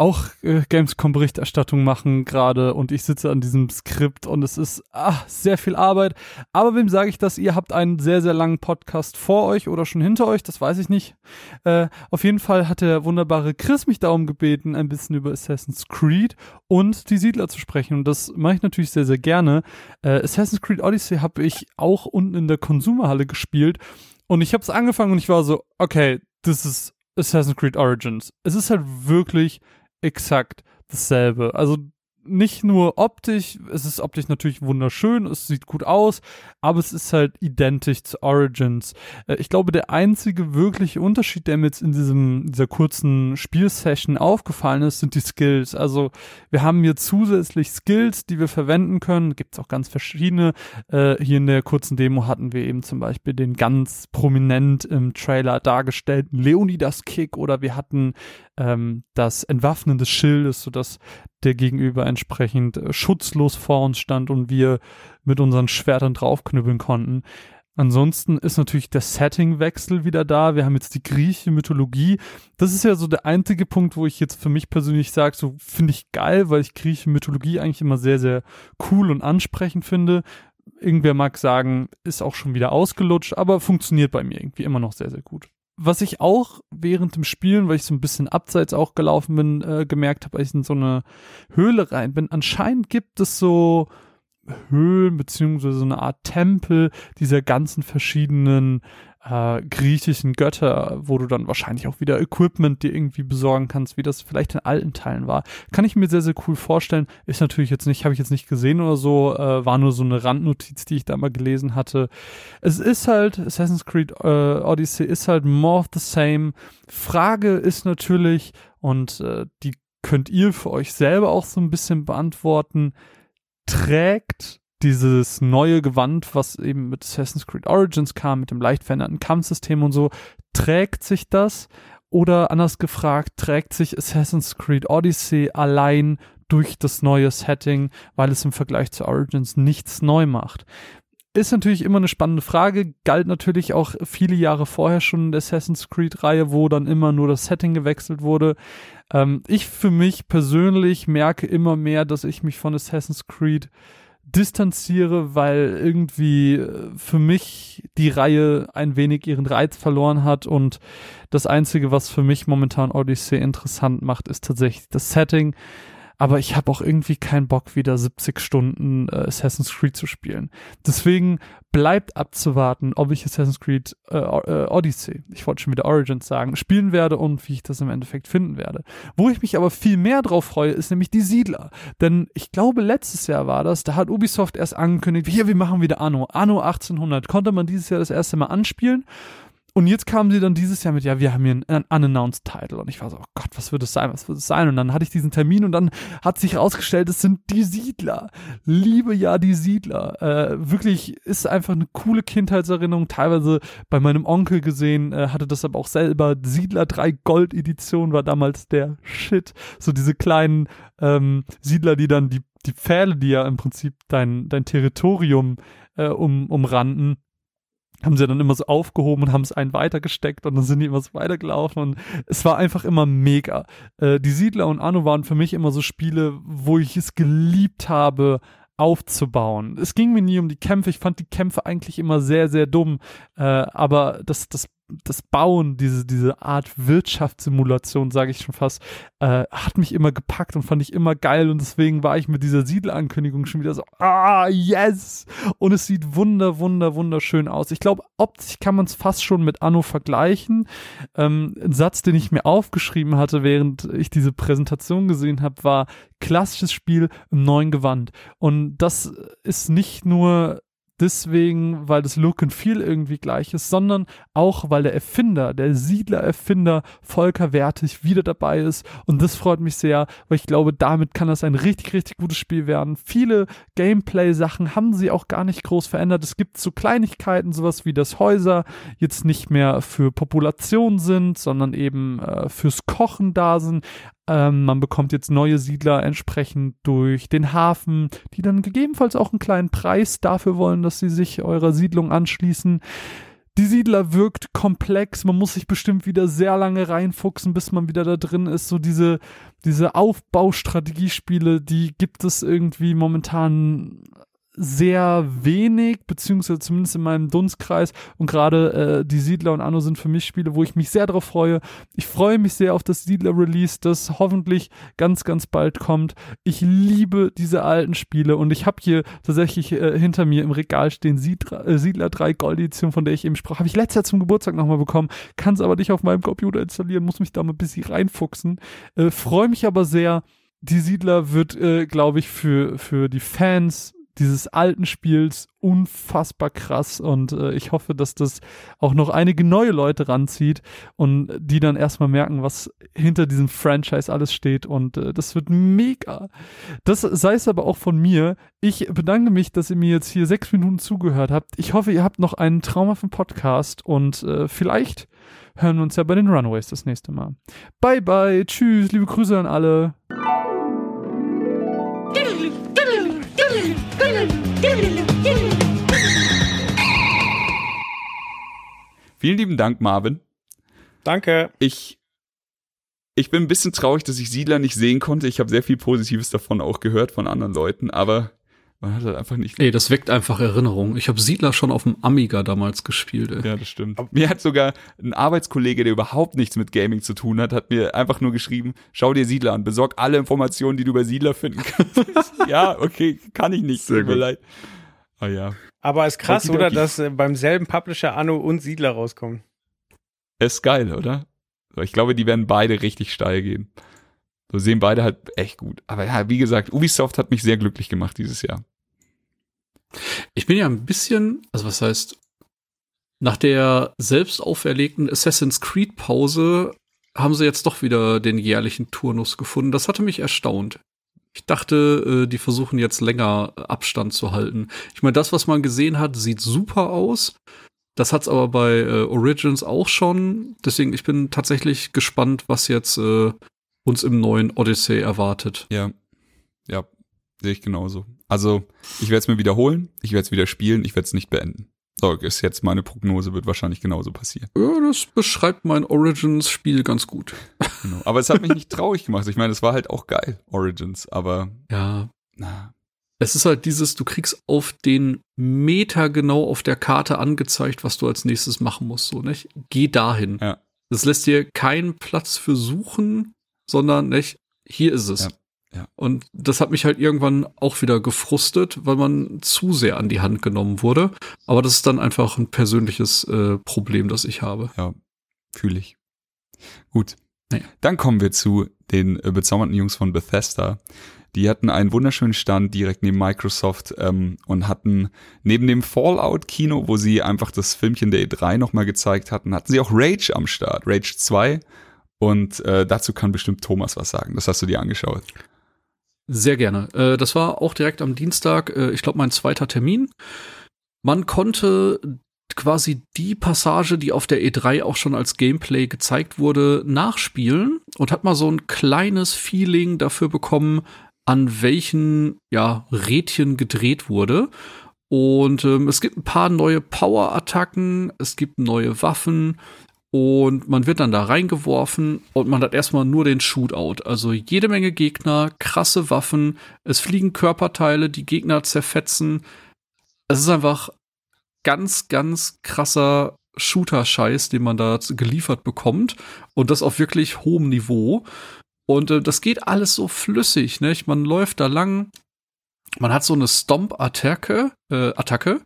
auch äh, Gamescom-Berichterstattung machen gerade und ich sitze an diesem Skript und es ist ah, sehr viel Arbeit. Aber wem sage ich das? Ihr habt einen sehr, sehr langen Podcast vor euch oder schon hinter euch, das weiß ich nicht. Äh, auf jeden Fall hat der wunderbare Chris mich darum gebeten, ein bisschen über Assassin's Creed und die Siedler zu sprechen und das mache ich natürlich sehr, sehr gerne. Äh, Assassin's Creed Odyssey habe ich auch unten in der Konsumerhalle gespielt und ich habe es angefangen und ich war so, okay, das ist Assassin's Creed Origins. Es ist halt wirklich exakt dasselbe. Also nicht nur optisch, es ist optisch natürlich wunderschön, es sieht gut aus, aber es ist halt identisch zu Origins. Äh, ich glaube, der einzige wirkliche Unterschied, der mir jetzt in diesem, dieser kurzen Spielsession aufgefallen ist, sind die Skills. Also wir haben hier zusätzlich Skills, die wir verwenden können. Gibt es auch ganz verschiedene. Äh, hier in der kurzen Demo hatten wir eben zum Beispiel den ganz prominent im Trailer dargestellten Leonidas-Kick oder wir hatten ähm, das Entwaffnen des Schildes, sodass der Gegenüber entsprechend äh, schutzlos vor uns stand und wir mit unseren Schwertern draufknüppeln konnten. Ansonsten ist natürlich der Settingwechsel wieder da. Wir haben jetzt die griechische Mythologie. Das ist ja so der einzige Punkt, wo ich jetzt für mich persönlich sage, so finde ich geil, weil ich griechische Mythologie eigentlich immer sehr, sehr cool und ansprechend finde. Irgendwer mag sagen, ist auch schon wieder ausgelutscht, aber funktioniert bei mir irgendwie immer noch sehr, sehr gut was ich auch während dem Spielen, weil ich so ein bisschen abseits auch gelaufen bin, äh, gemerkt habe, als ich in so eine Höhle rein bin, anscheinend gibt es so Höhlen beziehungsweise so eine Art Tempel dieser ganzen verschiedenen äh, griechischen Götter, wo du dann wahrscheinlich auch wieder Equipment dir irgendwie besorgen kannst, wie das vielleicht in alten Teilen war. Kann ich mir sehr, sehr cool vorstellen. Ist natürlich jetzt nicht, habe ich jetzt nicht gesehen oder so, äh, war nur so eine Randnotiz, die ich da mal gelesen hatte. Es ist halt, Assassin's Creed äh, Odyssey ist halt more of the same. Frage ist natürlich, und äh, die könnt ihr für euch selber auch so ein bisschen beantworten, trägt dieses neue Gewand, was eben mit Assassin's Creed Origins kam, mit dem leicht veränderten Kampfsystem und so, trägt sich das? Oder anders gefragt, trägt sich Assassin's Creed Odyssey allein durch das neue Setting, weil es im Vergleich zu Origins nichts neu macht? Ist natürlich immer eine spannende Frage, galt natürlich auch viele Jahre vorher schon in der Assassin's Creed-Reihe, wo dann immer nur das Setting gewechselt wurde. Ähm, ich für mich persönlich merke immer mehr, dass ich mich von Assassin's Creed distanziere, weil irgendwie äh, für mich die Reihe ein wenig ihren Reiz verloren hat und das Einzige, was für mich momentan Odyssey interessant macht, ist tatsächlich das Setting aber ich habe auch irgendwie keinen Bock, wieder 70 Stunden äh, Assassin's Creed zu spielen. Deswegen bleibt abzuwarten, ob ich Assassin's Creed äh, äh, Odyssey, ich wollte schon wieder Origins sagen, spielen werde und wie ich das im Endeffekt finden werde. Wo ich mich aber viel mehr drauf freue, ist nämlich die Siedler. Denn ich glaube, letztes Jahr war das, da hat Ubisoft erst angekündigt, hier, wir machen wieder Anno. Anno 1800 konnte man dieses Jahr das erste Mal anspielen und jetzt kamen sie dann dieses Jahr mit, ja, wir haben hier einen unannounced Title. Und ich war so, oh Gott, was wird es sein, was wird es sein? Und dann hatte ich diesen Termin und dann hat sich herausgestellt, es sind die Siedler. Liebe ja die Siedler. Äh, wirklich ist einfach eine coole Kindheitserinnerung. Teilweise bei meinem Onkel gesehen, äh, hatte das aber auch selber. Siedler 3 Gold Edition war damals der Shit. So diese kleinen ähm, Siedler, die dann die, die Pfähle, die ja im Prinzip dein, dein Territorium äh, um, umrannten, haben sie dann immer so aufgehoben und haben es einen weitergesteckt und dann sind die immer so weitergelaufen und es war einfach immer mega. Äh, die Siedler und Anno waren für mich immer so Spiele, wo ich es geliebt habe, aufzubauen. Es ging mir nie um die Kämpfe. Ich fand die Kämpfe eigentlich immer sehr, sehr dumm. Äh, aber das, das das Bauen, diese, diese Art Wirtschaftssimulation, sage ich schon fast, äh, hat mich immer gepackt und fand ich immer geil und deswegen war ich mit dieser Siedelankündigung schon wieder so, ah, yes! Und es sieht wunder, wunder, wunderschön aus. Ich glaube, optisch kann man es fast schon mit Anno vergleichen. Ähm, ein Satz, den ich mir aufgeschrieben hatte, während ich diese Präsentation gesehen habe, war klassisches Spiel im neuen Gewand. Und das ist nicht nur deswegen, weil das Look and Feel irgendwie gleich ist, sondern auch, weil der Erfinder, der Siedler-Erfinder Volker Wertig wieder dabei ist. Und das freut mich sehr, weil ich glaube, damit kann das ein richtig, richtig gutes Spiel werden. Viele Gameplay-Sachen haben sie auch gar nicht groß verändert. Es gibt so Kleinigkeiten, sowas wie dass Häuser jetzt nicht mehr für Population sind, sondern eben äh, fürs Kochen da sind. Ähm, man bekommt jetzt neue Siedler entsprechend durch den Hafen, die dann gegebenenfalls auch einen kleinen Preis dafür wollen, dass sie sich eurer Siedlung anschließen. Die Siedler wirkt komplex, man muss sich bestimmt wieder sehr lange reinfuchsen, bis man wieder da drin ist. So diese, diese Aufbaustrategiespiele, die gibt es irgendwie momentan sehr wenig, beziehungsweise zumindest in meinem Dunstkreis. Und gerade äh, die Siedler und Anno sind für mich Spiele, wo ich mich sehr darauf freue. Ich freue mich sehr auf das Siedler-Release, das hoffentlich ganz, ganz bald kommt. Ich liebe diese alten Spiele und ich habe hier tatsächlich äh, hinter mir im Regal stehen Siedler, äh, Siedler 3 Gold Edition, von der ich eben sprach. Habe ich letztes Jahr zum Geburtstag nochmal bekommen, kann es aber nicht auf meinem Computer installieren, muss mich da mal ein bisschen reinfuchsen. Äh, freue mich aber sehr. Die Siedler wird, äh, glaube ich, für, für die Fans dieses alten Spiels unfassbar krass und äh, ich hoffe, dass das auch noch einige neue Leute ranzieht und die dann erstmal merken, was hinter diesem Franchise alles steht und äh, das wird mega. Das sei es aber auch von mir. Ich bedanke mich, dass ihr mir jetzt hier sechs Minuten zugehört habt. Ich hoffe, ihr habt noch einen traumhaften Podcast und äh, vielleicht hören wir uns ja bei den Runaways das nächste Mal. Bye bye, tschüss, liebe Grüße an alle. Vielen lieben Dank, Marvin. Danke. Ich, ich bin ein bisschen traurig, dass ich Siedler nicht sehen konnte. Ich habe sehr viel Positives davon auch gehört von anderen Leuten, aber man hat halt einfach nicht. Ey, das weckt einfach Erinnerungen. Ich habe Siedler schon auf dem Amiga damals gespielt. Ey. Ja, das stimmt. Mir hat sogar ein Arbeitskollege, der überhaupt nichts mit Gaming zu tun hat, hat mir einfach nur geschrieben, schau dir Siedler an, besorg alle Informationen, die du über Siedler finden kannst. ja, okay, kann ich nicht. Sehr tut mir gut. leid. Ah ja. Aber ist krass, Okidoki. oder, dass äh, beim selben Publisher Anno und Siedler rauskommen. Ist geil, oder? Ich glaube, die werden beide richtig steil gehen. So sehen beide halt echt gut. Aber ja, wie gesagt, Ubisoft hat mich sehr glücklich gemacht dieses Jahr. Ich bin ja ein bisschen, also was heißt, nach der selbst auferlegten Assassin's Creed Pause haben sie jetzt doch wieder den jährlichen Turnus gefunden. Das hatte mich erstaunt. Ich dachte, äh, die versuchen jetzt länger Abstand zu halten. Ich meine, das, was man gesehen hat, sieht super aus. Das hat's aber bei äh, Origins auch schon. Deswegen, ich bin tatsächlich gespannt, was jetzt äh, uns im neuen Odyssey erwartet. Ja. Ja, sehe ich genauso. Also, ich werde es mir wiederholen, ich werde es wieder spielen, ich werde es nicht beenden. So, ist jetzt meine Prognose, wird wahrscheinlich genauso passieren. Ja, das beschreibt mein Origins-Spiel ganz gut. Genau. Aber es hat mich nicht traurig gemacht. Ich meine, es war halt auch geil, Origins, aber Ja, na, Es ist halt dieses, du kriegst auf den Meter genau auf der Karte angezeigt, was du als nächstes machen musst, so, nicht? Geh dahin. Ja. Das lässt dir keinen Platz für suchen, sondern, nicht? Hier ist es. Ja, ja. Und das hat mich halt irgendwann auch wieder gefrustet, weil man zu sehr an die Hand genommen wurde. Aber das ist dann einfach ein persönliches äh, Problem, das ich habe. ja, fühle ich. Gut. Naja. Dann kommen wir zu den äh, bezaubernden Jungs von Bethesda. Die hatten einen wunderschönen Stand direkt neben Microsoft ähm, und hatten neben dem Fallout-Kino, wo sie einfach das Filmchen der E3 nochmal gezeigt hatten, hatten sie auch Rage am Start, Rage 2. Und äh, dazu kann bestimmt Thomas was sagen. Das hast du dir angeschaut. Sehr gerne. Äh, das war auch direkt am Dienstag, äh, ich glaube, mein zweiter Termin. Man konnte quasi die Passage, die auf der E3 auch schon als Gameplay gezeigt wurde, nachspielen und hat mal so ein kleines Feeling dafür bekommen, an welchen ja, Rädchen gedreht wurde. Und ähm, es gibt ein paar neue Power-Attacken, es gibt neue Waffen und man wird dann da reingeworfen und man hat erstmal nur den Shootout. Also jede Menge Gegner, krasse Waffen, es fliegen Körperteile, die Gegner zerfetzen. Es ist einfach ganz, ganz krasser Shooter-Scheiß, den man da geliefert bekommt. Und das auf wirklich hohem Niveau. Und äh, das geht alles so flüssig, ne? Man läuft da lang, man hat so eine Stomp-Attacke, äh, Attacke,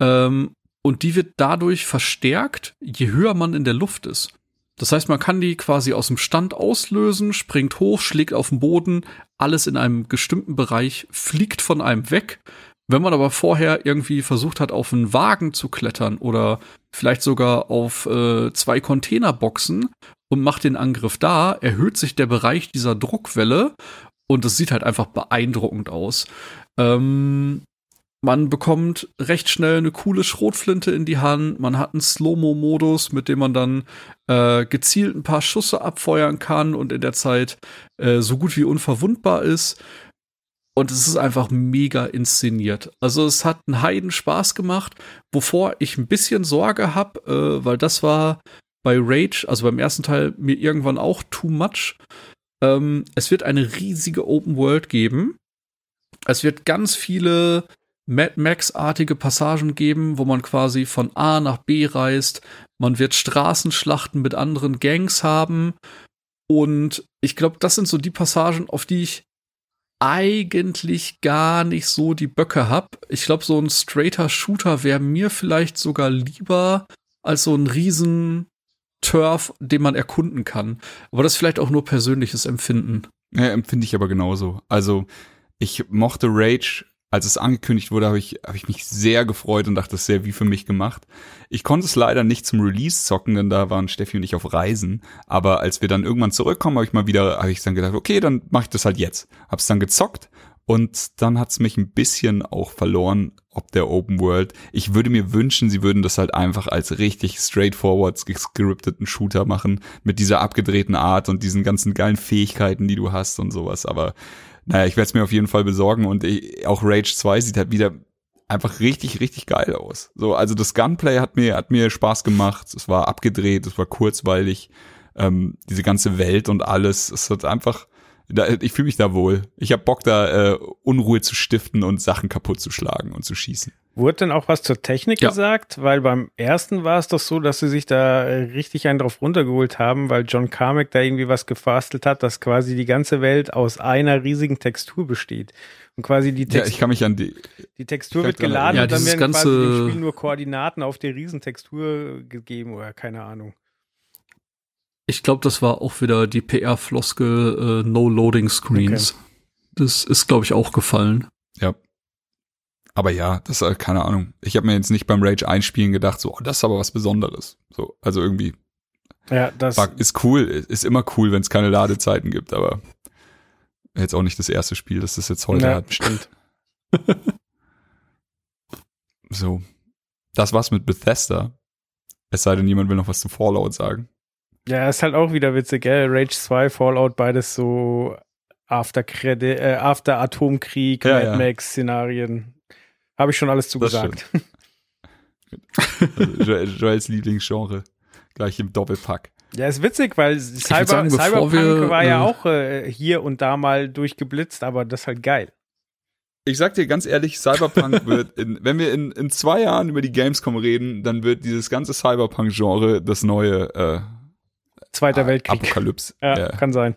ähm, und die wird dadurch verstärkt, je höher man in der Luft ist. Das heißt, man kann die quasi aus dem Stand auslösen, springt hoch, schlägt auf den Boden, alles in einem bestimmten Bereich fliegt von einem weg. Wenn man aber vorher irgendwie versucht hat, auf einen Wagen zu klettern oder vielleicht sogar auf äh, zwei Containerboxen und macht den Angriff da, erhöht sich der Bereich dieser Druckwelle und es sieht halt einfach beeindruckend aus. Ähm, man bekommt recht schnell eine coole Schrotflinte in die Hand. Man hat einen Slow-Mo-Modus, mit dem man dann äh, gezielt ein paar Schüsse abfeuern kann und in der Zeit äh, so gut wie unverwundbar ist. Und es ist einfach mega inszeniert. Also es hat einen Heiden Spaß gemacht, wovor ich ein bisschen Sorge habe, äh, weil das war bei Rage, also beim ersten Teil, mir irgendwann auch too much. Ähm, es wird eine riesige Open World geben. Es wird ganz viele Mad Max-artige Passagen geben, wo man quasi von A nach B reist. Man wird Straßenschlachten mit anderen Gangs haben. Und ich glaube, das sind so die Passagen, auf die ich eigentlich gar nicht so die Böcke hab. Ich glaube, so ein straighter Shooter wäre mir vielleicht sogar lieber als so ein riesen Turf, den man erkunden kann. Aber das ist vielleicht auch nur persönliches Empfinden. Ja, empfinde ich aber genauso. Also, ich mochte Rage als es angekündigt wurde, habe ich, hab ich mich sehr gefreut und dachte, das ist sehr wie für mich gemacht. Ich konnte es leider nicht zum Release zocken, denn da waren Steffi und ich auf Reisen. Aber als wir dann irgendwann zurückkommen, habe ich mal wieder, habe ich dann gedacht, okay, dann mache ich das halt jetzt. Hab's dann gezockt und dann hat's mich ein bisschen auch verloren, ob der Open World. Ich würde mir wünschen, sie würden das halt einfach als richtig straightforward gescripteten Shooter machen, mit dieser abgedrehten Art und diesen ganzen geilen Fähigkeiten, die du hast und sowas. Aber naja, ich werde es mir auf jeden Fall besorgen und ich, auch Rage 2 sieht halt wieder einfach richtig, richtig geil aus. So, also das Gunplay hat mir, hat mir Spaß gemacht. Es war abgedreht, es war kurzweilig. Ähm, diese ganze Welt und alles, es hat einfach, da, ich fühle mich da wohl. Ich habe Bock, da äh, Unruhe zu stiften und Sachen kaputt zu schlagen und zu schießen. Wurde denn auch was zur Technik ja. gesagt? Weil beim ersten war es doch so, dass sie sich da äh, richtig einen drauf runtergeholt haben, weil John Carmack da irgendwie was gefastelt hat, dass quasi die ganze Welt aus einer riesigen Textur besteht. Und quasi die Textur, ja, ich kann mich an die, die Textur wird geladen ja, und dann werden ganze quasi dem Spiel nur Koordinaten auf der Riesentextur gegeben oder keine Ahnung. Ich glaube, das war auch wieder die PR-Floskel äh, No Loading Screens. Okay. Das ist, glaube ich, auch gefallen. Ja. Aber ja, das ist keine Ahnung. Ich habe mir jetzt nicht beim Rage einspielen gedacht, so, oh, das ist aber was Besonderes. So, also irgendwie. Ja, das ist cool, ist immer cool, wenn es keine Ladezeiten gibt, aber jetzt auch nicht das erste Spiel, das das jetzt heute ja, hat. Stimmt. so. Das war's mit Bethesda. Es sei denn, jemand will noch was zu Fallout sagen. Ja, ist halt auch wieder witzig, gell? Rage 2, Fallout, beides so After, Credit, äh, After Atomkrieg, ja, Mad. Max-Szenarien. Habe ich schon alles zugesagt. also, Joels Lieblingsgenre. Gleich im Doppelpack. Ja, ist witzig, weil Cyber, sagen, Cyberpunk wir, war ja äh, auch äh, hier und da mal durchgeblitzt, aber das ist halt geil. Ich sag dir ganz ehrlich, Cyberpunk wird, in, wenn wir in, in zwei Jahren über die Gamescom reden, dann wird dieses ganze Cyberpunk-Genre das neue äh, Zweiter Weltkrieg. Apokalypse. Ja, ja, kann sein.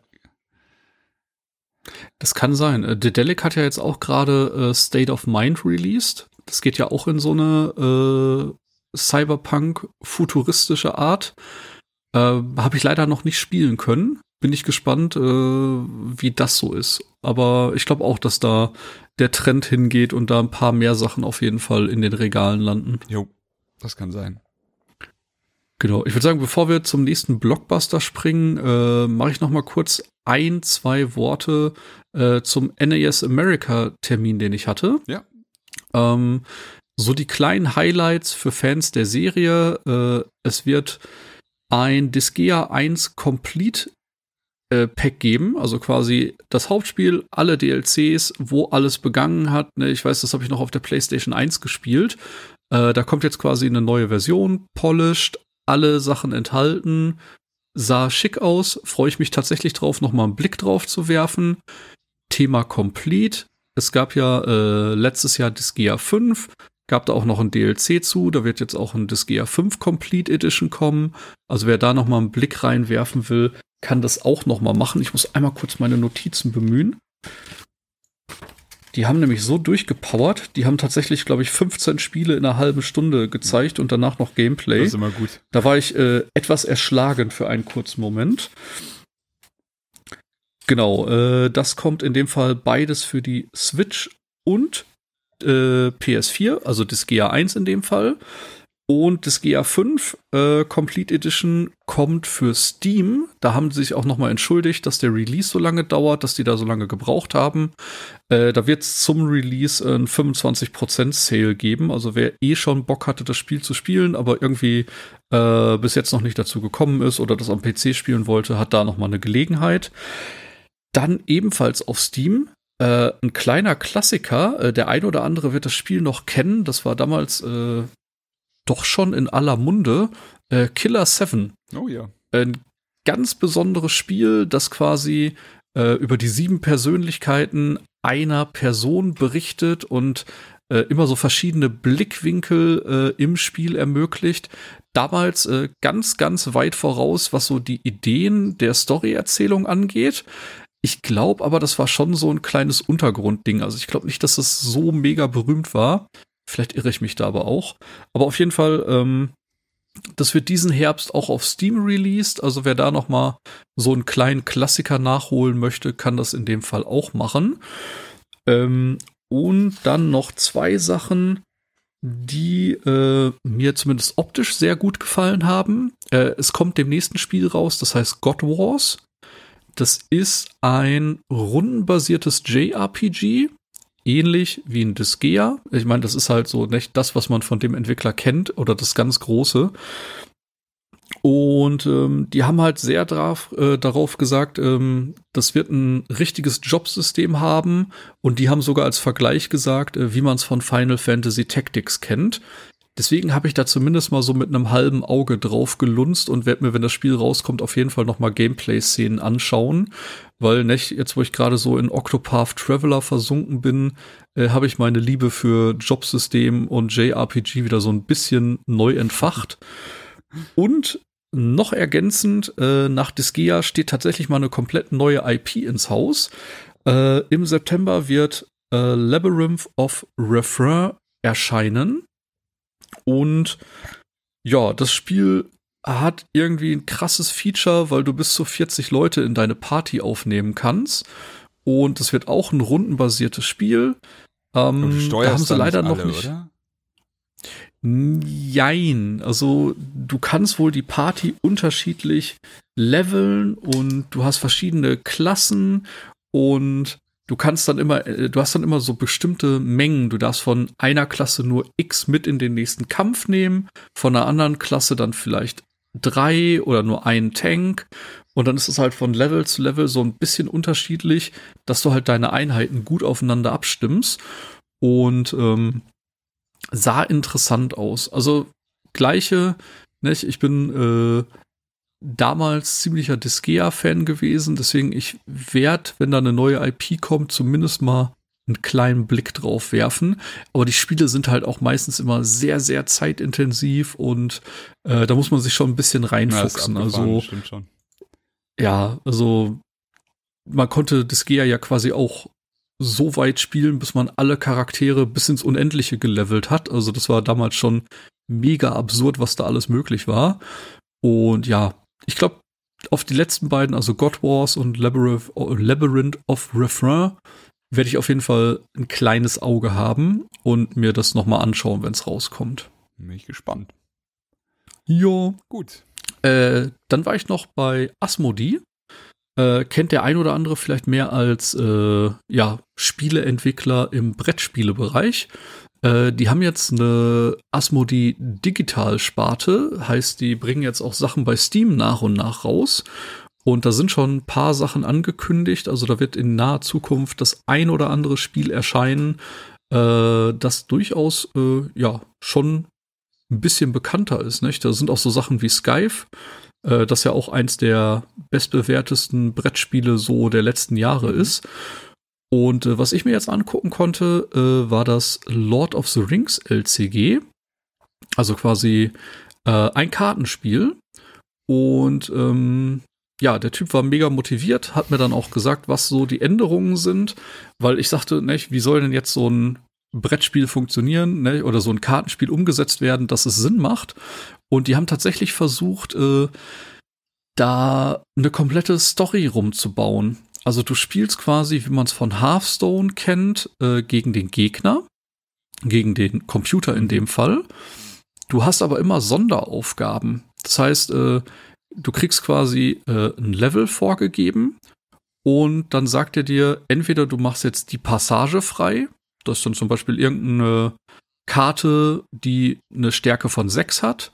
Das kann sein. Äh, Dedelic hat ja jetzt auch gerade äh, State of Mind released. Das geht ja auch in so eine äh, Cyberpunk-futuristische Art. Äh, Habe ich leider noch nicht spielen können. Bin ich gespannt, äh, wie das so ist. Aber ich glaube auch, dass da der Trend hingeht und da ein paar mehr Sachen auf jeden Fall in den Regalen landen. Jo, das kann sein. Genau, ich würde sagen, bevor wir zum nächsten Blockbuster springen, äh, mache ich noch mal kurz ein, zwei Worte äh, zum NAS America Termin, den ich hatte. Ja. Ähm, so die kleinen Highlights für Fans der Serie. Äh, es wird ein Disgaea 1 Complete äh, Pack geben, also quasi das Hauptspiel, alle DLCs, wo alles begangen hat. Ne, ich weiß, das habe ich noch auf der PlayStation 1 gespielt. Äh, da kommt jetzt quasi eine neue Version, polished, alle Sachen enthalten. Sah schick aus, freue ich mich tatsächlich drauf, nochmal einen Blick drauf zu werfen. Thema Complete. Es gab ja äh, letztes Jahr Disgaea 5, gab da auch noch ein DLC zu, da wird jetzt auch ein Disgaea 5 Complete Edition kommen. Also wer da nochmal einen Blick reinwerfen will, kann das auch nochmal machen. Ich muss einmal kurz meine Notizen bemühen. Die haben nämlich so durchgepowert, die haben tatsächlich, glaube ich, 15 Spiele in einer halben Stunde gezeigt und danach noch Gameplay. Das ist immer gut. Da war ich äh, etwas erschlagen für einen kurzen Moment. Genau, äh, das kommt in dem Fall beides für die Switch und äh, PS4, also das GA1 in dem Fall. Und das GA5 äh, Complete Edition kommt für Steam. Da haben sie sich auch nochmal entschuldigt, dass der Release so lange dauert, dass die da so lange gebraucht haben. Äh, da wird es zum Release einen 25% Sale geben. Also wer eh schon Bock hatte, das Spiel zu spielen, aber irgendwie äh, bis jetzt noch nicht dazu gekommen ist oder das am PC spielen wollte, hat da nochmal eine Gelegenheit. Dann ebenfalls auf Steam äh, ein kleiner Klassiker. Äh, der ein oder andere wird das Spiel noch kennen. Das war damals äh, doch schon in aller Munde. Äh, Killer 7. Oh ja. Ein ganz besonderes Spiel, das quasi äh, über die sieben Persönlichkeiten einer Person berichtet und äh, immer so verschiedene Blickwinkel äh, im Spiel ermöglicht. Damals äh, ganz, ganz weit voraus, was so die Ideen der Storyerzählung angeht. Ich glaube aber, das war schon so ein kleines Untergrundding. Also ich glaube nicht, dass das so mega berühmt war. Vielleicht irre ich mich da aber auch. Aber auf jeden Fall, ähm, das wird diesen Herbst auch auf Steam released. Also wer da noch mal so einen kleinen Klassiker nachholen möchte, kann das in dem Fall auch machen. Ähm, und dann noch zwei Sachen, die äh, mir zumindest optisch sehr gut gefallen haben. Äh, es kommt dem nächsten Spiel raus, das heißt God Wars. Das ist ein rundenbasiertes JRPG ähnlich wie ein Disgaea. Ich meine, das ist halt so nicht das, was man von dem Entwickler kennt oder das ganz große. Und ähm, die haben halt sehr drauf, äh, darauf gesagt, ähm, das wird ein richtiges Jobsystem haben. Und die haben sogar als Vergleich gesagt, äh, wie man es von Final Fantasy Tactics kennt. Deswegen habe ich da zumindest mal so mit einem halben Auge drauf gelunzt und werde mir, wenn das Spiel rauskommt, auf jeden Fall noch mal Gameplay-Szenen anschauen. Weil, nicht, jetzt wo ich gerade so in Octopath Traveler versunken bin, äh, habe ich meine Liebe für Jobsystem und JRPG wieder so ein bisschen neu entfacht. Und noch ergänzend, äh, nach Disgaea steht tatsächlich mal eine komplett neue IP ins Haus. Äh, Im September wird äh, Labyrinth of Refrain erscheinen. Und ja, das Spiel hat irgendwie ein krasses Feature, weil du bis zu 40 Leute in deine Party aufnehmen kannst. Und es wird auch ein rundenbasiertes Spiel. Ähm, da haben sie leider noch alle, nicht. Oder? Jein. Also du kannst wohl die Party unterschiedlich leveln und du hast verschiedene Klassen und du kannst dann immer, äh, du hast dann immer so bestimmte Mengen. Du darfst von einer Klasse nur X mit in den nächsten Kampf nehmen, von einer anderen Klasse dann vielleicht drei oder nur einen Tank. Und dann ist es halt von Level zu Level so ein bisschen unterschiedlich, dass du halt deine Einheiten gut aufeinander abstimmst. Und ähm, sah interessant aus. Also gleiche, nicht? Ich bin äh, damals ziemlicher Disgaea-Fan gewesen, deswegen ich werde, wenn da eine neue IP kommt, zumindest mal einen kleinen Blick drauf werfen. Aber die Spiele sind halt auch meistens immer sehr, sehr zeitintensiv und äh, da muss man sich schon ein bisschen reinfuchsen. Ja, also ja, also man konnte Disgaea ja quasi auch so weit spielen, bis man alle Charaktere bis ins Unendliche gelevelt hat. Also das war damals schon mega absurd, was da alles möglich war. Und ja, ich glaube, auf die letzten beiden, also God Wars und Labyrinth, Labyrinth of Refrain, werde ich auf jeden Fall ein kleines Auge haben und mir das nochmal anschauen, wenn es rauskommt. Bin ich gespannt. Ja. Gut. Äh, dann war ich noch bei Asmodee. Äh, kennt der ein oder andere vielleicht mehr als äh, ja, Spieleentwickler im Brettspielebereich. Äh, die haben jetzt eine Asmodee Digital Sparte, heißt, die bringen jetzt auch Sachen bei Steam nach und nach raus. Und da sind schon ein paar Sachen angekündigt. Also da wird in naher Zukunft das ein oder andere Spiel erscheinen, äh, das durchaus äh, ja schon ein bisschen bekannter ist. Nicht? Da sind auch so Sachen wie Skype, äh, das ja auch eins der bestbewertesten Brettspiele so der letzten Jahre mhm. ist. Und äh, was ich mir jetzt angucken konnte, äh, war das Lord of the Rings LCG. Also quasi äh, ein Kartenspiel. Und ähm, ja, der Typ war mega motiviert, hat mir dann auch gesagt, was so die Änderungen sind, weil ich sagte, ne, wie soll denn jetzt so ein Brettspiel funktionieren ne, oder so ein Kartenspiel umgesetzt werden, dass es Sinn macht. Und die haben tatsächlich versucht, äh, da eine komplette Story rumzubauen. Also du spielst quasi, wie man es von Hearthstone kennt, äh, gegen den Gegner, gegen den Computer in dem Fall. Du hast aber immer Sonderaufgaben. Das heißt, äh, du kriegst quasi äh, ein Level vorgegeben und dann sagt er dir, entweder du machst jetzt die Passage frei, das ist dann zum Beispiel irgendeine Karte, die eine Stärke von 6 hat.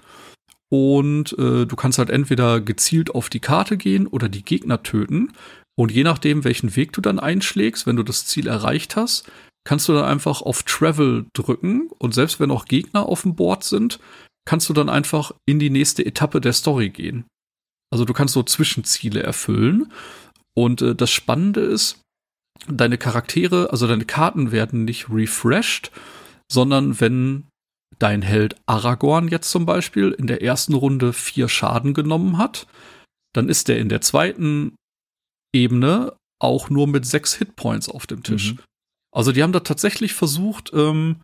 Und äh, du kannst halt entweder gezielt auf die Karte gehen oder die Gegner töten. Und je nachdem, welchen Weg du dann einschlägst, wenn du das Ziel erreicht hast, kannst du dann einfach auf Travel drücken. Und selbst wenn auch Gegner auf dem Board sind, kannst du dann einfach in die nächste Etappe der Story gehen. Also du kannst so Zwischenziele erfüllen. Und äh, das Spannende ist, deine Charaktere, also deine Karten werden nicht refreshed, sondern wenn dein Held Aragorn jetzt zum Beispiel in der ersten Runde vier Schaden genommen hat, dann ist der in der zweiten Ebene auch nur mit sechs Hitpoints auf dem Tisch. Mhm. Also die haben da tatsächlich versucht, ähm,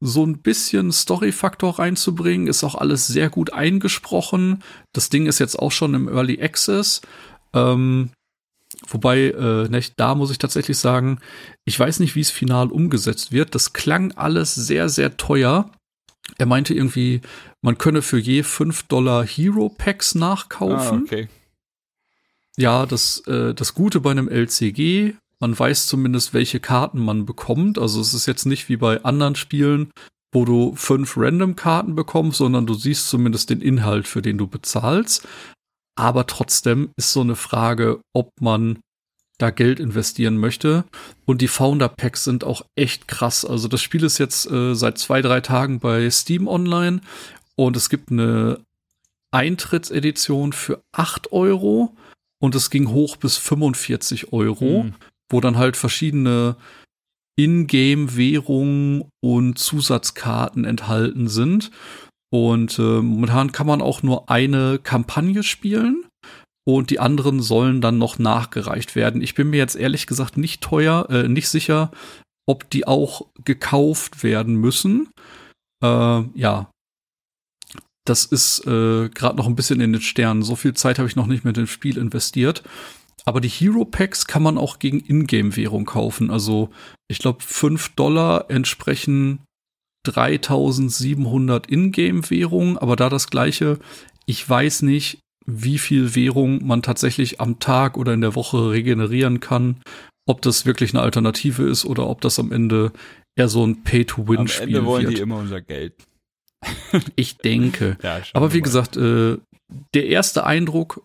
so ein bisschen Story-Faktor reinzubringen. Ist auch alles sehr gut eingesprochen. Das Ding ist jetzt auch schon im Early Access. Ähm, wobei, äh, nicht, da muss ich tatsächlich sagen, ich weiß nicht, wie es final umgesetzt wird. Das klang alles sehr, sehr teuer. Er meinte irgendwie, man könne für je 5 Dollar Hero Packs nachkaufen. Ah, okay. Ja, das, äh, das Gute bei einem LCG, man weiß zumindest, welche Karten man bekommt. Also es ist jetzt nicht wie bei anderen Spielen, wo du fünf Random-Karten bekommst, sondern du siehst zumindest den Inhalt, für den du bezahlst. Aber trotzdem ist so eine Frage, ob man da Geld investieren möchte. Und die Founder-Packs sind auch echt krass. Also das Spiel ist jetzt äh, seit zwei, drei Tagen bei Steam online und es gibt eine Eintrittsedition für 8 Euro und es ging hoch bis 45 Euro, Hm. wo dann halt verschiedene Ingame-Währungen und Zusatzkarten enthalten sind. Und äh, momentan kann man auch nur eine Kampagne spielen und die anderen sollen dann noch nachgereicht werden. Ich bin mir jetzt ehrlich gesagt nicht teuer, äh, nicht sicher, ob die auch gekauft werden müssen. Äh, ja, das ist äh, gerade noch ein bisschen in den Sternen. So viel Zeit habe ich noch nicht mit dem Spiel investiert. Aber die Hero Packs kann man auch gegen Ingame-Währung kaufen. Also ich glaube, 5 Dollar entsprechen 3700 Ingame-Währung. Aber da das gleiche, ich weiß nicht, wie viel Währung man tatsächlich am Tag oder in der Woche regenerieren kann. Ob das wirklich eine Alternative ist oder ob das am Ende eher so ein Am Pay-to-Win-Spiel Ende wollen wird. die immer unser Geld. Ich denke. Ja, Aber wie mal. gesagt, äh, der erste Eindruck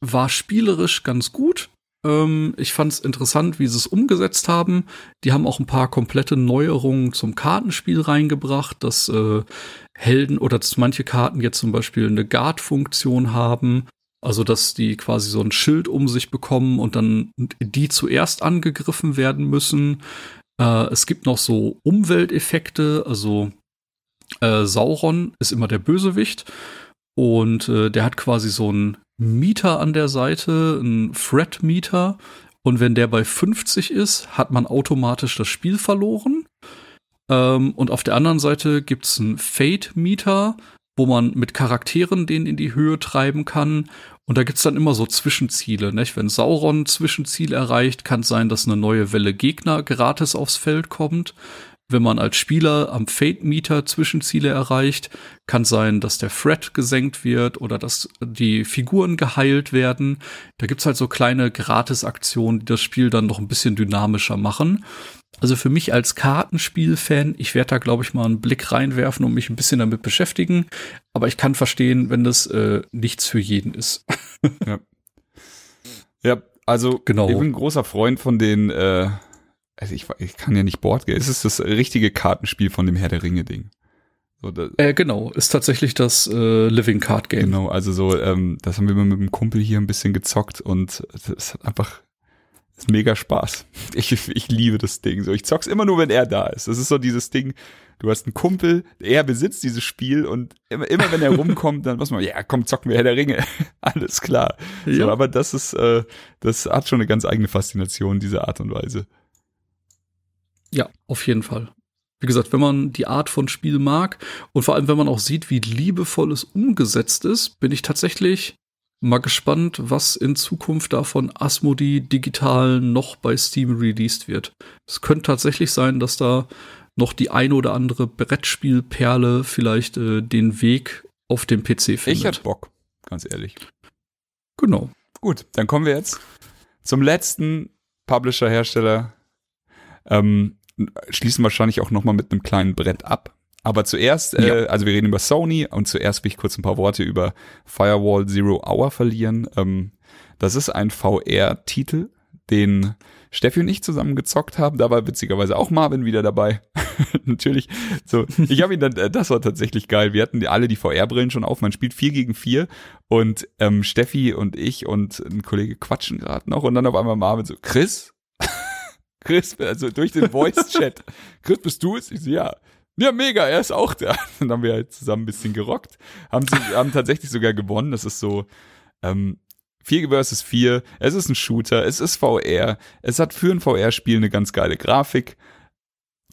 war spielerisch ganz gut. Ähm, ich fand es interessant, wie sie es umgesetzt haben. Die haben auch ein paar komplette Neuerungen zum Kartenspiel reingebracht, dass äh, Helden oder dass manche Karten jetzt zum Beispiel eine Guard-Funktion haben. Also, dass die quasi so ein Schild um sich bekommen und dann die zuerst angegriffen werden müssen. Äh, es gibt noch so Umwelteffekte, also äh, Sauron ist immer der Bösewicht und äh, der hat quasi so einen Mieter an der Seite, einen Threat-Meter. Und wenn der bei 50 ist, hat man automatisch das Spiel verloren. Ähm, und auf der anderen Seite gibt's einen Fate-Meter, wo man mit Charakteren den in die Höhe treiben kann. Und da gibt's dann immer so Zwischenziele. Nicht? Wenn Sauron ein Zwischenziel erreicht, kann es sein, dass eine neue Welle Gegner gratis aufs Feld kommt. Wenn man als Spieler am Fate-Meter Zwischenziele erreicht, kann sein, dass der Threat gesenkt wird oder dass die Figuren geheilt werden. Da gibt's halt so kleine Gratis-Aktionen, die das Spiel dann noch ein bisschen dynamischer machen. Also für mich als Kartenspiel-Fan, ich werde da, glaube ich, mal einen Blick reinwerfen und mich ein bisschen damit beschäftigen. Aber ich kann verstehen, wenn das äh, nichts für jeden ist. Ja, also Genau. ich bin ein großer Freund von den, äh, also ich, ich kann ja nicht Boardgame, es ist das richtige Kartenspiel von dem Herr der Ringe-Ding. So, da, Äh, genau, ist tatsächlich das äh, Living Card Game. Genau, also so, ähm, das haben wir mal mit dem Kumpel hier ein bisschen gezockt und es hat einfach ist mega Spaß. Ich, ich liebe das Ding. So, ich zock's immer nur, wenn er da ist. Das ist so dieses Ding, du hast einen Kumpel, er besitzt dieses Spiel und immer, immer wenn er rumkommt, dann muss man, ja, komm, zocken wir Herr der Ringe. Alles klar. So, Ja. aber das ist, äh, das hat schon eine ganz eigene Faszination, diese Art und Weise. Ja, auf jeden Fall. Wie gesagt, wenn man die Art von Spiel mag und vor allem, wenn man auch sieht, wie liebevoll es umgesetzt ist, bin ich tatsächlich mal gespannt, was in Zukunft da von Asmodee digital noch bei Steam released wird. Es könnte tatsächlich sein, dass da noch die eine oder andere Brettspielperle vielleicht äh, den Weg auf dem PC Ich findet. hätte Bock, ganz ehrlich. genau. Gut, dann kommen wir jetzt zum letzten Publisher-Hersteller. Ähm, schließen wahrscheinlich auch noch mal mit einem kleinen Brett ab. Aber zuerst, äh, Ja. also wir reden über Sony und zuerst will ich kurz ein paar Worte über Firewall Zero Hour verlieren. Ähm, das ist ein VR-Titel, den Steffi und ich zusammen gezockt haben. Da war witzigerweise auch Marvin wieder dabei. Natürlich. So, ich habe ihn dann, äh, das war tatsächlich geil. Wir hatten die, alle die VR-Brillen schon auf. Man spielt vier gegen vier und ähm, Steffi und ich und ein Kollege quatschen gerade noch und dann auf einmal Marvin so, Chris? Chris, also durch den Voice-Chat. Chris, bist du es? Ich so, ja. ja, mega, er ist auch da. Dann haben wir halt zusammen ein bisschen gerockt, haben, sie, haben tatsächlich sogar gewonnen. Das ist so ähm, 4 versus 4. Es ist ein Shooter, es ist VR. Es hat für ein VR-Spiel eine ganz geile Grafik.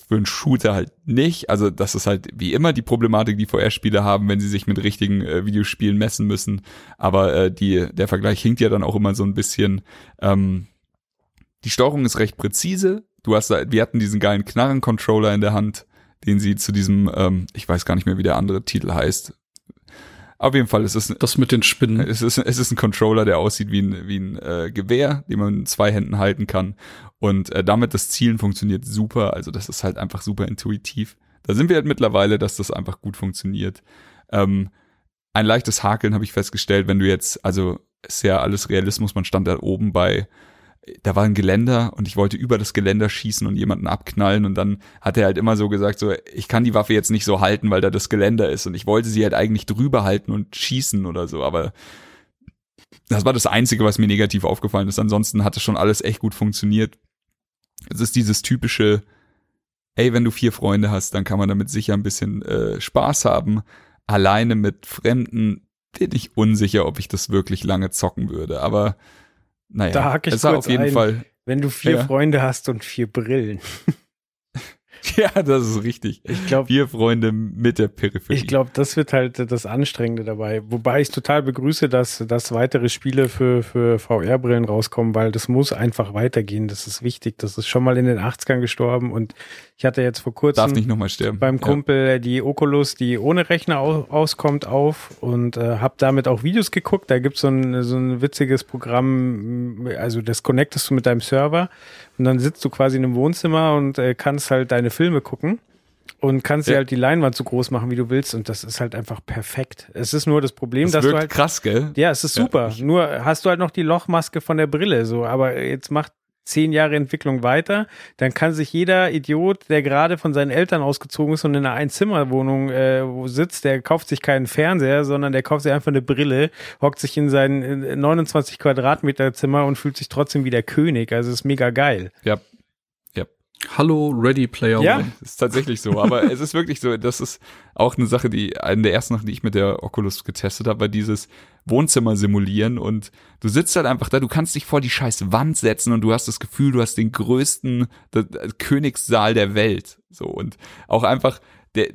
Für einen Shooter halt nicht. Also, das ist halt wie immer die Problematik, die VR-Spiele haben, wenn sie sich mit richtigen äh, Videospielen messen müssen. Aber äh, die, der Vergleich hinkt ja dann auch immer so ein bisschen. Ähm, die Steuerung ist recht präzise. Du hast da, wir hatten diesen geilen Knarren-Controller in der Hand, den sie zu diesem, ähm, ich weiß gar nicht mehr, wie der andere Titel heißt. Auf jeden Fall, es ist, Das mit den Spinnen. es ist, es ist ein Controller, der aussieht wie ein, wie ein äh, Gewehr, den man in zwei Händen halten kann. Und äh, damit das Zielen funktioniert super. Also das ist halt einfach super intuitiv. Da sind wir halt mittlerweile, dass das einfach gut funktioniert. Ähm, ein leichtes Hakeln habe ich festgestellt, wenn du jetzt, also ist ja alles Realismus, man stand da oben bei, da war ein Geländer und ich wollte über das Geländer schießen und jemanden abknallen und dann hat er halt immer so gesagt, so, ich kann die Waffe jetzt nicht so halten, weil da das Geländer ist und ich wollte sie halt eigentlich drüber halten und schießen oder so, aber das war das Einzige, was mir negativ aufgefallen ist. Ansonsten hat es schon alles echt gut funktioniert. Es ist dieses typische, ey, wenn du vier Freunde hast, dann kann man damit sicher ein bisschen äh, Spaß haben. Alleine mit Fremden bin ich unsicher, ob ich das wirklich lange zocken würde. Aber naja, Da hack ich es war kurz auf jeden ein. Fall. Wenn du vier Ja. Freunde hast und vier Brillen. Ja, das ist richtig. Ich glaube, Vier Freunde mit der Peripherie. Ich glaube, das wird halt das Anstrengende dabei. Wobei ich total begrüße, dass, dass weitere Spiele für, für VR-Brillen rauskommen, weil das muss einfach weitergehen. Das ist wichtig. Das ist schon mal in den 80ern gestorben und ich hatte jetzt vor kurzem darf nicht nochmal sterben. beim Ja. Kumpel die Oculus, die ohne Rechner au auskommt, auf und äh, habe damit auch Videos geguckt. Da gibt's so ein, so ein witziges Programm, also das connectest du mit deinem Server und dann sitzt du quasi in einem Wohnzimmer und äh, kannst halt deine Filme gucken und kannst dir Ja. halt die Leinwand so groß machen, wie du willst und das ist halt einfach perfekt. Es ist nur das Problem, Das dass wirkt du halt krass, gell? ja, es ist Ja, super. ich- Nur hast du halt noch die Lochmaske von der Brille, so. Aber jetzt macht zehn Jahre Entwicklung weiter, dann kann sich jeder Idiot, der gerade von seinen Eltern ausgezogen ist und in einer Einzimmerwohnung äh, sitzt, der kauft sich keinen Fernseher, sondern der kauft sich einfach eine Brille, hockt sich in sein äh, 29 Quadratmeter Zimmer und fühlt sich trotzdem wie der König. Also ist mega geil. Ja, Hallo, Ready Player Ja. One. ist tatsächlich so. Aber es ist wirklich so, das ist auch eine Sache, die, eine der ersten Sachen, die ich mit der Oculus getestet habe, war dieses Wohnzimmer simulieren und du sitzt halt einfach da, du kannst dich vor die scheiß Wand setzen und du hast das Gefühl, du hast den größten der, der Königssaal der Welt. So und auch einfach der,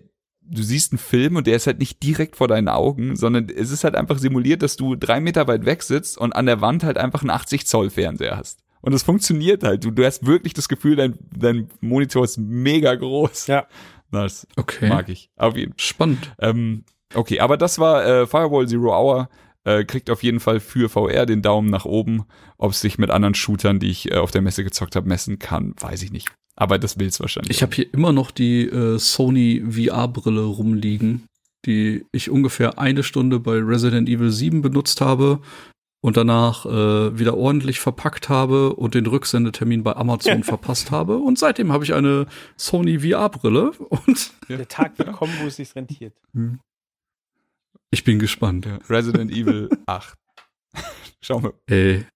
du siehst einen Film und der ist halt nicht direkt vor deinen Augen, sondern es ist halt einfach simuliert, dass du drei Meter weit weg sitzt und an der Wand halt einfach einen 80 Zoll Fernseher hast. Und es funktioniert halt. Du, du hast wirklich das Gefühl, dein, dein Monitor ist mega groß. Ja. Das Okay. mag ich. Auf jeden Fall. Spannend. Ähm, okay, aber das war äh, Firewall Zero Hour. Äh, kriegt auf jeden Fall für VR den Daumen nach oben. Ob es sich mit anderen Shootern, die ich äh, auf der Messe gezockt habe, messen kann, weiß ich nicht. Aber das will's wahrscheinlich. Ich habe hier immer noch die äh, Sony VR-Brille rumliegen, die ich ungefähr eine Stunde bei Resident Evil 7 benutzt habe und danach äh, wieder ordentlich verpackt habe und den Rücksendetermin bei Amazon verpasst habe. Und seitdem habe ich eine Sony VR-Brille und Der Tag wird kommen, wo es sich rentiert. ich bin gespannt. ja, Resident Evil 8. Schauen wir. Ey,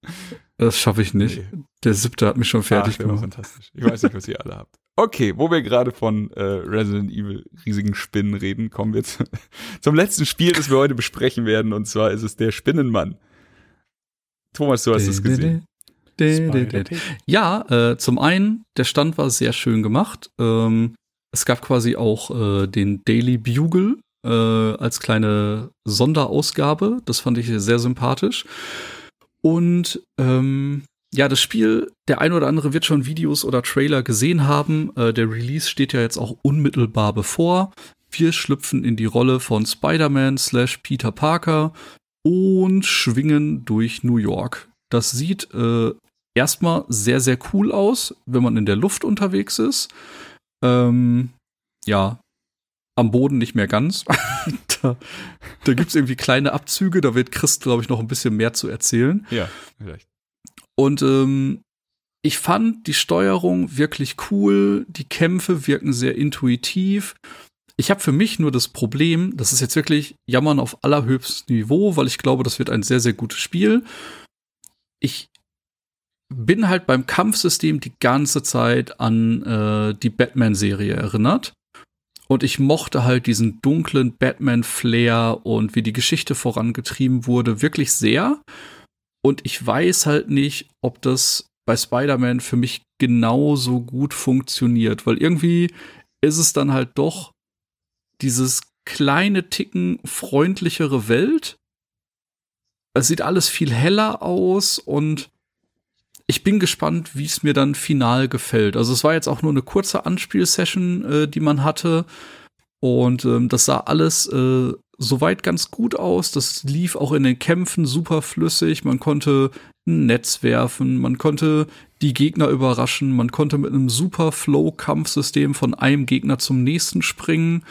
das schaffe ich nicht. Nee. Der siebte hat mich schon fertig Ach, gemacht. fantastisch. Ich weiß nicht, was ihr alle habt. Okay, wo wir gerade von äh, Resident Evil riesigen Spinnen reden, kommen wir zu, zum letzten Spiel, das wir heute besprechen werden. Und zwar ist es der Spinnenmann. Thomas, du hast es gesehen. Ja, äh, zum einen, der Stand war sehr schön gemacht. Ähm, es gab quasi auch äh, den Daily Bugle äh, als kleine Sonderausgabe. Das fand ich sehr sympathisch. Und ähm, ja, das Spiel, der ein oder andere wird schon Videos oder Trailer gesehen haben. Äh, der Release steht ja jetzt auch unmittelbar bevor. Wir schlüpfen in die Rolle von Spider-Man slash Peter Parker und schwingen durch New York. Das sieht äh, erstmal sehr, sehr cool aus, wenn man in der Luft unterwegs ist. Ähm, ja, am Boden nicht mehr ganz. da da gibt es irgendwie kleine Abzüge, da wird Chris, glaube ich, noch ein bisschen mehr zu erzählen. Ja, vielleicht. Und ähm, ich fand die Steuerung wirklich cool, die Kämpfe wirken sehr intuitiv. Ich habe für mich nur das Problem, das ist jetzt wirklich Jammern auf allerhöchstem Niveau, weil ich glaube, das wird ein sehr, sehr gutes Spiel. Ich bin halt beim Kampfsystem die ganze Zeit an äh, die Batman-Serie erinnert. Und ich mochte halt diesen dunklen Batman-Flair und wie die Geschichte vorangetrieben wurde, wirklich sehr. Und ich weiß halt nicht, ob das bei Spider-Man für mich genauso gut funktioniert, weil irgendwie ist es dann halt doch dieses kleine Ticken freundlichere Welt. Es sieht alles viel heller aus und ich bin gespannt, wie es mir dann final gefällt. Also es war jetzt auch nur eine kurze Anspielsession, äh, die man hatte. Und ähm, das sah alles äh, soweit ganz gut aus. Das lief auch in den Kämpfen super flüssig. Man konnte ein Netz werfen, man konnte die Gegner überraschen, man konnte mit einem super Flow-Kampfsystem von einem Gegner zum nächsten springen.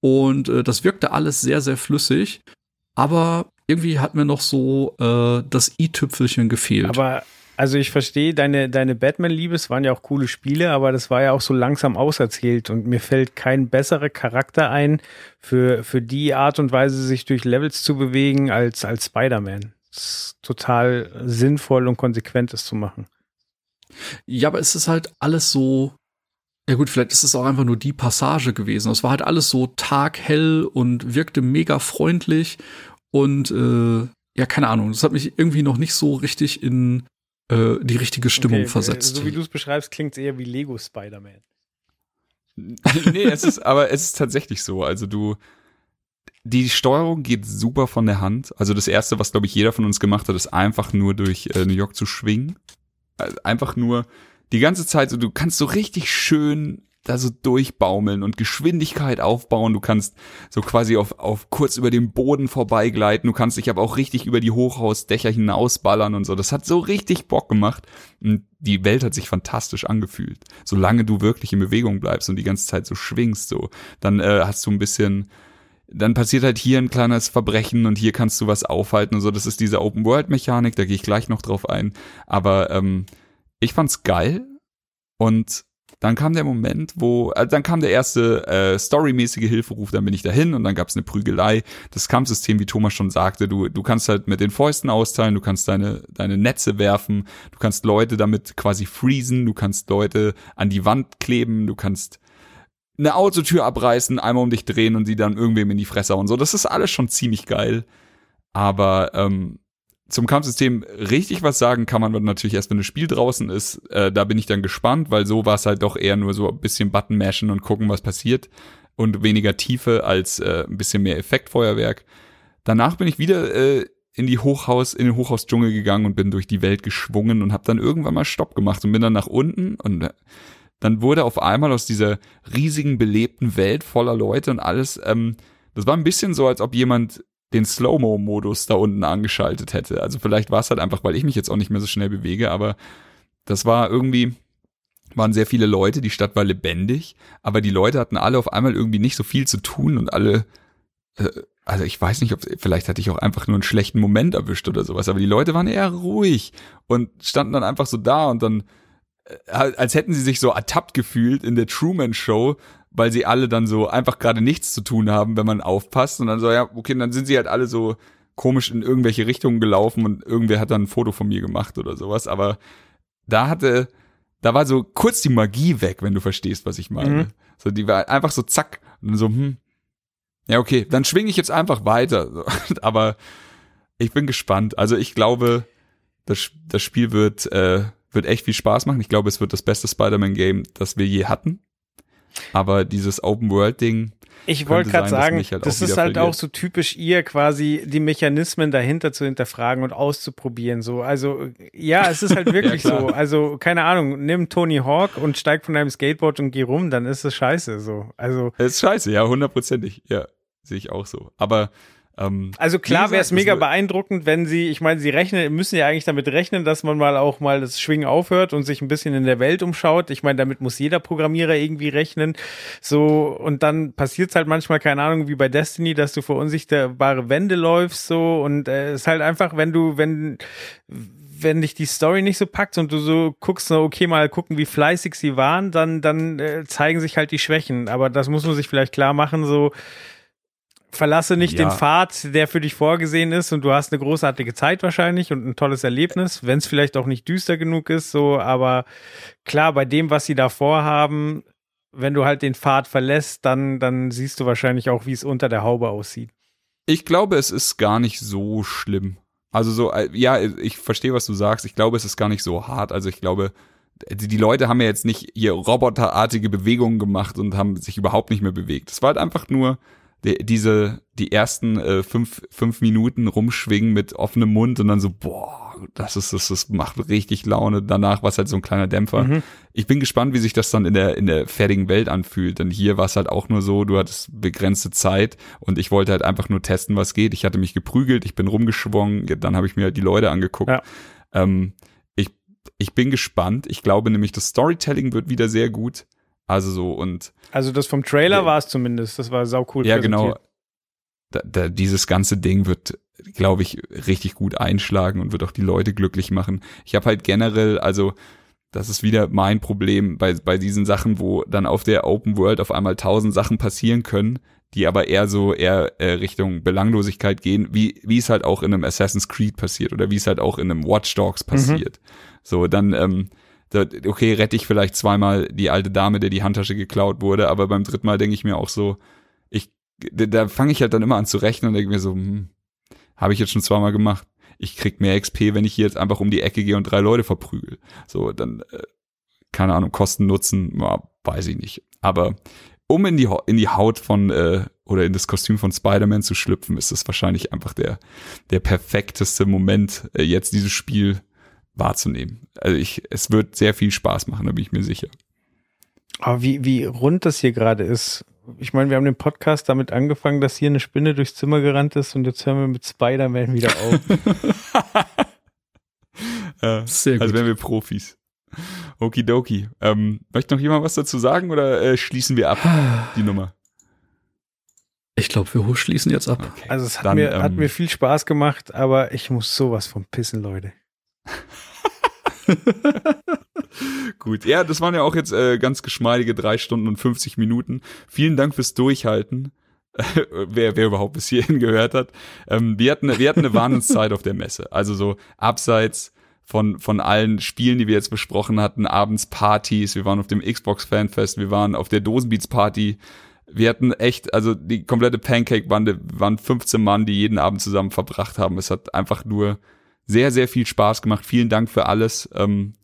Und äh, das wirkte alles sehr, sehr flüssig. Aber irgendwie hat mir noch so äh, das i-Tüpfelchen gefehlt. Aber also ich verstehe deine, deine Batman-Liebe, es waren ja auch coole Spiele, aber das war ja auch so langsam auserzählt und mir fällt kein besserer Charakter ein für, für die Art und Weise, sich durch Levels zu bewegen, als, als Spider-Man. Total sinnvoll und konsequent, das zu machen. Ja, aber es ist halt alles so. Ja gut, vielleicht ist es auch einfach nur die Passage gewesen. Es war halt alles so taghell und wirkte mega freundlich und äh, ja, keine Ahnung. Das hat mich irgendwie noch nicht so richtig in äh, die richtige Stimmung okay, versetzt. So wie du es beschreibst, klingt es eher wie Lego Spider-Man. nee, es ist, aber es ist tatsächlich so. Also du, die Steuerung geht super von der Hand. Also das erste, was glaube ich jeder von uns gemacht hat, ist einfach nur durch äh, New York zu schwingen. Also einfach nur die ganze Zeit so, du kannst so richtig schön da so durchbaumeln und Geschwindigkeit aufbauen. Du kannst so quasi auf, auf kurz über dem Boden vorbeigleiten. Du kannst dich aber auch richtig über die Hochhausdächer hinausballern und so. Das hat so richtig Bock gemacht. Und die Welt hat sich fantastisch angefühlt. Solange du wirklich in Bewegung bleibst und die ganze Zeit so schwingst, so, dann äh, hast du ein bisschen, dann passiert halt hier ein kleines Verbrechen und hier kannst du was aufhalten und so. Das ist diese Open-World-Mechanik, da gehe ich gleich noch drauf ein. Aber ähm, ich fand's geil und dann kam der Moment, wo, also dann kam der erste äh, storymäßige Hilferuf, dann bin ich dahin und dann gab es eine Prügelei. Das Kampfsystem, wie Thomas schon sagte, du, du kannst halt mit den Fäusten austeilen, du kannst deine, deine Netze werfen, du kannst Leute damit quasi freezen, du kannst Leute an die Wand kleben, du kannst eine Autotür abreißen, einmal um dich drehen und sie dann irgendwem in die Fresse und so. Das ist alles schon ziemlich geil. Aber ähm, zum Kampfsystem richtig was sagen kann man natürlich erst, wenn das Spiel draußen ist. Äh, da bin ich dann gespannt, weil so war es halt doch eher nur so ein bisschen Button mashen und gucken, was passiert und weniger Tiefe als äh, ein bisschen mehr Effektfeuerwerk. Danach bin ich wieder äh, in die Hochhaus, in den Hochhausdschungel gegangen und bin durch die Welt geschwungen und habe dann irgendwann mal Stopp gemacht und bin dann nach unten und äh, dann wurde auf einmal aus dieser riesigen belebten Welt voller Leute und alles, ähm, das war ein bisschen so, als ob jemand den Slow-Mo-Modus da unten angeschaltet hätte. Also vielleicht war es halt einfach, weil ich mich jetzt auch nicht mehr so schnell bewege, aber das war irgendwie, waren sehr viele Leute, die Stadt war lebendig, aber die Leute hatten alle auf einmal irgendwie nicht so viel zu tun und alle, äh, also ich weiß nicht, ob, vielleicht hatte ich auch einfach nur einen schlechten Moment erwischt oder sowas, aber die Leute waren eher ruhig und standen dann einfach so da und dann, äh, als hätten sie sich so ertappt gefühlt in der Truman Show, weil sie alle dann so einfach gerade nichts zu tun haben, wenn man aufpasst. Und dann so, ja, okay, dann sind sie halt alle so komisch in irgendwelche Richtungen gelaufen und irgendwer hat dann ein Foto von mir gemacht oder sowas. Aber da hatte, da war so kurz die Magie weg, wenn du verstehst, was ich meine. Mhm. So, die war einfach so zack und so, hm, ja, okay, dann schwinge ich jetzt einfach weiter. Aber ich bin gespannt. Also ich glaube, das, das Spiel wird, äh, wird echt viel Spaß machen. Ich glaube, es wird das beste Spider-Man-Game, das wir je hatten. Aber dieses Open-World-Ding. Ich wollte gerade sagen, halt das ist halt verliert. auch so typisch ihr, quasi die Mechanismen dahinter zu hinterfragen und auszuprobieren. So, also ja, es ist halt wirklich ja, so. Also keine Ahnung, nimm Tony Hawk und steig von deinem Skateboard und geh rum, dann ist es scheiße. So, also. Es ist scheiße, ja, hundertprozentig. Ja, sehe ich auch so. Aber ähm, also klar wäre es mega beeindruckend, wenn sie, ich meine, sie rechnen, müssen ja eigentlich damit rechnen, dass man mal auch mal das Schwingen aufhört und sich ein bisschen in der Welt umschaut. Ich meine, damit muss jeder Programmierer irgendwie rechnen. So, und dann passiert es halt manchmal, keine Ahnung, wie bei Destiny, dass du vor unsichtbare Wände läufst, so, und es äh, ist halt einfach, wenn du, wenn, wenn dich die Story nicht so packt und du so guckst, so, okay, mal gucken, wie fleißig sie waren, dann, dann äh, zeigen sich halt die Schwächen. Aber das muss man sich vielleicht klar machen, so, verlasse nicht ja. den Pfad, der für dich vorgesehen ist und du hast eine großartige Zeit wahrscheinlich und ein tolles Erlebnis, wenn es vielleicht auch nicht düster genug ist, so, aber klar, bei dem, was sie da vorhaben, wenn du halt den Pfad verlässt, dann, dann siehst du wahrscheinlich auch, wie es unter der Haube aussieht. Ich glaube, es ist gar nicht so schlimm. Also so, äh, ja, ich verstehe, was du sagst. Ich glaube, es ist gar nicht so hart. Also ich glaube, die, die Leute haben ja jetzt nicht hier roboterartige Bewegungen gemacht und haben sich überhaupt nicht mehr bewegt. Es war halt einfach nur die, diese, die ersten äh, fünf, fünf Minuten rumschwingen mit offenem Mund und dann so, boah, das ist, das, das macht richtig Laune. Danach war es halt so ein kleiner Dämpfer. Mhm. Ich bin gespannt, wie sich das dann in der, in der fertigen Welt anfühlt. Denn hier war es halt auch nur so, du hattest begrenzte Zeit und ich wollte halt einfach nur testen, was geht. Ich hatte mich geprügelt, ich bin rumgeschwungen, dann habe ich mir halt die Leute angeguckt. Ja. Ähm, ich, ich bin gespannt. Ich glaube nämlich, das Storytelling wird wieder sehr gut. Also so und Also das vom Trailer Ja. war es zumindest. Das war saucool. ja, genau. Da, da, dieses ganze Ding wird, glaube ich, richtig gut einschlagen und wird auch die Leute glücklich machen. Ich habe halt generell, also das ist wieder mein Problem bei, bei diesen Sachen, wo dann auf der Open World auf einmal tausend Sachen passieren können, die aber eher so eher äh, Richtung Belanglosigkeit gehen, wie, wie es halt auch in einem Assassin's Creed passiert oder wie es halt auch in einem Watch Dogs passiert. So, dann, ähm, okay, rette ich vielleicht zweimal die alte Dame, der die Handtasche geklaut wurde, aber beim dritten Mal denke ich mir auch so, ich, da, fange ich halt dann immer an zu rechnen und denke mir so, hm, habe ich jetzt schon zweimal gemacht. Ich krieg mehr XP, wenn ich hier jetzt einfach um die Ecke gehe und drei Leute verprügel. So, dann, äh, keine Ahnung, Kosten, Nutzen, ja, weiß ich nicht. Aber um in die, in die Haut von, äh, oder in das Kostüm von Spider-Man zu schlüpfen, ist das wahrscheinlich einfach der, der perfekteste Moment, äh, jetzt dieses Spiel wahrzunehmen. Also ich, es wird sehr viel Spaß machen, da bin ich mir sicher. Aber wie, wie rund das hier gerade ist. Ich meine, wir haben den Podcast damit angefangen, dass hier eine Spinne durchs Zimmer gerannt ist und jetzt hören wir mit Spider-Man wieder auf. Äh, Sehr gut. Also wären wir Profis. Okidoki. Ähm, möchte noch jemand was dazu sagen oder äh, schließen wir ab die Nummer? Ich glaube, wir schließen jetzt ab. Okay. Also es hat, Dann, mir, hat ähm, mir viel Spaß gemacht, aber ich muss sowas von pissen, Leute. Gut, ja, das waren ja auch jetzt äh, ganz geschmeidige drei Stunden und 50 Minuten. Vielen Dank fürs Durchhalten. wer, wer überhaupt bis hierhin gehört hat. Ähm, wir, hatten, wir hatten eine Wahnsinnszeit auf der Messe. Also so abseits von, von allen Spielen, die wir jetzt besprochen hatten, abends Partys, wir waren auf dem Xbox Fanfest, wir waren auf der Dosenbeats Party. Wir hatten echt, also die komplette Pancake-Bande waren 15 Mann, die jeden Abend zusammen verbracht haben. Es hat einfach nur sehr, sehr viel Spaß gemacht. Vielen Dank für alles. Ähm,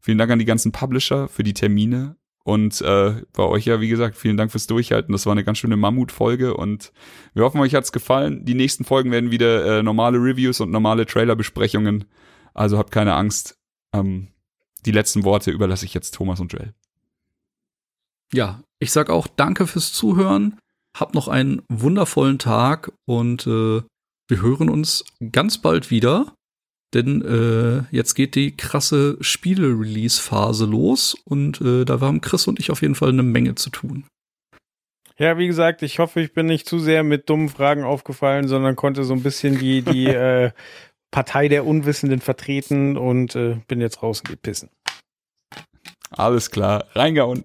vielen Dank an die ganzen Publisher für die Termine. Und äh, bei euch ja, wie gesagt, vielen Dank fürs Durchhalten. Das war eine ganz schöne Mammutfolge und wir hoffen, euch hat's gefallen. Die nächsten Folgen werden wieder äh, normale Reviews und normale Trailerbesprechungen. Also habt keine Angst. Ähm, die letzten Worte überlasse ich jetzt Thomas und Joel. Ja, ich sag auch danke fürs Zuhören. Hab noch einen wundervollen Tag und äh, wir hören uns ganz bald wieder. Denn äh, jetzt geht die krasse Spiele-Release-Phase los und äh, da haben Chris und ich auf jeden Fall eine Menge zu tun. Ja, wie gesagt, ich hoffe, ich bin nicht zu sehr mit dummen Fragen aufgefallen, sondern konnte so ein bisschen die, die äh, Partei der Unwissenden vertreten und äh, bin jetzt raus und pissen. Alles klar, reingehauen.